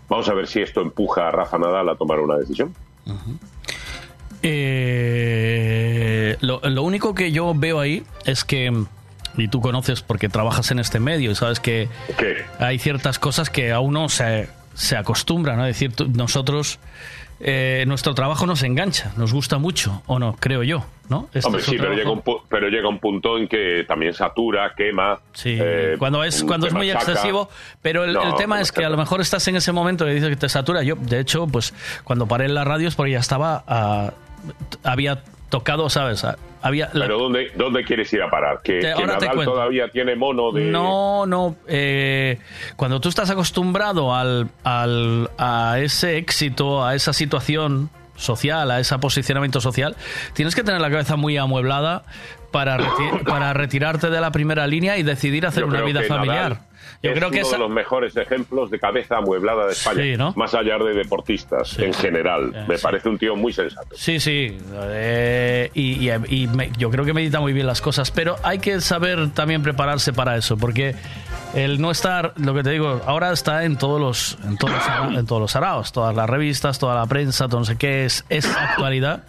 vamos a ver si esto empuja a Rafa Nadal a tomar una decisión. Eh, lo, lo único que yo veo ahí es que, y tú conoces porque trabajas en este medio y sabes que hay ciertas cosas que a uno se, se acostumbra, ¿no? Es decir, nosotros, eh, nuestro trabajo nos engancha, nos gusta mucho, o no, creo yo, ¿no? Este Hombre, sí, pero llega, un, pu- pero llega un punto en que también satura, quema. eh, cuando es cuando es muy excesivo pero el, No, el tema te es que a lo mejor estás en ese momento que dices que te satura yo de hecho pues cuando paré en la radio es porque ya estaba ah, había tocado sabes Ah, había la- Pero ¿dónde, ¿dónde quieres ir a parar? ¿Que, Te- que Nadal todavía tiene mono de... No, no. eh, cuando tú estás acostumbrado al, al- a ese éxito, a esa situación social, a ese posicionamiento social, tienes que tener la cabeza muy amueblada para, reti- para retirarte de la primera línea y decidir hacer una vida familiar. Nadal Yo es creo que uno esa- de los mejores ejemplos de cabeza amueblada de España, Sí, ¿no? más allá de deportistas en general. Eh, Me parece un tío muy sensato. Sí, sí. eh, y y- y me- yo creo que medita muy bien las cosas, pero hay que saber también prepararse para eso, porque el no estar, lo que te digo, ahora está en todos los, en todos los, en todos los araos, todas las revistas, toda la prensa, todo no sé qué, es, es actualidad.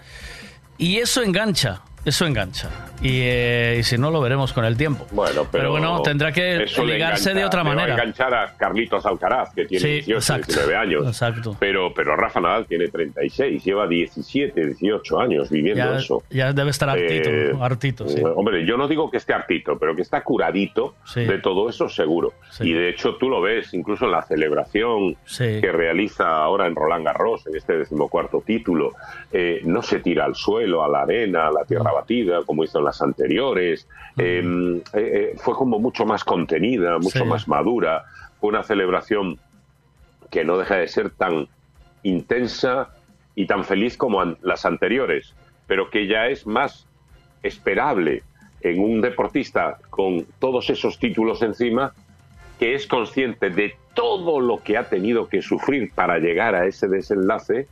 Y eso engancha, eso engancha. Y, eh, y si no, lo veremos con el tiempo. Bueno, pero, bueno, tendrá que ligarse engancha, de otra va manera. a enganchar a Carlitos Alcaraz, que tiene Sí, 18, exacto. 19 años. Exacto. Pero, pero Rafa Nadal tiene 36, lleva 17, 18 años viviendo Ya, eso. ya debe estar hartito, Eh, hartito, sí. Hombre, yo no digo que esté hartito, pero que está curadito Sí. de todo eso seguro. Y de hecho tú lo ves incluso en la celebración que realiza ahora en Roland Garros, en este decimocuarto título. Eh, no se tira al suelo, a la arena, a la tierra. Batida, como hizo en las anteriores. Eh, eh, eh, fue como mucho más contenida, mucho Sí. más madura. Fue una celebración que no deja de ser tan intensa y tan feliz como las anteriores, pero que ya es más esperable en un deportista con todos esos títulos encima, que es consciente de todo lo que ha tenido que sufrir para llegar a ese desenlace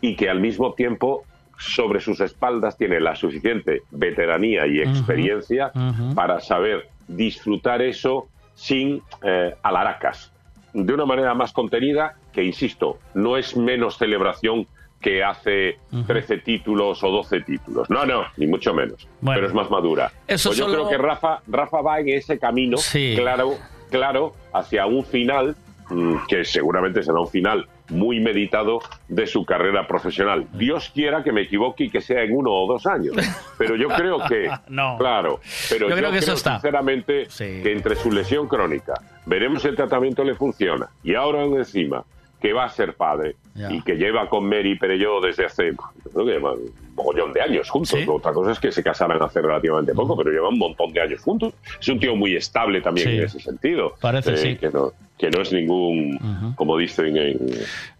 y que al mismo tiempo sobre sus espaldas tiene la suficiente veteranía y experiencia para saber disfrutar eso sin eh, alaracas, de una manera más contenida que, insisto, no es menos celebración que hace 13 títulos o 12 títulos. No, no, ni mucho menos. Bueno. pero es más madura. Eso Pues yo solo- creo que Rafa, Rafa va en ese camino, claro, claro, hacia un final mm, que seguramente será un final muy meditado de su carrera profesional. Dios quiera que me equivoque y que sea en uno o dos años. Pero yo creo que, No. claro, pero Yo yo, creo que eso está. sinceramente que entre su lesión crónica, veremos si el tratamiento le funciona y ahora encima que va a ser padre y que lleva con Mary Perelló desde hace, que un mogollón de años juntos. Otra cosa es que se casaran hace relativamente poco, pero llevan un montón de años juntos. Es un tío muy estable también Sí. en ese sentido. Parece, Eh, sí. Que no, que no es ningún, como dicen en,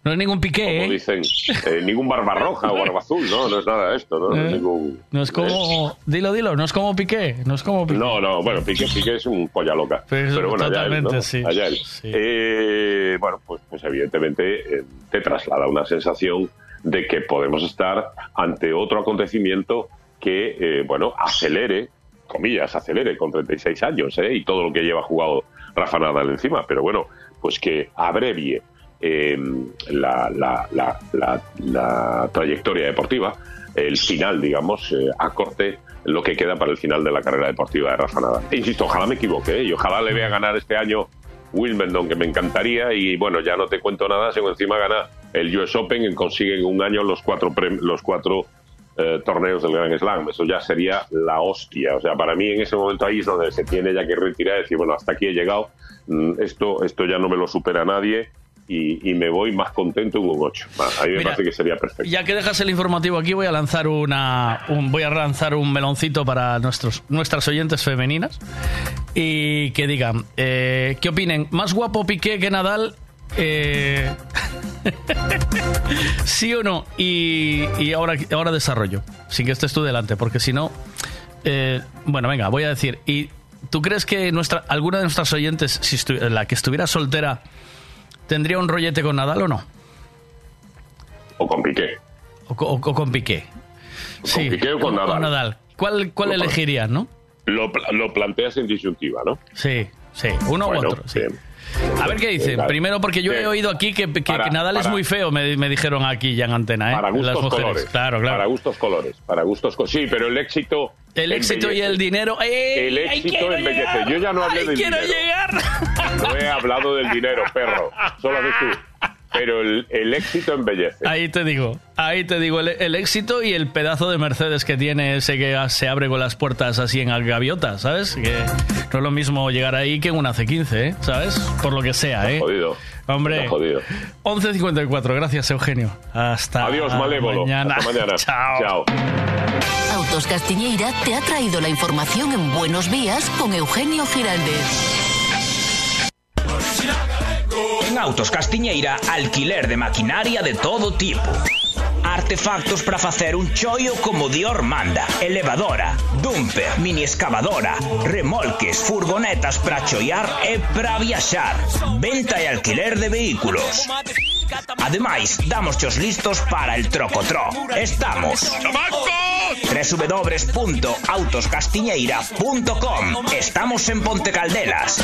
No es ningún piqué, como ¿eh? dicen, eh, ningún barba roja o barba azul, no, no es nada de esto, no, No es Eh. ningún... No es como. Dilo, dilo, no es como Piqué. No es como Piqué. No, no, bueno, Piqué, Piqué es un polla loca. Pero Pero, bueno, allá él, totalmente, ¿no? sí. Allá él. Eh, bueno, pues, pues evidentemente eh, te traslada una sensación de que podemos estar ante otro acontecimiento que, eh, bueno, acelere, comillas, acelere con 36 años, ¿eh? Y todo lo que lleva jugado Rafa Nadal encima. Pero bueno, pues que abrevie eh, la, la- la- la- trayectoria deportiva el final, digamos, eh, a corte lo que queda para el final de la carrera deportiva de Rafa Nadal. E insisto, ojalá me equivoque ¿eh? y ojalá le vea ganar este año Wimbledon, que me encantaría, y bueno, ya no te cuento nada, si encima gana el US Open y consigue en un año los cuatro, los cuatro eh, torneos del Grand Slam. Eso ya sería la hostia. O sea, para mí en ese momento ahí es donde se tiene ya que retirar y decir, bueno, hasta aquí he llegado, mm, esto, esto ya no me lo supera nadie y, y me voy más contento en un 8. A mí me Mira, parece que sería perfecto. Ya que dejas el informativo aquí, voy a lanzar una, un, voy a lanzar un meloncito para nuestros, nuestras oyentes femeninas y que digan, eh, ¿qué opinen? ¿Más guapo Piqué que Nadal? Eh, ¿Sí o no? Y, y ahora, ahora desarrollo, sin que estés tú delante, porque si no... eh, bueno, venga, voy a decir. ¿Y tú crees que nuestra, alguna de nuestras oyentes, si la que estuviera soltera, tendría un rollete con Nadal o no? O con Piqué. O, co- o con Piqué. Sí, Piqué o con Nadal. ¿Cuál, cuál Lo- elegirías, no? Lo, lo planteas en disyuntiva, ¿no? Sí, sí, uno Bueno, u otro. sí. bien. A ver qué dicen. Primero, porque yo he oído aquí que, que- Para- que Nadal es muy feo, me, me dijeron aquí ya en antena, ¿eh? Para gustos Las mujeres. colores. Claro, claro. Para gustos colores. Para gustos co- Sí, pero el éxito. El éxito y el dinero. ¡Ey! El ¡Ay, éxito embellece. llegar! Yo ya no hablé ¡Ay, del quiero dinero. llegar! No he hablado del dinero, perro. Solo haces tú. Pero el, el éxito embellece. Ahí te digo, ahí te digo el, el éxito y el pedazo de Mercedes que tiene ese que se abre con las puertas así en gaviota, ¿sabes? Que no es lo mismo llegar ahí que en una C15, ¿eh? ¿Sabes? Por lo que sea, ¿eh? Jodido. Hombre, Está jodido. 11.54, gracias Eugenio. Hasta Adiós, malévolo. mañana. Hasta mañana. Chao. Chao. Autos Castiñeira te ha traído la información en Buenos Días con Eugenio Giraldez. Autos Castiñeira, alquiler de maquinaria de todo tipo. Artefactos para facer un chollo como Dior manda. Elevadora, dumper, mini excavadora, remolques, furgonetas para chollar e para. Venta e alquiler de vehículos. Ademais, damos os listos para el trocotró. Estamos www.autoscastiñeira.com Estamos en Ponte Caldelas.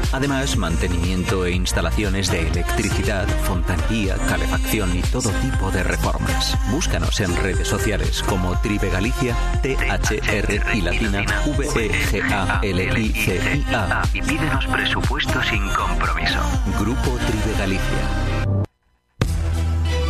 Además, mantenimiento e instalaciones de electricidad, fontanería, calefacción y todo tipo de reformas. Búscanos en redes sociales como Tribe Galicia, T-H-R y latina V-E-G-A-L-I-C-I-A y pídenos presupuesto sin compromiso. Grupo Tribe Galicia.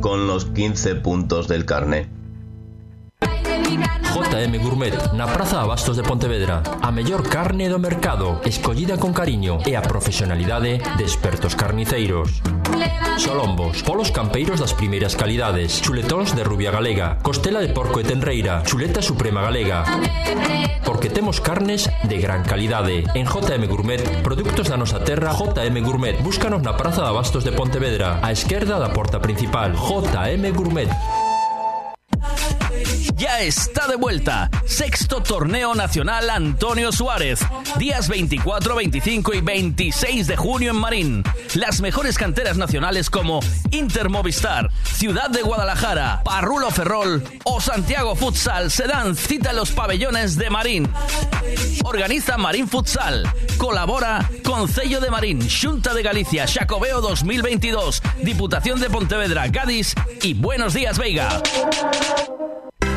con los 15 puntos del carné. JM Gourmet na Praza Abastos de Pontevedra A mellor carne do mercado Escollida con cariño E a profesionalidade de expertos carniceiros Solombos, polos campeiros das primeiras calidades Chuletóns de rubia galega Costela de porco e tenreira Chuleta suprema galega. Porque temos carnes de gran calidade. En JM Gourmet, produtos da nosa terra JM Gourmet, búscanos na Praza de Abastos de Pontevedra A esquerda da porta principal JM Gourmet ya está de vuelta. Sexto Torneo Nacional Antonio Suárez. Días 24, 25 y 26 de junio en Marín. Las mejores canteras nacionales como Inter Movistar, Ciudad de Guadalajara, Parrulo Ferrol o Santiago Futsal se dan cita en los pabellones de Marín. Organiza Marín Futsal. Colabora Concello de Marín, Junta de Galicia, Chacobeo 2022, Diputación de Pontevedra, Cádiz y Buenos Días Veiga.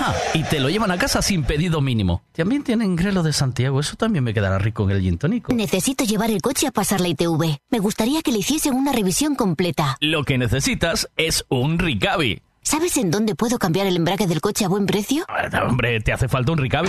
Ajá, y te lo llevan a casa sin pedido mínimo. También tienen grelo de Santiago. Eso también me quedará rico en el gin tónico. Necesito llevar el coche a pasar la ITV. Me gustaría que le hiciesen una revisión completa. Lo que necesitas es un Ricavi. ¿Sabes en dónde puedo cambiar el embrague del coche a buen precio? Hombre, ¿te hace falta un Ricavi?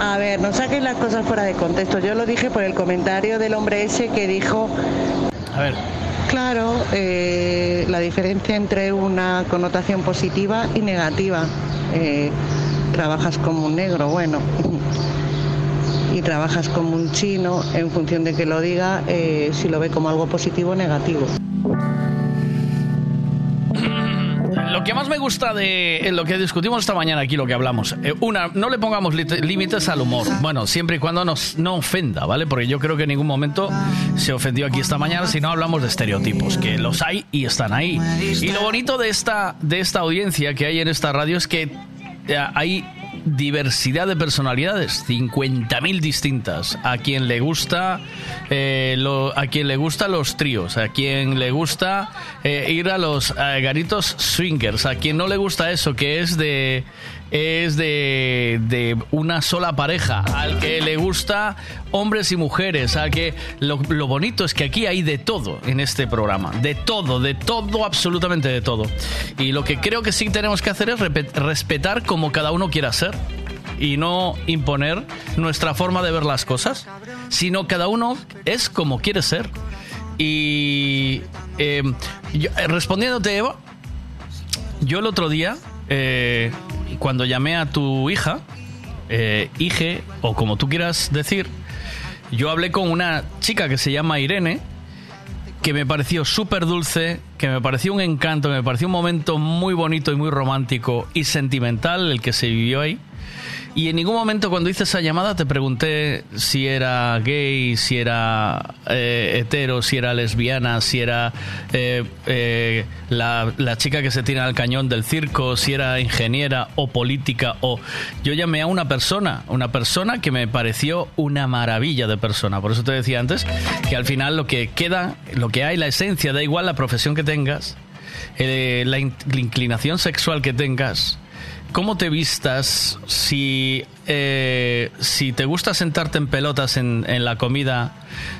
A ver, no saquen las cosas fuera de contexto. Yo lo dije por el comentario del hombre ese que dijo... A ver. Claro, eh, la diferencia entre una connotación positiva y negativa. Eh, trabajas como un negro, bueno, y trabajas como un chino, en función de que lo diga, eh, si lo ve como algo positivo o negativo. Lo que más me gusta de eh, lo que discutimos esta mañana aquí, lo que hablamos, eh, una, no le pongamos límites al humor. Bueno, siempre y cuando nos no ofenda, ¿vale? Porque yo creo que en ningún momento se ofendió aquí esta mañana si no hablamos de estereotipos, que los hay y están ahí. Y lo bonito de esta, de esta audiencia que hay en esta radio es que eh, hay diversidad de personalidades, 50.000 distintas. A quien le gusta eh, lo- a quien le gusta los tríos, a quien le gusta eh, ir a los eh, garitos swingers, a quien no le gusta eso, que es de es de, de una sola pareja, al que le gusta hombres y mujeres, al que lo, bonito es que aquí hay de todo en este programa, de todo, de todo, absolutamente de todo. Y lo que creo que sí tenemos que hacer es respetar como cada uno quiera ser y no imponer nuestra forma de ver las cosas, sino cada uno es como quiere ser. Y eh, yo- respondiéndote, Eva, yo el otro día, eh, cuando llamé a tu hija, eh, Ige, o como tú quieras decir, yo hablé con una chica que se llama Irene, que me pareció súper dulce, que me pareció un encanto, me pareció un momento muy bonito y muy romántico y sentimental el que se vivió ahí. Y en ningún momento cuando hice esa llamada te pregunté si era gay, si era eh, hetero, si era lesbiana, si era eh, eh, la, chica que se tira al cañón del circo, si era ingeniera o política o... Yo llamé a una persona, una persona que me pareció una maravilla de persona. Por eso te decía antes que al final lo que queda, lo que hay, la esencia, da igual la profesión que tengas, eh, la inclinación sexual que tengas, cómo te vistas, si, eh, si te gusta sentarte en pelotas en, en la comida,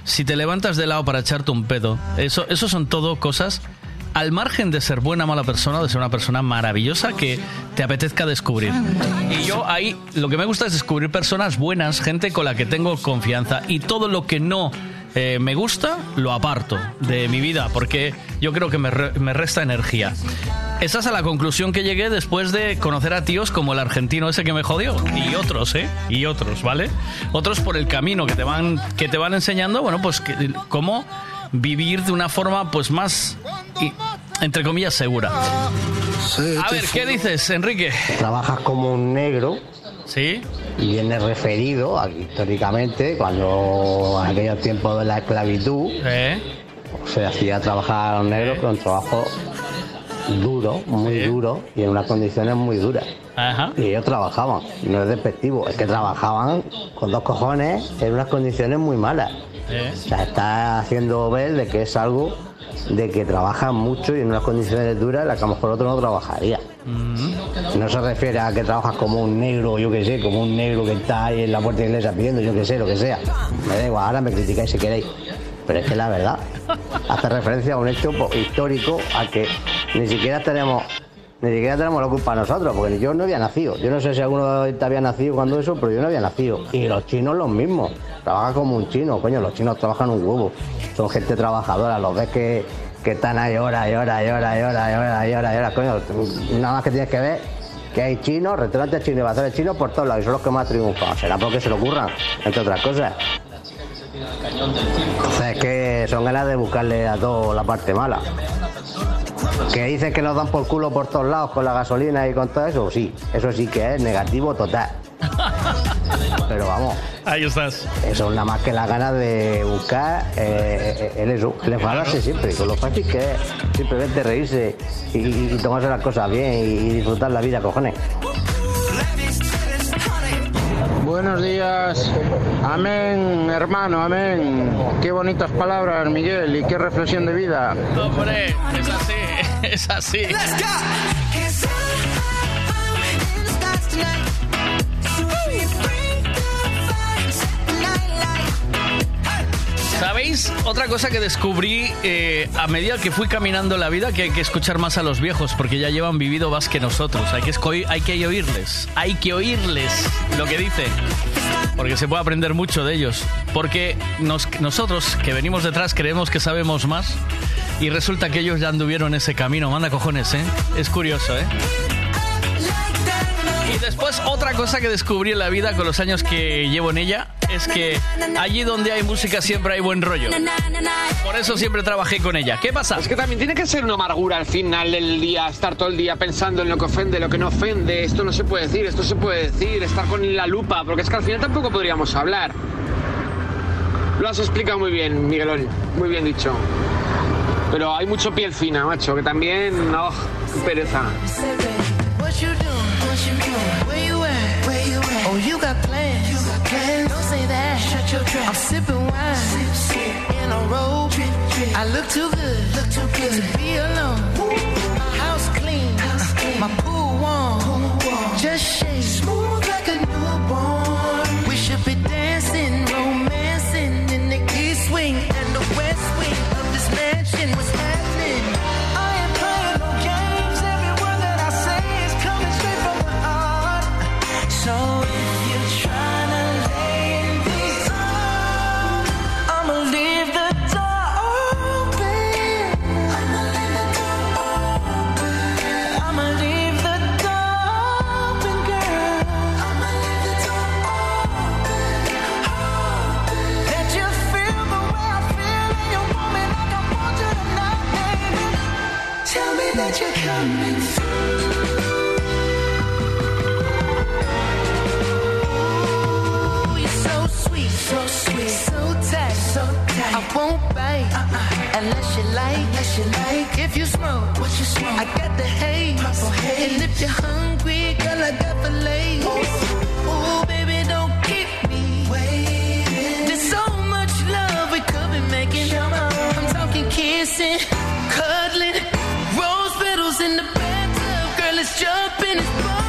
si te levantas de lado para echarte un pedo, eso, son todo cosas al margen de ser buena mala persona, de ser una persona maravillosa que te apetezca descubrir. Y yo ahí lo que me gusta es descubrir personas buenas, gente con la que tengo confianza y todo lo que no eh, me gusta lo aparto de mi vida porque yo creo que me, re- me resta energía. Esa es a la conclusión que llegué después de conocer a tíos como el argentino ese que me jodió y otros, ¿eh? Y otros, ¿vale? Otros por el camino que te van que te van enseñando, bueno, pues que- cómo vivir de una forma pues más y- entre comillas segura. A ver, ¿qué dices, Enrique? Trabajas como un negro. Sí. Y viene referido históricamente, cuando en aquellos tiempos de la esclavitud se hacía trabajar a los negros con trabajo duro, muy duro y en unas condiciones muy duras. Y ellos trabajaban, no es despectivo, es que trabajaban con dos cojones en unas condiciones muy malas. Eh. O sea, está haciendo ver de que es algo de que trabajan mucho y en unas condiciones duras en las que a lo mejor otro no trabajaría. No se refiere a que trabajas como un negro, yo que sé, como un negro que está ahí en la puerta de iglesia pidiendo, yo que sé, lo que sea. Me da igual, ahora me criticáis si queréis. Pero es que la verdad hace referencia a un hecho po- histórico a que ni siquiera tenemos ni siquiera tenemos la culpa nosotros, porque yo no había nacido. Yo no sé si alguno de había nacido cuando eso, pero yo no había nacido. Y los chinos los mismos. Trabajan como un chino, coño, los chinos trabajan un huevo. Son gente trabajadora, los ves que, que están ahí horas y horas y horas y horas y horas y horas y horas. Coño, nada más que tienes que ver que hay chinos, restaurantes chinos y bazares chinos por todos lados y son los que más triunfan. Será porque se lo ocurran, entre otras cosas. Entonces es que son ganas de buscarle a todo la parte mala. Que dicen que nos dan por culo por todos lados con la gasolina y con todo eso, sí, eso sí que es negativo total. Pero vamos. Ahí estás. Eso es nada más que la ganas de buscar eh, el eso, el enfadarse siempre, con lo fácil que es simplemente reírse y, tomarse las cosas bien y, y disfrutar la vida, cojones. Buenos días. Amén, hermano, amén. Qué bonitas palabras, Miguel, y qué reflexión de vida. Hombre, es así, es así. Otra cosa que descubrí eh, a medida que fui caminando la vida, que hay que escuchar más a los viejos, porque ya llevan vivido más que nosotros. Hay que, hay que oírles, hay que oírles lo que dicen, porque se puede aprender mucho de ellos. Porque nos- nosotros, que venimos detrás, creemos que sabemos más, y resulta que ellos ya anduvieron ese camino. Manda cojones, ¿eh? Es curioso, ¿eh? Y después otra cosa que descubrí en la vida con los años que llevo en ella es que allí donde hay música siempre hay buen rollo. Por eso siempre trabajé con ella. ¿Qué pasa? Es que también tiene que ser una amargura al final del día, estar todo el día pensando en lo que ofende, lo que no ofende, esto no se puede decir, esto se puede decir, estar con la lupa, porque es que al final tampoco podríamos hablar. Lo has explicado muy bien, Miguelón, muy bien dicho. Pero hay mucho piel fina, macho, que también, oh, qué pereza. What you doing? What you doing? Where you at? Where you at? Oh, you got plans. You got plans. Don't say that. Shut your trap. I'm sipping wine. Sip, sip. In a robe. Drip, drip. I look too good. Look too good to be alone. My house clean. House clean. My pool warm. Pool warm. Just shake. Smooth like a newborn. Won't bite uh-uh. unless you like, unless you like. If you smoke, what you smoke? I got the haze. And if you're hungry, girl, I got the lace. Ooh, baby, don't keep me waiting. There's so much love we could be making. I'm talking kissing, cuddling, rose petals in the bathtub. Girl, it's jumping, it's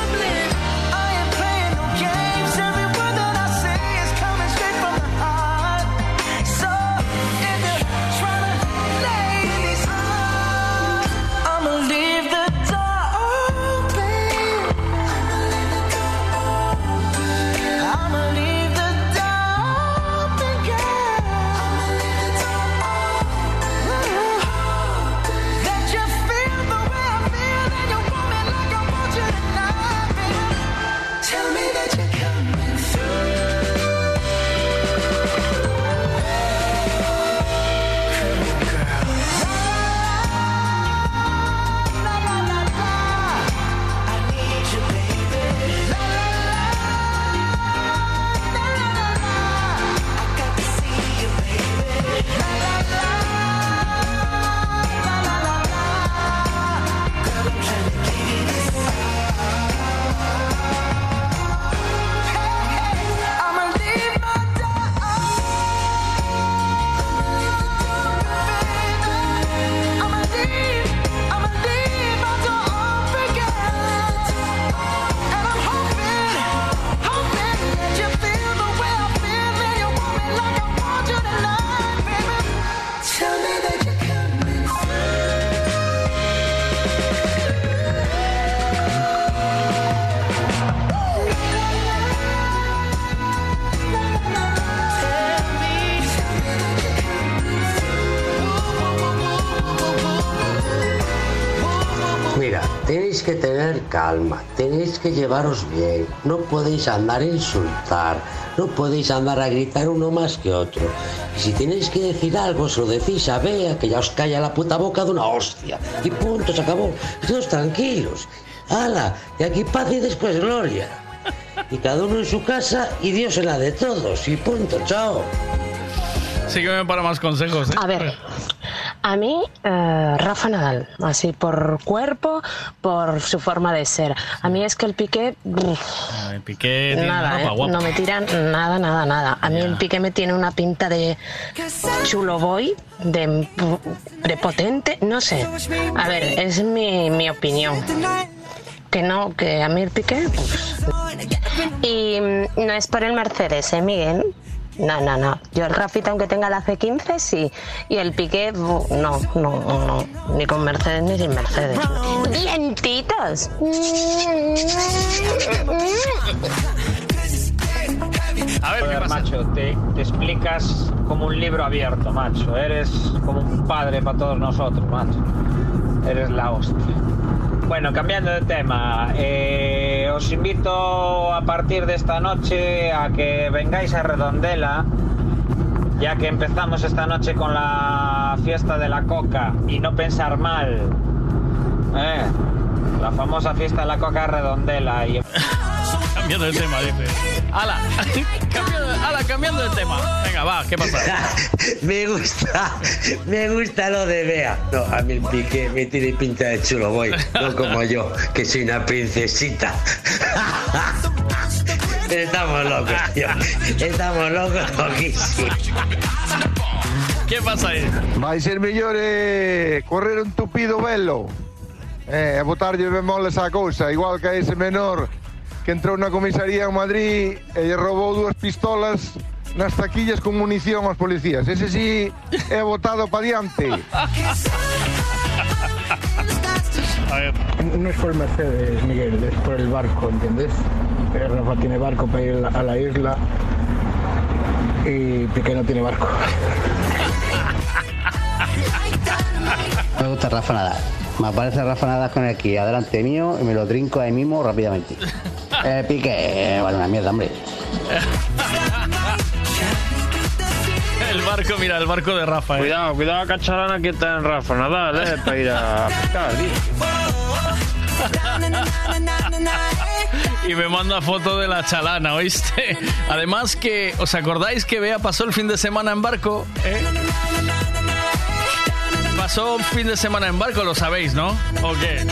calma, tenéis que llevaros bien, no podéis andar a insultar, no podéis andar a gritar uno más que otro. Y si tenéis que decir algo, se lo decís a Bea, que ya os calla la puta boca de una hostia. Y punto, se acabó. Todos tranquilos. ¡Hala! Y aquí paz y después gloria. Y cada uno en su casa y Dios en la de todos. Y punto, chao. Sígueme para más consejos. ¿eh? A ver, a mí, eh, Rafa Nadal, así por cuerpo, por su forma de ser. A mí es que el Piqué, Ay, Piqué tiene nada, ropa ¿eh? guapa. no me tiran nada, nada, nada. A mí el Piqué me tiene una pinta de chulo boy, de prepotente, no sé. A ver, es mi, mi opinión. Que no, que a mí el Piqué, pues, y mm, no es por el Mercedes, ¿eh, Miguel? No, no, no. Yo el Rafita, aunque tenga la C15, sí. Y el Piqué, no, no, no. Ni con Mercedes ni sin Mercedes. ¡Dientitos! A ver, Joder, macho, te, te explicas como un libro abierto, macho. Eres como un padre para todos nosotros, macho. Eres la hostia. Bueno, cambiando de tema, eh, os invito a partir de esta noche a que vengáis a Redondela, ya que empezamos esta noche con la fiesta de la coca y no pensar mal. Eh, la famosa fiesta de la coca Redondela. Y... Cambiando de tema, dice. ¡Hala! cambiando, ala, cambiando de tema. Venga, va, ¿qué pasa? me gusta, me gusta lo de Bea. No, a mí el pique me tiene pinta de chulo voy, no como yo, que soy una princesita. Estamos locos, tío. Estamos locos, loquísimos. ¿Qué pasa aí? Vai ser mellor eh, correr un tupido velo eh, e botarlle bemoles á cousa, igual que a ese menor que entrou na comisaría en Madrid e lle roubou dúas pistolas nas taquillas con munición aos policías. Ese sí é botado pa diante. No es por el Mercedes, Miguel, es por el barco, ¿entiendes? Eh, Rafa tiene barco para ir a la isla y Piqué no tiene barco. Me gusta Rafa Nadal. Me aparece Rafa Nadal con el aquí adelante mío y me lo trinco ahí mismo rápidamente. Eh, pique, vale, una mierda, hombre. El barco, mira, el barco de Rafa. ¿eh? Cuidado, cuidado, cacharana que está en Rafa Nadal, eh, para ir a pescar, tío. Y me manda foto de la chalana, ¿oíste? Además que, ¿os acordáis que Bea pasó el fin de semana en barco? ¿Eh? Pasó un fin de semana en barco, lo sabéis, ¿no? ¿O qué?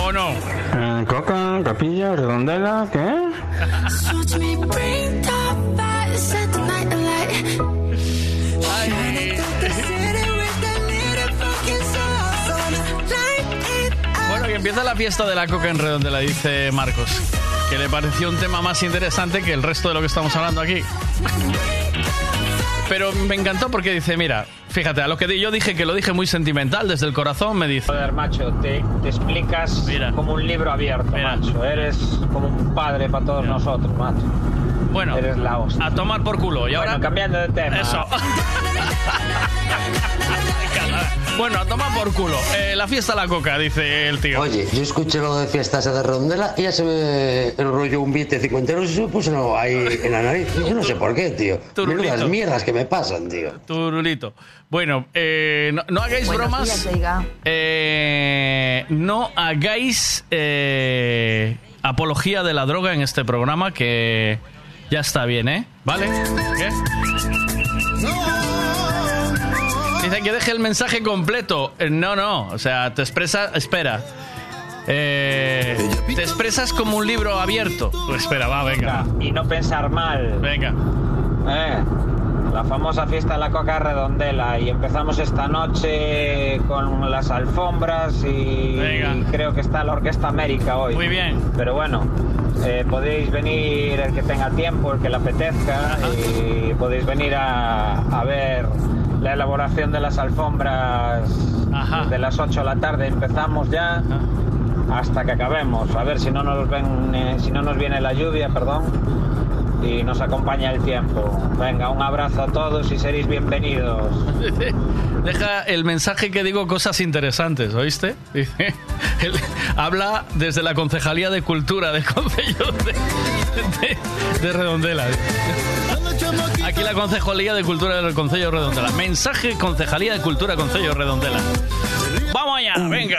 ¿O no? Eh, Coca, Capilla, Redondela, ¿qué? Bueno, y empieza la fiesta de la coca en Redondela, dice Marcos. Que le pareció un tema más interesante que el resto de lo que estamos hablando aquí. Pero me encantó porque dice, mira, fíjate, a lo que yo dije que lo dije muy sentimental, desde el corazón, me dice. Joder, macho, te, te explicas como un libro abierto, macho. Eres como un padre para todos nosotros, macho. Bueno, Eres la hostia. a tomar por culo. Y ahora Bueno, cambiando de tema. Eso. Bueno, a tomar por culo. Eh, la fiesta de la coca, dice el tío. Oye, yo escuché lo de fiestas de Redondela y ya se me enrolló un billete de 50 euros y se me puso no, ahí en la nariz. Yo no sé por qué, tío. Turulito. Menudas mierdas que me pasan, tío. Turulito. Bueno, eh, no, no hagáis Buenos bromas. días. Eh, no hagáis eh, apología de la droga en este programa que ya está bien, ¿eh? ¿Vale? ¿Qué? Dice que deje el mensaje completo. Eh, No, no. O sea, te expresa. Espera. Eh, te expresas como un libro abierto. Pues espera, va, venga. Y no pensar mal. Venga. Eh, la famosa fiesta de la coca redondela. Y empezamos esta noche con las alfombras y, Venga. y creo que está la Orquesta América hoy. Muy bien. Pero bueno, eh, podéis venir el que tenga tiempo, el que le apetezca, y podéis venir a, a ver la elaboración de las alfombras de las 8 de la tarde. Empezamos ya hasta que acabemos. A ver si no nos ven, eh, si no nos viene la lluvia, perdón. Y nos acompaña el tiempo. Venga, un abrazo a todos y seréis bienvenidos. Deja el mensaje que digo cosas interesantes, ¿oíste? Dice, él habla desde la Concejalía de Cultura del Concello de, de- de Redondela. Aquí la Concejalía de Cultura del Concello de Redondela. Mensaje Concejalía de Cultura Concello de Redondela. Vamos allá, venga.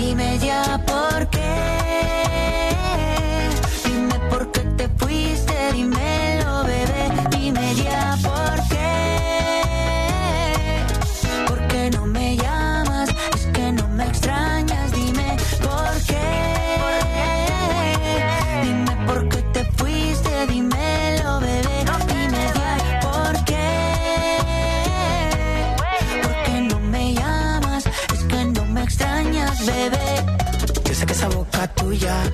Dime ya por qué. Dime por qué te fuiste, dímelo, bebé. Dime ya por qué.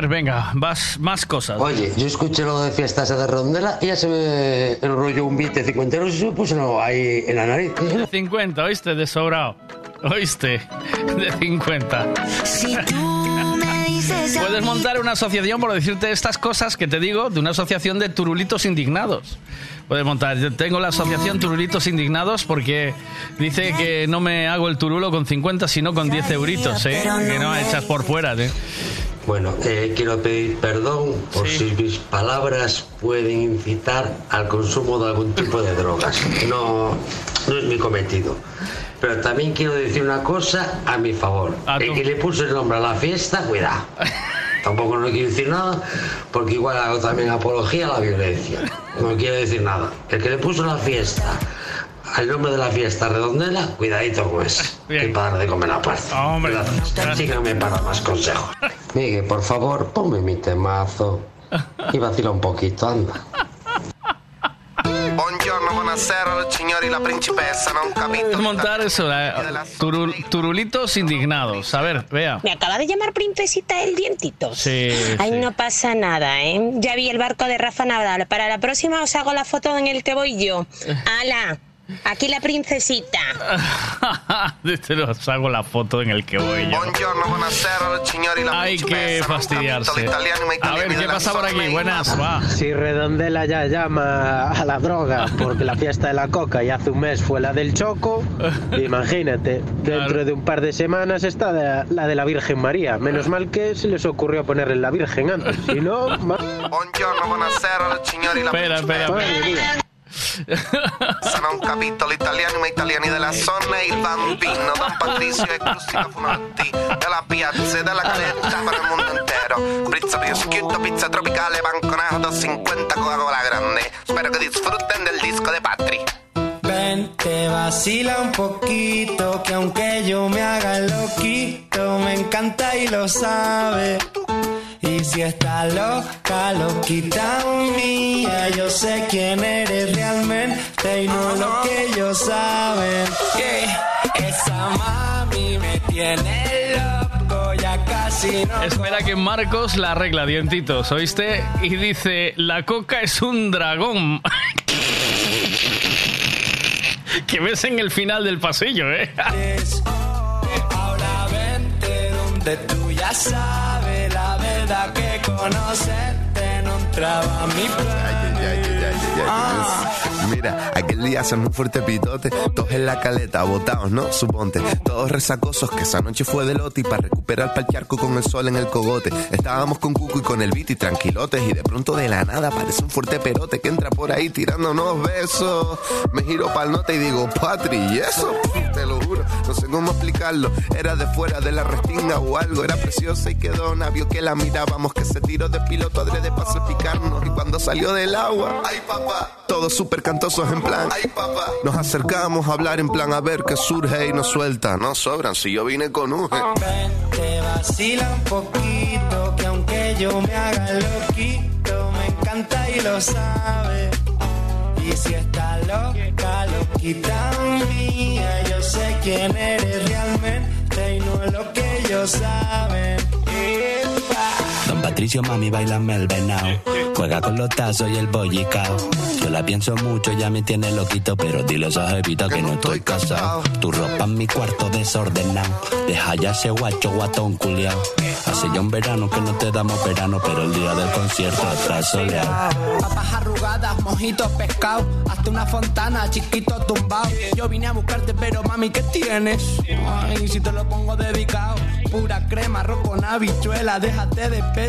Ver, venga, vas, más cosas. Oye, yo escuché lo de fiestas de Rondela y ya se me enrolló un billete de 50 euros y se me puso no, ahí en la nariz. De 50, ¿oíste? De sobrado. ¿Oíste? De 50. Si tú me dices Puedes montar una asociación, por decirte estas cosas que te digo, de una asociación de turulitos indignados. Puedes montar, yo tengo la asociación Turulitos Indignados porque dice que no me hago el turulo con 50, sino con 10 euritos, ¿eh? Que no echas por fuera, ¿eh? Bueno, eh, quiero pedir perdón por si mis palabras pueden incitar al consumo de algún tipo de drogas. No, no es mi cometido. Pero también quiero decir una cosa a mi favor. El que le puso el nombre a la fiesta, cuidado. Tampoco no quiero decir nada, porque igual hago también apología a la violencia. No quiero decir nada. El que le puso la fiesta al nombre de la fiesta redondela, cuidadito con eso. Que para de comer aparte. Gracias. Síganme para más consejos. Miguel, por favor, ponme mi temazo. Y vacila un poquito, anda. Buongiorno, buonasera, signori, la principessa, non capito. Montar eso, eh, turul- turulitos indignados. A ver, vea. Me acaba de llamar princesita el dientito. Sí, Ay, sí. no pasa nada, ¿eh? Ya vi el barco de Rafa Nadal. Para la próxima os hago la foto en el que voy yo. ¡Hala! Aquí la princesita. Te los hago la foto en el que voy yo. Hay que fastidiarse. A ver, ¿qué pasa por aquí? Buenas, va. Si Redondela ya llama a la droga porque la fiesta de la coca y hace un mes fue la del Choco, imagínate, dentro de un par de semanas está de- la de la Virgen María. Menos mal que se les ocurrió ponerle la Virgen antes, si no... la Espera, espera, Madre mía. Se non capito l'italiano, ma italiani della zona il bambino Don Patrizio e Cristina Funatti della piazza e della caletta per il mondo intero Pizza prosciutto, pizza tropicale, banconato 50 Coca-Cola grande Spero che disfruten del disco de Patri Vente, vacila un poquito, que aunque yo me haga loquito, me encanta y lo sabe. Y si está loca, loquita mía, yo sé quién eres realmente y no lo que ellos saben. Yeah. Esa mami me tiene loco, ya casi no. Espera que Marcos la arregla, dientitos, ¿oíste? Y dice, la coca es un dragón. que ves en el final del pasillo, ¿eh? Ahora vente donde tú ya sabes verdad que conocerte no entraba mi Ah. Mira, aquel día hacemos un fuerte pitote, todos en la caleta, botados, ¿no? Suponte, todos resacosos, que esa noche fue de lote y para recuperar pa'l charco con el sol en el cogote. Estábamos con Cuco y con el beat y tranquilotes y de pronto de la nada aparece un fuerte perote que entra por ahí tirándonos besos. Me giro pa'l nota y digo, Patri, ¿y eso? Te lo juro, no sé cómo explicarlo. Era de fuera de la restinga o algo, era preciosa y quedó navio que la mirábamos, que se tiró de piloto adrede para salpicarnos y cuando salió del agua, ay papá, todos súper cantosos en plan, ay papá, nos acercamos a hablar en plan a ver qué surge y nos suelta, no sobran, si yo vine con un... Te vacila un poquito, que aunque yo me haga loquito, me encanta y lo sabe. Y si está loca, loquita mía, yo sé quién eres realmente y no es lo que ellos saben. Don Patricio, mami, bailame el venao. Juega con los tazos y el bollicao. Yo la pienso mucho, ya me tiene loquito, pero dile a jevita que no estoy casado. Tu ropa en mi cuarto desordenado. Deja ya ese guacho guatón culiao. Hace ya un verano que no te damos verano, pero el día del concierto está soleado. Papas arrugadas, mojitos pescado, hasta una fontana, chiquito tumbado. Yo vine a buscarte, pero mami, ¿qué tienes? Ay, si te lo pongo dedicado, pura crema, arroz con habichuela, déjate de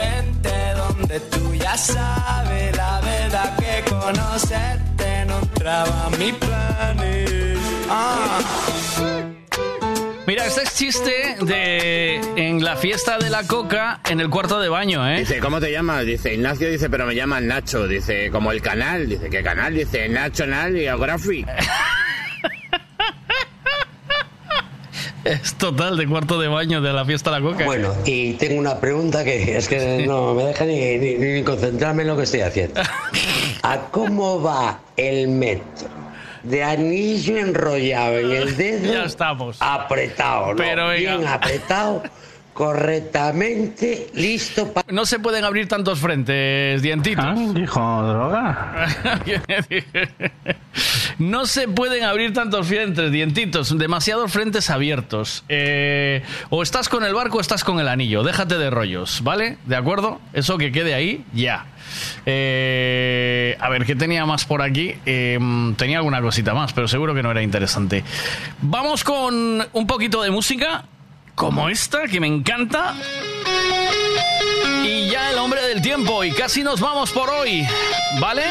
Vente donde tú ya sabes la verdad que conocerte no entraba a mis planes. Ah. Mira, este es chiste de en la fiesta de la coca en el cuarto de baño, ¿eh? Dice, ¿cómo te llamas? Dice, Ignacio, dice, pero me llaman Nacho. Dice, como el canal. Dice, ¿qué canal? Dice, National Geographic. Es total de cuarto de baño de la fiesta de la coca. Bueno, y tengo una pregunta que es que no me deja ni, ni- ni concentrarme en lo que estoy haciendo. ¿A cómo va el metro? De anillo enrollado en el dedo. Ya estamos. Apretado, ¿no? Pero. Bien apretado, correctamente, listo para. No se pueden abrir tantos frentes, dientitos. dijo droga. no se pueden abrir tantos frentes, dientitos. Demasiados frentes abiertos. Eh, o estás con el barco o estás con el anillo. Déjate de rollos, ¿vale? ¿De acuerdo? Eso que quede ahí, ya. Eh, a ver, ¿qué tenía más por aquí? Eh, tenía alguna cosita más, pero seguro que no era interesante. Vamos con un poquito de música como esta, que me encanta. Y ya el hombre del tiempo, y casi nos vamos por hoy, ¿vale?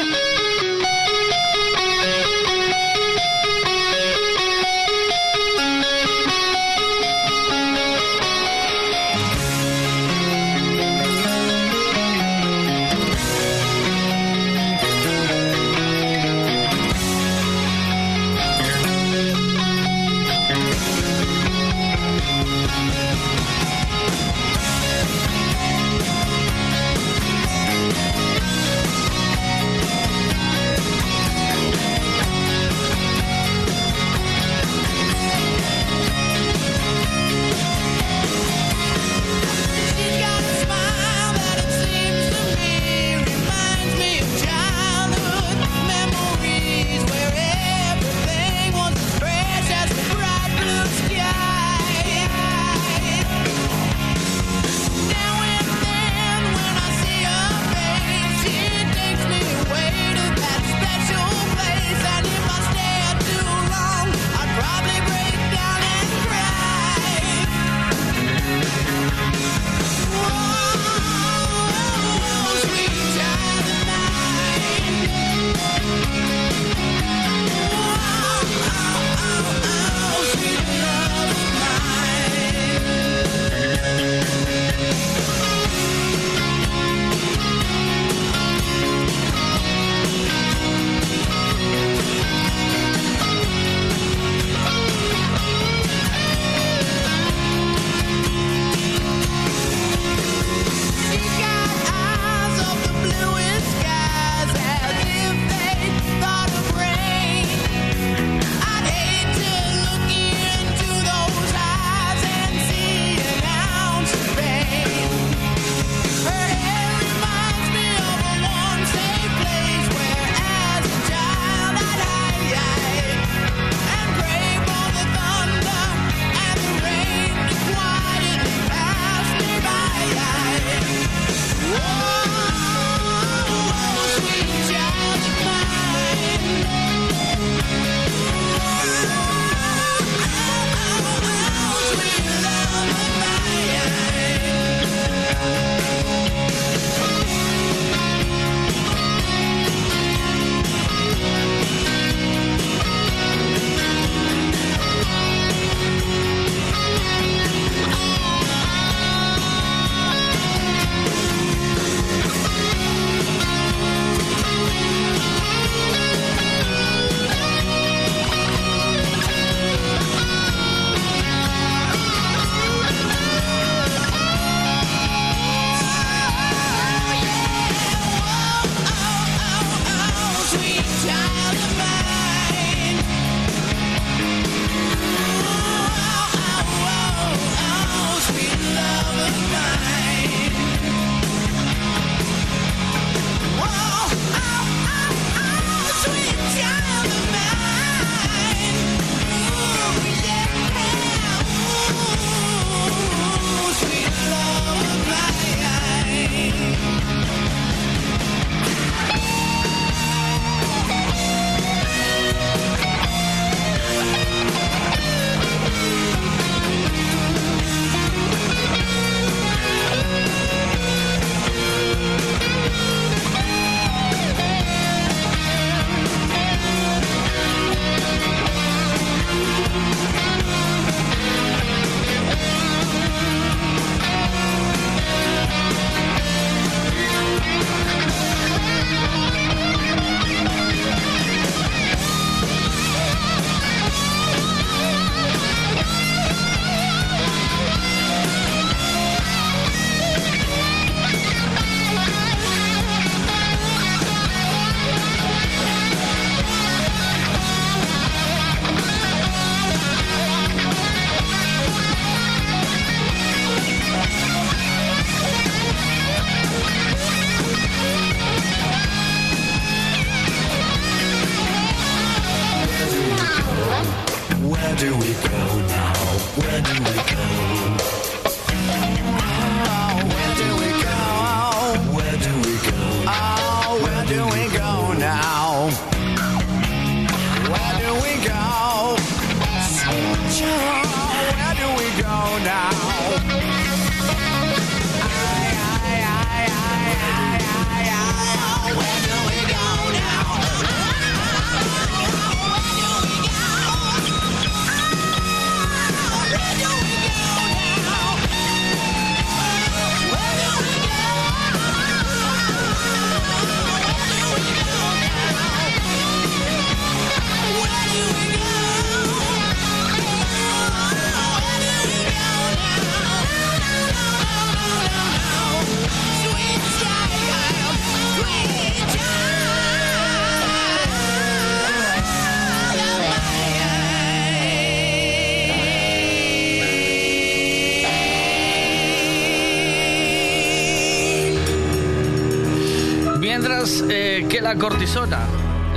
Cortisona,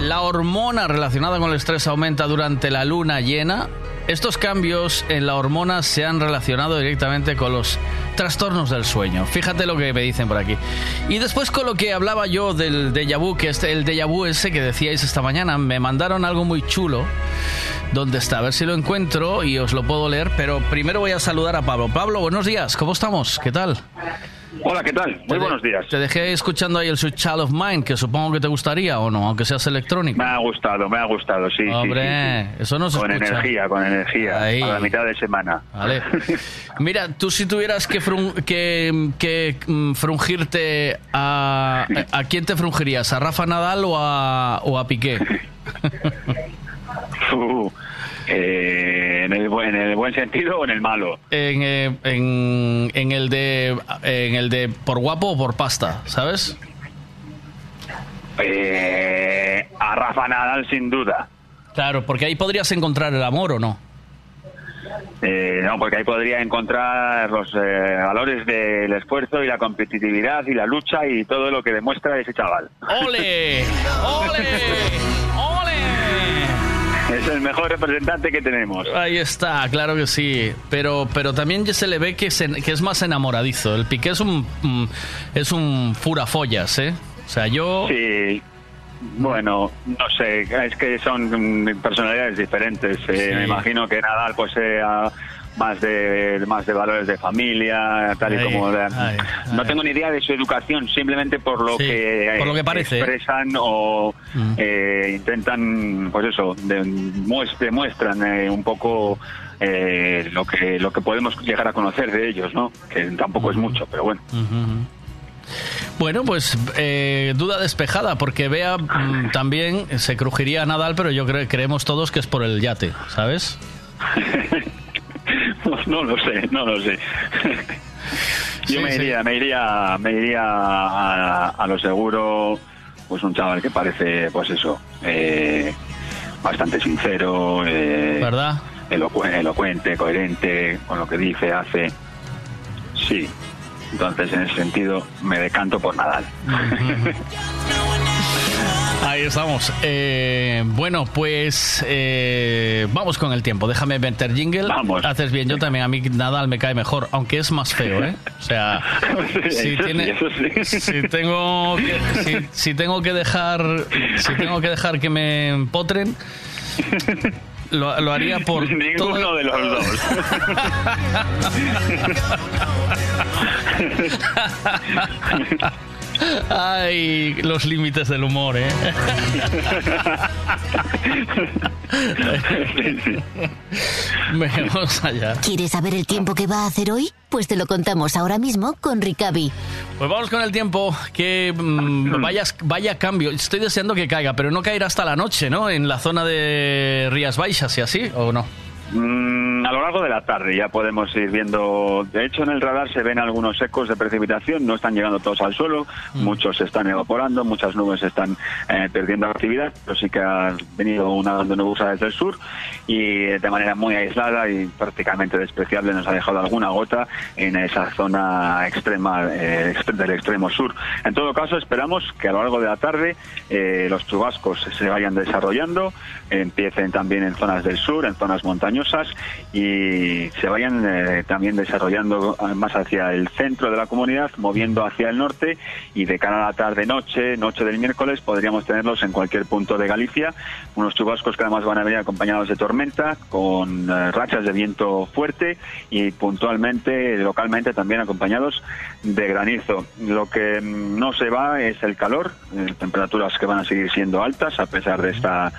la hormona relacionada con el estrés aumenta durante la luna llena, estos cambios en la hormona se han relacionado directamente con los trastornos del sueño. Fíjate lo que me dicen por aquí. Y después con lo que hablaba yo del déjà vu, que es el déjà vu ese que decíais esta mañana, me mandaron algo muy chulo. ¿Dónde está? A ver si lo encuentro y os lo puedo leer, pero primero voy a saludar a Pablo. Pablo, buenos días, ¿cómo estamos? ¿Qué tal? Hola, ¿qué tal? Muy buenos días. Te dejé escuchando ahí el Sweet Child of Mine, que supongo que te gustaría o no, aunque seas electrónico. Me ha gustado, me ha gustado, sí. sí, Hombre, sí, sí. eso no se Con escucha. energía, con energía. Ahí. A la mitad de semana. Vale. Mira, tú si tuvieras que, frun- que, que, mm, frungirte a... ¿A quién te frungirías? ¿A Rafa Nadal o a, o a Piqué? Uh, eh, ¿en, el, ¿En el buen sentido o en el malo? En, eh, en, en el de en el de por guapo o por pasta, ¿sabes? Eh, a Rafa Nadal, sin duda. Claro, porque ahí podrías encontrar el amor o no. Eh, no, porque ahí podría encontrar los eh, valores del esfuerzo y la competitividad y la lucha y todo lo que demuestra ese chaval. ¡Ole! ¡Ole! ¡Ole! Es el mejor representante que tenemos. Ahí está, claro que sí. Pero, pero también ya se le ve que, se- que es más enamoradizo. El Piqué es un es un furafollas, ¿eh? O sea, yo Sí. Bueno, no sé, es que son personalidades diferentes. Eh. Me imagino que Nadal pues sea más de más de valores de familia, tal y como de- no tengo ni idea de su educación, simplemente por lo Sí, que por lo que parece, ¿eh? expresan o Mm. eh, intentan, pues eso, de- muest- demuestran eh, un poco eh, lo que lo que podemos llegar a conocer de ellos, ¿no? Que tampoco es mucho, pero bueno. Ujú. Bueno, pues eh, duda despejada, porque Bea mm, también se crujiría a Nadal, pero yo creo creemos todos que es por el yate, ¿sabes? No lo sé, no lo sé. Yo Sí, me sí. iría, me iría, me iría a, a lo seguro, pues un chaval que parece, pues eso, eh, bastante sincero, eh, ¿Verdad? elocu- elocuente, coherente con lo que dice, hace. Sí. Entonces, en ese sentido, me decanto por Nadal. Ahí estamos. Eh, bueno, pues eh, vamos con el tiempo. Déjame meter jingle. Vamos. Haces bien. Yo también. A mí Nadal me cae mejor, aunque es más feo, ¿eh? O sea, si, tiene- tengo que, si, si tengo que dejar, si tengo que dejar que me empotren, lo, lo haría por Ninguno todo- de los dos. Ay, los límites del humor, ¿eh? Vamos allá. ¿Quieres saber el tiempo que va a hacer hoy? Pues te lo contamos ahora mismo con Ricavi. Pues vamos con el tiempo. Que mm, vayas, vaya cambio. Estoy deseando que caiga, pero no caerá hasta la noche, ¿no? En la zona de Rías Baixas y así, ¿o no? Mm, a lo largo de la tarde ya podemos ir viendo. De hecho, en el radar se ven algunos ecos de precipitación. No están llegando todos al suelo. Muchos se están evaporando. Muchas nubes están eh, perdiendo actividad. Pero sí que ha venido una nubosa desde el sur y eh, de manera muy aislada y prácticamente despreciable nos ha dejado alguna gota en esa zona extrema eh, del extremo sur. En todo caso, esperamos que a lo largo de la tarde eh, los chubascos se vayan desarrollando, empiecen también en zonas del sur, en zonas montañosas y se vayan eh, también desarrollando eh, más hacia el centro de la comunidad, moviendo hacia el norte y de cara a la tarde-noche, noche del miércoles, podríamos tenerlos en cualquier punto de Galicia. Unos chubascos que además van a venir acompañados de tormenta, con eh, rachas de viento fuerte y puntualmente, localmente también acompañados de granizo. Lo que mm, no se va es el calor, temperaturas que van a seguir siendo altas a pesar de esta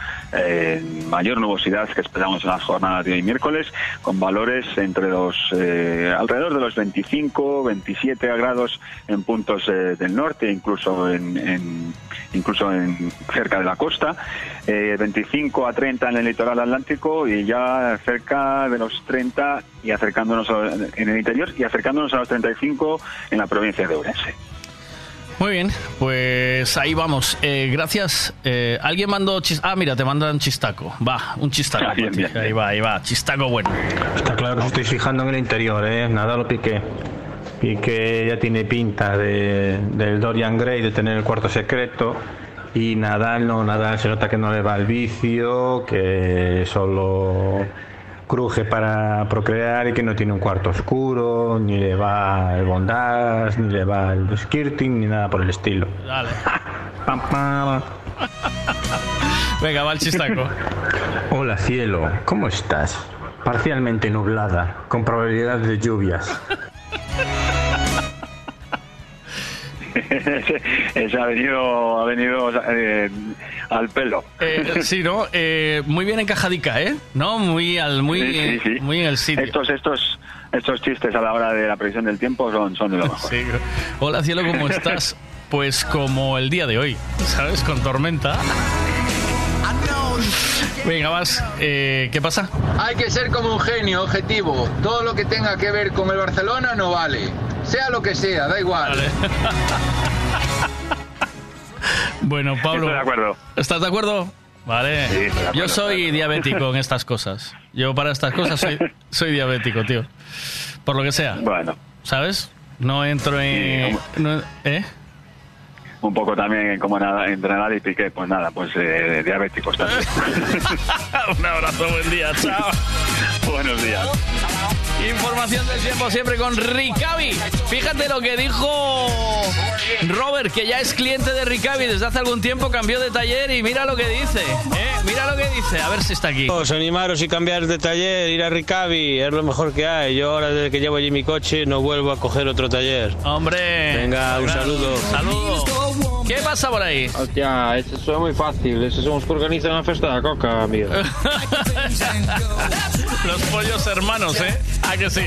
mayor nubosidad que esperamos en las jornadas de hoy miércoles, con valores entre los eh, alrededor de los 25, 27 grados en puntos eh, del norte, incluso en, incluso en cerca de la costa, eh, 25 a 30 en el litoral atlántico y ya cerca de los 30 y acercándonos a- en el interior y acercándonos a los 35 en la provincia de Ourense. Muy bien, pues ahí vamos. Eh, gracias. Eh, ¿Alguien mandó chis- Ah, mira, te mandan chistaco. Va, un chistaco. Ah, bien, bien. Ahí va, ahí va. Chistaco bueno. Está claro que os estoy fijando en el interior, ¿eh? Nada lo piqué. que ya tiene pinta de, del Dorian Gray de tener el cuarto secreto. Y Nadal no, Nadal se nota que no le va el vicio, que solo cruje para procrear y que no tiene un cuarto oscuro, ni le va el bondage, ni le va el skirting, ni nada por el estilo. Dale. Pam, pam. Venga, va el chistaco. Hola cielo, ¿cómo estás? Parcialmente nublada, con probabilidad de lluvias. ese, ha venido, ha venido eh, al pelo. Eh, sí, ¿no? Eh, muy bien encajadica, ¿eh? ¿No? Muy, al, muy, Sí, sí, sí. muy en el sitio. Estos, estos, estos chistes a la hora de la previsión del tiempo son, son de lo mejor. Sí. Hola, cielo, ¿cómo estás? Pues como el día de hoy, ¿sabes? Con tormenta. Venga, vas. Eh, ¿Qué pasa? Hay que ser como un genio objetivo. Todo lo que tenga que ver con el Barcelona no vale. Sea lo que sea, da igual. Bueno, Pablo. Estoy de acuerdo. ¿Estás de acuerdo? Vale. Sí, acuerdo, Yo soy diabético en estas cosas. Yo para estas cosas soy, soy diabético, tío. Por lo que sea. Bueno. ¿Sabes? No entro en... no- ¿Eh? Un poco también como nada, entre Nadal y Piqué, pues nada, pues eh, diabéticos también. Un abrazo, buen día, chao. Buenos días. Información del tiempo siempre con Ricavi. Fíjate lo que dijo Robert, que ya es cliente de Ricavi desde hace algún tiempo, cambió de taller y mira lo que dice. ¿eh? Mira lo que dice, a ver si está aquí. Os animaros y cambiar de taller, ir a Ricavi, es lo mejor que hay. Yo ahora desde que llevo allí mi coche no vuelvo a coger otro taller. Hombre. Venga, un saludo. Saludo. ¿Qué pasa por ahí? Hostia, eso es muy fácil. Eso somos que organizan una fiesta de coca, amigo. Los pollos hermanos, ¿eh? ¿A que sí?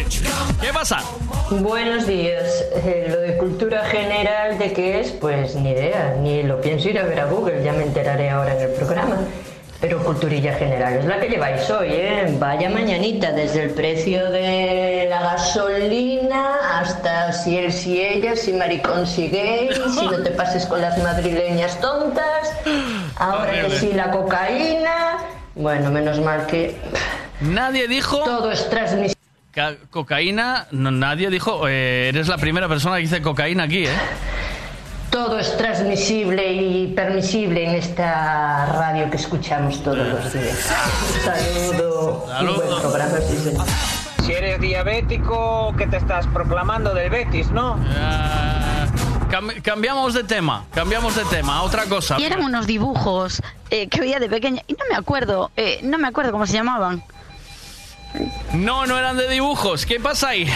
¿Qué pasa? Buenos días. Eh, lo de cultura general de qué es, pues ni idea, ni lo pienso ir a ver a Google, ya me enteraré ahora en el programa. Pero culturilla general es la que lleváis hoy, ¿eh? Vaya mañanita, desde el precio de la gasolina hasta si él, si ella, si maricón, si gay, si no te pases con las madrileñas tontas, ahora que sí la cocaína. Bueno, menos mal que Nadie dijo... todo es transmisible. Ca- cocaína, no, nadie dijo... eh, eres la primera persona que dice cocaína aquí, ¿eh? Todo es transmisible y permisible en esta radio que escuchamos todos los días. Un saludo. Un buen programa, sí, señor. Si eres diabético, que te estás proclamando del Betis, ¿no? Cam- cambiamos de tema, cambiamos de tema, otra cosa. Y eran unos dibujos eh, que veía de pequeña y no me acuerdo, eh, no me acuerdo cómo se llamaban. No, no eran de dibujos. ¿Qué pasa ahí?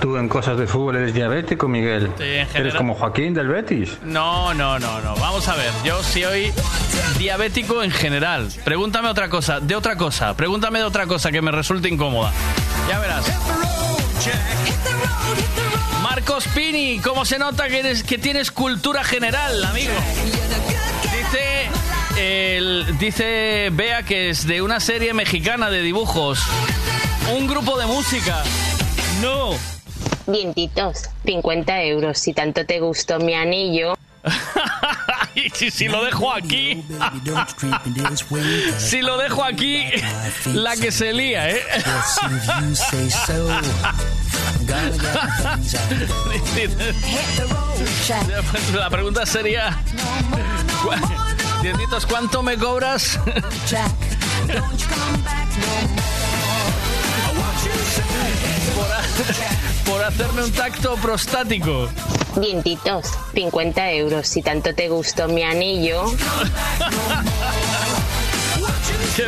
Tú en cosas de fútbol eres diabético, Miguel. Sí, en Eres general. como Joaquín del Betis. No, no, no, no. Vamos a ver. Yo soy diabético en general. Pregúntame otra cosa, de otra cosa. Pregúntame de otra cosa que me resulte incómoda. Ya verás. Marcos Pini, ¿cómo se nota que, eres, que tienes cultura general, amigo? Dice, el, dice Bea que es de una serie mexicana de dibujos. Un grupo de música. No. Dientitos, 50 euros. Si tanto te gustó mi anillo. Y si, si lo dejo aquí, si lo dejo aquí, la que se lía, ¿eh? La pregunta sería, ¿cu- Dientitos, ¿cuánto me cobras? Por, ha- por hacerme un tacto prostático. Dientitos, 50 euros. Si tanto te gustó mi anillo.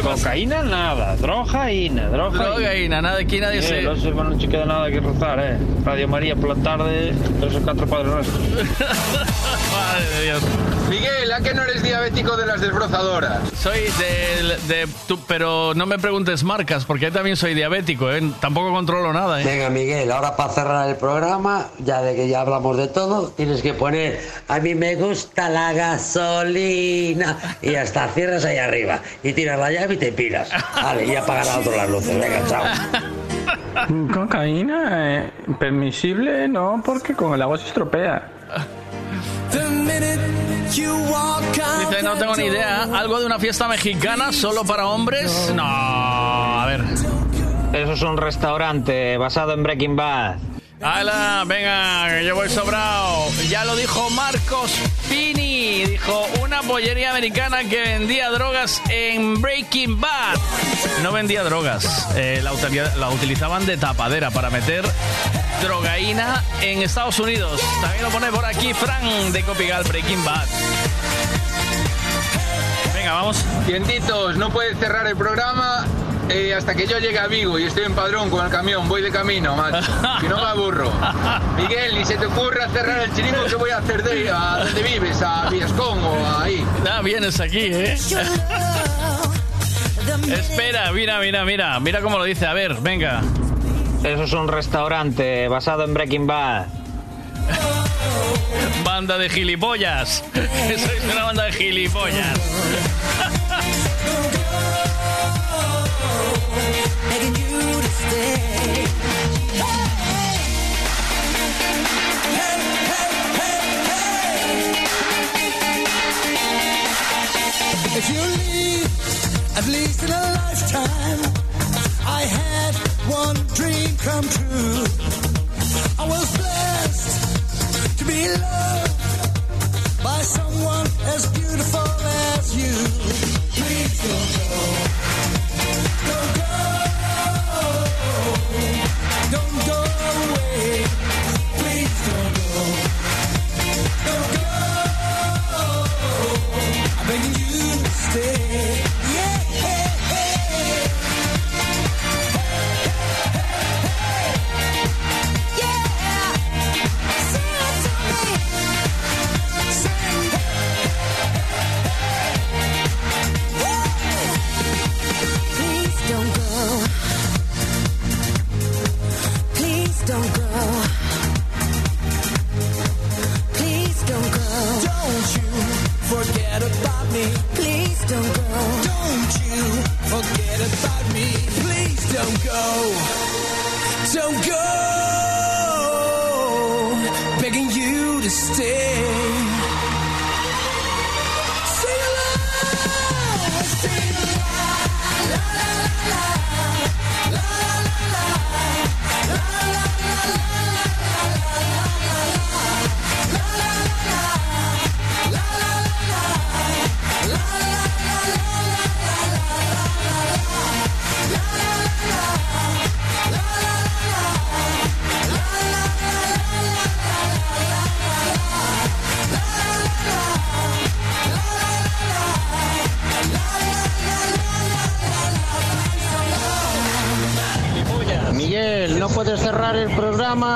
Cocaína nada, drogaína, drogaína. Drogaína, nada, aquí nadie se- No se queda nada que rezar, eh. Radio María por la tarde, tres o cuatro padres nuestros. Madre de Dios. Miguel, ¿a que no eres diabético de las desbrozadoras? Soy de, de tú, pero no me preguntes marcas, porque yo también soy diabético, ¿eh? Tampoco controlo nada, ¿eh? Venga, Miguel, ahora para cerrar el programa, ya de que ya hablamos de todo, tienes que poner a mí me gusta la gasolina y hasta cierras ahí arriba y tiras la llave y te piras. Vale, y apagará otro las luces. Venga, chao. Cocaína, eh, permisible, no, porque con el agua se estropea. Dice, no tengo ni idea. ¿Algo de una fiesta mexicana solo para hombres? No, a ver. Eso es un restaurante basado en Breaking Bad. ¡Hala! Venga, yo voy sobrado. Ya lo dijo Marcos Pini. Dijo una pollería americana que vendía drogas en Breaking Bad. No vendía drogas. eh, la, utilizaban de tapadera para meter drogaína en Estados Unidos. También lo pone por aquí Fran de Copigal Breaking Bad. Venga, vamos. Cientitos, no puedes cerrar el programa eh, hasta que yo llegue a Vigo y estoy en padrón con el camión. Voy de camino, macho. Si no me aburro. Miguel, ni se te ocurra cerrar el chiringo que voy a hacer de a donde vives, a Viescón o ahí. Ah, vienes aquí, ¿eh? Espera, mira, mira, mira. Mira cómo lo dice. A ver, venga. Eso es un restaurante basado en Breaking Bad. Banda de gilipollas. Sois una banda de gilipollas. Someone as beautiful as you. Please don't go. Don't go. Go.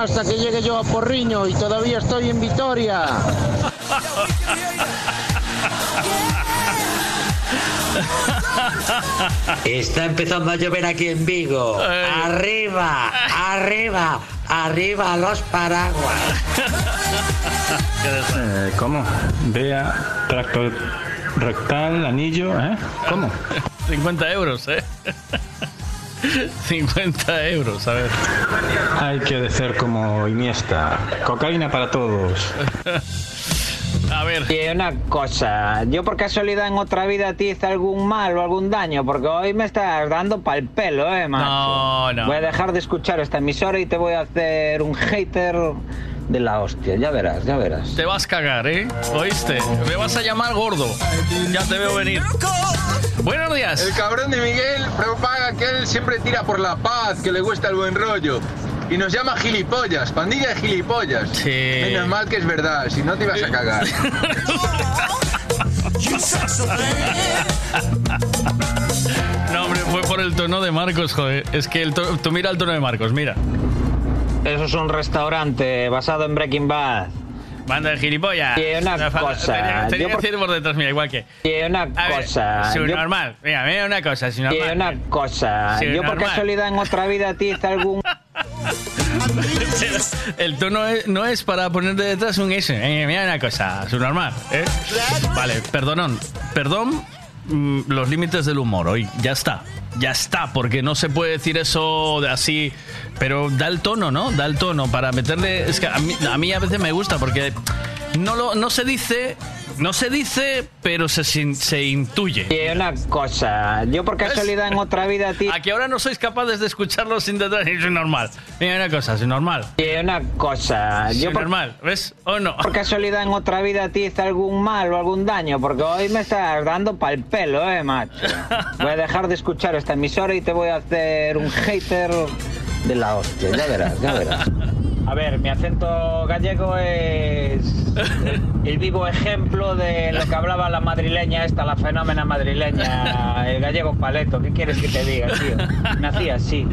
Hasta que llegue yo a Porriño y todavía estoy en Vitoria. Está empezando a llover aquí en Vigo. Arriba, arriba, arriba los paraguas. Eh, ¿Cómo? Vea, tracto rectal, anillo, ¿eh? ¿Cómo? 50 euros, ¿eh? 50 euros, a ver. Hay que ser como Iniesta. Cocaína para todos. A ver. Y una cosa, yo por casualidad en otra vida te hice algún mal o algún daño, porque hoy me estás dando pa'l pelo, eh, macho. No, no. Voy a dejar de escuchar esta emisora y te voy a hacer un hater de la hostia, ya verás, ya verás. Te vas a cagar, ¿eh? ¿Oíste? Me vas a llamar gordo. Ya te veo venir. Buenos días. El cabrón de Miguel propaga que él siempre tira por la paz, que le gusta el buen rollo. Y nos llama gilipollas, pandilla de gilipollas. Menos mal que es verdad, si no te ibas a cagar. No, hombre, fue por el tono de Marcos, joder. Es que el to- tú mira el tono de Marcos, mira. Eso es un restaurante basado en Breaking Bad. Banda de gilipollas. Y una No, cosa, Tenía, tenía yo que por- decir por detrás, mira, igual que. Y una A ver, cosa. yo- Subnormal. Mira, mira una cosa, Y subnormal. una cosa, yo por Subnormal. casualidad en otra vida te hice algún... El tono es- no es para poner de detrás un S. Eh, mira una cosa, subnormal. ¿eh? Vale, perdonón. Perdón mm, los límites del humor hoy. Ya está. Ya está, porque no se puede decir eso de así. Pero da el tono, ¿no? Da el tono para meterle. Es que a mí a, mí a veces me gusta porque no, lo, no se dice No se dice, pero se, se intuye. Y una cosa, yo por casualidad en otra vida a ti... A que ahora no sois capaces de escucharlo sin detrás. Es normal. Mira una cosa, es normal. Y una cosa, yo por, normal, ¿ves? ¿O no? por casualidad en otra vida a ti hice algún mal o algún daño, porque hoy me estás dando pa'l pelo, eh, macho. Voy a dejar de escuchar esta emisora y te voy a hacer un hater de la hostia, ya verás, ya verás. A ver, mi acento gallego es el vivo ejemplo de lo que hablaba la madrileña esta, la fenómena madrileña, el gallego paleto. ¿Qué quieres que te diga, tío? Nací así.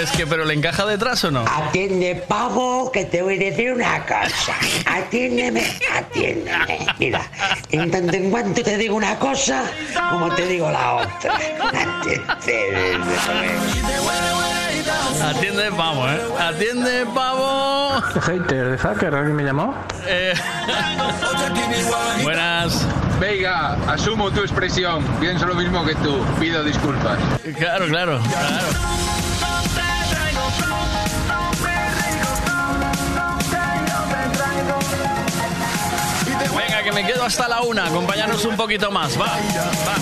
Es que, pero ¿le encaja detrás o no? Atiende, pavo, que te voy a decir una cosa. Atiéndeme, atiéndeme. Mira, en tanto en cuanto te digo una cosa, como te digo la otra. Atiéndeme. Atiende, pavo, ¿eh? Atiende, pavo. Hater de hacker, ¿alguien me llamó? Eh, Buenas. Venga, asumo tu expresión. Pienso lo mismo que tú. Pido disculpas. Claro, claro, claro. Venga, que me quedo hasta la una. Acompáñanos un poquito más. Va, va.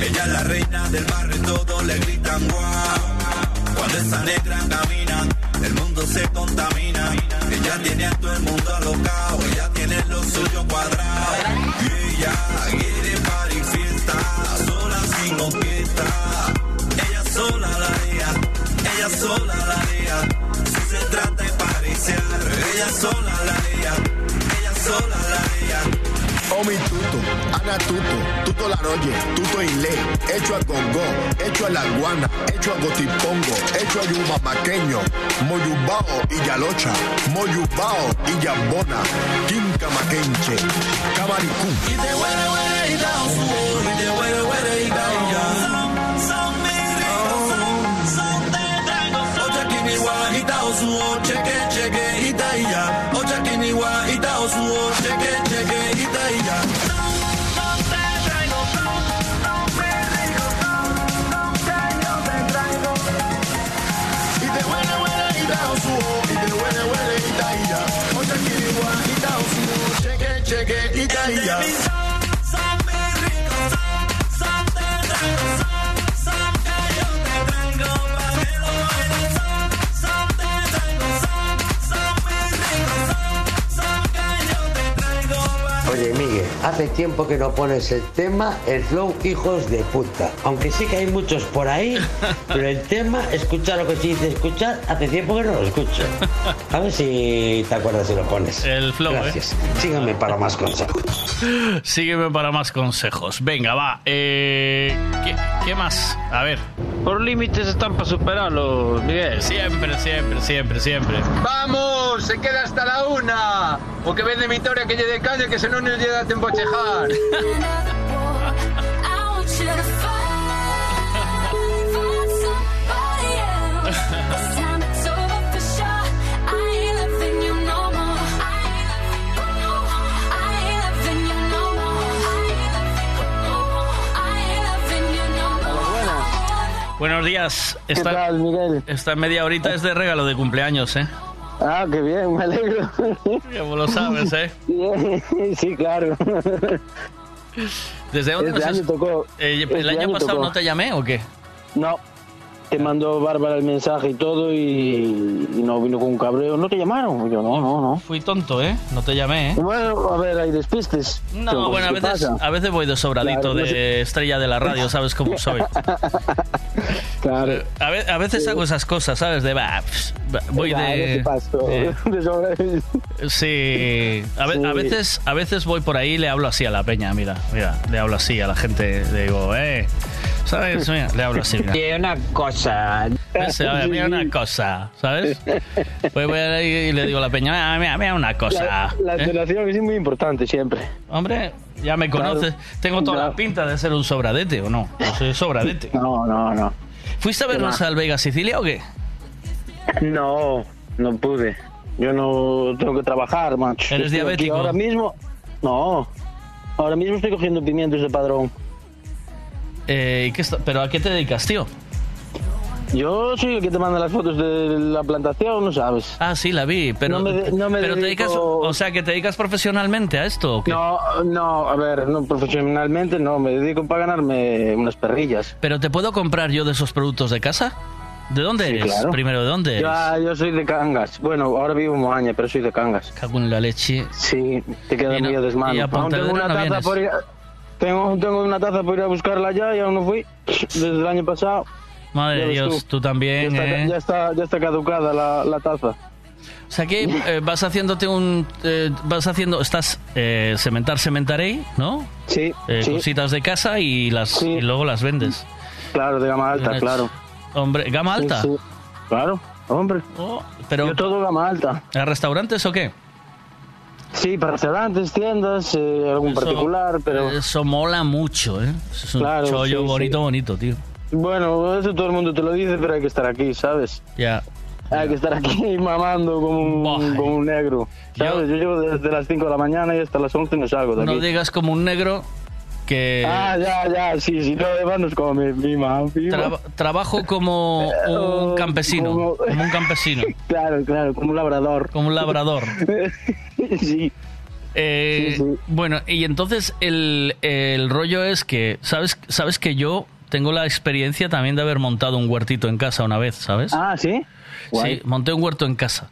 Ella es la reina del barrio y todos le gritan guau. Cuando esa negra camina, el mundo se contamina. Ella tiene a todo el mundo alocado, ella tiene lo suyo cuadrado. Y ella quiere party fiesta, sola sin orquesta. Ella sola la haría, ella sola la haría. Si se trata de pariciar, ella sola la haría, ella sola la haría. Omi tuto, Ana tuto, tuto la noche, tuto inle, hecho a gongo, hecho a la guana, hecho a gotipongo, hecho a yuba maqueño, moyubao y yalocha, moyubao y yambona, quinca maquenche, camaricú. Y huele, huele y y huele, huele y. Son mis son cheque, cheque y ya. Cheque hace tiempo que no pones el tema El Flow Hijos de Puta. Aunque sí que hay muchos por ahí, pero el tema, escuchar lo que se dice escuchar, hace tiempo que no lo escucho. A ver si te acuerdas si lo pones. El flow, ¿eh? Gracias. Síganme para más consejos. Sígueme para más consejos. Venga, va. Eh, ¿qué, qué más? A ver. Por límites están para superarlo, Miguel. Siempre, siempre, siempre, siempre. ¡Vamos! ¡Se queda hasta la una! O que vende Vitoria que llegue de calle que se no nos llega tiempo a chejar. Buenos días. ¿Qué Esta, tal, Miguel? esta media horita es de regalo de cumpleaños, ¿eh? Ah, qué bien, me alegro. Como lo sabes, ¿eh? Sí, claro. ¿Desde dónde Este año tocó. Eh, ¿El Este año año pasado tocó. no te llamé o qué? No, te mandó Bárbara el mensaje y todo y, y no vino con un cabreo. ¿No te llamaron? Yo, no, no, no. Fui tonto, ¿eh? No te llamé, ¿eh? Bueno, a ver, hay despistes. No, Pero, bueno, a ¿qué veces, pasa? a veces voy de sobradito Claro, no de sé. estrella de la radio, ¿sabes cómo soy? Claro. A, ve- a veces hago esas cosas, ¿sabes? De va, voy de. eh, De sobre- Sí, a, ve- a Sí. veces a veces voy por ahí y le hablo así a la peña, mira, mira, le hablo así a la gente, le digo, eh, ¿sabes? Mira, le hablo así, mira. Y una cosa. Ese, a ver, mira una cosa, ¿sabes? Pues voy ahí y le digo a la peña, "Ah, mira, mira una cosa. La, la ¿eh? entonación es muy importante siempre. Hombre, ya me conoces, tengo toda la pinta de ser un sobradete, ¿o no? No soy sobradete. No, no, no. ¿Fuiste a vernos al Vega Sicilia o qué? No, no pude. Yo no tengo que trabajar, macho. ¿Eres Estoy diabético? Ahora mismo, no. Ahora mismo estoy cogiendo pimientos de padrón. Eh, ¿y qué está- ¿Pero a qué te dedicas, tío? Yo soy el que te manda las fotos de la plantación, ¿no sabes? Ah, sí, la vi, pero, No me no me pero te dedico- dedicas, o sea, que te dedicas profesionalmente a esto o qué? No, no, a ver, no profesionalmente no, me dedico para ganarme unas perrillas. ¿Pero te puedo comprar yo de esos productos de casa? ¿De dónde Sí, eres? claro. Primero, ¿de dónde eres? Ya, yo soy de Cangas. Bueno, ahora vivo en Moaña, pero soy de Cangas. Cago en la leche. Sí, te queda a desmano. y a Pontevedra una no taza vienes. por ir a- tengo, tengo una taza por ir a buscarla ya y aún no fui. Desde el año pasado. Madre de Dios, tú, también, ya está, ¿eh? ya está, ya está caducada la, la taza. O sea que eh, vas haciéndote un... eh, vas haciendo... Estás eh, cementar, cementaré, ¿no? Sí, sí. Cositas de casa y, las, y luego las vendes. Claro, de gama alta, claro. Hombre, ¿gama alta? sí. Claro, hombre. pero Yo todo gama alta. ¿A restaurantes o qué? Sí, para restaurantes, tiendas, eh, algún Eso- particular, pero... Eso mola mucho, ¿eh? Eso es un Claro, chollo sí, bonito, sí. bonito, tío. Bueno, eso todo el mundo te lo dice, pero hay que estar aquí, ¿sabes? Ya. Hay que estar aquí mamando como un, como un negro. ¿Sabes? Yo, llevo desde las 5 de la mañana y hasta las 11 no salgo de aquí. No digas como un negro que... Ah, ya, ya, sí, sí, no, además nos come, mi mamá. Traba- trabajo como un campesino. como- Como un campesino. Claro, claro, como un labrador. Como un labrador. sí. Eh, Sí, sí. Bueno, y entonces el, el rollo es que, ¿sabes, sabes que yo tengo la experiencia también de haber montado un huertito en casa una vez, ¿sabes? Ah, ¿sí? Guay. Sí, monté un huerto en casa.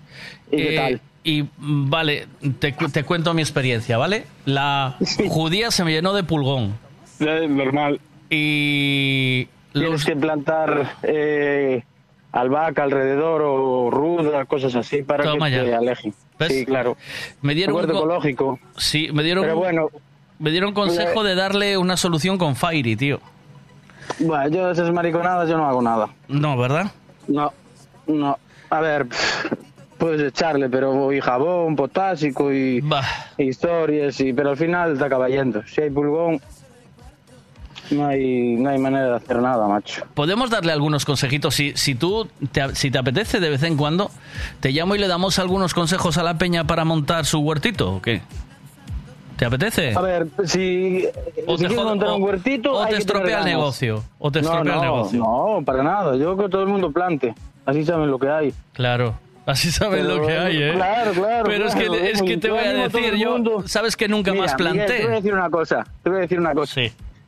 ¿Y qué Eh, tal? Y mm, vale, te, te cuento mi experiencia, ¿vale? La judía se me llenó de pulgón. normal. Y Tienes que plantar eh, albahaca alrededor o ruda, cosas así, para Toma que ya. te alejen. ¿Ves? Sí, claro. me dieron Un ecológico. Sí, me dieron Pero bueno, me dieron consejo de darle una solución con Fairy, tío. bueno, yo esas mariconadas yo no hago nada. No, ¿verdad? No, no. A ver, puedes echarle, pero y jabón, potásico y historias, y, pero al final te acaba yendo. Si hay pulgón, no hay, no hay manera de hacer nada, macho. Podemos darle algunos consejitos. Si, si tú, te, si te apetece de vez en cuando, te llamo y le damos algunos consejos a la peña para montar su huertito, ¿o qué? ¿Te apetece? A ver, si, O si te montar o- un huertito, o hay te estropea el negocio, o te No, estropea el negocio. No, para nada. Yo creo que todo el mundo plante. Así saben lo que hay. Claro. Así saben Pero, lo que hay, ¿eh? Claro, claro. Pero es que, claro. es que te voy a decir, yo, sabes que nunca Mira, más Miguel, planté. te voy a decir una cosa. Te voy a decir una cosa.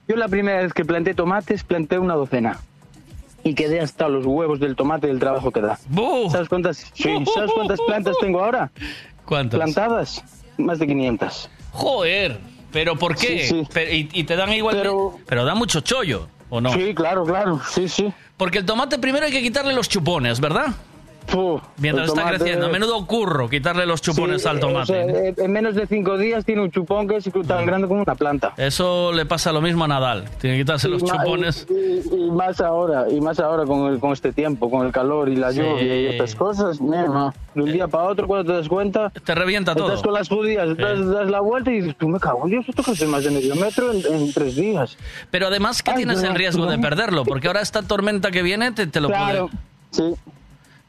Yo la primera vez que planté tomates, planté una docena. Y quedé hasta los huevos del tomate del trabajo que da. ¿Sabes cuántas, sí, ¿sabes cuántas plantas tengo ahora? ¿Cuántas? Plantadas, más de 500. Joder, ¿pero por qué? Sí, sí. Pero- y, y te dan igual. Pero, pero da mucho chollo, ¿o no? Sí, claro, claro. Sí, sí. Porque el tomate primero hay que quitarle los chupones, ¿verdad? Mientras está tomate- creciendo. A menudo curro quitarle los chupones Sí, al tomate. o sea, eh, en menos de cinco días tiene un chupón que es tan grande como una planta. Eso le pasa lo mismo a Nadal. Tiene que quitarse los Y ma- chupones. Y, y- y más ahora, y más ahora con, el- con este tiempo, con el calor y la Sí. lluvia y estas cosas, de un día para otro cuando te das cuenta, Te revienta todo. estás con las judías, das, das la vuelta y dices, tú me cago en Dios, esto crece más de medio metro en, en tres días. Pero además que tienes no, el riesgo no. de perderlo, porque ahora esta tormenta que viene te, te lo Claro, puede, sí.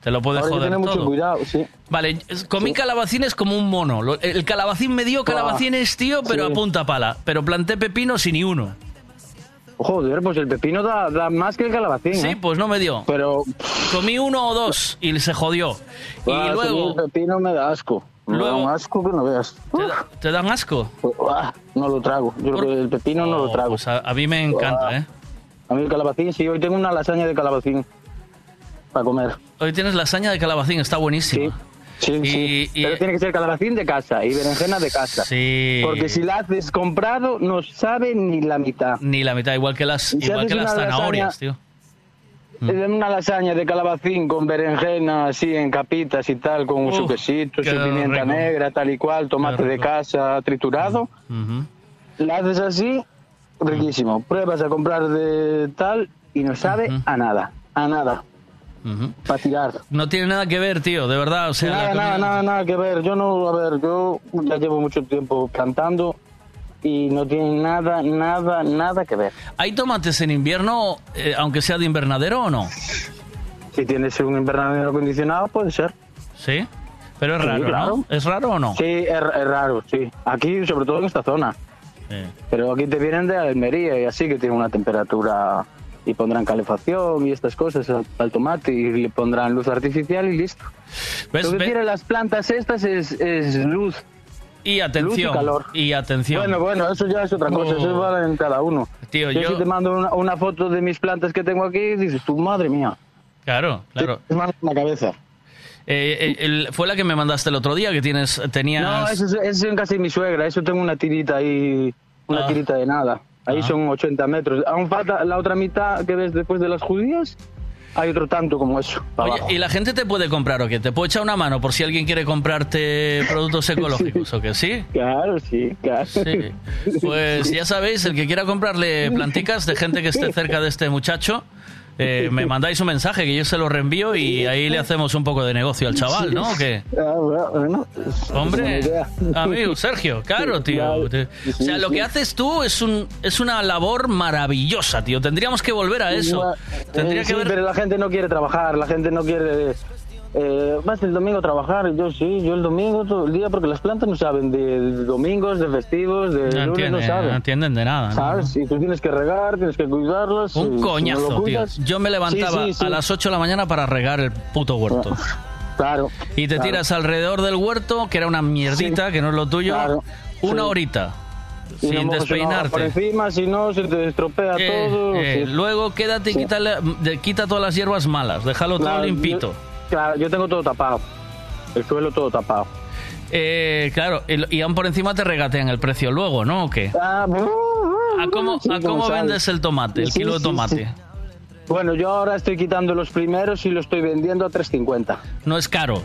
Te lo puede Ahora hay que joder mucho todo. cuidado, sí. Vale, comí calabacines como un mono. El calabacín me dio calabacines, tío, pero sí. a punta pala. Pero planté pepinos y ni uno. Joder, pues el pepino da, da más que el calabacín. Sí, ¿eh? pues no me dio. Pero Comí uno o dos y se jodió. ah, Y luego, el pepino me da asco. Me da Luego- un asco que no veas. ¿te, da- te dan asco? Ah, no lo trago. Yo creo que el pepino no lo trago. Pues a, a mí me encanta, ¿eh? A mí el calabacín, sí, hoy tengo una lasaña de calabacín para comer. Hoy tienes lasaña de calabacín, está buenísima. Sí, sí. Pero tiene que ser calabacín de casa y berenjena de casa. Sí. Porque si la haces comprado, no sabe ni la mitad. Ni la mitad, igual que las, si igual que las zanahorias, lasaña- tío. eh, una lasaña de calabacín con berenjena así en capitas y tal, con su quesito, su pimienta rico. negra, tal y cual, tomate de casa triturado. Ujú. La haces así, riquísimo. Pruebas a comprar de tal y no sabe a nada, a nada. Para tirar. No tiene nada que ver, tío, de verdad. O sea, nada, nada, nada, nada que ver. Yo no, a ver, yo ya llevo mucho tiempo cantando y no tiene nada, nada, nada que ver. ¿Hay tomates en invierno, eh, aunque sea de invernadero o no? Si tienes un invernadero acondicionado, puede ser. ¿Sí? Pero es Sí, raro, claro. ¿no? ¿Es raro o no? Sí, es, es raro, sí. Aquí, sobre todo en esta zona. Pero aquí te vienen de Almería y así que tiene una temperatura y pondrán calefacción y estas cosas al, tomate y le pondrán luz artificial y listo. ¿Ves? Lo que Ve- tienen las plantas estas es, es luz. Y atención. Luz y calor. Y atención. Bueno, bueno, eso ya es otra cosa, eso Oh. va en cada uno. Tío, yo, yo- si te mando una, una foto de mis plantas que tengo aquí, dices, tu madre mía. Claro, claro. Es más la cabeza. Eh, eh, el- fue la que me mandaste el otro día, que tienes, tenías... No, eso es, eso es en casa de mi suegra, eso tengo una tirita ahí, una Ah. tirita de nada. Ahí Ah. son 80 metros. Aún falta la otra mitad que ves después de las judías. Hay otro tanto como eso. Oye, ¿y la gente te puede comprar o qué? ¿Te puedo echar una mano por si alguien quiere comprarte productos ecológicos o qué? ¿Sí? Claro, sí, claro. Sí. Pues ya sabéis, el que quiera comprarle planticas de gente que esté cerca de este muchacho, eh, me mandáis un mensaje que yo se lo reenvío y ahí le hacemos un poco de negocio al chaval, ¿no? ¿O qué? Ah, Hombre, amigo Sergio, claro, tío. O sea, lo que haces tú es un es una labor maravillosa, tío. Tendríamos que volver a eso. Tendría Eh, que ver pero la gente no quiere trabajar, la gente no quiere... Eh, vas el domingo a trabajar, yo sí, yo el domingo todo el día, porque las plantas no saben de domingos, de festivos, de no lunes, no entienden, saben. no entienden de nada. ¿no? ¿Sabes? Y tú tienes que regar, tienes que cuidarlas. Un lo coñazo, tío. cuidas- Yo me levantaba Sí, sí, sí. a las 8 de la mañana para regar el puto huerto. Claro. Y te claro. tiras alrededor del huerto, que era una mierdita, que no es lo tuyo, Claro, una horita. Y sin no hoja Por despeinarte. encima, si no, se te estropea Eh, todo. eh, sí. Luego quédate y Sí. de- quita todas las hierbas malas, déjalo todo limpito. Claro, yo tengo todo tapado. El suelo todo tapado. Eh, claro, y, aún por encima te regatean el precio luego, ¿no? ¿O qué? Ah, ¿A cómo, sí, a como cómo sabes. vendes el tomate, el Sí, kilo de tomate? sí. Bueno, yo ahora estoy quitando los primeros y lo estoy vendiendo a 3.50. No es caro,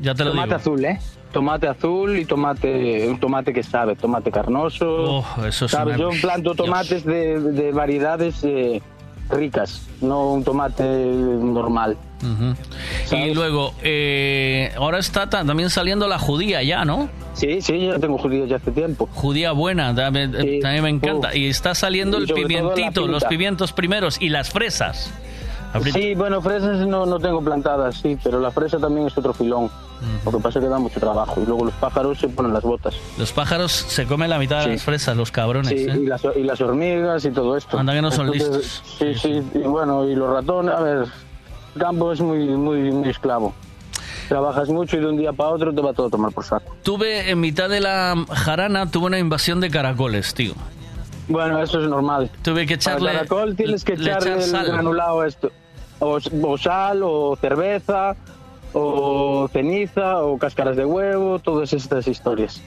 ya te lo tomate digo. azul, ¿eh? Tomate azul y tomate, un tomate que sabe, tomate carnoso. Oh, eso una- Yo planto tomates de, de variedades eh, ricas, no un tomate normal. Ujú. Y luego, eh, ahora está ta- también saliendo la judía ya, ¿no? Sí, sí, yo tengo judías ya hace tiempo. Judía buena, también, eh, también me encanta. Y está saliendo Y el pimientito, los pimientos primeros y las fresas. Sí, bueno, fresas no, no tengo plantadas, sí, pero la fresa también es otro filón. Lo que pasa es que da mucho trabajo y luego los pájaros se ponen las botas. Los pájaros se comen la mitad de Sí. las fresas, los cabrones. Sí, ¿eh? y, las, y las hormigas y todo esto. Anda que no son Entonces, Sí, sí, y bueno, y los ratones, a ver, el campo es muy, muy, muy esclavo. Trabajas mucho y de un día para otro te va todo a tomar por saco. Tuve, en mitad de la jarana, tuve una invasión de caracoles, tío. Bueno, eso es normal. Tuve que echarle... Al caracol tienes que le echarle echar el sal. granulado esto. O, o sal, o cerveza, o ceniza, o cáscaras de huevo, todas estas historias.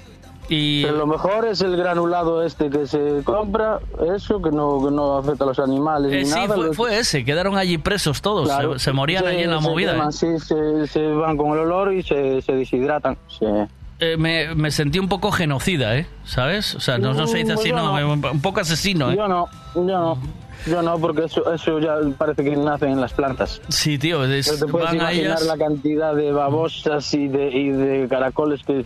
Y... Pero lo mejor es el granulado este que se compra, eso, que no, que no afecta a los animales Eh, ni sí, nada. fue, los- fue ese, quedaron allí presos todos, Claro, se, se morían allí en la se movida. queman, ¿eh? Sí, se, se van con el olor y se, se deshidratan. Sí. Eh, me, me sentí un poco genocida, ¿eh? ¿Sabes? O sea, no, no se dice Mm, así, no, no. un poco asesino, ¿eh? Yo no, yo no. Yo no, porque eso, eso ya parece que nace en las plantas. Sí, tío, es- No te puedes van imaginar ellas... la cantidad de babosas y de, y de caracoles que,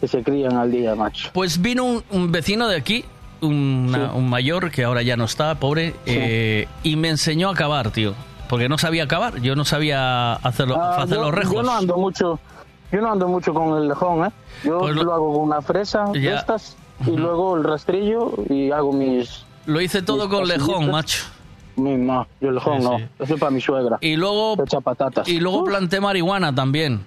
que se crían al día, macho. Pues vino un, un vecino de aquí, una- un mayor que ahora ya no está, pobre, eh, y me enseñó a cavar, tío. Porque no sabía cavar, yo no sabía hacerlo, Ah, hacer yo, los rejos. yo no ando mucho, yo no ando mucho con el lejón, ¿eh? Yo Pues lo- lo hago con una fresa de Ya. estas y luego el rastrillo y hago mis... Lo hice todo con lejón, macho. Ma, yo el lejón Sí, no, eso es para mi suegra. Y luego, Echa patatas. y luego planté marihuana también.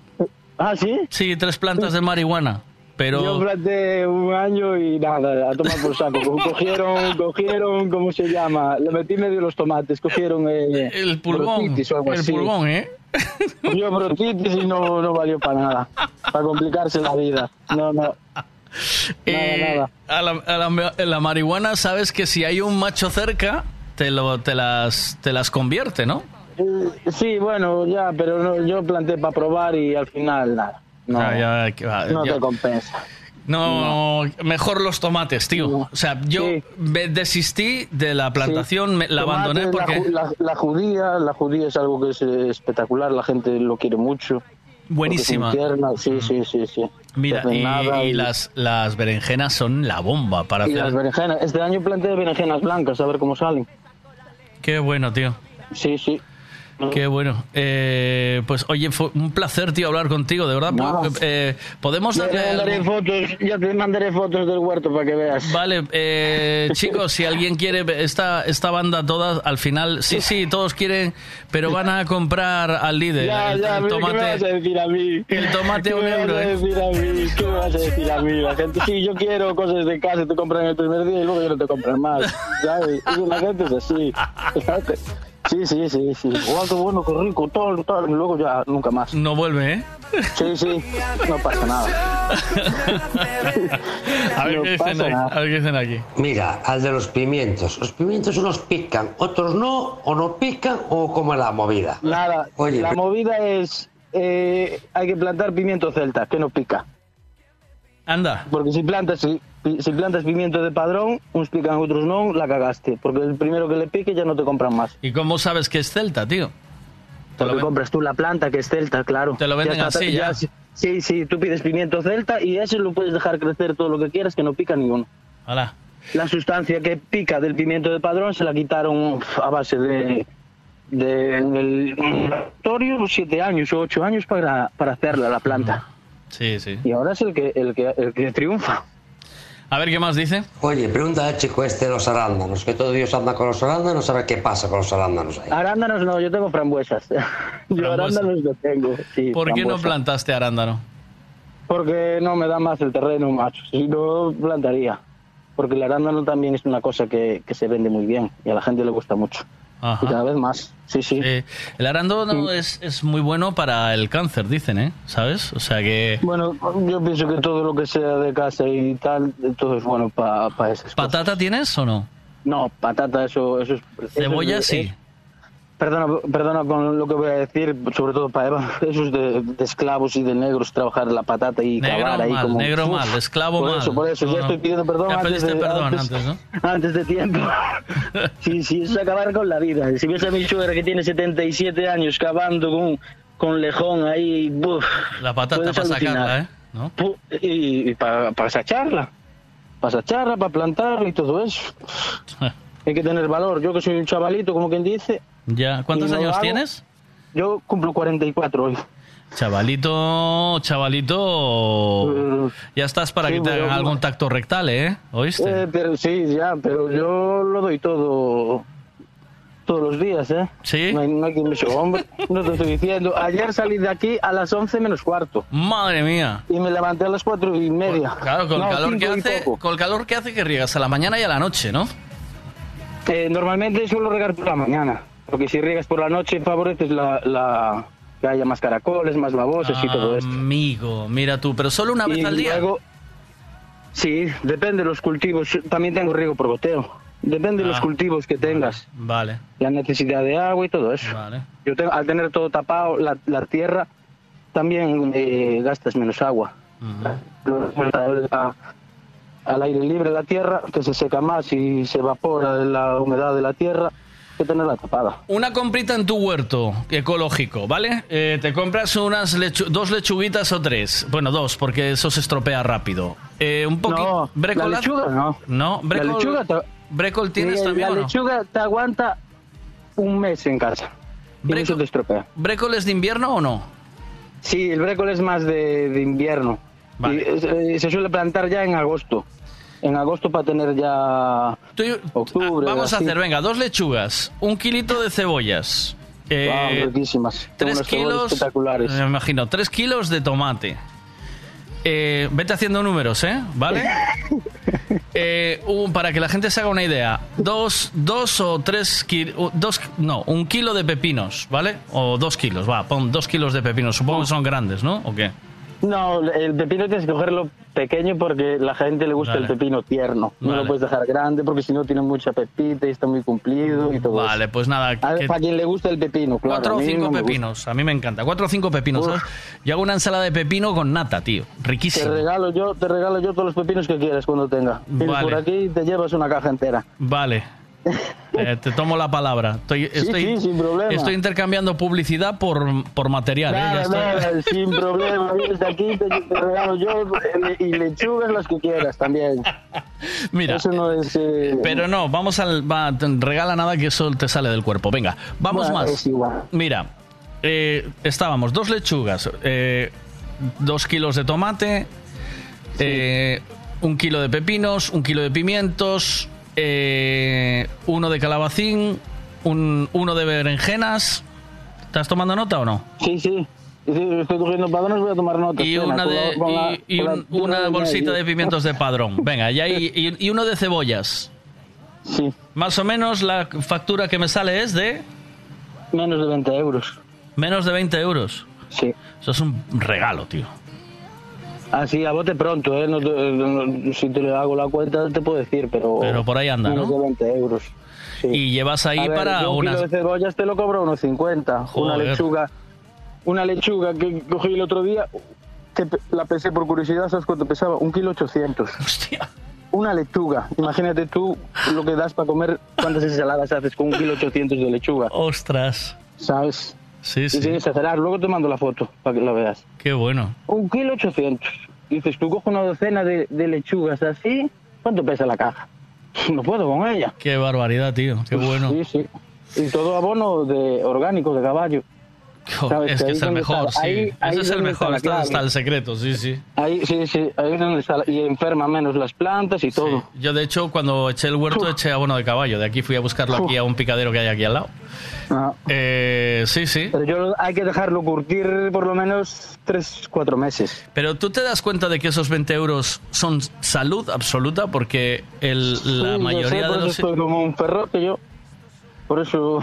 Ah, ¿sí? Sí, tres plantas de marihuana. Pero... Yo planté un año y nada, a tomar por saco. Cogieron, cogieron, ¿cómo se llama? Le metí medio los tomates, cogieron eh, El pulgón, o algo el así. pulgón, ¿eh? Cogió brotitis y no, no valió para nada, para complicarse la vida. No, no. Eh, nada. A, la, a la- en la marihuana sabes que si hay un macho cerca, te, lo, te, las, te las convierte, ¿no? Eh, Sí, bueno, ya, pero no, yo planteé para probar y al final nada. No, Ya, no te compensa. No, mejor los tomates, tío. O sea, yo me desistí de la plantación, me- la abandoné porque... La, la judía, la judía es algo que es eh, espectacular, la gente lo quiere mucho. Buenísima. Es tierna, Sí, sí, sí, sí. Mira, nada y las, las berenjenas son la bomba para y hacer... las berenjenas. Este año planteé berenjenas blancas, a ver cómo salen. Qué bueno, tío. Sí, sí. Qué bueno. Eh, pues oye, fue un placer, tío, hablar contigo, de verdad. No. Eh, Podemos Ya te darle... mandaré fotos, ya te mandaré fotos del huerto para que veas. Vale, eh, chicos, si alguien quiere esta, esta banda toda, al final, sí, sí, todos quieren, pero van a comprar al líder. Ya, el, ya, el ¿qué me vas a tomate. decir a mí? El tomate ¿Qué un me vas euro, a ¿eh? decir a mí? ¿Qué me vas a decir a mí? La gente, sí, yo quiero cosas de casa, te compran el primer día y luego ya no te compran más. ¿Sabes? Y La gente es así. Sí, sí, sí, sí. Qué bueno, qué rico, todo, todo. Y luego ya nunca más. No vuelve, ¿eh? Sí, sí, no pasa nada. A ver No qué pasa aquí. nada. A ver qué dicen aquí. Mira, al de los pimientos. Los pimientos unos pican, otros no, o no pican, o como es la movida. Nada, Oye, la pero- movida es, eh, hay que plantar pimiento celta, que no pica. Anda. Porque si plantas, si, si plantas pimiento de padrón, uns pican, otros no, la cagaste. Porque el primero que le pique ya no te compran más. ¿Y cómo sabes que es celta, tío? Porque compras tú la planta que es celta, claro. Te lo venden está, así, ya. Sí, sí, tú pides pimiento celta y ese lo puedes dejar crecer todo lo que quieras, que no pica ni uno. Hala. La sustancia que pica del pimiento de padrón se la quitaron a base de, de en el laboratorio siete años o ocho años para, para hacerla la planta. Sí, sí. Y ahora es el que, el que, el que triunfa. A ver qué más dice. Oye, pregunta al chico este de los arándanos, que todo Dios anda con los arándanos, a ver qué pasa con los arándanos ahí. Arándanos no, yo tengo frambuesas. Yo arándanos no tengo. sí, ¿Por qué no plantaste arándano? Porque no me da más el terreno, macho. Si no, plantaría. Porque el arándano también es una cosa que, que se vende muy bien y a la gente le gusta mucho. Ajá. Y cada vez más. Sí, sí. El arándano es, es muy bueno para el cáncer, dicen, ¿eh? ¿Sabes? O sea que... Bueno, yo pienso que todo lo que sea de casa y tal, todo es bueno para pa esas cosas. ¿Patata tienes o no? No, patata, eso, eso es... eso Cebolla es- sí. es- Perdona, perdona con lo que voy a decir, sobre todo para Eva, eso es de, de esclavos y de negros trabajar la patata y Negro cavar ahí mal, como... negro mal, esclavo por mal. Eso, por eso, No, ya estoy pidiendo perdón antes de, perdón antes, antes, ¿no? antes de tiempo. sí, sí, eso es acabar con la vida. Si ves a mi suegra que tiene 77 años cavando con, con lejón ahí, buf, La patata para sacarla, ¿eh? ¿No? Y, y para, para sacharla. Para sacharla, para plantar y todo eso. Hay que tener valor. Yo que soy un chavalito, como quien dice. Ya. ¿Cuántos años hago. tienes? Yo cumplo 44 hoy. Chavalito, chavalito, ya estás para sí, que te hagan algún tacto rectal, ¿eh? ¿Oíste? Eh, pero sí, ya, pero yo lo doy todo todos los días, ¿eh? Sí. No hay, no hay quien me diga, hombre, no te estoy diciendo. Ayer salí de aquí a las 11 menos cuarto. Madre mía. Y me levanté a las 4 y media. Claro, con No, el calor que hace, con el calor que hace que riegas a la mañana y a la noche, ¿no? Eh, normalmente suelo regar por la mañana, porque si riegas por la noche favoreces la, la- que haya más caracoles, más babosas y todo esto. Amigo, mira tú, pero solo una vez Y al día. luego- sí, depende de los cultivos. También tengo riego por goteo. Depende de los Ah. cultivos que tengas, Vale, la necesidad de agua y todo eso. vale. Yo tengo, al tener todo tapado, la, la tierra, también eh, gastas menos agua. A- al aire libre la tierra, que se seca más y se evapora la humedad de la tierra, que tenerla tapada. Una comprita en tu huerto ecológico, ¿vale? Eh, te compras unas lechu- dos lechuguitas o tres. Bueno, dos, porque eso se estropea rápido. Eh, un poquito. No, la lechuga no. No, La brécol, lechuga te- brécol tienes Eh, también La o no? lechuga te aguanta un mes en casa. Se te estropea. ¿Brécol es de invierno o no? Sí, el brécol es más de, de invierno. Y, eh, se suele plantar ya en agosto. En agosto para tener ya octubre. Vamos a hacer, venga, dos lechugas, un kilito de cebollas. eh, Wow. Tengo tres kilos, espectaculares. me imagino, tres kilos de tomate. Eh, vete haciendo números, ¿eh? ¿Vale? Eh, un- para que la gente se haga una idea, dos, dos o tres kilos, dos, no, un kilo de pepinos, ¿vale? O dos kilos, va, pon dos kilos de pepinos, supongo que son grandes, ¿no? ¿O qué? No, el pepino tienes que cogerlo pequeño porque la gente le gusta Vale. el pepino tierno. No lo puedes dejar grande porque si no tiene mucha pepita y está muy cumplido y todo Vale, pues nada. A- que- Para quien le gusta el pepino, claro. Cuatro o cinco no pepinos, a mí me encanta. Cuatro o cinco pepinos, ¿sabes? Yo hago una ensalada de pepino con nata, tío. Te Riquísimo. regalo yo, te regalo yo todos los pepinos que quieras cuando tenga. Vale. por aquí y te llevas una caja entera. Vale. Eh, te tomo la palabra. Estoy, estoy, sí, sin problema. estoy intercambiando publicidad por, por material. ¿eh? Nada, nada, sin problema. Aquí, te, te regalo yo eh, y lechugas las que quieras también. Mira. Eso no es... eh, Pero no, vamos al. Va, regala nada que eso te sale del cuerpo. Venga, vamos Bueno, más. Mira, eh, estábamos dos lechugas, dos kilos de tomate, un kilo de pepinos, un kilo de pimientos, eh, uno de calabacín, un, uno de berenjenas. ¿Estás tomando nota o no? Sí, sí. Sí, Estoy cogiendo padrones, voy a tomar notas. Y una, de, la- con la- y- y con la un- tierra una bolsita de pimientos de padrón. Venga, y, hay- y, y uno de cebollas. Sí. Más o menos la factura que me sale es de... Menos de 20 euros. Menos de 20 euros. Sí. Eso es un regalo, tío. Así, a bote pronto, ¿eh? No te- no- si te le hago la cuenta te puedo decir, pero... Pero por ahí anda, ¿no? de 20 euros. Sí. Y llevas ahí A ver, para un unas... kilo de cebollas te lo cobro unos 50. Una lechuga... Una lechuga que cogí el otro día, pe- la pesé por curiosidad, ¿sabes cuánto pesaba? Un kilo 800. Hostia. Una lechuga. Imagínate tú lo que das para comer, cuántas ensaladas haces con un kilo 800 de lechuga. Ostras. ¿Sabes? Sí, Y sí. sin exagerar, luego te mando la foto para que la veas. Qué bueno. Un kilo 800. Dices, tú coges una docena de, de lechugas así, ¿cuánto pesa la caja? No puedo con ella. Qué barbaridad, tío. Qué bueno. Sí, sí. Y todo abono de orgánico, de caballo. Es que es el mejor, está- sí. ahí- ahí Ese es el está mejor, está, está el secreto, sí, sí. Ahí, sí, sí, ahí es donde está. la- Y enferma menos las plantas y todo. Yo, de hecho, cuando eché el huerto, eché abono de caballo. De aquí fui a buscarlo aquí a un picadero que hay aquí al lado. Ah. Eh, sí, sí. Pero yo hay que dejarlo curtir por lo menos 3, 4 meses. Pero tú te das cuenta de que esos 20 euros son salud absoluta porque el, la Sí, yo mayoría sé, de por los... estoy como un ferrote yo. Por eso,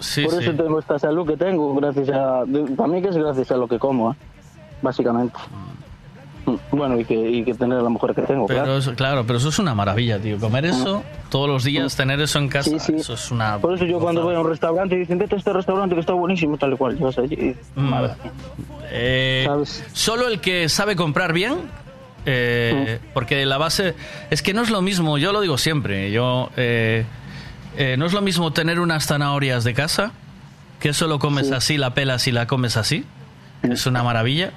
Sí, por sí. eso tengo esta salud que tengo, gracias a... Para mí que es gracias a lo que como, ¿eh? básicamente. Mm, Bueno, y que, y que tener a la mujer que tengo, Pero claro. eso, claro, pero eso es una maravilla, tío. Comer eso todos los días, tener eso en casa, eso es una... Por eso yo cuando voy a un restaurante y dicen, vete a este restaurante que está buenísimo, tal y cual, vas allí Mm. madre. Eh, solo el que sabe comprar bien, eh, porque la base es que no es lo mismo. Yo lo digo siempre. Yo eh, eh, no es lo mismo tener unas zanahorias de casa que eso lo comes así, la pelas y la comes así. Es una maravilla.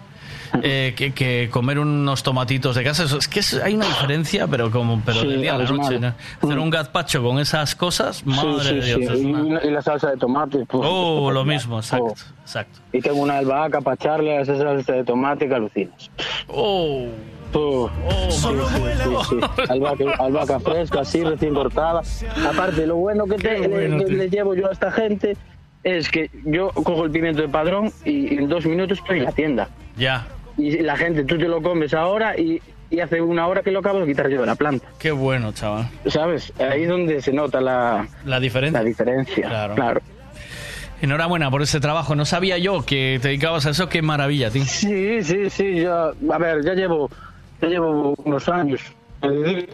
eh, que, que comer unos tomatitos de casa. Es que es- hay una diferencia, pero como pero Sí, del día a la noche. ¿no? Hacer un gazpacho con esas cosas, madre Sí, sí, de Dios. sí. una- y la salsa de tomate. pues, Oh, lo mismo, exacto, Oh. exacto. Y tengo una albahaca para echarle a esa salsa de tomate que alucinas. Oh. Oh, sí, sí. Albahaca, albahaca fresca, así, recién cortada. Aparte, lo bueno que, te- bueno, le, le llevo yo a esta gente es que yo cojo el pimiento de padrón y en dos minutos estoy en la tienda. Ya. Y la gente, tú te lo comes ahora y, y hace una hora que lo acabo de quitar yo de la planta. Qué bueno, chaval. ¿Sabes? Ahí es donde se nota la, La diferencia. la diferencia. Claro. claro. Enhorabuena por ese trabajo. No sabía yo que te dedicabas a eso. Qué maravilla, tío. Sí, sí, sí. Ya, a ver, ya llevo, ya llevo unos años. Eh,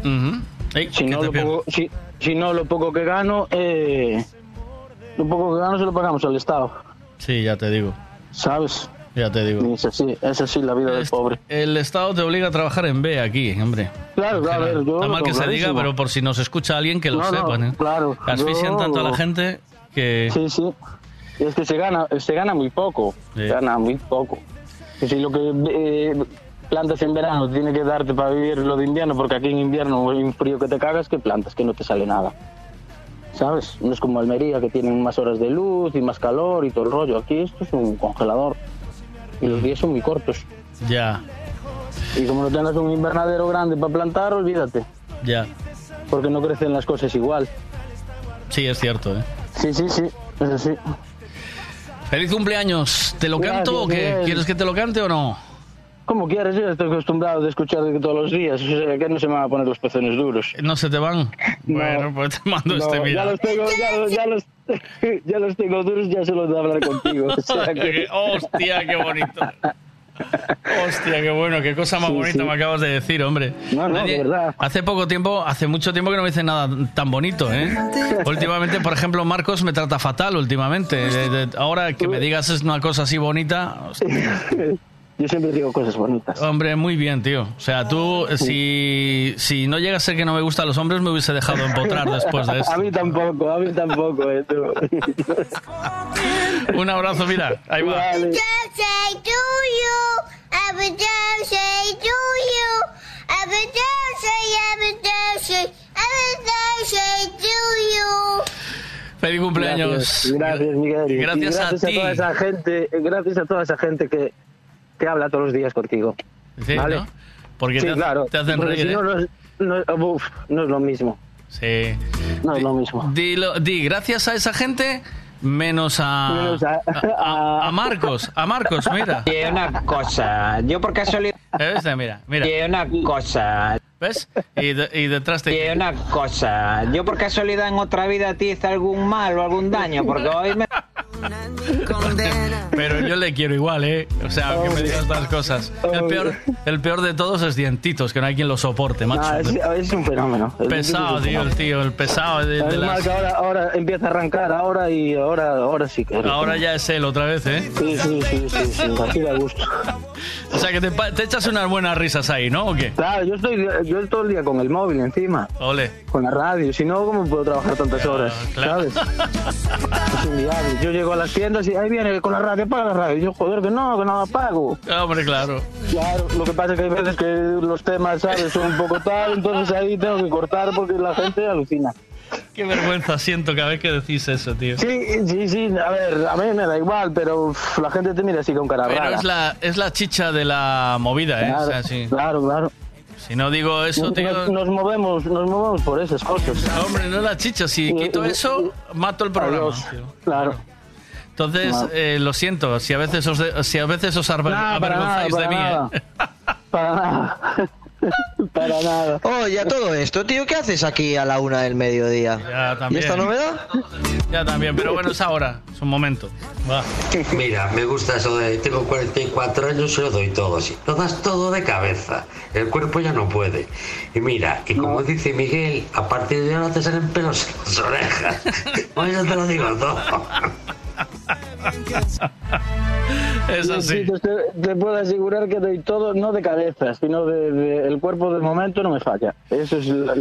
Ujú. Ey, si, no lo poco, si, si no lo poco que gano, eh, lo poco que gano se lo pagamos al Estado. Sí, ya te digo. ¿Sabes? Ya te digo. Es así, es así la vida del pobre. El Estado te obliga a trabajar en B aquí, hombre. Claro, claro, Está mal que se diga, pero por si nos escucha alguien que lo No, sepan. ¿eh? claro, Asfixian yo- tanto a la gente que... Sí, sí. Y es que se gana, se gana muy poco. Sí. Se gana muy poco. Que si lo que eh, plantas en verano tiene que darte para vivir lo de invierno, porque aquí en invierno hay un frío que te cagas, que plantas que no te sale nada. ¿Sabes? No es como Almería, que tienen más horas de luz y más calor y todo el rollo. Aquí esto es un congelador. Y los días son muy cortos. Ya, Y como no tengas un invernadero grande para plantar, olvídate. ya. Porque no crecen las cosas igual. Sí, es cierto, ¿eh? Sí, sí, sí. Es así. Feliz cumpleaños. ¿Te lo canto Gracias, o qué? Miguel. ¿Quieres que te lo cante o no? Como quieras, yo estoy acostumbrado de escuchar todos los días, o sea, que no se me van a poner los pezones duros. ¿No se te van? Bueno, pues te mando No, este, ya mira. los tengo, ya los, ya los, ya los tengo duros ya solo de hablar contigo. O sea que- Hostia, qué bonito. Hostia, qué bueno, qué cosa más Sí, bonita sí. me acabas de decir, hombre. No, no, de verdad. Hace poco tiempo, hace mucho tiempo que no me dice nada tan bonito, ¿eh? Últimamente, por ejemplo, Marcos me trata fatal últimamente. Ahora que me digas es una cosa así bonita, hostia. Yo siempre digo cosas bonitas. hombre, muy bien, tío. O sea, tú, si, si no llega a ser que no me gustan los hombres, me hubiese dejado empotrar después de A esto. mí tampoco, a mí tampoco, eh, tú. Un abrazo, mira, ahí va. Vale. Feliz cumpleaños. Gracias, gracias, Miguel. Y Gracias a ti. toda esa gente, gracias a toda esa gente que, que habla todos los días contigo. Sí, ¿Vale? ¿no? Porque sí, te, hace- claro. te hacen porque reír, si ¿eh? no, no es, no, uf, no es lo mismo. Sí. No es lo mismo. Di, gracias a esa gente, menos a, Menos a- a, a Marcos. A Marcos, mira. Y una cosa, yo por casualidad... ¿Ves? Mira, mira. Y una cosa... ¿Ves? Y, de- y detrás te... Y una cosa, yo por casualidad en otra vida te hice algún mal o algún daño, porque hoy me... Pero yo le quiero igual, ¿eh? O sea, que me digas estas cosas. El peor, el peor de todos es Dientitos, que no hay quien lo soporte, macho. Es, es un fenómeno. Es- pesado, tío, el tío, el pesado de, de Es las- más que ahora, ahora empieza a arrancar, ahora y ahora, ahora sí que. Ahora ya es él otra vez, ¿eh? Sí, sí, sí, sí, sí, así da gusto. O sea, que te echas unas buenas risas ahí, ¿no? ¿O qué? Claro, yo estoy, yo todo el día con el móvil encima, Ole. con la radio, si no, ¿cómo puedo trabajar tantas horas? claro. ¿Sabes? Es inviable. Yo llego a las tiendas y ahí viene con la radio, apaga la radio. Y yo, joder, que no, que no la apago. Hombre, claro. Claro, lo que pasa es que hay veces que los temas, ¿sabes? Son un poco tal, entonces ahí tengo que cortar porque la gente alucina. Qué vergüenza siento cada vez que decís eso, tío. Sí, sí, sí, a ver, a mí me da igual, pero uf, la gente te mira así con cara Pero rara. es la, es la chicha de la movida, ¿eh? Claro, o sea, sí. claro, claro. Si no digo eso, tío... nos- nos movemos, nos movemos por esas cosas. Hombre, no es la chicha. Si quito eso, mato el tío. Claro. Entonces, No. eh, lo siento, si a veces os, de- si a veces os Nada, nada, avergonzáis de para mí, nada. ¿eh? Para nada. Para nada. Oye, a todo esto, tío, ¿qué haces aquí a la una del mediodía? Ya, ¿Y también. esta novedad? Ya también, pero bueno, es ahora, es un momento. Va. Mira, me gusta eso de tengo 44 años y lo doy todo así. Lo das todo de cabeza. El cuerpo ya no puede. Y mira, y como dice Miguel, a partir de ahora te salen pelos en las orejas. Pues yo te lo digo todo. Es Sí, así. sí, te, te puedo asegurar que doy todo, no de cabeza, sino de, de- el cuerpo del momento no me falla. Eso es la,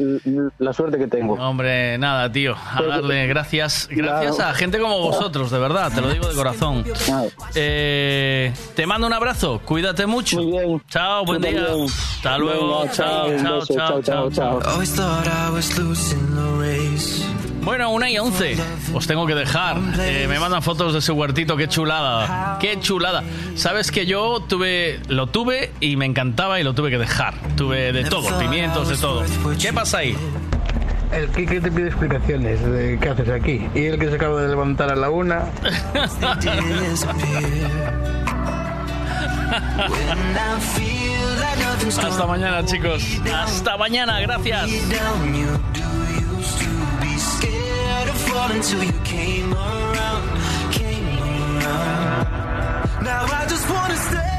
la suerte que tengo. Hombre, nada, tío. A darle gracias, gracias Claro. a gente como vosotros, de verdad, te lo digo de corazón. Eh, te mando un abrazo, cuídate mucho. Chao, buen día. también. Hasta luego. Venga, Chao, chao, chao, chao, chao, chao, chao. Bueno, una y once. Os tengo que dejar. Eh, me mandan fotos de su huertito. Qué chulada. Qué chulada. Sabes que yo tuve, lo tuve y me encantaba y lo tuve que dejar. Tuve de todo, pimientos, de todo. ¿Qué pasa ahí? El Kike te pide explicaciones de qué haces aquí. Y el que se acaba de levantar a la una. Hasta mañana, chicos. Hasta mañana, gracias. Till you came around, came around. Now I just wanna stay.